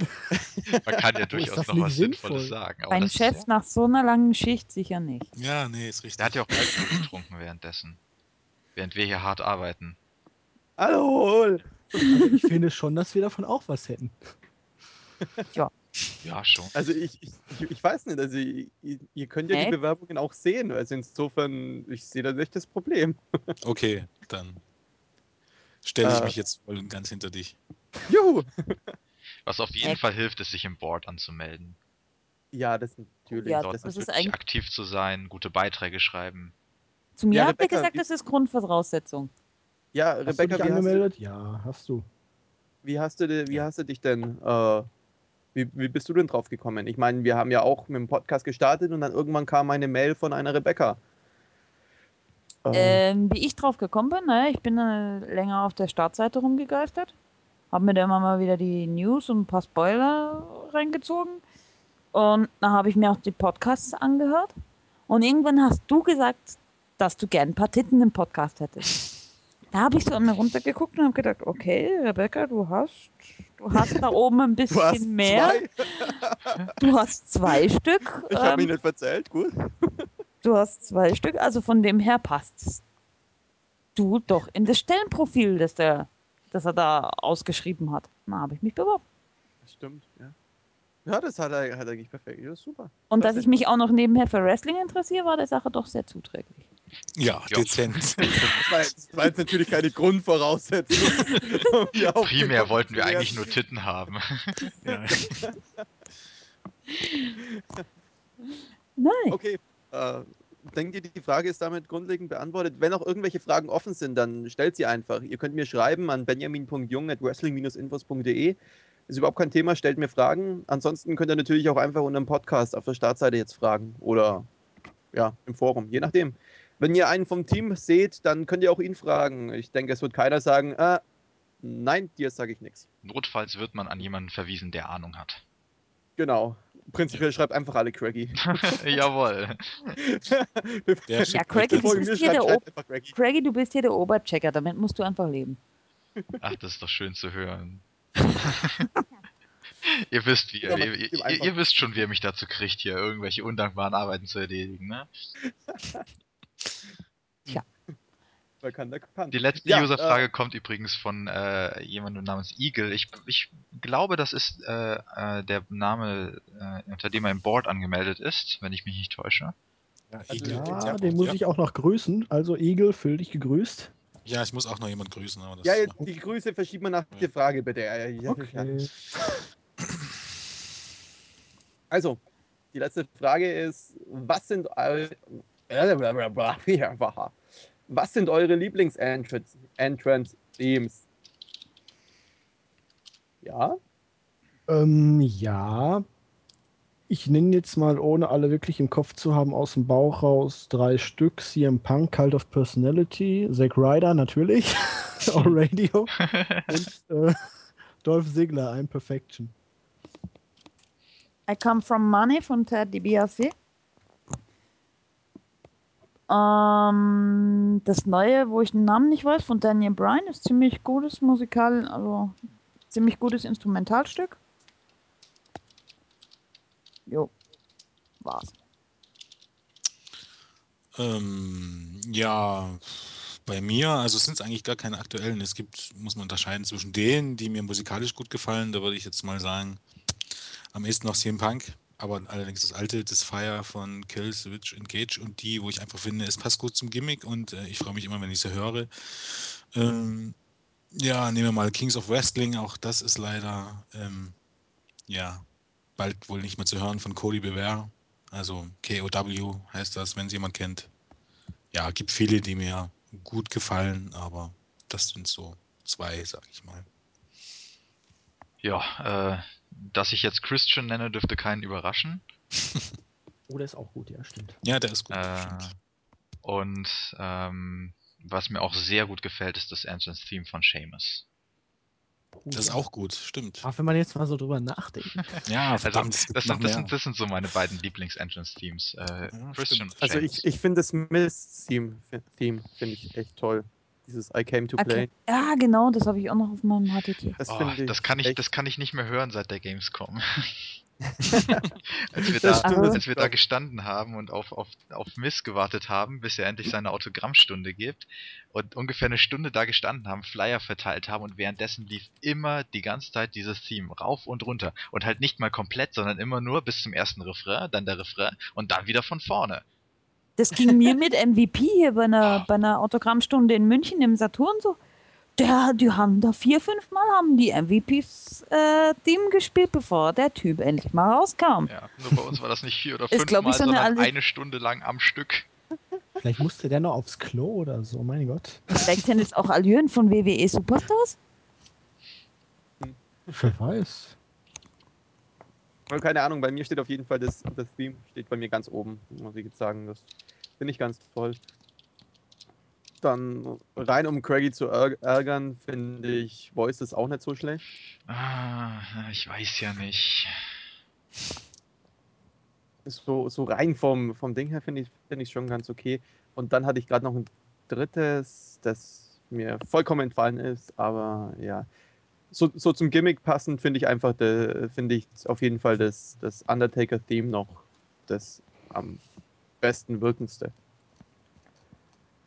Man kann ja ist durchaus noch was sinnvoll? Sinnvolles sagen. Aber Mein Chef Ist, nach so einer langen Schicht sicher nicht. ja, nee, ist richtig. der hat ja auch Alkohol getrunken währenddessen. Während wir hier hart arbeiten. Hallo! Also ich finde schon, dass wir davon auch was hätten. Ja, schon. Also ich, ich, ich, weiß nicht, also ihr, ihr könnt ja die Hä? Bewerbungen auch sehen. Also insofern, ich sehe da nicht das Problem. Okay, dann stelle ich Äh. mich jetzt voll und ganz hinter dich. Juhu! Was auf jeden Eck. Fall hilft, ist sich im Board anzumelden. Ja, das natürlich. Ja, Dort das ist eigentlich- aktiv zu sein, gute Beiträge schreiben. Zu mir Ja, habt ihr gesagt, das ist Grundvoraussetzung. Ja, Hast Rebecca, du dich wie hast du, angemeldet? Ja, hast du. wie hast du, wie hast du dich denn, äh, wie, wie bist du denn drauf gekommen? Ich meine, wir haben ja auch mit dem Podcast gestartet und dann irgendwann kam eine Mail von einer Rebecca. Äh, Ähm, wie ich drauf gekommen bin, ne? ich bin äh, länger auf der Startseite rumgegeistert, habe mir da immer mal wieder die News und ein paar Spoiler reingezogen und dann habe ich mir auch die Podcasts angehört und irgendwann hast du gesagt, dass du gern ein paar Titten im Podcast hättest. Da habe ich so an mir runtergeguckt und habe gedacht, okay, Rebecca, du hast, du hast da oben ein bisschen du mehr. Du hast zwei Stück. Ich habe mich ähm, nicht verzählt, gut. Du hast zwei Stück, also von dem her passt du doch in das Stellenprofil, das, der, das er da ausgeschrieben hat. Na, habe ich mich beworben. Das stimmt, ja. Ja, das hat er, hat eigentlich perfekt. Ja, super. Und dass ich mich auch noch nebenher für Wrestling interessiere, war der Sache doch sehr zuträglich. Ja, Ja. dezent. Das war, jetzt, natürlich keine Grundvoraussetzung. um Primär wollten wir eigentlich nur Titten haben. ja. Nein. Okay. Äh, denkt ihr, die Frage ist damit grundlegend beantwortet? Wenn auch irgendwelche Fragen offen sind, dann stellt sie einfach. Ihr könnt mir schreiben an benjamin.jung.wrestling-infos.de. Ist überhaupt kein Thema, stellt mir Fragen. Ansonsten könnt ihr natürlich auch einfach unter dem Podcast auf der Startseite jetzt fragen. Oder ja, im Forum, je nachdem. Wenn ihr einen vom Team seht, dann könnt ihr auch ihn fragen. Ich denke, es wird keiner sagen, äh, nein, dir sage ich nichts. Notfalls wird man an jemanden verwiesen, der Ahnung hat. Genau. Prinzipiell schreibt einfach alle Craggy. Jawohl. Der Ja, mich du bist hier der Craggy. Craigie, du bist hier der Oberchecker, damit musst du einfach leben. Ach, das ist doch schön zu hören. ihr wisst, wie, Ja, ihr, ihr, ihr, wisst schon, wie ihr mich dazu kriegt, hier irgendwelche undankbaren Arbeiten zu erledigen, ne? Kann, der kann. Die letzte Ja, Userfrage kommt übrigens von äh, jemandem namens Eagle. Ich, ich glaube, das ist äh, äh, der Name, äh, unter dem er im Board angemeldet ist, wenn ich mich nicht täusche. Ja, Also, Igel, Ja, ja, den muss ja. ich auch noch grüßen. Also Igel, fühl dich gegrüßt. Ja, ich muss auch noch jemand grüßen. Aber das Ja, jetzt die Grüße verschieben wir nach der Frage, bitte. Ja, ja, ja. Okay. Also, die letzte Frage ist, was sind eure, was sind eure Lieblings-Entrance-Themes? Ja? Ähm, ja. Ich nenne jetzt mal, ohne alle wirklich im Kopf zu haben, aus dem Bauch raus drei Stück. CM Punk, Cult of Personality, Zack Ryder natürlich, on Radio und äh, Dolph Ziggler, I'm Perfection. I Come From Money von Ted DiBiase. Ähm, das neue, wo ich den Namen nicht weiß, von Daniel Bryan, ist ziemlich gutes Musikal, also ziemlich gutes Instrumentalstück. Jo, war's. Ähm, ja, bei mir, also es sind eigentlich gar keine aktuellen. Es gibt, muss man unterscheiden zwischen denen, die mir musikalisch gut gefallen. Da würde ich jetzt mal sagen, am ehesten noch CM Punk, aber allerdings das alte, das Fire von Kill, Switch, Engage und die, wo ich einfach finde, es passt gut zum Gimmick und äh, ich freue mich immer, wenn ich sie höre. Ähm, ja, nehmen wir mal Kings of Wrestling, auch das ist leider, ähm, ja, bald wohl nicht mehr zu hören von Cody Bever. Also KOW heißt das, wenn es jemand kennt. Ja, gibt viele, die mir gut gefallen, aber das sind so zwei, sag ich mal. Ja, äh, dass ich jetzt Christian nenne, dürfte keinen überraschen. Oh, der ist auch gut, ja, stimmt. Ja, der ist gut. Äh, stimmt. und ähm, was mir auch sehr gut gefällt, ist das Entrance-Theme von Seamus. Das ist auch gut, stimmt. Ach, wenn man jetzt mal so drüber nachdenkt. Ja, Also, verdammt, gibt das, sind, das, sind, das sind so meine beiden Lieblings-Entrance-Themes. Äh, Ja, Christian Also ich, ich finde das Mist-Theme Theme finde ich echt toll. Dieses I Came to Play. Okay. Ja, genau, das habe ich auch noch auf meinem HTT. Das Oh, finde ich das, kann ich, das kann ich nicht mehr hören seit der Gamescom. als wir, da, als wir da gestanden haben und auf, auf, auf Miss gewartet haben, bis er endlich seine Autogrammstunde gibt und ungefähr eine Stunde da gestanden haben, Flyer verteilt haben und währenddessen lief immer die ganze Zeit dieses Theme rauf und runter und halt nicht mal komplett, sondern immer nur bis zum ersten Refrain, dann der Refrain und dann wieder von vorne. Das ging mir mit MVP hier bei einer, bei einer Autogrammstunde in München im Saturn so. Der, die haben da vier, fünf Mal haben die MVPs äh, Team gespielt, bevor der Typ endlich mal rauskam. Ja, nur bei uns war das nicht vier oder Ist, fünf Mal, so eine sondern alle- eine Stunde lang am Stück. Vielleicht musste der noch aufs Klo oder so, mein Gott. Trägt denn jetzt auch Allüren von WWE Superstars? Wer weiß. Keine Ahnung, bei mir steht auf jeden Fall das, das Theme steht bei mir ganz oben, muss ich jetzt sagen. Das finde ich ganz toll. Dann rein, um Craigie zu ärg- ärgern, finde ich Voices auch nicht so schlecht. Ah, ich weiß ja nicht. Ist So, so rein vom, vom Ding her finde ich finde ich schon ganz okay. Und dann hatte ich gerade noch ein drittes, das mir vollkommen entfallen ist, aber ja. So, so zum Gimmick passend finde ich einfach, de- finde ich auf jeden Fall das, das Undertaker-Theme noch das am besten wirkendste.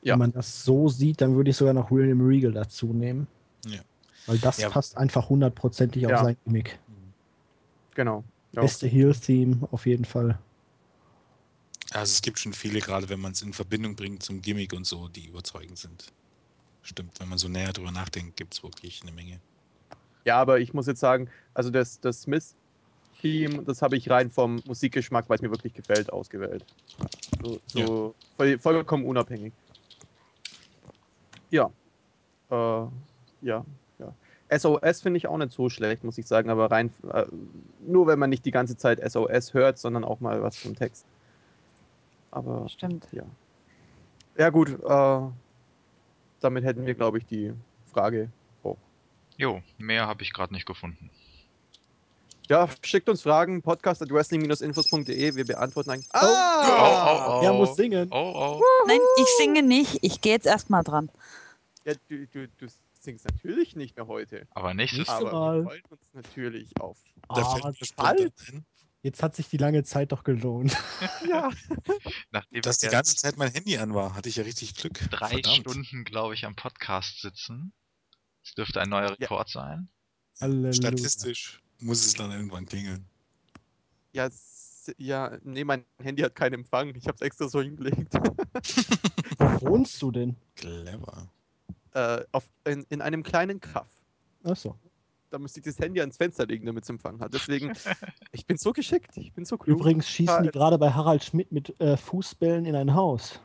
Ja. Wenn man das so sieht, dann würde ich sogar noch William Regal dazu nehmen. Ja. Weil das Ja. passt einfach hundertprozentig auf Ja. sein Gimmick. Genau. Ja. Beste Heel-Theme auf jeden Fall. Also es gibt schon viele, gerade wenn man es in Verbindung bringt zum Gimmick und so, die überzeugend sind. Stimmt, wenn man so näher drüber nachdenkt, gibt es wirklich eine Menge. Ja, aber ich muss jetzt sagen, also das, das Smith-Theme, das habe ich rein vom Musikgeschmack, weil es mir wirklich gefällt, ausgewählt. So, so voll, vollkommen unabhängig. Ja. Äh, ja, ja. SOS finde ich auch nicht so schlecht, muss ich sagen, aber rein äh, nur wenn man nicht die ganze Zeit SOS hört, sondern auch mal was zum Text. Aber Stimmt. ja. Ja, gut, äh, damit hätten wir, glaube ich, die Frage. Jo, mehr habe ich gerade nicht gefunden. Ja, schickt uns Fragen, podcast at wrestling-infos.de, wir beantworten eigentlich. Oh, oh, oh. Er muss singen. Oh, oh. Nein, ich singe nicht. Ich gehe jetzt erstmal dran. Ja, du, du, du singst natürlich nicht mehr heute, Aber nächstes Nächste aber Mal. wir freuen uns natürlich auf. Ah, bald. jetzt hat sich die lange Zeit doch gelohnt. Ja. nachdem dass die ganze Zeit mein Handy an war, hatte ich ja richtig Glück. drei Verdammt. Stunden, glaube ich, am Podcast sitzen. Das dürfte ein neuer Ja. Rekord sein. Halleluja. Statistisch muss es dann irgendwann klingeln. Ja, ja, nee, mein Handy hat keinen Empfang. Ich habe es extra so hingelegt. Wo wohnst du denn? Clever. äh, auf, in, in einem kleinen Kaff. Achso. Da müsste ich das Handy ans Fenster legen, damit es Empfang hat. Deswegen, ich bin so geschickt, ich bin so klug. Übrigens schießen die gerade bei Harald Schmidt mit äh, Fußbällen in ein Haus.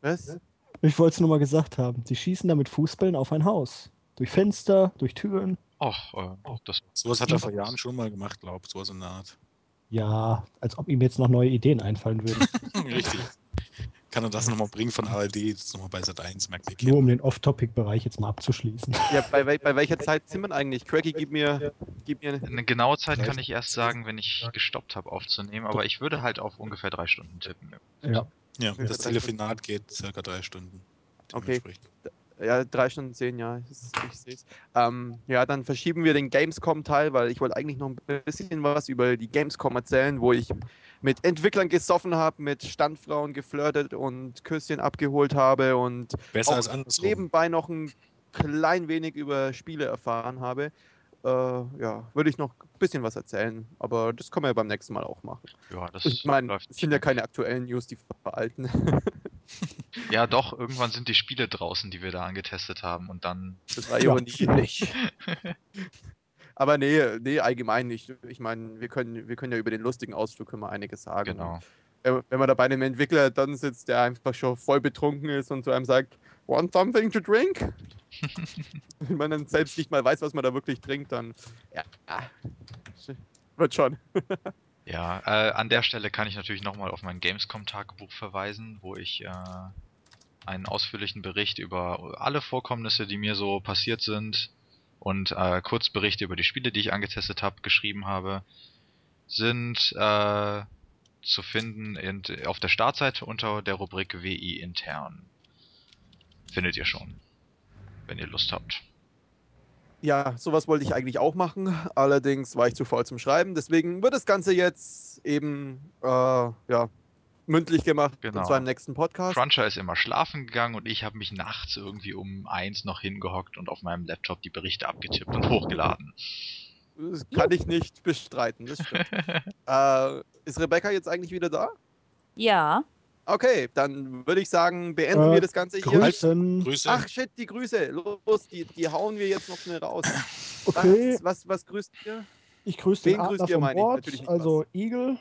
Was? Ich wollte es nur mal gesagt haben. Sie schießen da mit Fußbällen auf ein Haus. Durch Fenster, durch Türen. Och, äh, das Sowas hat er vor Jahren schon mal gemacht, glaube ich. Sowas in der Art. Ja, als ob ihm jetzt noch neue Ideen einfallen würden. Richtig. Kann er das nochmal bringen von ARD, das nochmal bei Sat 1, merkt ihr Nur um den Off-Topic-Bereich jetzt mal abzuschließen. Ja, bei, wel- bei welcher Zeit sind wir eigentlich? Cracky, gib mir, gib mir Eine genaue Zeit kann ich erst sagen, wenn ich gestoppt habe aufzunehmen, aber ich würde halt auf ungefähr drei Stunden tippen. Ja. Ja, das Telefonat geht circa drei Stunden. Okay. Ja, drei Stunden zehn, ja, ich, sehe es. Ähm, ja, dann verschieben wir den Gamescom-Teil, weil ich wollte eigentlich noch ein bisschen was über die Gamescom erzählen, wo ich mit Entwicklern gesoffen habe, mit Standfrauen geflirtet und Küsschen abgeholt habe und Besser auch nebenbei noch ein klein wenig über Spiele erfahren habe. Äh, ja, würde ich noch ein bisschen was erzählen, aber das können wir ja beim nächsten Mal auch machen. Ja, das Ich meine, es sind ja keine aktuellen News, die veralten. Ja, doch, irgendwann sind die Spiele draußen, die wir da angetestet haben und dann. Das war Ja, Ironie. nicht. Aber nee, nee, allgemein nicht. Ich meine, wir können, wir können ja über den lustigen Ausflug wir einiges sagen. Genau. Wenn wenn man da bei einem Entwickler dann sitzt, der einfach schon voll betrunken ist und zu einem sagt, want something to drink? Wenn man dann selbst nicht mal weiß, was man da wirklich trinkt, dann ja, ah, wird schon. Ja, äh, an der Stelle kann ich natürlich nochmal auf mein Gamescom-Tagebuch verweisen, wo ich äh, einen ausführlichen Bericht über alle Vorkommnisse, die mir so passiert sind und äh, Kurzberichte über die Spiele, die ich angetestet habe, geschrieben habe, sind äh, zu finden in, auf der Startseite unter der Rubrik WI intern. Findet ihr schon, wenn ihr Lust habt. Ja, sowas wollte ich eigentlich auch machen. Allerdings war ich zu faul zum Schreiben. Deswegen wird das Ganze jetzt eben äh, ja, mündlich gemacht. Genau. Und zwar im nächsten Podcast. Cruncher ist immer schlafen gegangen und ich habe mich nachts irgendwie um eins noch hingehockt und auf meinem Laptop die Berichte abgetippt und hochgeladen. Das kann ich nicht bestreiten, das stimmt. äh, ist Rebecca jetzt eigentlich wieder da? Ja. Okay, dann würde ich sagen, beenden Äh, wir das Ganze hier. Grüßen. Grüße. Ach shit, die Grüße. Los, die, die hauen wir jetzt noch schnell raus. Okay, Was, was, was grüßt ihr? ich grüße Wen den grüßt Adler ihr, meine ich? Bord, Natürlich nicht also Eagle.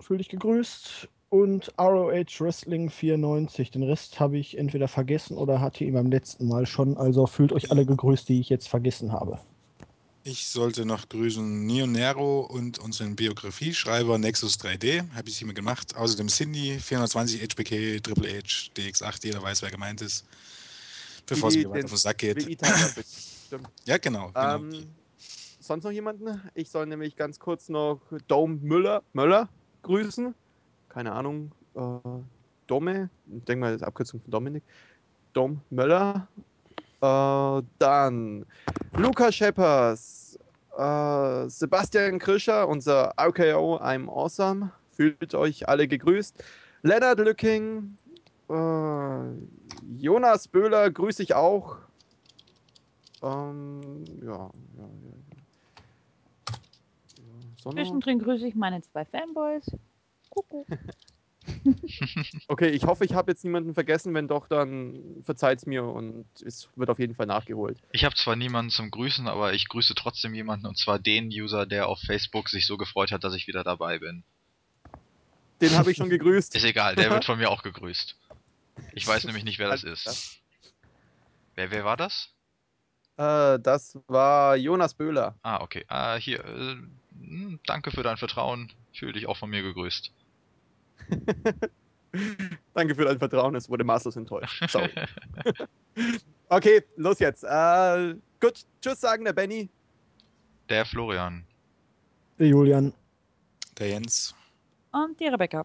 Fühl dich gegrüßt. Und ROH Wrestling 94. Den Rest habe ich entweder vergessen oder hatte ihn beim letzten Mal schon. Also fühlt euch alle gegrüßt, die ich jetzt vergessen habe. Ich sollte noch grüßen Neo Nero und unseren Biografieschreiber Nexus 3D. Habe ich hiermit gemacht. Außerdem Cindy, 420 HBK, Triple H, DX8, jeder weiß, wer gemeint ist. Bevor es mir weiter auf den Sack geht. Ja, genau. genau. Ähm, sonst noch jemanden? Ich soll nämlich ganz kurz noch Dome Müller, Möller grüßen. Keine Ahnung. Äh, Dome. Ich denke mal, das ist Abkürzung von Dominik. Dom Möller. Äh, dann Luca Scheppers. Äh, Sebastian Krischer, unser RKO I'm Awesome. Fühlt euch alle gegrüßt. Leonard Lücking. Äh, Jonas Böhler grüße ich auch. Ähm, ja, ja, ja. Zwischendrin grüße ich meine zwei Fanboys. Kuckuck. Okay, ich hoffe, ich habe jetzt niemanden vergessen. Wenn doch, dann verzeiht's mir und es wird auf jeden Fall nachgeholt. Ich habe zwar niemanden zum Grüßen, aber ich grüße trotzdem jemanden und zwar den User, der auf Facebook sich so gefreut hat, dass ich wieder dabei bin. Den habe ich schon gegrüßt. Ist egal, der wird von mir auch gegrüßt. Ich weiß nämlich nicht, wer das ist. Wer, wer war das? Äh, das war Jonas Böhler. Ah, okay. Ah, hier, äh, hm, danke für dein Vertrauen. Fühl dich auch von mir gegrüßt. Danke für dein Vertrauen, es wurde maßlos enttäuscht. Sorry. okay, los jetzt. Äh, gut, tschüss sagen der Benny. Der Florian. Der Julian. Der Jens. Und die Rebecca.